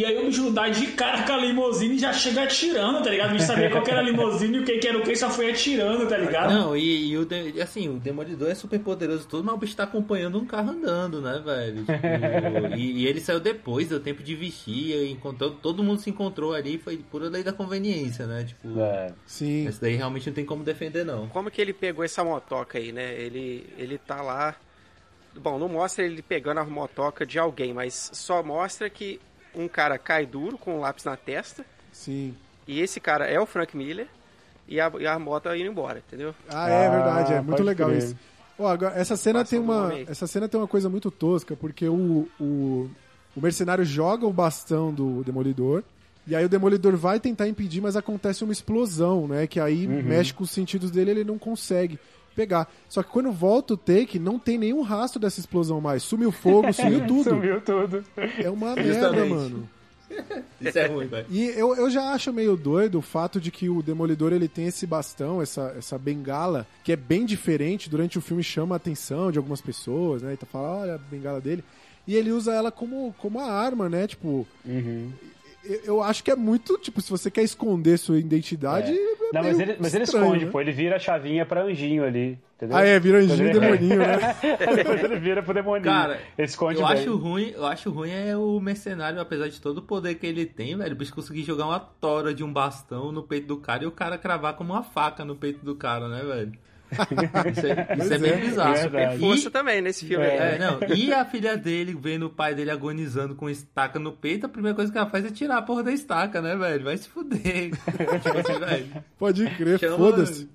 e aí o bicho dá de cara com a limousine e já chega atirando, tá ligado? O bicho sabia qual que era a limousine e o que, era o que, só foi atirando, tá ligado? Não, e, e o de- assim, o Demolidor é super poderoso tudo, mas o bicho tá acompanhando um carro andando, né, velho? Tipo, e, e ele saiu depois, deu tempo de vestir, encontrou, todo mundo se encontrou ali, foi pura lei da conveniência, né? Tipo, É. Sim. esse daí realmente não tem como defender, não. Como que ele pegou essa motoca aí, né? Ele, ele tá lá. Bom, não mostra ele pegando a motoca de alguém, mas só mostra que um cara cai duro com um lápis na testa. Sim. E esse cara é o Frank Miller. E a, e a moto tá indo embora, entendeu? Ah, é Ah, verdade, é muito legal crer. isso. Ó, agora, essa cena Passa tem uma, essa cena tem uma coisa muito tosca, porque o, o, o mercenário joga o bastão do demolidor e aí o demolidor vai tentar impedir, mas acontece uma explosão, né? Que aí Uhum. mexe com os sentidos dele, ele não consegue pegar. Só que quando volta o take, não tem nenhum rastro dessa explosão mais. Sumiu fogo, sumiu tudo. Sumiu tudo. É uma merda, mano. Isso é ruim, velho. E eu, eu já acho meio doido o fato de que o Demolidor ele tem esse bastão, essa, essa bengala, que é bem diferente. Durante o filme chama a atenção de algumas pessoas, né? E tá falando, olha a bengala dele. E ele usa ela como, como a arma, né? Tipo, Uhum. Eu, eu acho que é muito, tipo, se você quer esconder sua identidade. é Não, meio mas ele, mas ele estranho, esconde, né? pô. Ele vira a chavinha pra anjinho ali. Entendeu? Ah, é, vira anjinho e demoninho, né? Depois ele vira pro demoninho. Cara, ele esconde eu bem. acho ruim, eu acho ruim é o mercenário, apesar de todo o poder que ele tem, velho, o bicho conseguir jogar uma tora de um bastão no peito do cara e o cara cravar como uma faca no peito do cara, né, velho? Isso é, isso é bem é, bizarro. é força também nesse filme aí. É, não. E a filha dele vendo o pai dele agonizando com estaca no peito, a primeira coisa que ela faz é tirar a porra da estaca, né, velho? Vai se fuder. tipo assim. Pode crer, Chama- foda-se.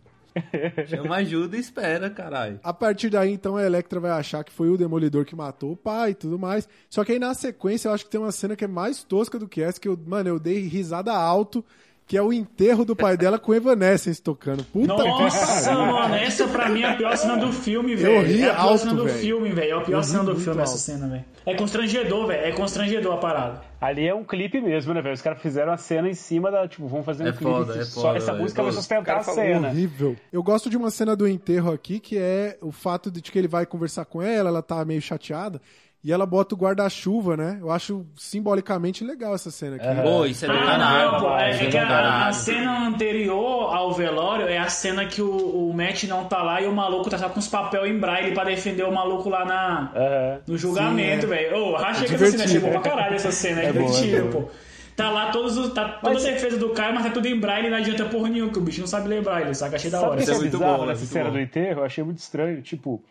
Chama ajuda e espera, caralho. A partir daí, então, a Electra vai achar que foi o Demolidor que matou o pai e tudo mais. Só que aí, na sequência, eu acho que tem uma cena que é mais tosca do que essa, que eu, mano, eu dei risada alto, que é o enterro do pai dela com Evanescence tocando. Puta que Nossa, pariu. mano, essa pra mim é a pior cena do filme, velho. ri é a pior alto, cena do velho. filme, velho. É a pior Eu cena do filme, essa alto. cena, velho. É constrangedor, velho. É constrangedor a parada. Ali é um clipe mesmo, né, velho? Os caras fizeram a cena em cima da. Tipo, vamos fazer um É clipe. foda, é só foda, essa velho. música vai sustentar cara a cena. Horrível. Eu gosto de uma cena do enterro aqui, que é o fato de que ele vai conversar com ela, ela tá meio chateada, e ela bota o guarda-chuva, né? Eu acho simbolicamente legal essa cena aqui. Pô, isso é do Ah, caralho. não, pô. É, é que a, a cena anterior ao velório é a cena que o, o Matt não tá lá e o maluco tá só com os papel em braille pra defender o maluco lá na, no julgamento, é. velho. Ô, rachei É que essa cena chegou pra caralho essa cena, é, É boa, divertido, é pô. Tá lá todos os, tá toda Mas- a defesa do cara, mas tá tudo em braille e não adianta porra nenhuma, que o bicho não sabe ler braille, saca? Achei da hora. que Isso é é muito bizarro bom, é nessa muito cena bom. do enterro? Eu achei muito estranho. Tipo,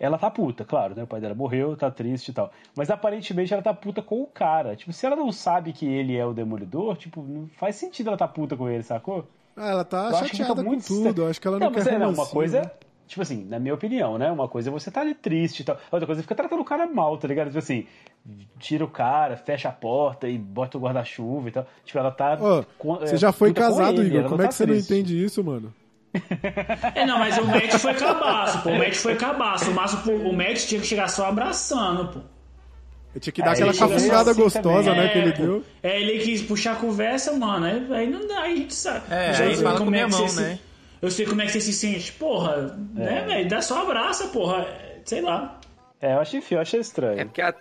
ela tá puta, claro, né? O pai dela morreu, tá triste e tal. Mas aparentemente ela tá puta com o cara. Tipo, se ela não sabe que ele é o demolidor, tipo, não faz sentido ela tá puta com ele, sacou? Ah, ela tá Eu acho que chateada com muito tudo, estranho. acho que ela não, mas quer é, não, uma coisa, né? tipo assim, na minha opinião, né? Uma coisa é você tá ali triste e tal. Outra coisa é ficar tratando o cara mal, tá ligado? Tipo assim, tira o cara, fecha a porta e bota o guarda-chuva e tal. Tipo, ela tá. Com- você é, já foi com casado, ele, Igor. Como não é tá que você não triste. entende isso, mano? É, não, mas o match foi cabaço, pô. O match foi cabaço. O, Márcio, pô, o match tinha que chegar só abraçando, pô. Ele tinha que dar Aí aquela cafungada assim gostosa, também. né, que ele pô. deu. É, ele quis puxar a conversa, mano. Aí, aí não dá, aí a gente sabe. É, Eu já aí sei fala como com é minha que mão, você se- né? Eu sei como é que você se sente. Porra, né, velho? Dá só abraça, porra. Sei lá. É, eu achei, eu achei estranho. É porque a,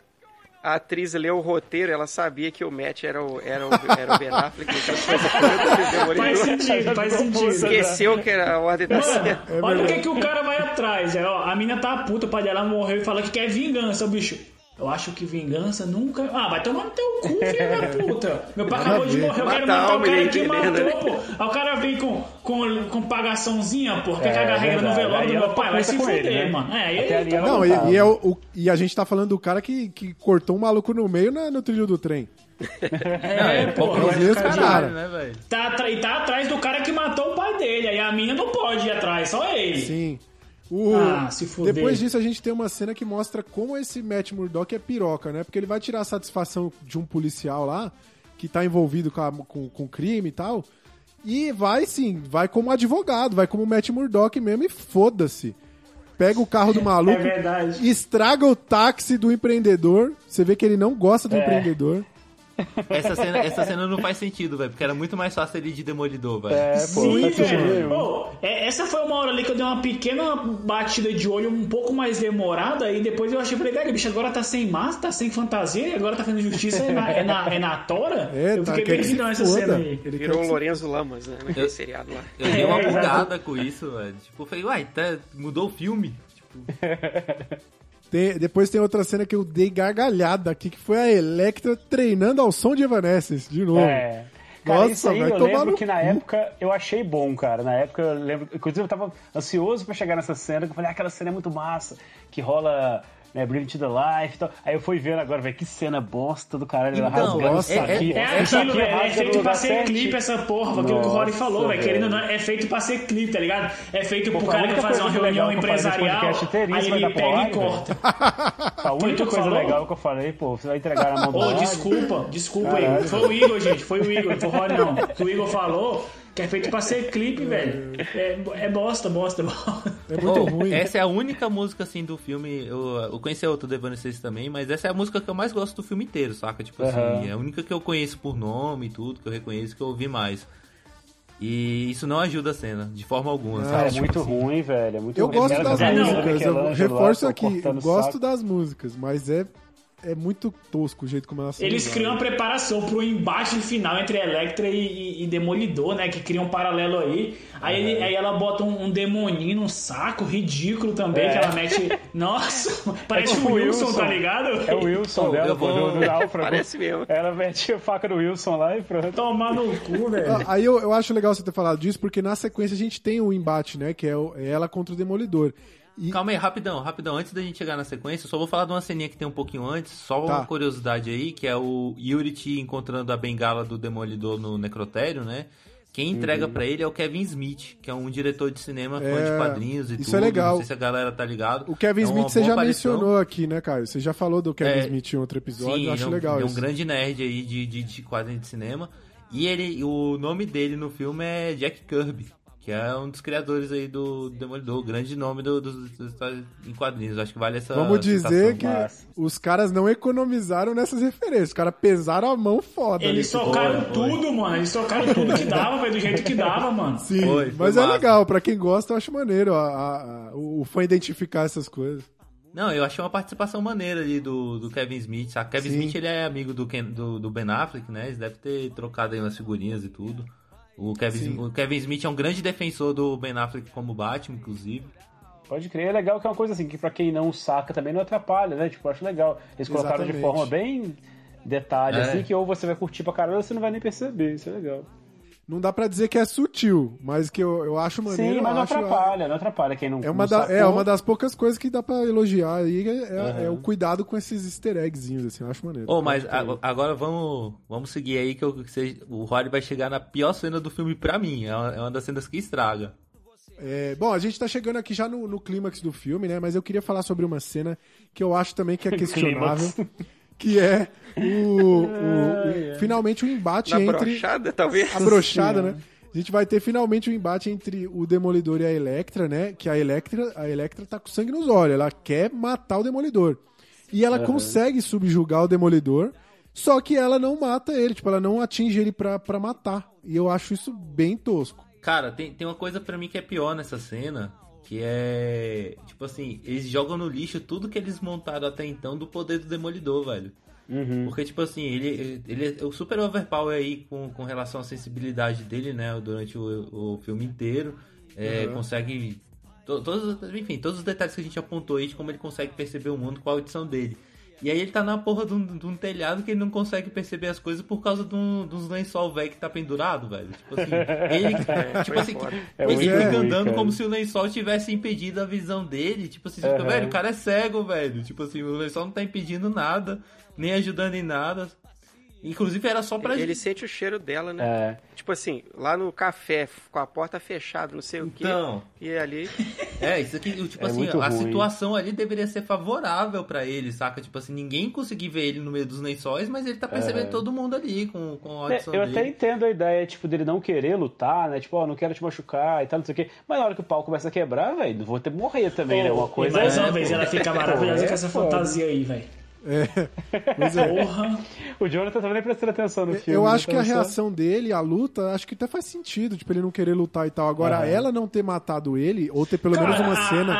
a atriz leu o roteiro, ela sabia que o Matt era o, era o, era o Ben Affleck, então. Faz sentido, faz sentido. Esqueceu que era a ordem da cena. Mano, olha o que, que o cara vai atrás. É, ó, a mina tá puta, o pai dela morreu e fala que quer vingança, bicho. Eu acho que vingança nunca. Ah, vai tomar no teu cu, filho da puta. Meu pai acabou de morrer, eu quero Matar o cara ele que matou, né? pô. Aí o cara vem com, com, com pagaçãozinha, pô. Quer É, cagar regra no velório do ela meu pai? Vai se com fuder, ele, né? mano. É, Até ali tá Não, e, e é o, o- e a gente tá falando do cara que, que cortou um maluco no meio na- no trilho do trem. É, pô. é Caralho, cara. né, velho? Tá, e tá atrás do cara que matou o pai dele. Aí a mina não pode ir atrás, só ele. Sim. O- Ah, se fuder. Depois disso, a gente tem uma cena que mostra como esse Matt Murdock é piroca, né? Porque ele vai tirar a satisfação de um policial lá, que tá envolvido com, a- com, com crime e tal. E vai sim, vai como advogado, vai como Matt Murdock mesmo e foda-se. Pega o carro do maluco, É estraga o táxi do empreendedor. Você vê que ele não gosta do É. empreendedor. Essa cena, essa cena não faz sentido, velho, porque era muito mais fácil ele de demolidor, velho. É, pô, Sim, velho. é- essa foi uma hora ali que eu dei uma pequena batida de olho um pouco mais demorada e depois eu achei, falei, velho, o bicho agora tá sem máscara, tá sem fantasia e agora tá fazendo justiça, é na, é na, é na tora? É, eu tá, fiquei perdidão nessa foda. cena aí. Ele Virou que se- Lorenzo Lamas, né? Naquele Eu- seriado lá. Eu dei uma É, bugada com isso, velho. Tipo, eu falei, uai, tá, mudou o filme? Tem- depois tem outra cena que eu dei gargalhada aqui, que foi a Electra treinando ao som de Evanescence, de novo. É. Cara, Nossa, isso aí eu lembro que na época eu achei bom, cara. Na época eu lembro. Inclusive eu tava ansioso pra chegar nessa cena, que eu falei, ah, aquela cena é muito massa, que rola. Né, Bring to the Life e tal. Aí eu fui vendo agora, velho, que cena bosta do caralho. Então, rasgando nossa, isso aqui. É isso aquilo, aqui velho. É rasga no feito pra ser clipe essa porra. Aquilo que o Rory falou, velho. Querendo ou não, é feito pra ser clipe, tá ligado? É feito pro Pô, a cara fazer uma reunião empresarial. Aí ele pro pega e corta. A única coisa legal que eu falei, pô, você vai entregar na mão do Ô, desculpa, desculpa aí. Foi o Igor, gente. Foi o Igor, foi o Rory não. Que o Igor falou que é feito pra ser clipe, velho. É, é bosta, bosta, bosta. É muito Ô, ruim. Essa é a única música, assim, do filme. Eu, eu conheci a outra do Evanescence também, mas essa é a música que eu mais gosto do filme inteiro, saca? Tipo Aham. assim, é a única que eu conheço por nome e tudo, que eu reconheço que eu ouvi mais. E isso não ajuda a cena, de forma alguma, Ah? É muito assim, ruim, velho. É muito Eu ruim. gosto das É, músicas, eu reforço aqui, gosto saco. das músicas, mas é, é muito tosco o jeito como são Eles criam uma preparação pro embate final entre Electra e, e- e Demolidor, né? Que cria um paralelo aí. Aí, ele- aí ela bota um, um demoninho num saco ridículo também, É. que ela mete. Nossa, parece tipo o Wilson, Wilson. tá ligado? É o Wilson Pô, dela, eu pô, vou- do, do. Parece mesmo. Ela mete a faca do Wilson lá e pronto. Tomar no cu, velho. Ah, Aí eu, eu acho legal você ter falado disso, porque na sequência a gente tem o embate, né? Que é, o- é ela contra o Demolidor. E, Calma aí, rapidão, rapidão. Antes da gente chegar na sequência, eu só vou falar de uma ceninha que tem um pouquinho antes, só Tá. uma curiosidade aí, que é o Yuri encontrando a bengala do Demolidor no necrotério, né? Quem entrega pra ele é o Kevin Smith, que é um diretor de cinema, fã Uhum. É, de quadrinhos e isso tudo. é legal. Não sei se a galera tá ligado. o Kevin É Smith você já aparição. mencionou aqui, né, Caio? Você já falou do Kevin É, Smith em outro episódio, Sim, eu acho é um, legal ele é um isso. grande nerd aí de, de, de quadrinhos de cinema. E ele, o nome dele no filme é Jack Kirby, que é um dos criadores aí do Demolidor, o grande nome do- dos, dos histórias em quadrinhos. Acho que vale essa Vamos dizer que massa. os caras não economizaram nessas referências. Os caras pesaram a mão foda. Eles nesse socaram foi. tudo, mano. Eles socaram tudo que dava, velho, do jeito que dava, mano. Sim, Foi, foi mas é massa. legal. Pra quem gosta, eu acho maneiro a- a- a- o o fã identificar essas coisas. Não, eu achei uma participação maneira ali do, do Kevin Smith. sabe? Kevin Sim. Smith ele é amigo do, Ken- do, do Ben Affleck, né? Eles devem ter trocado aí umas figurinhas e tudo. O Kevin, Sim. o Kevin Smith é um grande defensor do Ben Affleck como Batman, inclusive. Pode crer, é legal que é uma coisa assim, que pra quem não saca também não atrapalha, né? Tipo, eu acho legal. Eles colocaram de forma bem detalhe, É. assim, que ou você vai curtir pra caramba ou você não vai nem perceber. Isso é legal. Não dá pra dizer que é sutil, mas que eu, eu acho maneiro. Sim, mas não acho, atrapalha, não atrapalha quem não É uma, da- é uma das poucas coisas que dá pra elogiar aí, é, é- é o cuidado com esses easter eggzinhos, assim, eu acho maneiro. Oh, mas a- agora vamos, vamos seguir aí que, eu, que o Rory vai chegar na pior cena do filme pra mim. É uma, é uma das cenas que estraga. É, bom, a gente tá chegando aqui já no, no clímax do filme, né? Mas eu queria falar sobre uma cena que eu acho também que é questionável, que é o, o- o- finalmente o embate Na entre brochada, talvez. a brochada, né? A gente vai ter finalmente o embate entre o Demolidor e a Electra, né? Que a Electra, a Electra tá com sangue nos olhos, ela quer matar o Demolidor. E ela consegue subjugar o Demolidor, só que ela não mata ele, tipo, ela não atinge ele pra, pra matar. E eu acho isso bem tosco. Cara, tem, tem uma coisa pra mim que é pior nessa cena, que é. Tipo assim, eles jogam no lixo tudo que eles montaram até então do poder do Demolidor, velho. Porque, tipo assim, ele, ele é o super overpower aí com, com relação à sensibilidade dele, né? Durante o, o filme inteiro. É, Consegue. to- todos, enfim, todos os detalhes que a gente apontou aí de como ele consegue perceber o mundo com a audição dele. E aí ele tá na porra de um, de um telhado que ele não consegue perceber as coisas por causa de um, dos lençol velho que tá pendurado, velho. Tipo assim, ele, tipo foi assim. É ele fica andando como se o lençol tivesse impedido a visão dele. Tipo assim, você fica, velho, o cara é cego, velho. Tipo assim, o lençol não tá impedindo nada, nem ajudando em nada. Inclusive era só pra Ele sente o cheiro dela, né? É. Tipo assim, lá no café, com a porta fechada, não sei o quê. Então. E ali. É, isso aqui, tipo É assim, a ruim. situação ali deveria ser favorável pra ele, saca? Tipo assim, ninguém conseguir ver ele no meio dos lençóis, mas ele tá percebendo todo mundo ali com, com a É, eu dele. até entendo a ideia, tipo, dele não querer lutar, né? Tipo, ó, não quero te machucar e tal, não sei o quê. Mas na hora que o pau começa a quebrar, velho, não vou ter morrer também, né? Uma e coisa mais é, uma vez, pô. ela fica maravilhosa Pô, com é essa foda. fantasia aí, velho. Pois é. Porra. O Jonathan tava nem prestando atenção no filme. Eu né? acho que a reação dele, a luta, acho que até faz sentido, tipo, ele não querer lutar e tal. Agora, Aham. ela não ter matado ele, ou ter pelo Cara, menos uma a, cena.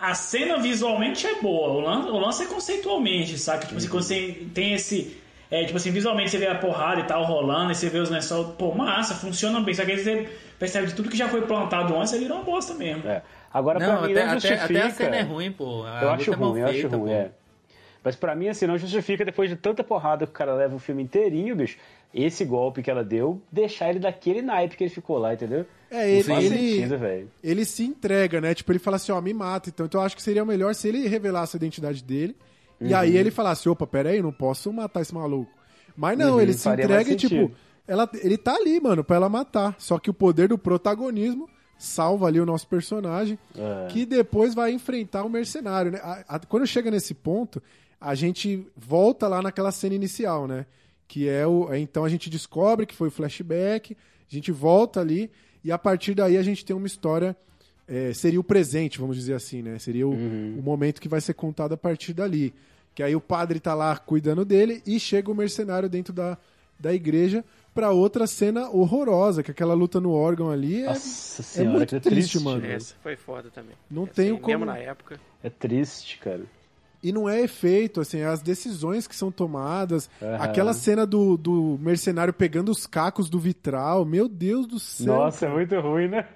A, a cena visualmente é boa. O lance, o lance é conceitualmente, saca? Tipo assim, Uhum. quando você tem esse. É, tipo assim, visualmente você vê a porrada e tal rolando, e você vê os lençóis, pô, massa, funciona bem. Só que aí você percebe de tudo que já foi plantado antes, ele virou uma bosta mesmo. É. Agora, Não, pra mim, até, não justifica... até a cena é ruim, pô. A Eu acho é ruim, eu acho ruim, pô. é. Mas pra mim, assim, não justifica depois de tanta porrada que o cara leva o filme inteirinho, bicho, esse golpe que ela deu, deixar ele daquele naipe que ele ficou lá, entendeu? É, ele, ele, sentido, ele se entrega, né? Tipo, ele fala assim, ó, me mata. Então, então eu acho que seria melhor se ele revelasse a identidade dele. E Uhum. aí ele falasse, opa, peraí, não posso matar esse maluco. Mas não, Uhum, ele se entrega e, tipo, ela, ele tá ali, mano, pra ela matar. Só que o poder do protagonismo salva ali o nosso personagem, É. que depois vai enfrentar o mercenário, né? A- a- quando chega nesse ponto, a gente volta lá naquela cena inicial, né? Que é o. é, Então a gente descobre que foi o flashback, a gente volta ali, e a partir daí a gente tem uma história. é, seria o presente, vamos dizer assim, né? Seria o, o momento que vai ser contado a partir dali. Que aí o padre tá lá cuidando dele e chega o mercenário dentro da, da igreja pra outra cena horrorosa, que aquela luta no órgão ali é, Nossa é senhora, muito que triste, triste, mano. Essa foi foda também. Não Essa tenho como- Mesmo na época. É triste, cara. E não é efeito, assim, é as decisões que são tomadas. Aham. Aquela cena do, do mercenário pegando os cacos do vitral, meu Deus do céu. Nossa, é muito ruim, né?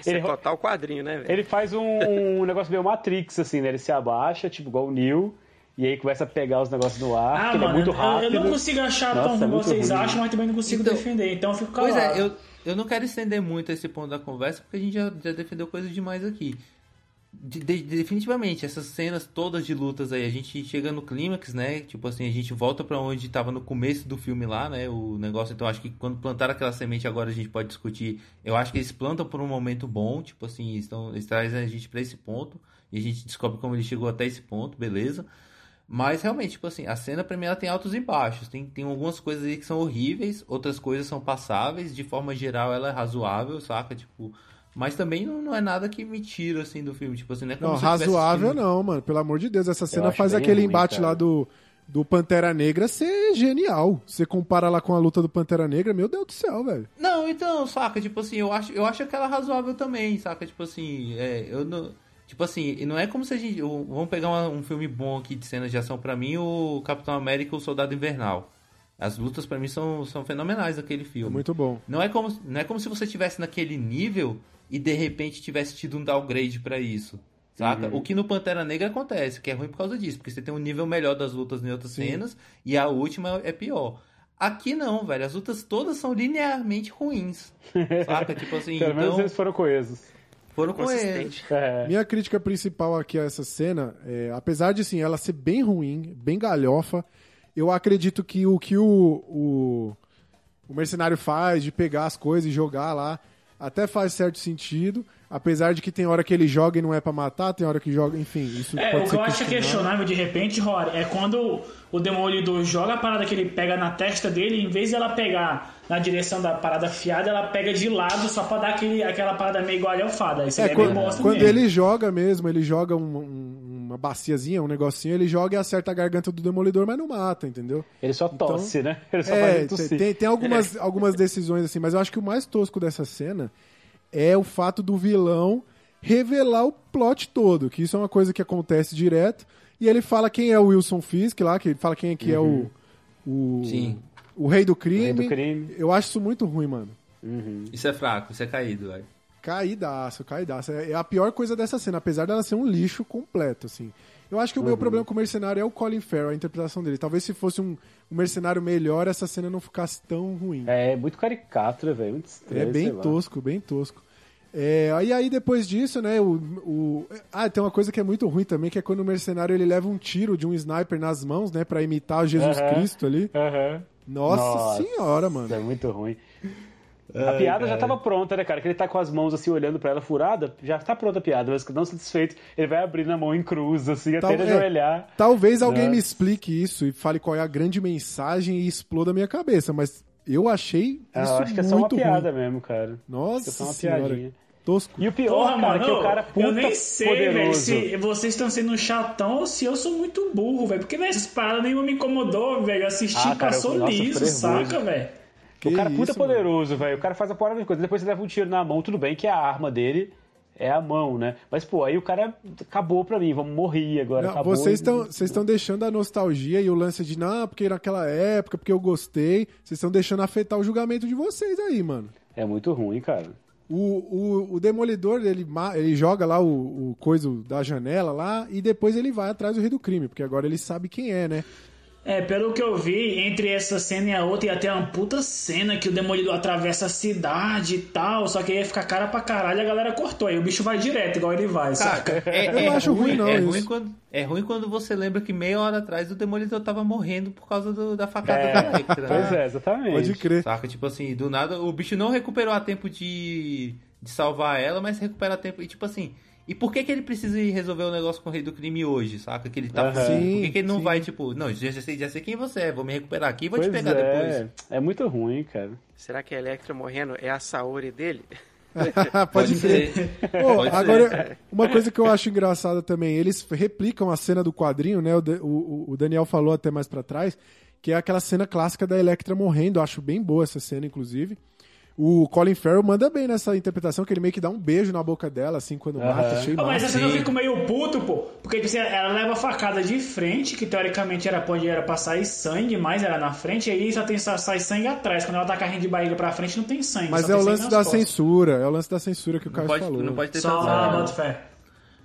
Isso Ele, é total quadrinho, né, velho? ele faz um, um negócio meio Matrix, assim, né? Ele se abaixa, tipo, igual o Neo, e aí começa a pegar os negócios no ar, Ah, é mano, muito eu- rápido. eu, não consigo achar Nossa, tão é ruim muito vocês ruim. acham, mas também não consigo Então, defender, então eu fico calado. Pois é, eu, eu não quero estender muito esse ponto da conversa, porque a gente já, já defendeu coisa demais aqui. De- de- definitivamente, essas cenas todas de lutas aí, a gente chega no clímax, né? Tipo assim, a gente volta pra onde tava no começo do filme lá, né? O negócio, então acho que quando plantaram aquela semente agora a gente pode discutir. Eu acho que eles plantam por um momento bom, tipo assim, estão, eles trazem a gente pra esse ponto e a gente descobre como ele chegou até esse ponto, beleza? Mas realmente, tipo assim, a cena pra mim ela tem altos e baixos. Tem, tem algumas coisas aí que são horríveis, outras coisas são passáveis. De forma geral, ela é razoável, saca? Tipo. Mas também não, não é nada que me tira assim do filme. Tipo assim, não é como Não, razoável não, mano. Pelo amor de Deus, essa cena faz aquele ruim, embate cara. lá do, do Pantera Negra ser genial. Você compara lá com a luta do Pantera Negra, meu Deus do céu, velho. Não, então, saca, tipo assim, eu acho, eu acho aquela razoável também, saca? Tipo assim, é, eu não. Tipo assim, e não é como se a gente. Vamos pegar uma- um filme bom aqui de cenas de ação pra mim, o Capitão América e o Soldado Invernal. As lutas pra mim são, são fenomenais naquele É filme. muito bom. Não é como, não é como se você tivesse naquele nível e de repente tivesse tido um downgrade pra isso. Saca? Uhum. O que no Pantera Negra acontece, que é ruim por causa disso, porque você tem um nível melhor das lutas em outras Sim. cenas e a última é pior. Aqui não, velho. As lutas todas são linearmente ruins. Saca? Tipo assim, Pelo menos então eles foram coesos. foram. Consistente. É. Minha crítica principal aqui a essa cena, é, apesar de assim, ela ser bem ruim, bem galhofa, eu acredito que o que o, o, o mercenário faz de pegar as coisas e jogar lá, até faz certo sentido. Apesar de que tem hora que ele joga e não é pra matar, tem hora que joga, enfim, isso É, pode o que eu acho questionável. questionável de repente, Rory, é quando o Demolidor joga a parada que ele pega na testa dele, em vez de ela pegar na direção da parada fiada, ela pega de lado só pra dar aquele, aquela parada meio igual alfada. Isso É, é, meio quando, bosta quando mesmo. ele joga mesmo, ele joga um- um- uma baciazinha, um negocinho, ele joga e acerta a garganta do Demolidor, mas não mata, entendeu? Ele só tosse, né? Ele só É, faz tem, tossir. tem, tem algumas, algumas decisões assim, mas eu acho que o mais tosco dessa cena é o fato do vilão revelar o plot todo, que isso é uma coisa que acontece direto, e ele fala quem é o Wilson Fisk lá, que ele fala quem é que é o, o Sim. o rei do crime. Rei do crime. Eu acho isso muito ruim, mano. Isso é fraco, isso é caído, velho. Caídaço, caídaço. É é a pior coisa dessa cena, apesar dela ser um lixo completo, assim. Eu acho que o meu problema com o mercenário é o Colin Farrell, a interpretação dele. Talvez se fosse um, um mercenário melhor, essa cena não ficasse tão ruim. É muito caricato, velho? Muito estranho, É bem lá. tosco, bem tosco. É, aí, aí depois disso, né, o, o... Ah, tem uma coisa que é muito ruim também, que é quando o mercenário ele leva um tiro de um sniper nas mãos, né, pra imitar o Jesus Aham. Cristo ali. Aham. Nossa, senhora, Isso mano. é muito ruim. A piada já tava pronta, né, cara? Que ele tá com as mãos assim, olhando pra ela furada, já tá pronta a piada, mas não satisfeito, ele vai abrindo a mão em cruz, assim, Tal- até ele é, ajoelhar. Talvez alguém Nossa. me explique isso e fale qual é a grande mensagem e exploda a minha cabeça, mas eu achei Ah, isso eu acho que é só uma muito piada ruim. mesmo, cara. Nossa Acho que é só uma senhora. piadinha. Tosco. E o pior, Porra, cara, mano, que o cara puta eu nem sei, velho, se vocês estão sendo chatão ou se eu sou muito burro, velho. Porque, velho, essas paradas nenhuma me incomodou, velho. Eu assisti Ah, e cara, passou liso, saca, velho? Que o cara puta isso, mano. poderoso, velho. O cara faz a porra de coisa. Depois você leva um tiro na mão, tudo bem que a arma dele é a mão, né? Mas, pô, aí o cara acabou pra mim, vamos morrer agora. Não, acabou vocês estão vocês estão deixando a nostalgia e o lance de não, porque naquela época, porque eu gostei. Vocês estão deixando afetar o julgamento de vocês aí, mano. É muito ruim, cara. O, o, o Demolidor, ele, ele joga lá o, o coisa da janela lá e depois ele vai atrás do rei do crime, porque agora ele sabe quem é, né? É, pelo que eu vi, entre essa cena e a outra, ia ter uma puta cena que o Demolidor atravessa a cidade e tal, só que ia ficar cara pra caralho e a galera cortou. Aí o bicho vai direto, igual ele vai, saca? É, Eu é não acho ruim, não, É isso. ruim, quando, é ruim quando você lembra que meia hora atrás o Demolidor tava morrendo por causa do- da facada É, da Electra. Pois né? é, exatamente. Pode crer. Saca? Tipo assim, do nada, o bicho não recuperou a tempo de, de salvar ela, mas recupera a tempo. E tipo assim, e por que que ele precisa ir resolver o negócio com o rei do crime hoje, saca? Que ele tá fugindo. Sim, Por que, que ele não sim. vai, tipo, não, já, já, sei, já sei quem você é, vou me recuperar aqui e vou Pois te pegar é, depois. é muito ruim, cara. Será que a Electra morrendo é a Saori dele? Pode crer. Pô, Pode ser. agora, uma coisa que eu acho engraçada também, eles replicam a cena do quadrinho, né? O, o- o Daniel falou até mais pra trás, que é aquela cena clássica da Electra morrendo. Eu acho bem boa essa cena, inclusive. O Colin Farrell manda bem nessa interpretação, que ele meio que dá um beijo na boca dela, assim, quando mata. Achei Pô, mas massa. essa cena eu fico meio puto, pô. Porque tipo, assim, ela leva a facada de frente, que teoricamente era onde era pra sair sangue, mas era na frente, e aí só tem só sai sangue atrás. Quando ela tá carregando de barriga pra frente, não tem sangue. Mas só é tem o lance da costas. censura, é o lance da censura que o pode, falou. não pode ter Só ah, fé.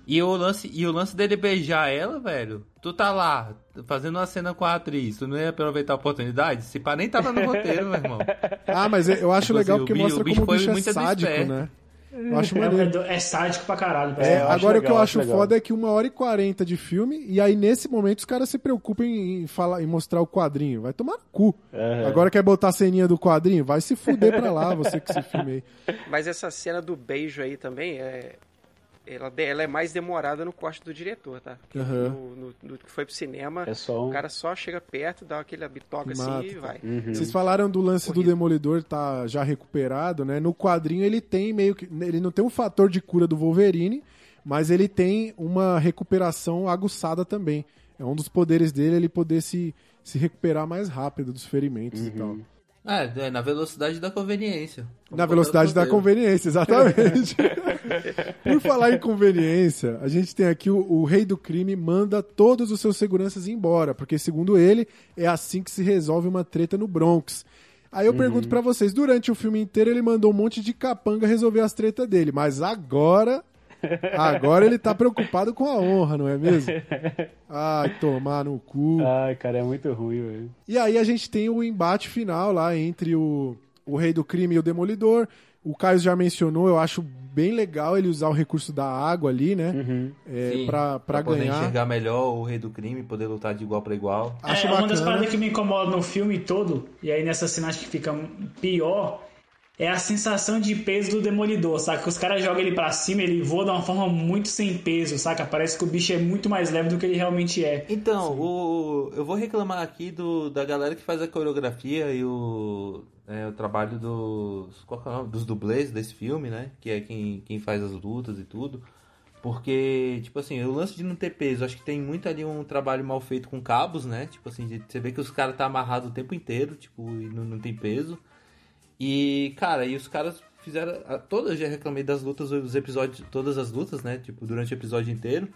E o lance, e o lance dele beijar ela, velho. Tu tá lá, fazendo uma cena com a atriz, tu não ia aproveitar a oportunidade? Se pá, nem tava no roteiro, meu irmão. Ah, mas eu acho Tipo legal assim, o porque bi- mostra o bicho como o bicho é muito sádico, esperto. né? Eu acho É, maneiro. é sádico pra caralho. É, eu acho agora o que eu legal, acho acho legal. foda é que uma hora e quarenta de filme, e aí nesse momento os caras se preocupam em, em falar, em mostrar o quadrinho. Vai tomar no cu. É. Agora quer botar a ceninha do quadrinho? Vai se fuder pra lá, você que se filme aí. Mas essa cena do beijo aí também é. Ela, ela é mais demorada no corte do diretor, tá? Porque Aham. no, no- no que foi pro cinema, É só um- o cara só chega perto, dá aquele bitoca assim Mata, e tá. vai. Vocês falaram do lance do Horrível. Demolidor tá já recuperado, né? No quadrinho ele tem meio que. Ele não tem um fator de cura do Wolverine, mas ele tem uma recuperação aguçada também. É um dos poderes dele ele poder se, se recuperar mais rápido dos ferimentos e tal. É, é, na velocidade da conveniência. Na velocidade da conveniência, exatamente. Por falar em conveniência, a gente tem aqui o, o rei do crime manda todos os seus seguranças embora, porque segundo ele, é assim que se resolve uma treta no Bronx. Aí eu pergunto pra vocês, durante o filme inteiro ele mandou um monte de capanga resolver as tretas dele, mas agora agora ele tá preocupado com a honra, não é mesmo? Ai, tomar no cu. Ai, cara, é muito ruim, velho. E aí a gente tem o embate final lá entre o, o Rei do Crime e o Demolidor. O Caio já mencionou, eu acho bem legal ele usar o recurso da água ali, né? Uhum. É, Sim, pra, pra poder ganhar. enxergar melhor o rei do crime, poder lutar de igual pra igual. Acho é, uma das bacana. paradas que me incomoda no filme todo, e aí nessa cena acho que fica pior, é a sensação de peso do demolidor, saca? Que os caras jogam ele pra cima, ele voa de uma forma muito sem peso, saca? Parece que o bicho é muito mais leve do que ele realmente é. Então, o, eu vou reclamar aqui do, da galera que faz a coreografia e o, é, o trabalho dos, qual que é o nome? dos dublês desse filme, né? Que é quem, quem faz as lutas e tudo. Porque, tipo assim, o lance de não ter peso, acho que tem muito ali um trabalho mal feito com cabos, né? Tipo assim, de- você vê que os caras tá amarrado o tempo inteiro, tipo, e não, não tem peso. E, cara, e os caras fizeram. a- Todas, eu já reclamei das lutas, os episódios, todas as lutas, né? Tipo, durante o episódio inteiro.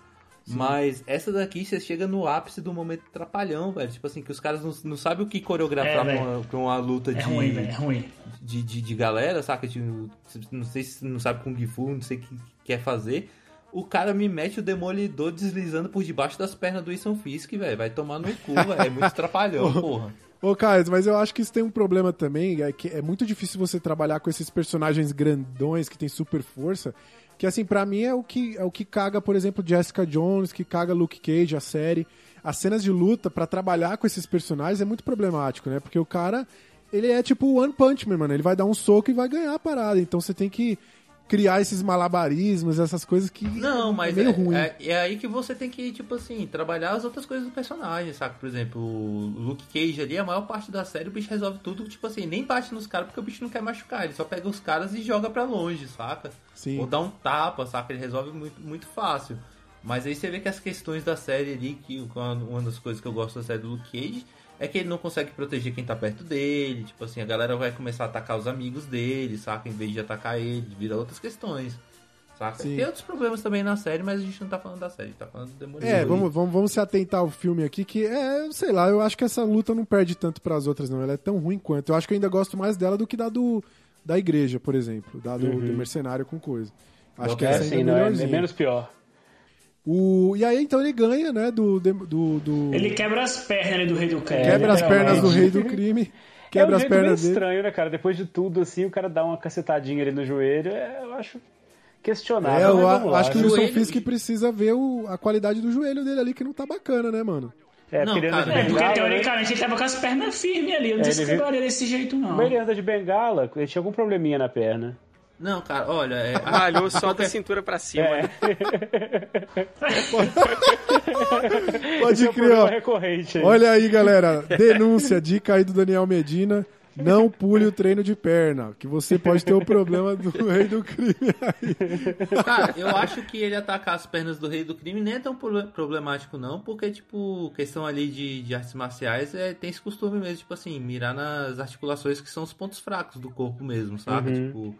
Mas essa daqui você chega no ápice do momento trapalhão, velho. Tipo assim, que os caras não, não sabem o que coreografar É, pra, uma, pra uma luta É de, ruim, é ruim. de, de, de galera, saca? Tipo, não sei se não sabe Kung Fu, não sei o que quer fazer. O cara me mete o demolidor deslizando por debaixo das pernas do Wilson Fisk, velho. Vai tomar no cu, velho. É muito trapalhão, porra. Ô, Carlos, mas eu acho que isso tem um problema também, é que é muito difícil você trabalhar com esses personagens grandões que tem super força, que assim, pra mim é o que é o que caga, por exemplo, Jessica Jones, que caga Luke Cage, a série. As cenas de luta pra trabalhar com esses personagens é muito problemático, né? Porque o cara, ele é tipo One Punch Man, mano, ele vai dar um soco e vai ganhar a parada. Então você tem que criar esses malabarismos, essas coisas que Não, é mas meio é, ruim. é, é aí que você tem que, tipo assim, trabalhar as outras coisas do personagem, saca? Por exemplo, o Luke Cage ali, a maior parte da série o bicho resolve tudo, tipo assim, nem bate nos caras porque o bicho não quer machucar, ele só pega os caras e joga pra longe, saca? Sim. Ou dá um tapa, saca? Ele resolve muito, muito fácil. Mas aí você vê que as questões da série ali, que uma uma das coisas que eu gosto da série do Luke Cage é que ele não consegue proteger quem tá perto dele. Tipo assim, a galera vai começar a atacar os amigos dele, saca? Em vez de atacar ele, vira outras questões. Saca? Sim. Tem outros problemas também na série, mas a gente não tá falando da série, tá falando do Demolidor. É, vamos, vamos, vamos se atentar ao filme aqui, que é, sei lá, eu acho que essa luta não perde tanto pras outras, não. Ela é tão ruim quanto. Eu acho que eu ainda gosto mais dela do que da do da igreja, por exemplo. Da do, do mercenário com coisa. Acho que é essa ainda assim, é não, é, é menos pior. O, e aí, então, ele ganha, né, do... do, do- Ele quebra as pernas ali do rei do crime. quebra as pernas do rei do crime, quebra é um as meio pernas dele. estranho, né, cara? Depois de tudo, assim, o cara dá uma cacetadinha ali no joelho, é, eu acho questionável. É, eu mas a- vamos lá, acho que o? Wilson Joelho- Fisk precisa ver o- a qualidade do joelho dele ali, que não tá bacana, né, mano? É, Não, cara, É, porque bengala, né? teoricamente ele tava com as pernas firmes ali. Eu não É, sei se ele quebraria desse jeito, não. Mas ele anda de bengala, ele tinha algum probleminha na perna. Não, cara, olha, é, Malhou só da cintura pra cima. É, né? Pode esse é crer, ó. recorrente aí. Olha aí, galera. Denúncia, dica aí do Daniel Medina. Não pule o treino de perna, que você pode ter o problema do rei do crime aí. Cara, eu acho que ele atacar as pernas do rei do crime nem é tão pro- problemático, não, porque, tipo, questão ali de, de artes marciais é, tem esse costume mesmo, tipo assim, mirar nas articulações que são os pontos fracos do corpo mesmo, saca? Uhum. Tipo,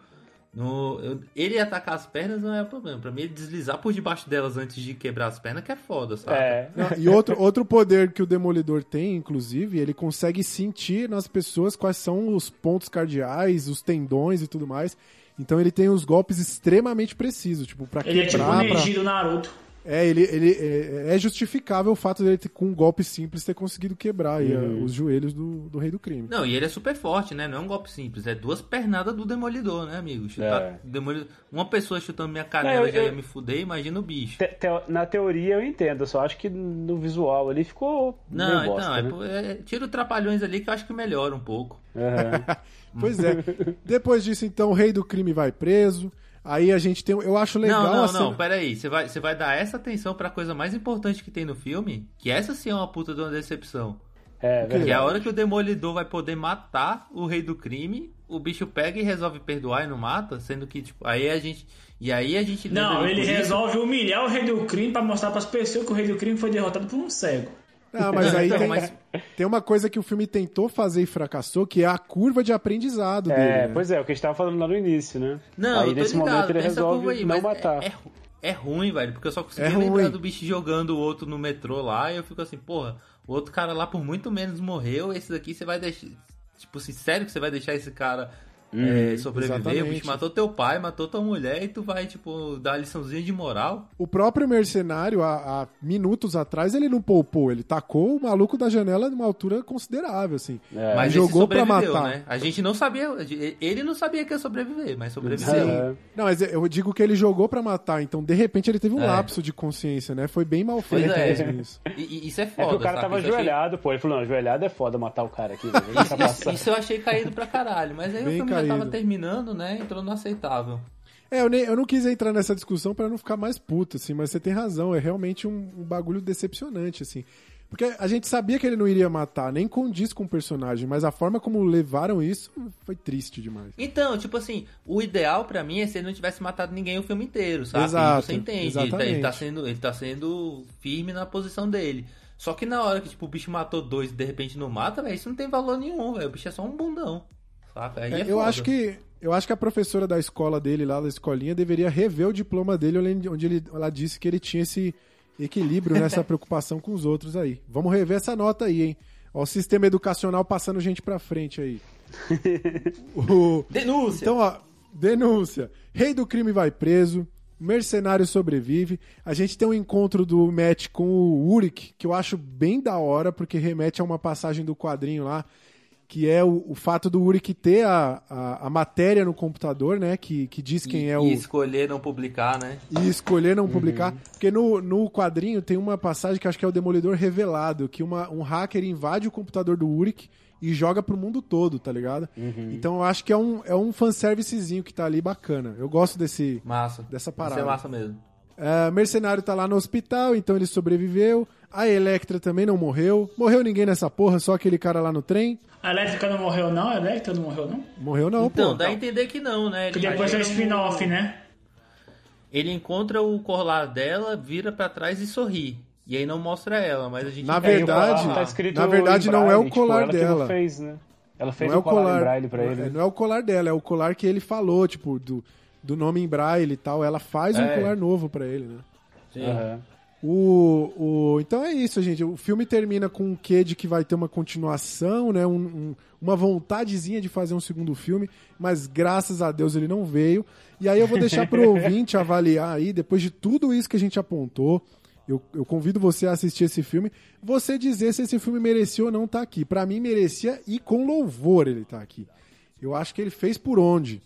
no, eu- ele atacar as pernas não é o problema. Pra mim, ele deslizar por debaixo delas antes de quebrar as pernas que é foda, saca? É, Não, e outro, outro poder que o Demolidor tem, inclusive, ele consegue sentir nas pessoas quais são os pontos cardeais, os tendões e tudo mais. Então ele tem os golpes extremamente precisos, tipo, pra Ele é tipo o quebrar. pra- Neji do Naruto. É, ele, ele é, é justificável o fato dele ter, com um golpe simples ter conseguido quebrar aí, Uhum. ó, os joelhos do, do rei do crime. Não, e ele é super forte, né? Não é um golpe simples, é duas pernadas do demolidor, né, amigo? Chutar É. demolidor... Uma pessoa chutando minha canela Não, eu- já ia eu- me fuder, imagina o bicho. te- teo- na teoria eu entendo, eu só acho que no visual ali ficou Não, meio bosta, então, é, né? pô, é, tira o trapalhões ali que eu acho que melhora um pouco. Aham. Pois é. Depois disso, então, o rei do crime vai preso. Aí a gente tem. Eu acho legal não, não, a não, cena- peraí. Você vai, você vai dar essa atenção pra coisa mais importante que tem no filme? Que essa sim é uma puta de uma decepção. É, Que é a verdade. hora que o Demolidor vai poder matar o rei do crime, o bicho pega e resolve perdoar e não mata, sendo que, tipo, aí a gente. E aí a gente. Não, ele resolve humilhar o rei do crime pra mostrar pras pessoas que o rei do crime foi derrotado por um cego. Ah, mas Não, aí então, tem, mas- tem uma coisa que o filme tentou fazer e fracassou, que é a curva de aprendizado dele. É, né? pois é, o que a gente tava falando lá no início, né? Não, aí nesse ligado, momento ele resolve curva aí, não mas matar. É, é, é ruim, velho, porque eu só consegui É lembrar ruim. do bicho jogando o outro no metrô lá e eu fico assim, porra, o outro cara lá por muito menos morreu, esse daqui você vai deixar. Tipo assim, sério que você vai deixar esse cara é, sobreviver? O bicho matou teu pai, matou tua mulher e tu vai, tipo, dar liçãozinha de moral? O próprio mercenário, há, há minutos atrás, ele não poupou. Ele tacou o maluco da janela de uma altura considerável, assim. É. Mas jogou pra sobreviveu, matar. né? A gente não sabia, ele não sabia que ia sobreviver, mas sobreviveu. É. Não, mas eu digo que ele jogou pra matar, então de repente ele teve um É. lapso de consciência, né? Foi bem mal feito é. mesmo isso. E, e isso é É foda, que o cara saca? tava Isso eu achei- ajoelhado, pô. Ele falou, não, ajoelhado é foda matar o cara aqui. velho. Deixa Isso, isso eu achei caído pra caralho, mas aí Bem o filme já tava terminando, né? Entrou no aceitável. É, eu, nem, eu não quis entrar nessa discussão pra não ficar mais puto, assim, mas você tem razão, é realmente um, um bagulho decepcionante, assim. Porque a gente sabia que ele não iria matar, nem condiz com o personagem, mas a forma como levaram isso foi triste demais. Então, tipo assim, o ideal pra mim é se ele não tivesse matado ninguém o filme inteiro, sabe? Exato, Você entende. Ele tá, ele tá exatamente. sendo, ele tá sendo firme na posição dele. Só que na hora que, tipo, o bicho matou dois e de repente não mata, velho, isso não tem valor nenhum, velho. O bicho é só um bundão. Saca? Aí é, É, eu acho que eu acho que a professora da escola dele lá da escolinha deveria rever o diploma dele onde ele, ela disse que ele tinha esse equilíbrio nessa preocupação com os outros aí. Vamos rever essa nota aí, hein? Ó, o sistema educacional passando gente pra frente aí. O- Denúncia! Então, ó, denúncia. Rei do crime vai preso. Mercenário sobrevive. A gente tem um encontro do Matt com o Uric, que eu acho bem da hora, porque remete a uma passagem do quadrinho lá, que é o, o fato do Uric ter a, a, a matéria no computador, né? Que, que diz quem e, é o. e escolher não publicar, né? E escolher não publicar. Porque no, no quadrinho tem uma passagem que acho que é o Demolidor Revelado, que uma, um hacker invade o computador do Uric e joga pro mundo todo, tá ligado? Então eu acho que é um, é um fanservicezinho que tá ali bacana. Eu gosto desse, Massa. dessa Isso é parada. massa mesmo. É, Mercenário tá lá no hospital, então ele sobreviveu. A Electra também não morreu. Morreu ninguém nessa porra, só aquele cara lá no trem. A Elétrica não morreu, não? A Elétrica não morreu, não? Morreu não, Então, pô. dá a entender que não, né? Que depois é o spin-off, o- né? Ele encontra o colar dela, vira pra trás e sorri. E aí não mostra ela, mas a gente Na verdade- tá escrito na verdade, não é o tipo, colar não dela. fez, né? Ela fez não é o colar, em braille pra ele. é, não é o colar dela, é o colar que ele falou, tipo, do, do nome em braille e tal. Ela faz um É. colar novo pra ele, né? Aham. O, o, então é isso, gente. O filme termina com um quê de que vai ter uma continuação, né? Um- um- uma vontadezinha de fazer um segundo filme, mas graças a Deus ele não veio. E aí eu vou deixar pro ouvinte avaliar aí, depois de tudo isso que a gente apontou. Eu, eu convido você a assistir esse filme, você dizer se esse filme merecia ou não estar aqui. Pra mim merecia e com louvor ele tá aqui. Eu acho que ele fez por onde.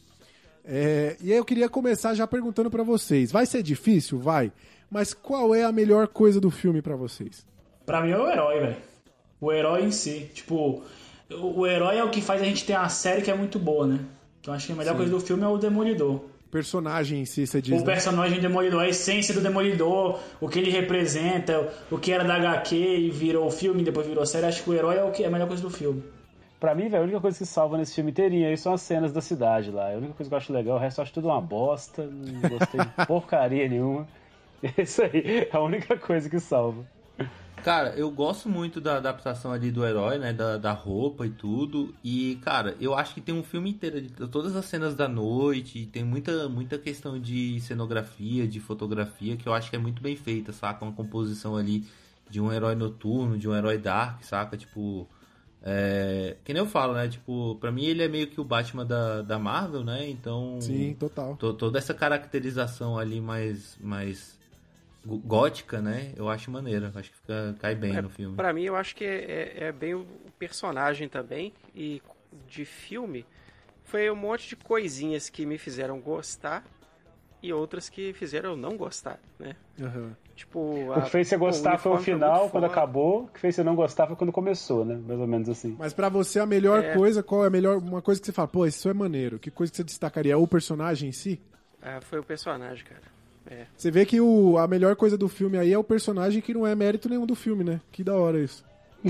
É, e aí eu queria começar já perguntando pra vocês. Vai ser difícil? Vai. Mas qual é a melhor coisa do filme pra vocês? Pra mim é o herói, velho. O herói em si. Tipo, o, o herói é o que faz a gente ter uma série que é muito boa, né? Então acho que a melhor coisa do filme é o Demolidor. Personagem em si, você diz. O né? personagem Demolidor, a essência do Demolidor, o que ele representa, o que era da HQ e virou filme, depois virou série. Acho que o herói é, o que, é a melhor coisa do filme. Pra mim, velho, a única coisa que salva nesse filme inteirinho aí são as cenas da cidade lá. É a única coisa que eu acho legal, o resto eu acho tudo uma bosta, não gostei de porcaria nenhuma. Isso aí, é a única coisa que salva. Cara, eu gosto muito da adaptação ali do herói, né? Da, da roupa e tudo. E, cara, eu acho que tem um filme inteiro de todas as cenas da noite. Tem muita, muita questão de cenografia, de fotografia, que eu acho que é muito bem feita, saca? Uma composição ali de um herói noturno, de um herói dark, saca? Tipo. É, que nem eu falo, né? Tipo, pra mim ele é meio que o Batman da, da Marvel, né? Então. Sim, total. to- toda essa caracterização ali mais. mais gótica, né? Eu acho maneiro. Acho que fica, cai bem É, no filme. Pra mim, eu acho que é, é- é bem o personagem também. E de filme, foi um monte de coisinhas que me fizeram gostar e outras que fizeram eu não gostar, né? Aham. Tipo, O que fez você gostar foi o final, quando acabou. O que fez você não gostar foi quando começou, né? Mais ou menos assim. Mas pra você, a melhor É. coisa, qual é a melhor. Uma coisa que você fala, pô, isso é maneiro. Que coisa que você destacaria? É o personagem em si? Ah, foi o personagem, cara. É. Você vê que o, a melhor coisa do filme aí é o personagem que não é mérito nenhum do filme, né? Que da hora isso.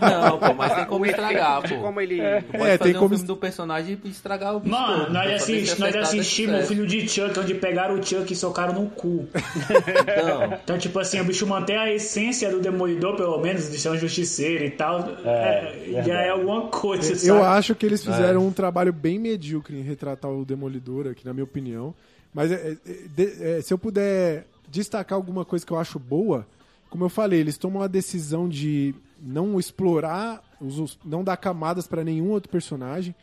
Não, pô, mas tem como estragar, pô. como ele. Pode É, fazer tem um como filme do personagem e estragar o bicho todo. Mano, nós, Pra poder assist, nós assistimos o filho de Chuck, onde pegaram o Chuck e socaram no cu. Então, Então, tipo assim, o bicho mantém a essência do Demolidor, pelo menos, de ser um justiceiro e tal. É, já verdade. é alguma coisa, sabe? Eu acho que eles fizeram É. um trabalho bem medíocre em retratar o Demolidor aqui, na minha opinião. Mas é, é, de- é, se eu puder destacar alguma coisa que eu acho boa, como eu falei, eles tomam a decisão de não explorar, os- não dar camadas pra nenhum outro personagem.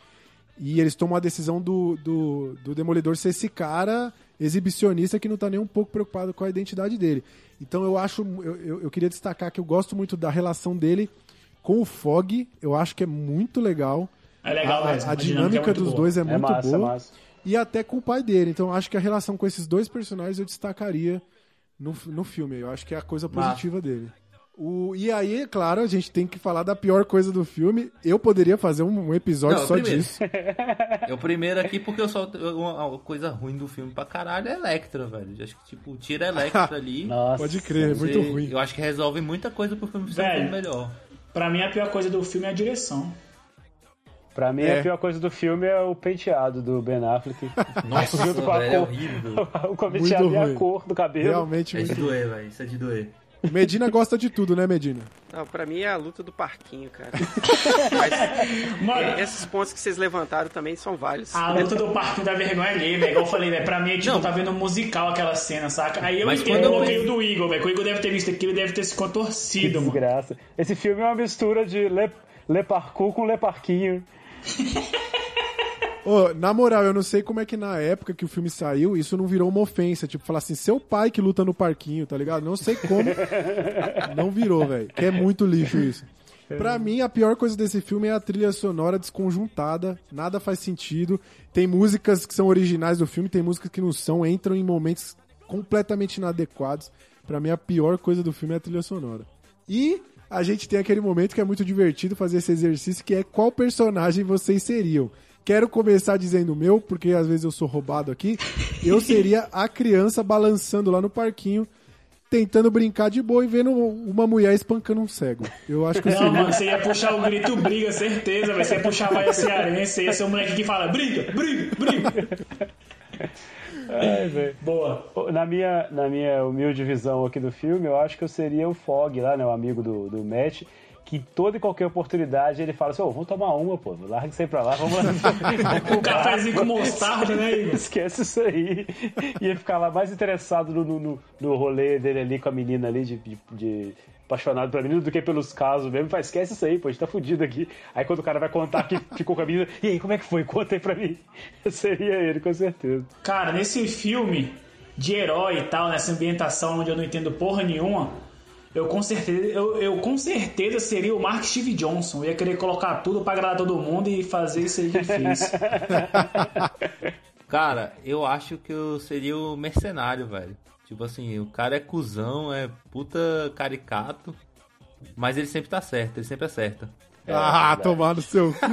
E eles tomam a decisão do, do, do Demolidor ser esse cara exibicionista que não tá nem um pouco preocupado com a identidade dele. Então eu acho. Eu, eu, queria destacar que eu gosto muito da relação dele com o Fog. Eu acho que é muito legal. É legal a, mesmo. a dinâmica muito dos boa. dois é É muito massa, boa. massa. E até com o pai dele. Então acho que a relação com esses dois personagens eu destacaria no, no filme. Eu acho que é a coisa positiva dele. O, e aí, é claro, a gente tem que falar da pior coisa do filme. Eu poderia fazer um, um episódio Não, só primeiro. disso. Eu primeiro aqui, porque eu só. Uma, uma coisa ruim do filme pra caralho é Electra, velho. Eu Acho que, tipo, tira Electra ali. Nossa. Pode crer, é muito ruim. Eu acho que resolve muita coisa pro filme ser um melhor. Pra mim, a pior coisa do filme é a direção. Pra mim, É. a pior coisa do filme é o penteado do Ben Affleck. Nossa, Junto com a velho, é cor. horrível. o penteado e a cor do cabelo. Realmente É de doer, velho. Isso é de doer. Medina gosta de tudo, né, Medina? Não, pra mim é a luta do parquinho, cara. Mano, Mas esses pontos que vocês levantaram também são válidos. a luta do parquinho da vergonha ali, velho. Igual eu falei, velho. Pra mim, é tipo, Não. tá vendo um musical aquela cena, saca? Aí eu Mas entendo o eu bloqueio do Igor, velho. Que o Igor deve ter visto aquilo e deve ter se Que contorcido, mano. desgraça. Esse filme é uma mistura de Le, Le Parkour com Le Parquinho. Ô, na moral, eu não sei como é que na época que o filme saiu, isso não virou uma ofensa. Tipo, falar assim, seu pai que luta no parquinho, tá ligado? Não sei como. não virou, velho. Que é muito lixo isso. Pra mim, a pior coisa desse filme é a trilha sonora desconjuntada. Nada faz sentido. Tem músicas que são originais do filme, tem músicas que não são, entram em momentos completamente inadequados. Pra mim, a pior coisa do filme é a trilha sonora. E a gente tem aquele momento que é muito divertido fazer esse exercício, que é qual personagem vocês seriam. Quero começar dizendo o meu, porque às vezes eu sou roubado aqui. Eu seria a criança balançando lá no parquinho, tentando brincar de boa e vendo uma mulher espancando um cego. Eu acho que eu Não, seria. mano, você ia puxar o grito briga, certeza, velho. Você ia puxar a vaia cearense, você ia ser o moleque que fala briga, briga, briga. Velho. Boa. Na minha, na minha humilde visão aqui do filme, eu acho que eu seria o Fog lá, né? O amigo do, do Matt. Que toda e qualquer oportunidade ele fala assim: Ô, vamos tomar uma, pô. Larga isso aí pra lá, vamos lá. Um cafezinho com mostarda, né? Esquece isso aí. Ia ficar lá mais interessado no, no, no- no rolê dele ali com a menina ali, de, de- de apaixonado pela menina, do que pelos casos mesmo. Faz, esquece isso aí, pô, a gente tá fudido aqui. Aí quando o cara vai contar que ficou com a menina, e aí, como é que foi? Conta aí pra mim. Seria ele, com certeza. Cara, nesse filme de herói e tal, nessa ambientação onde eu não entendo porra nenhuma, eu com certeza, eu, eu com certeza seria o Mark Steve Johnson. Eu ia querer colocar tudo pra agradar todo mundo e fazer isso aí que ele fez. Cara, eu acho que eu seria o mercenário, velho. Tipo assim, o cara é cuzão, é puta caricato, mas ele sempre tá certo, ele sempre acerta. ah, tomar no seu cu.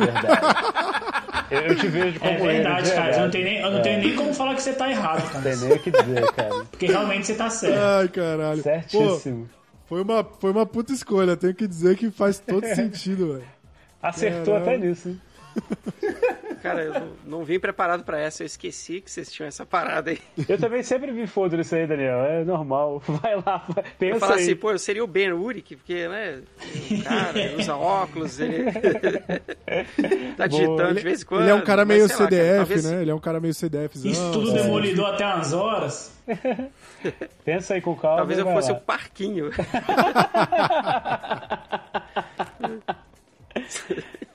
Eu, eu te vejo como É ele, verdade, de cara. Eu não verdade. tenho nem, eu não tenho nem como falar que você tá errado, cara. Não tem nem o que dizer, cara. Porque realmente você tá certo. Ai, caralho. Pô, Certíssimo. Foi uma, foi uma puta escolha. Tenho que dizer que faz todo sentido, velho. Acertou Caramba. até nisso, hein? Cara, eu não, não vim preparado pra essa, eu esqueci que vocês tinham essa parada aí. Eu também sempre me fodo nisso aí, Daniel. É normal. Vai lá, vai- Eu pensa falar aí. assim, pô, eu seria o Ben Urich, porque, né, o cara ele usa óculos, ele tá digitando de vez em quando. Ele é um cara mas meio sei lá, cara, CDF, talvez- né? Ele é um cara meio CDF. Estudo demolidor até umas horas. Pensa aí com calma. Talvez eu fosse lá. o parquinho.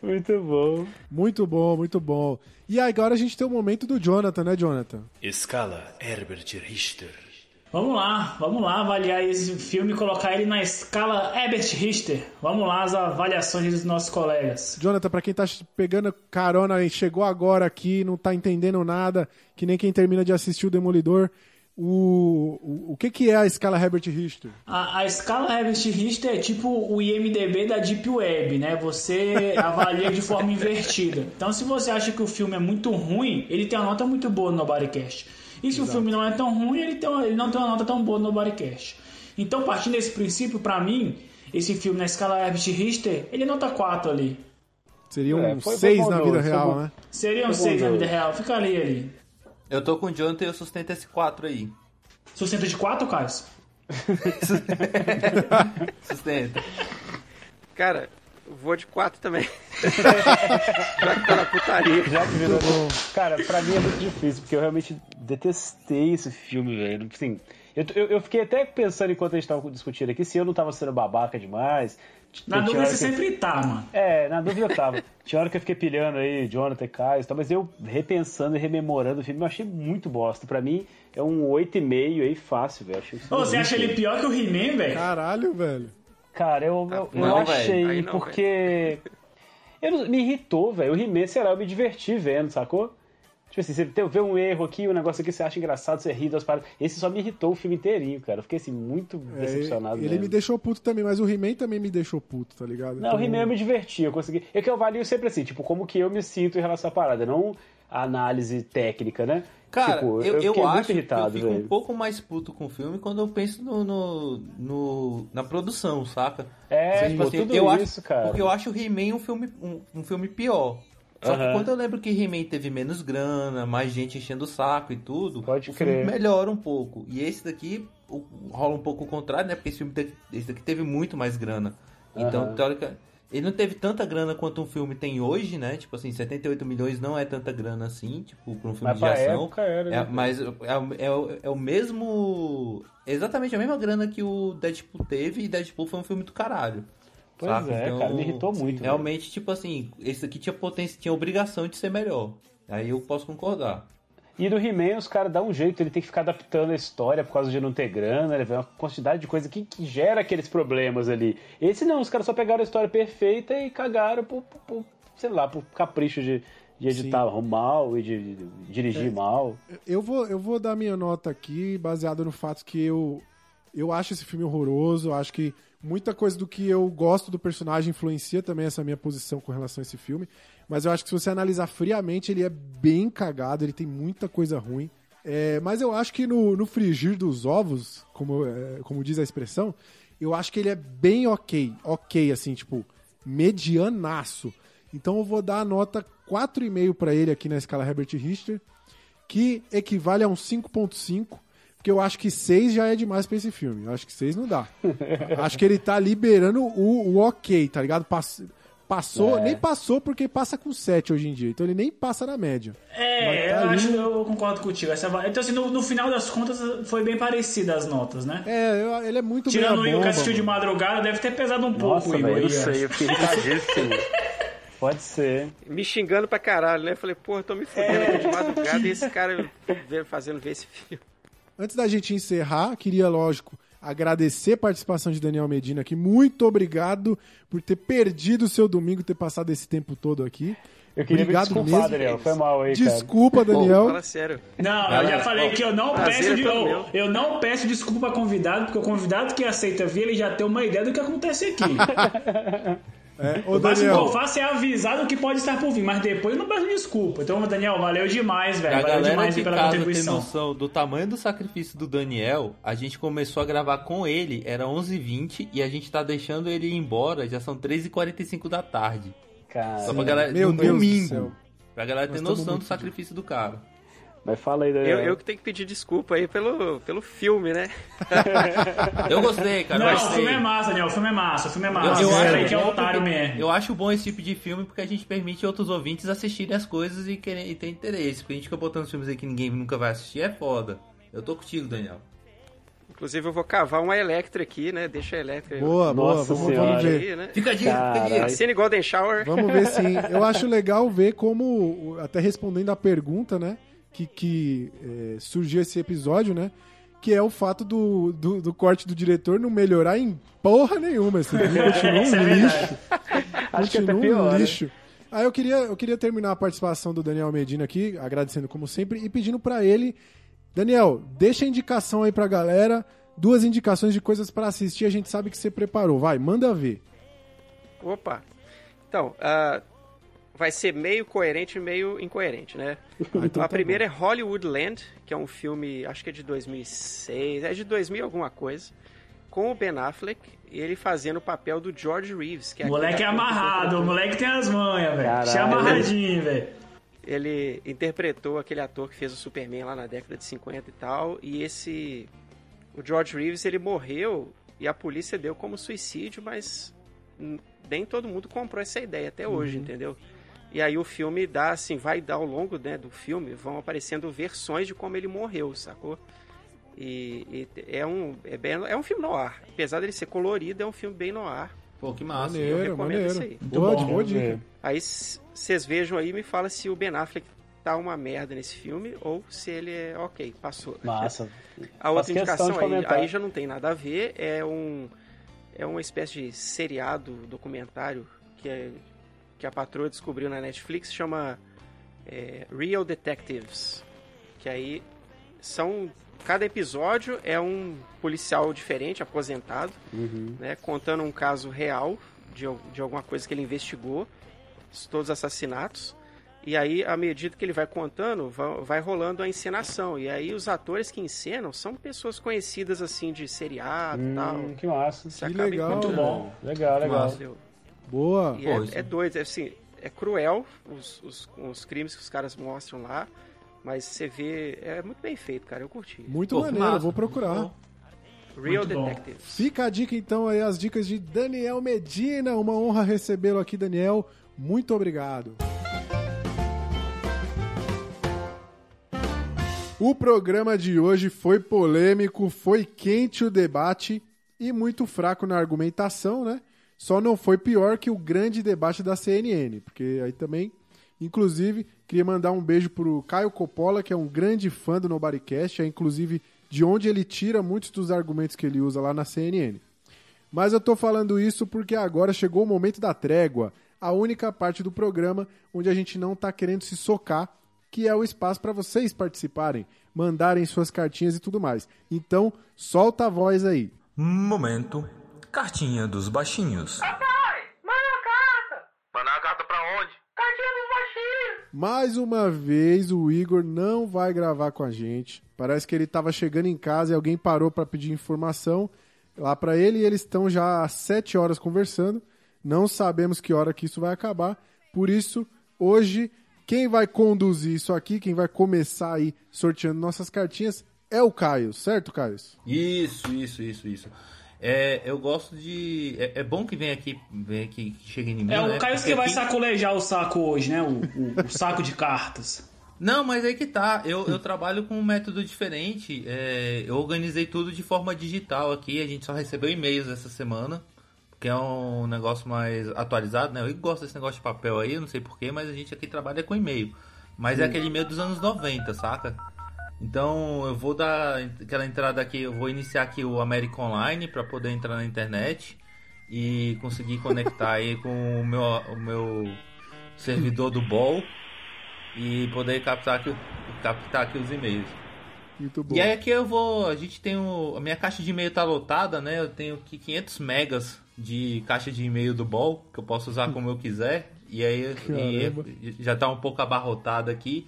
Muito bom. Muito bom, muito bom. E agora a gente tem o momento do Jonathan, né, Jonathan? Escala Herbert Richter. Vamos lá, vamos lá avaliar esse filme e colocar ele na escala Herbert Richter. Vamos lá as avaliações dos nossos colegas. Jonathan, pra quem tá pegando carona e chegou agora aqui, não tá entendendo nada, que nem quem termina de assistir o Demolidor, o, o, o que que é a escala Herbert Richter? A, a escala Herbert Richter é tipo o IMDB da Deep Web, né? Você avalia de forma invertida. Então, se você acha que o filme é muito ruim, ele tem uma nota muito boa no Nobodycast. E se o filme não é tão ruim, ele, tem uma- ele não tem uma nota tão boa no Nobodycast. Então, partindo desse princípio, pra mim, esse filme na escala Herbert Richter, ele é nota 4 ali. Seria um É, foi 6 na bondoso, vida real, né? Seria um Foi 6 na vida real. Fica ali, ali. Eu tô com o Jonathan e eu sustento esse 4 aí. Sustenta de 4, Caio? Sustenta. Cara, eu vou de quatro também. Já que tá na putaria. Já que virou. Cara, pra mim é muito difícil, porque eu realmente detestei esse filme, velho. Assim, eu, eu, eu fiquei até pensando enquanto a gente tava discutindo aqui se eu não tava sendo babaca demais. Na dúvida você que- sempre tá, mano. É, na dúvida eu tava. Tinha hora que eu fiquei pilhando aí, Jonathan Caio e tal, mas eu repensando e rememorando o filme, eu achei muito bosta. Pra mim é um 8,5 aí fácil, velho. Ô, você acha ele pior que o He-Man, velho? Caralho, velho. Cara, eu, eu, eu não, velho. achei, não, porque. Eu me irritou, velho. O He-Man, sei lá, eu me diverti vendo, sacou? Tipo assim, você vê um erro aqui, um negócio aqui, você acha engraçado, você ri das paradas. Esse só me irritou o filme inteirinho, cara. Eu fiquei assim, muito É, decepcionado. ele mesmo. me deixou puto também, mas o He-Man também me deixou puto, tá ligado? Não, o He-Man eu me diverti, eu consegui. É que eu avalio sempre assim, tipo, como que eu me sinto em relação à parada, não a análise técnica, né? Cara, tipo, eu, eu, muito acho irritado, que eu fico velho. um pouco mais puto com o filme quando eu penso no, no, no- na produção, saca? É, Tipo pô, assim, tudo eu isso, acho, cara. Porque eu acho o He-Man um filme, um, um filme pior. Só que Aham. quando eu lembro que He-Man teve menos grana, mais gente enchendo o saco e tudo, Pode o filme crer. melhora um pouco. E esse daqui o- rola um pouco o contrário, né? Porque esse filme te- esse daqui teve muito mais grana. Então, teórica, ele não teve tanta grana quanto um filme tem hoje, né? Tipo assim, 78 milhões não é tanta grana assim, tipo, pra um filme Mas de pra ação. época era, É, né? mas é, o- é o- é o mesmo. Exatamente a mesma grana que o Deadpool teve, e Deadpool foi um filme do caralho. Pois saca? é, Então, cara, me irritou muito. Realmente, tipo assim, esse aqui tinha potência, tinha obrigação de ser melhor. Aí eu posso concordar. E do He-Man, os caras dão um jeito, ele tem que ficar adaptando a história por causa de não ter grana, ele vê uma quantidade de coisa que, que gera aqueles problemas ali. Esse não, os caras só pegaram a história perfeita e cagaram por, por- por, sei lá, por capricho de, de editar mal e de, de dirigir É. mal. Eu vou, eu vou dar minha nota aqui, baseado no fato que eu, eu acho esse filme horroroso, eu acho que muita coisa do que eu gosto do personagem influencia também essa minha posição com relação a esse filme. Mas eu acho que se você analisar friamente, ele é bem cagado, ele tem muita coisa ruim. É, mas eu acho que no, no frigir dos ovos, como, é, como diz a expressão, eu acho que ele é bem ok. Ok, assim, tipo, medianaço. Então eu vou dar a nota 4,5 pra ele aqui na escala Herbert Richter, que equivale a um 5.5, porque eu acho que 6 já é demais pra esse filme. Eu acho que 6 não dá. acho que ele tá liberando o, o ok, tá ligado? Pass- passou, É. nem passou porque passa com 7 hoje em dia. Então ele nem passa na média. É, tá eu ali acho, eu concordo contigo. Essa, então, assim, no, no final das contas, foi bem parecida as notas, né? É, eu- ele é muito Tirando o Igor que assistiu de madrugada, deve ter pesado um pouco, Nossa, Igor. velho, eu não sei, eu fiquei irritadíssimo. Pode ser. Me xingando pra caralho, né? Falei, porra, tô me fudendo aqui de madrugada e esse cara fazendo ver esse filme. Antes da gente encerrar, queria, lógico, agradecer a participação de Daniel Medina aqui. Muito obrigado por ter perdido o seu domingo, ter passado esse tempo todo aqui. Eu queria me obrigado desculpar, mesmo. Daniel. Foi mal aí, cara. Desculpa, Daniel. Fala sério. Não, eu Galera, já falei que eu não peço de, eu, eu não peço desculpa a convidado, porque o convidado que aceita vir, ele já tem uma ideia do que acontece aqui. É, o máximo que Daniel, eu faço é avisar do que pode estar por vir, mas depois eu não peço desculpa. Então, Daniel, valeu demais, velho. Valeu demais de pela contribuição. noção do tamanho do sacrifício do Daniel, a gente começou a gravar com ele, era 11h20 e a gente tá deixando ele ir embora, já são 3h45 da tarde. Cara, Só pra galera, Meu no Deus do domingo. céu. Pra galera ter Nós noção do sacrifício do cara. Mas fala aí, Daniel. Eu, eu que tenho que pedir desculpa aí pelo, pelo filme, né? Eu gostei, cara. Não, eu o gostei. filme é massa, Daniel. O filme é massa, o filme é Eu, massa. eu Esse acho que é bom otário mesmo. eu acho bom esse tipo de filme porque a gente permite outros ouvintes assistirem as coisas e, querer, e ter interesse. Porque a gente fica botando filmes aí que ninguém nunca vai assistir, é foda. Eu tô contigo, Daniel. Inclusive eu vou cavar uma Electra aqui, né? Deixa a Electra. boa, boa. Nossa Vamos, Senhora. vamos ver. aí, né? Fica a dica, fica a dica. Cine Golden Shower. Vamos ver sim. Eu acho legal ver como, até respondendo a pergunta, né? Que, que é, surgiu esse episódio, né? Que é o fato do, do, do corte do diretor não melhorar em porra nenhuma. Esse filme continua é um verdade. lixo. Acho que Continua pior, um né? lixo. Aí eu queria, eu queria terminar a participação do Daniel Medina aqui, agradecendo como sempre, e pedindo pra ele. Daniel, deixa a indicação aí pra galera. Duas indicações de coisas pra assistir. A gente sabe que você preparou. Vai, manda ver. Opa. Então, ah, vai ser meio coerente e meio incoerente, né? então a tá primeira é Hollywoodland, que é um filme, acho que é de 2006, é de 2000 alguma coisa, com o Ben Affleck, e ele fazendo o papel do George Reeves, que é O moleque é amarrado, o moleque tem as manhas, velho. É amarradinho, velho. Ele interpretou aquele ator que fez o Superman lá na década de 50 e tal, e esse o George Reeves, ele morreu e a polícia deu como suicídio, mas nem todo mundo comprou essa ideia até hoje, entendeu? E aí o filme dá assim, vai dar ao longo né, do filme, vão aparecendo versões de como ele morreu, sacou? E, e é um é, bem, é um filme no ar, apesar dele ser colorido, é um filme bem no ar. Pô, que massa. eu Maneiro, recomendo maneiro. isso aí. Boa, bom, boa dica. Aí vocês vejam aí e me fala se o Ben Affleck tá uma merda nesse filme ou se ele é ok, passou. Massa. A outra indicação aí, aí já não tem nada a ver, é um é uma espécie de seriado documentário que, é, que a patroa descobriu na Netflix, chama é, Real Detectives, que aí são cada episódio é um policial diferente, aposentado, né, contando um caso real de, de alguma coisa que ele investigou, todos os assassinatos. E aí, à medida que ele vai contando, vai, vai rolando a encenação. E aí, os atores que encenam são pessoas conhecidas, assim, de seriado e tal. Hum, que massa. Você Que legal, encontrando, bom. Legal, legal. entendeu? Boa. E Pô, é, isso- é doido, é assim, é cruel os, os, os crimes que os caras mostram lá, mas você vê, é muito bem feito, cara, eu curti. Muito Pô, maneiro, massa. vou procurar. Bom. Real muito bom. Detectives. Fica a dica então aí, as dicas de Daniel Medina. Uma honra recebê-lo aqui, Daniel. Muito obrigado. O programa de hoje foi polêmico, foi quente o debate e muito fraco na argumentação, né? Só não foi pior que o grande debate da CNN, porque aí também, inclusive, queria mandar um beijo pro Caio Coppola, que é um grande fã do Nobodycast, é inclusive de onde ele tira muitos dos argumentos que ele usa lá na CNN. Mas eu tô falando isso porque agora chegou o momento da trégua, a única parte do programa onde a gente não tá querendo se socar, que é o espaço para vocês participarem, mandarem suas cartinhas e tudo mais. Então, solta a voz aí. Momento. Cartinha dos baixinhos. Mais uma vez o Igor não vai gravar com a gente. Parece que ele estava chegando em casa e alguém parou para pedir informação lá para ele e eles estão já há sete horas conversando. Não sabemos que hora que isso vai acabar. Por isso, hoje, quem vai conduzir isso aqui, quem vai começar aí sorteando nossas cartinhas é o Caio, certo, Caio? Isso, isso, isso, isso. É, eu gosto de. É, é bom que venha aqui, venha aqui, que chegue em mim. É o né? Caio Porque que vai aqui- sacolejar o saco hoje, né? O, o- o saco de cartas. Não, mas aí que tá. Eu, eu trabalho com um método diferente. É, eu organizei tudo de forma digital aqui. A gente só recebeu e-mails essa semana. Que é um negócio mais atualizado, né? Eu gosto desse negócio de papel aí, não sei porquê, mas a gente aqui trabalha com e-mail. Mas é aquele e-mail dos anos 90, saca? Então eu vou dar aquela entrada aqui, eu vou iniciar aqui o American Online para poder entrar na internet e conseguir conectar aí com o meu, o meu servidor do Ball e poder captar aqui, captar aqui os e-mails. Muito bom. E aí aqui eu vou, a gente tem o, a minha caixa de e-mail tá lotada, né? Eu tenho aqui 500 megas de caixa de e-mail do Ball que eu posso usar como eu quiser. E aí e já tá um pouco abarrotado aqui,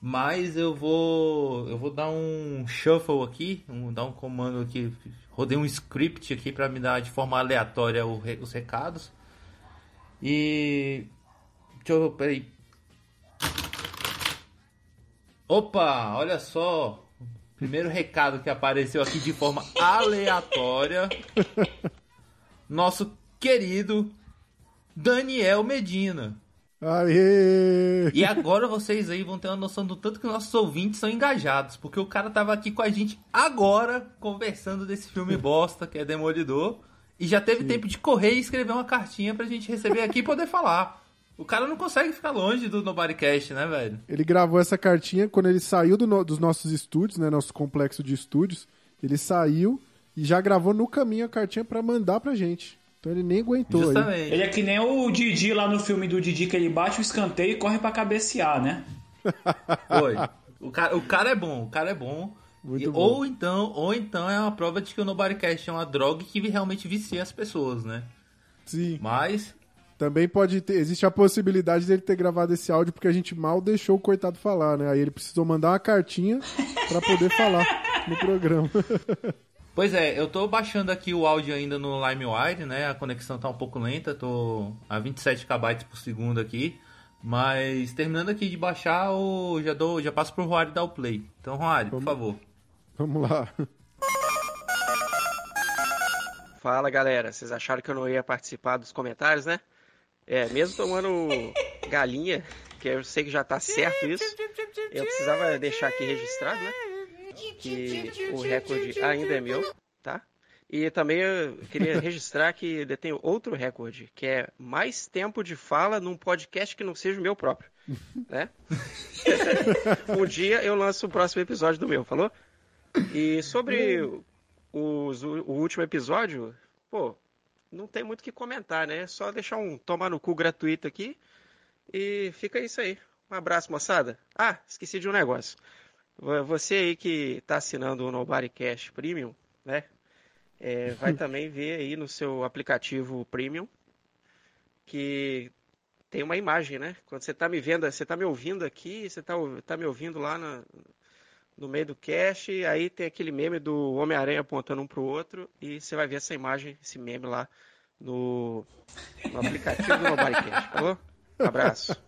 mas eu vou eu vou dar um shuffle aqui, um, dar um comando aqui, rodei um script aqui para me dar de forma aleatória o os recados. E deixa eu, peraí, Opa, olha só. Primeiro recado que apareceu aqui de forma aleatória. Nosso querido Daniel Medina. Aê! E agora vocês aí vão ter uma noção do tanto que nossos ouvintes são engajados. Porque o cara tava aqui com a gente agora, conversando desse filme bosta que é Demolidor. E já teve tempo de correr e escrever uma cartinha pra gente receber aqui e poder falar. O cara não consegue ficar longe do Nobodycast, né, velho? Ele gravou essa cartinha quando ele saiu do no- dos nossos estúdios, né? Nosso complexo de estúdios. Ele saiu e já gravou no caminho a cartinha pra mandar pra gente. Então ele nem aguentou aí. Justamente. Ele é que nem o Didi lá no filme do Didi, que ele bate o escanteio e corre pra cabecear, né? Foi. O cara, o cara é bom, o cara é bom. Muito E- bom. Ou então, ou então é uma prova de que o Nobodycast é uma droga que realmente vicia as pessoas, né? Sim. Mas, Também pode ter. Existe a possibilidade dele ter gravado esse áudio porque a gente mal deixou o coitado falar, né? Aí ele precisou mandar uma cartinha pra poder falar no programa. pois é, eu tô baixando aqui o áudio ainda no LimeWire, né? A conexão tá um pouco lenta, tô a 27 KB por segundo aqui. Mas terminando aqui de baixar, eu já dou, já passo pro Roari dar o play. Então, Roari, por favor. Vamos lá. Fala galera, vocês acharam que eu não ia participar dos comentários, né? É, mesmo tomando galinha, que eu sei que já tá certo isso, eu precisava deixar aqui registrado, né? Que o recorde ainda é meu, tá? E também eu queria registrar que eu tenho outro recorde, que é mais tempo de fala num podcast que não seja o meu próprio, né? um dia eu lanço o próximo episódio do meu, falou? E sobre os- o, o último episódio, pô, não tem muito o que comentar, né? É só deixar um tomar no cu gratuito aqui e fica isso aí. Um abraço, moçada. Ah, esqueci de um negócio. Vo- Você aí que tá assinando o Nobody Cash Premium, né? é, vai também ver aí no seu aplicativo Premium que tem uma imagem, né? Quando você tá me vendo, você tá me ouvindo aqui, você tá, ou- tá me ouvindo lá na- no meio do cast, aí tem aquele meme do Homem-Aranha apontando um pro outro e você vai ver essa imagem, esse meme lá no, no aplicativo do Nobody Cash, falou? Abraço.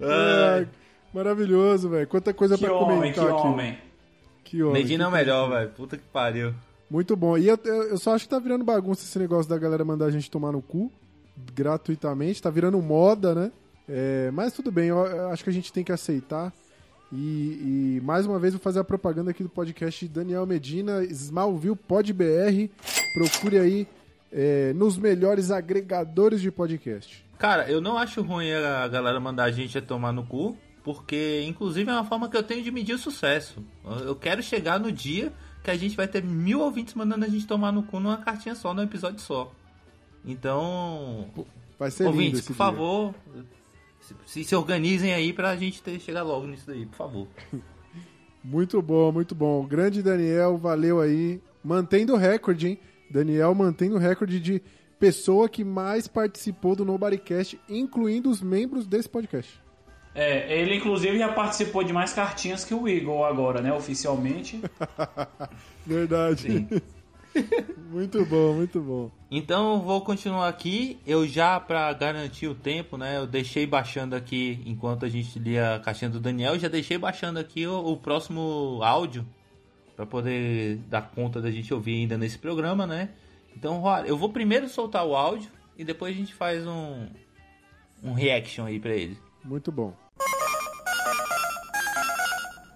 Ai, maravilhoso, velho. Quanta coisa Que pra homem, comentar que aqui. homem. Que homem. Medina é o melhor, velho. Puta que pariu. Muito bom. E eu, eu, só acho que tá virando bagunça esse negócio da galera mandar a gente tomar no cu gratuitamente. Tá virando moda, né? É, mas tudo bem, eu, eu acho que a gente tem que aceitar. E, e, mais uma vez vou fazer a propaganda aqui do podcast de Daniel Medina, Smallville Pod BR. Procure aí é, nos melhores agregadores de podcast. Cara, eu não acho ruim a galera mandar a gente tomar no cu, porque inclusive é uma forma que eu tenho de medir o sucesso. Eu- quero chegar no dia que a gente vai ter mil ouvintes mandando a gente tomar no cu numa cartinha só, num episódio só. Então, Vai ser ouvintes, por dia. favor, se, se, se organizem aí pra gente ter, chegar logo nisso daí, por favor. Muito bom, muito bom. Grande Daniel, valeu aí. Mantendo o recorde, hein? Daniel mantendo o recorde de pessoa que mais participou do Nobodycast, incluindo os membros desse podcast. É, ele inclusive já participou de mais cartinhas que o Igor agora, né? Oficialmente. Verdade. muito bom, muito bom. Então eu vou continuar aqui. Eu já, pra garantir o tempo, né? Eu deixei baixando aqui, enquanto a gente lia a caixinha do Daniel, já deixei baixando aqui o, o próximo áudio. Pra poder dar conta da gente ouvir ainda nesse programa, né? Então, eu vou primeiro soltar o áudio e depois a gente faz um, um reaction aí pra ele. Muito bom.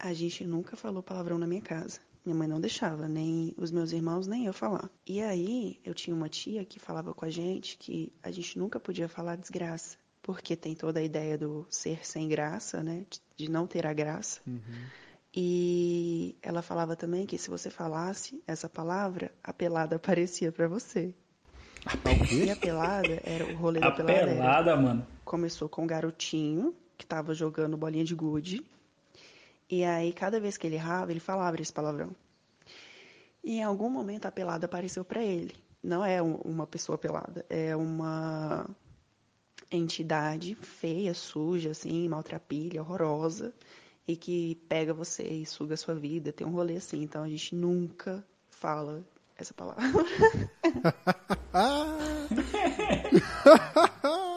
A gente nunca falou palavrão na minha casa. Minha mãe não deixava, nem os meus irmãos, nem eu falar. E aí, eu tinha uma tia que falava com a gente que a gente nunca podia falar desgraça. Porque tem toda a ideia do ser sem graça, né? De- não ter a graça. E ela falava também que se você falasse essa palavra, a pelada aparecia pra você. E a pelada era o rolê da A pelada. era- pelada, mano. Começou com um garotinho que tava jogando bolinha de gude. E aí, cada vez que ele errava, ele falava esse palavrão. E em algum momento a pelada apareceu pra ele. Não é um- uma pessoa pelada, é uma entidade feia, suja, assim, maltrapilha, horrorosa, e que pega você e suga a sua vida. Tem um rolê assim, então a gente nunca fala essa palavra.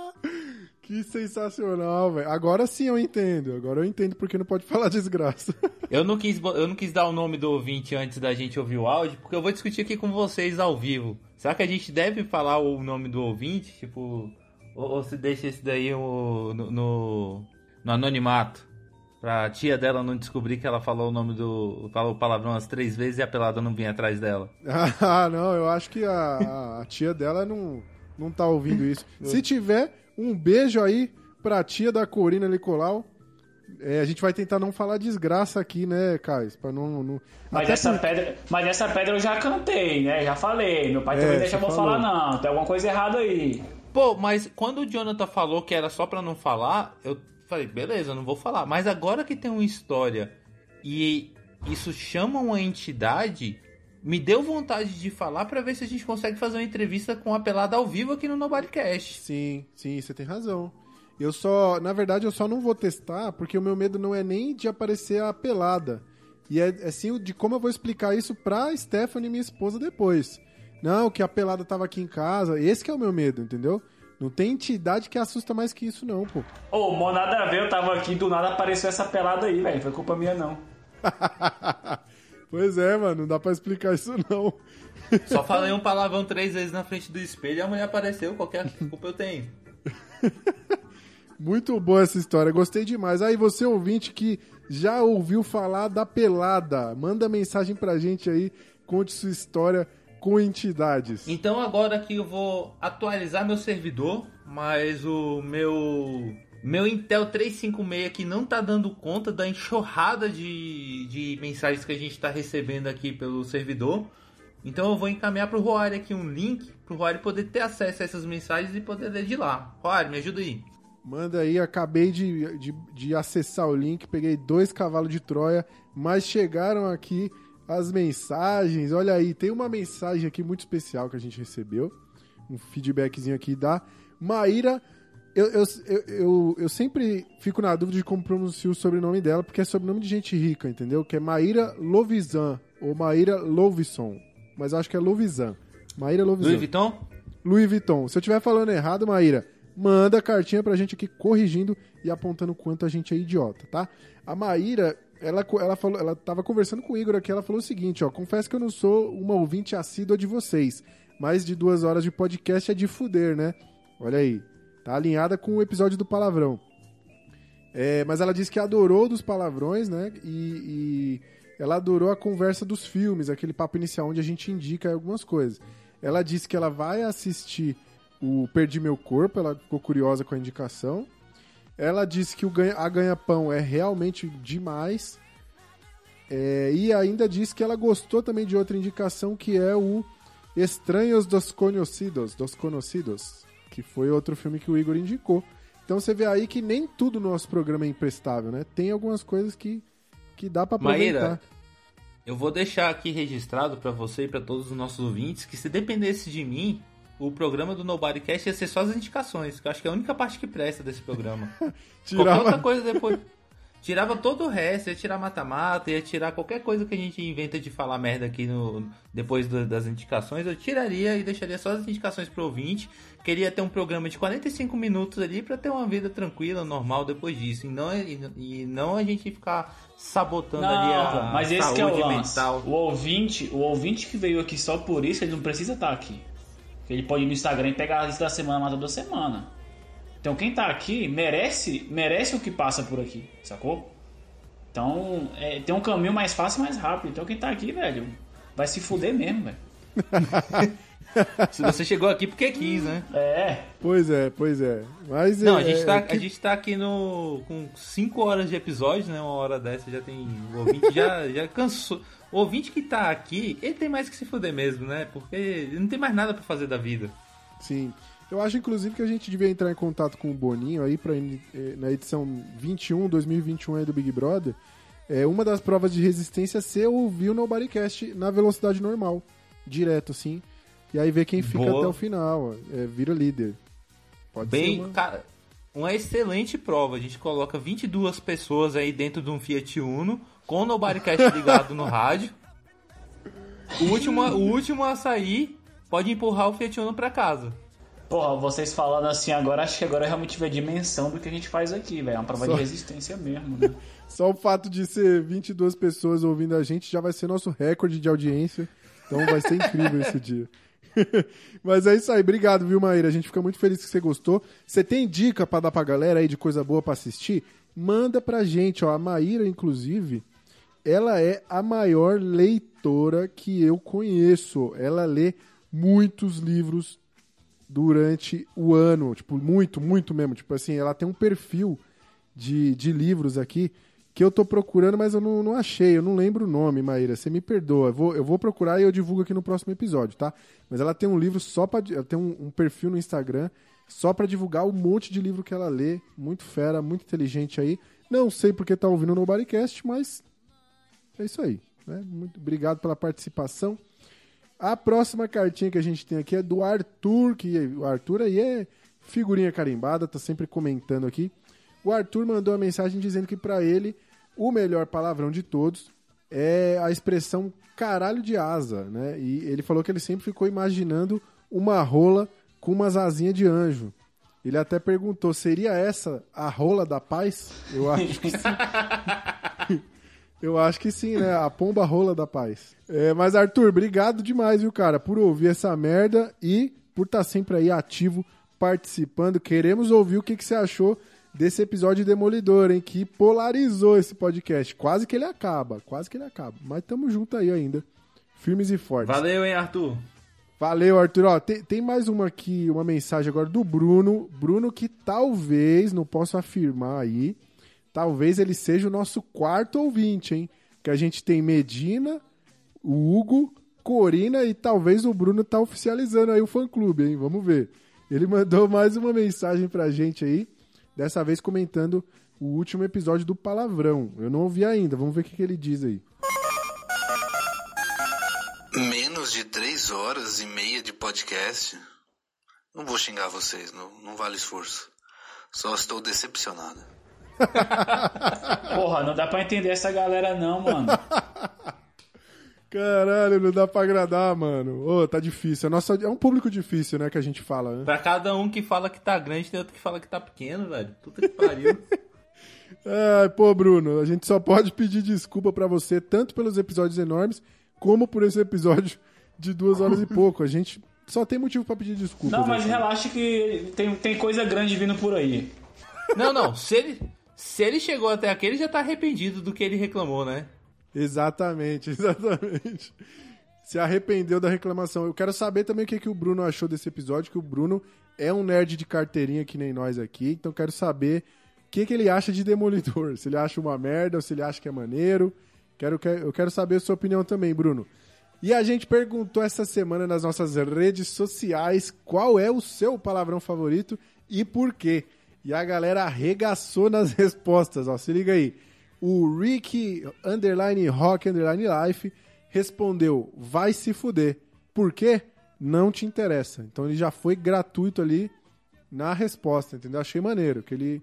que sensacional, velho. Agora sim eu entendo. Agora eu entendo porque não pode falar desgraça. Eu não, quis, eu não quis dar o nome do ouvinte antes da gente ouvir o áudio, porque eu vou discutir aqui com vocês ao vivo. Será que a gente deve falar o nome do ouvinte? Tipo, ou, ou se deixa esse daí no, no, no anonimato? Pra tia dela não descobrir que ela falou o nome do. falou o palavrão umas três vezes e a pelada não vinha atrás dela. Ah, não, eu acho que a, a- a tia dela não, não tá ouvindo isso. Se tiver, um beijo aí pra tia da Corina Nicolau. É, a gente vai tentar não falar desgraça aqui, né, Caio? Pra não. não... Mas Até essa, por- pedra, mas essa pedra eu já cantei, né? Já falei. Meu pai É, também deixa eu falou. falar, não. Tem alguma coisa errada aí. Pô, mas quando o Jonathan falou que era só pra não falar, eu falei, beleza, não vou falar. Mas agora que tem uma história e isso chama uma entidade, me deu vontade de falar pra ver se a gente consegue fazer uma entrevista com a pelada ao vivo aqui no Nobodycast. Sim, sim, você tem razão. Eu só, na verdade, eu só não vou testar porque o meu medo não é nem de aparecer a pelada. E é, sim o de como eu vou explicar isso pra Stephanie, minha esposa, depois. Não, que a pelada tava aqui em casa. Esse que é o meu medo, entendeu? Não tem entidade que assusta mais que isso, não, pô. Ô, mó nada a ver, eu tava aqui, do nada apareceu essa pelada aí, velho. Foi culpa minha, não. Pois é, mano, não dá pra explicar isso, não. Só falei um palavrão três vezes na frente do espelho e a mulher apareceu, qualquer culpa eu tenho. Muito boa essa história, gostei demais. Aí você ouvinte que já ouviu falar da pelada, manda mensagem pra gente aí, conte sua história com entidades. Então agora que eu vou atualizar meu servidor, mas o meu meu Intel 356 aqui não tá dando conta da enxurrada de, de mensagens que a gente tá recebendo aqui pelo servidor. Então eu vou encaminhar pro Roari aqui um link pro Roari poder ter acesso a essas mensagens e poder ler de lá. Roari, me ajuda aí. Manda aí, acabei de, de, de acessar o link, peguei dois cavalos de Troia, mas chegaram aqui as mensagens. Olha aí, tem uma mensagem aqui muito especial que a gente recebeu. Um feedbackzinho aqui da Maíra. Eu, eu, eu, eu, sempre fico na dúvida de como pronuncio o sobrenome dela, porque é sobrenome de gente rica, entendeu? Que é Maíra Lovisan, ou Maíra Lovisson. Mas acho que é Lovisan. Maíra Lovisan. Louis Vuitton? Louis Vuitton. Se eu estiver falando errado, Maíra, manda a cartinha pra gente aqui corrigindo e apontando quanto a gente é idiota, tá? A Maíra, ela, ela, falou, ela tava conversando com o Igor aqui, ela falou o seguinte, ó, confesso que eu não sou uma ouvinte assídua de vocês, mais de duas horas de podcast é de fuder, né? Olha aí, tá alinhada com o episódio do palavrão. É, mas ela disse que adorou dos palavrões, né? E, e ela adorou a conversa dos filmes, aquele papo inicial onde a gente indica algumas coisas. Ela disse que ela vai assistir o Perdi Meu Corpo, ela ficou curiosa com a indicação. Ela disse que o ganha, a ganha-pão é realmente demais. É, e ainda disse que ela gostou também de outra indicação que é o Estranhos dos Conhecidos, dos Conhecidos, que foi outro filme que o Igor indicou. Então você vê aí que nem tudo no nosso programa é imprestável, né? Tem algumas coisas que, que dá pra aproveitar. Maíra, eu vou deixar aqui registrado pra você e pra todos os nossos ouvintes que se dependesse de mim, o programa do Nobodycast ia ser só as indicações, que eu acho que é a única parte que presta desse programa. Tirava- Qualquer outra coisa depois. Tirava todo o resto, ia tirar mata-mata, ia tirar qualquer coisa que a gente inventa de falar merda aqui no, depois do- das indicações, eu tiraria e deixaria só as indicações pro ouvinte. Queria ter um programa de 45 minutos ali pra ter uma vida tranquila, normal depois disso. E não, e, e não a gente ficar sabotando ali Não, a pô, mas esse que é o lance. mental. O ouvinte, o ouvinte que veio aqui só por isso, ele não precisa estar aqui. Ele pode ir no Instagram e pegar a lista da semana, mata da semana. Então quem tá aqui merece, merece o que passa por aqui, sacou? Então é, tem um caminho mais fácil e mais rápido. Então quem tá aqui, velho, vai se fuder mesmo, velho. Se você chegou aqui porque quis, né? É. Pois é, pois é. Mas Não, é, a gente, tá, é que- a gente tá aqui no, com 5 horas de episódio, né? Uma hora dessa já tem. O ouvinte já, já cansou. O ouvinte que tá aqui, ele tem mais que se fuder mesmo, né? Porque ele não tem mais nada pra fazer da vida. Sim. Eu acho, inclusive, que a gente devia entrar em contato com o Boninho aí pra, eh, na edição 21, 2021 aí do Big Brother. É, uma das provas de resistência é ser ouvir o Nobodycast na velocidade normal. Direto, assim. E aí ver quem fica Boa. até o final. É, vira líder. Pode Bem, ser uma... cara, uma excelente prova. A gente coloca 22 pessoas aí dentro de um Fiat Uno, com o Nobodycast ligado no rádio. O último, o último a sair pode empurrar o Fiat Uno pra casa. Porra, vocês falando assim agora, acho que agora eu realmente vê a dimensão do que a gente faz aqui, velho. É uma prova Só- de resistência mesmo, né? Só o fato de ser 22 pessoas ouvindo a gente já vai ser nosso recorde de audiência. Então vai ser incrível esse dia. Mas é isso aí, obrigado, viu, Maíra? A gente fica muito feliz que você gostou. Você tem dica pra dar pra galera aí de coisa boa pra assistir? Manda pra gente, ó. A Maíra, inclusive, ela é a maior leitora que eu conheço. Ela lê muitos livros durante o ano, tipo, muito, muito mesmo. Tipo assim, ela tem um perfil de, de livros aqui que eu tô procurando, mas eu não, não achei, eu não lembro o nome, Maíra. Você me perdoa. Eu vou, eu vou procurar e eu divulgo aqui no próximo episódio, tá? Mas ela tem um livro só pra. Ela tem um, um perfil no Instagram só pra divulgar o monte de livro que ela lê. Muito fera, muito inteligente aí. Não sei porque tá ouvindo no Bodycast, mas é isso aí. Né? Muito obrigado pela participação. A próxima cartinha que a gente tem aqui é do Arthur, que o Arthur aí é figurinha carimbada, tá sempre comentando aqui. O Arthur mandou uma mensagem dizendo que pra ele o melhor palavrão de todos é a expressão caralho de asa, né? E ele falou que ele sempre ficou imaginando uma rola com umas asinhas de anjo. Ele até perguntou, seria essa a rola da paz? Eu acho que sim. Eu acho que sim, né? A pomba rola da paz. É, mas, Arthur, obrigado demais, viu, cara, por ouvir essa merda e por estar sempre aí ativo, participando. Queremos ouvir o que, que você achou desse episódio demolidor, hein? Que polarizou esse podcast. Quase que ele acaba, quase que ele acaba. Mas tamo junto aí ainda. Firmes e fortes. Valeu, hein, Arthur? Valeu, Arthur. Ó, tem, tem mais uma aqui, uma mensagem agora do Bruno. Bruno que talvez, não posso afirmar aí, talvez ele seja o nosso quarto ouvinte, hein? Que a gente tem Medina, o Hugo, Corina e talvez o Bruno tá oficializando aí o fã-clube, hein? Vamos ver. Ele mandou mais uma mensagem pra gente aí. dessa vez comentando o último episódio do Palavrão. Eu não ouvi ainda, vamos ver o que, que ele diz aí. Menos de três horas e meia de podcast. Não vou xingar vocês, não, não vale esforço. Só estou decepcionado. Porra, não dá pra entender essa galera não, mano. Caralho, não dá pra agradar, mano. Ô, tá difícil. A nossa, é um público difícil, né, que a gente fala, né? Pra cada um que fala que tá grande, tem outro que fala que tá pequeno, velho. Puta que pariu. Ai, pô, Bruno, a gente só pode pedir desculpa pra você, tanto pelos episódios enormes, como por esse episódio de duas horas e pouco. A gente só tem motivo pra pedir desculpa. Não, mas relaxa que tem, tem coisa grande vindo por aí. Não, não. Se ele, se ele chegou até aqui, ele já tá arrependido do que ele reclamou, né? Exatamente, exatamente. Se arrependeu da reclamação. Eu quero saber também o que, que o Bruno achou desse episódio, que o Bruno é um nerd de carteirinha que nem nós aqui, então quero saber o que, que ele acha de Demolidor. Se ele acha uma merda ou se ele acha que é maneiro. Quero, eu quero saber a sua opinião também, Bruno. E a gente perguntou essa semana nas nossas redes sociais qual é o seu palavrão favorito e por quê. E a galera arregaçou nas respostas, ó. Se liga aí. O Rick underline Rock underline Life respondeu: vai se fuder. Por quê? Não te interessa. Então ele já foi gratuito ali na resposta, entendeu? Achei maneiro que ele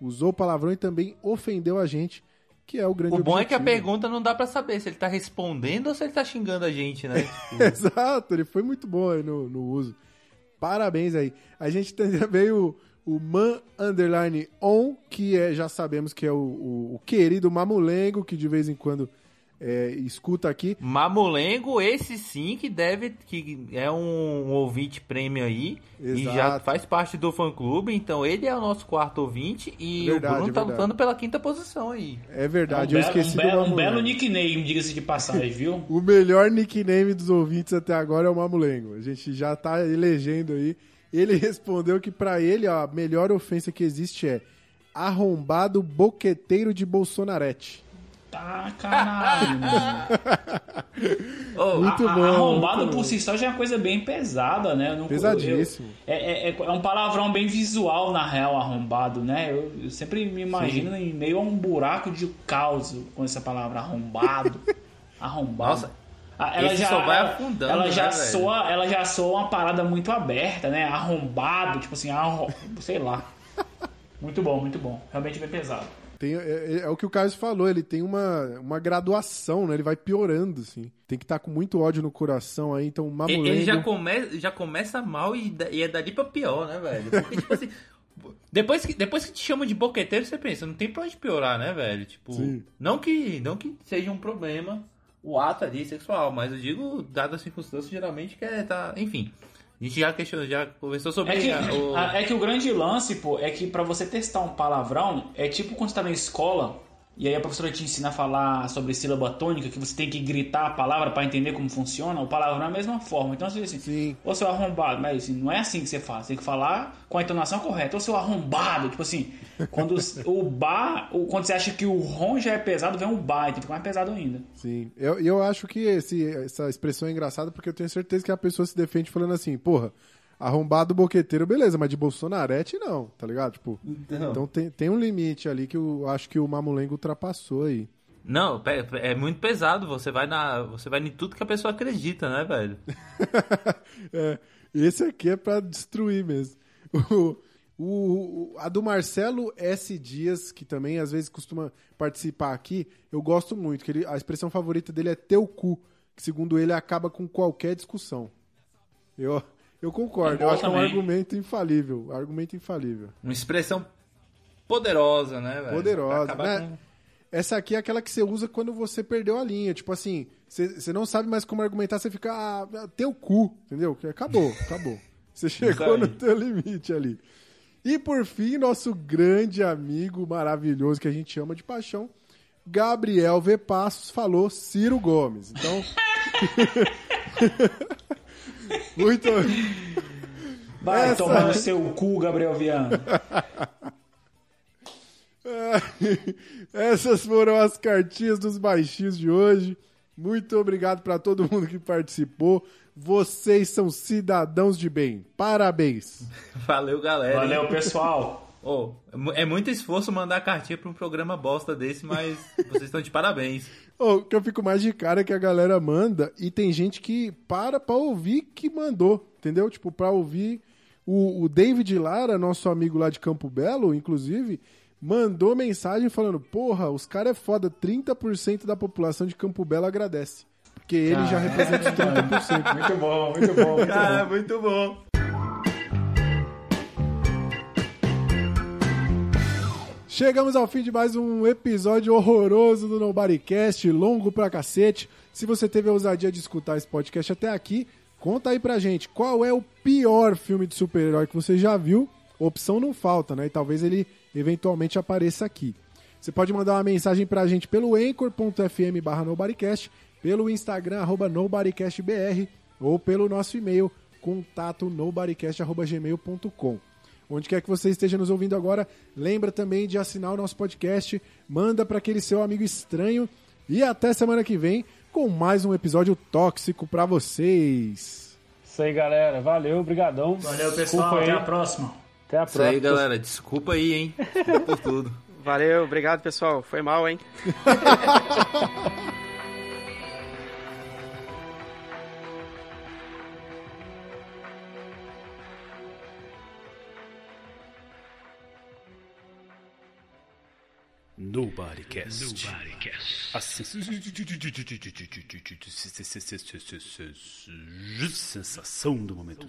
usou o palavrão e também ofendeu a gente, que é o grande O bom objetivo. é que a pergunta não dá pra saber se ele tá respondendo ou se ele tá xingando a gente, né? Tipo, Exato, ele foi muito bom aí no, no uso. Parabéns aí. A gente tem também o, o Man Underline On, que é, já sabemos que é o, o, o querido Mamulengo, que de vez em quando é, escuta aqui. Mamulengo, esse sim que deve, que é um, ouvinte prêmio aí e já Exato. faz parte do fã clube, então ele é o nosso quarto ouvinte e Verdade, o Bruno tá verdade. lutando pela quinta posição aí. É verdade, um eu belo, esqueci um do belo, um Mamulengo. belo nickname, diga-se de passagem, viu? O melhor nickname dos ouvintes até agora é o Mamulengo. A gente já tá elegendo aí. Ele respondeu que pra ele ó, a melhor ofensa que existe é arrombado boqueteiro de Bolsonarete. Tá, caralho, mano. Muito A- a- bom, Arrombado muito por bom. si só já é uma coisa bem pesada, né? Eu não- Pesadíssimo. eu- é, é- é um palavrão bem visual, na real, arrombado, né? Eu, eu sempre me imagino em meio a um buraco de caos com essa palavra arrombado. arrombado. Nossa, Ah, esse só vai afundando, ela já né, velho? soa, ela já soa uma parada muito aberta, né? Arrombado, tipo assim, arro... sei lá. Muito bom, muito bom. Realmente bem pesado. Tem, é, é- é o que o Carlos falou, ele tem uma, uma graduação, né? Ele vai piorando, assim. Tem que estar com muito ódio no coração aí, então Ele- Mamulengo... Ele já, come, já começa mal e, e é dali pra pior, né, velho? Porque, tipo assim, depois que, depois que te chamam de boqueteiro, você pensa, não tem pra onde piorar, né, velho? Tipo, Sim. não que, não que seja um problema o ato ali sexual, mas eu digo, dadas as circunstâncias, geralmente que é, tá, enfim. A gente já questionou, já conversou sobre É que, a- o... a- é que o grande lance, pô, é que pra você testar um palavrão, é tipo quando você tá na escola e aí a professora te ensina a falar sobre sílaba tônica, que você tem que gritar a palavra pra entender como funciona, o palavrão é a mesma forma. Então você diz assim, Sim. ô seu arrombado, mas assim, não é assim que você faz, você tem que falar com a entonação correta, ô seu arrombado, tipo assim, quando o bar, quando você acha que o rom já é pesado, vem o bar, então fica mais pesado ainda. Sim, eu, eu acho que esse, essa expressão é engraçada porque eu tenho certeza que a pessoa se defende falando assim, porra, arrombado boqueteiro, beleza, mas de Bolsonarete não, tá ligado? Tipo, Então. então tem, tem um limite ali que eu acho que o Mamulengo ultrapassou aí. Não, é muito pesado, você vai na, você vai em tudo que a pessoa acredita, né, velho? É, esse aqui é pra destruir mesmo. O, o- o- a do Marcelo S. Dias, que também às vezes costuma participar aqui, eu gosto muito. Que ele, a expressão favorita dele é teu cu, que segundo ele acaba com qualquer discussão. Eu, eu concordo, É eu acho que é um também. argumento infalível. Argumento infalível. Uma expressão poderosa, né, velho? Poderosa, né? com- Essa aqui é aquela que você usa quando você perdeu a linha. Tipo assim, você, você não sabe mais como argumentar, você fica, ah, teu cu, entendeu? Acabou, acabou. Você chegou no teu limite ali. E por fim, nosso grande amigo maravilhoso que a gente ama de paixão, Gabriel V. Passos, falou Ciro Gomes. Então. Muito. Vai Essa- tomar no seu cu, Gabriel Viana. Essas foram as cartinhas dos baixinhos de hoje. Muito obrigado para todo mundo que participou. Vocês são cidadãos de bem. Parabéns. Valeu, galera. Valeu, pessoal. Ô, é mu- é muito esforço mandar cartinha pra um programa bosta desse, mas vocês estão de parabéns. O que eu fico mais de cara é que a galera manda e tem gente que para pra ouvir que mandou, entendeu? Tipo, pra ouvir. O, o David Lara, nosso amigo lá de Campo Belo, inclusive, mandou mensagem falando: Porra, os caras é foda, 30% da população de Campo Belo agradece. Porque ele já representa os 30%. Muito bom, muito bom, muito Ah, bom. muito bom. Chegamos ao fim de mais um episódio horroroso do Nobodycast, longo pra cacete. Se você teve a ousadia de escutar esse podcast até aqui, conta aí pra gente qual é o pior filme de super-herói que você já viu. Opção não falta, né? E talvez ele eventualmente apareça aqui. Você pode mandar uma mensagem pra gente pelo anchor.fm barra Nobodycast, pelo Instagram, arroba NobodyCastBR, ou pelo nosso e-mail, contato nobodycast.gmail.com. Onde quer que você esteja nos ouvindo agora, lembra também de assinar o nosso podcast, manda para aquele seu amigo estranho e até semana que vem com mais um episódio tóxico para vocês. Isso aí, galera. Valeu, brigadão. Valeu, Desculpa pessoal. aí. Até a próxima. Até a Isso próxima. aí, galera. Desculpa aí, hein? Desculpa por tudo. Valeu, obrigado, pessoal. Foi mal, hein? Nobodycast. A sensação do momento.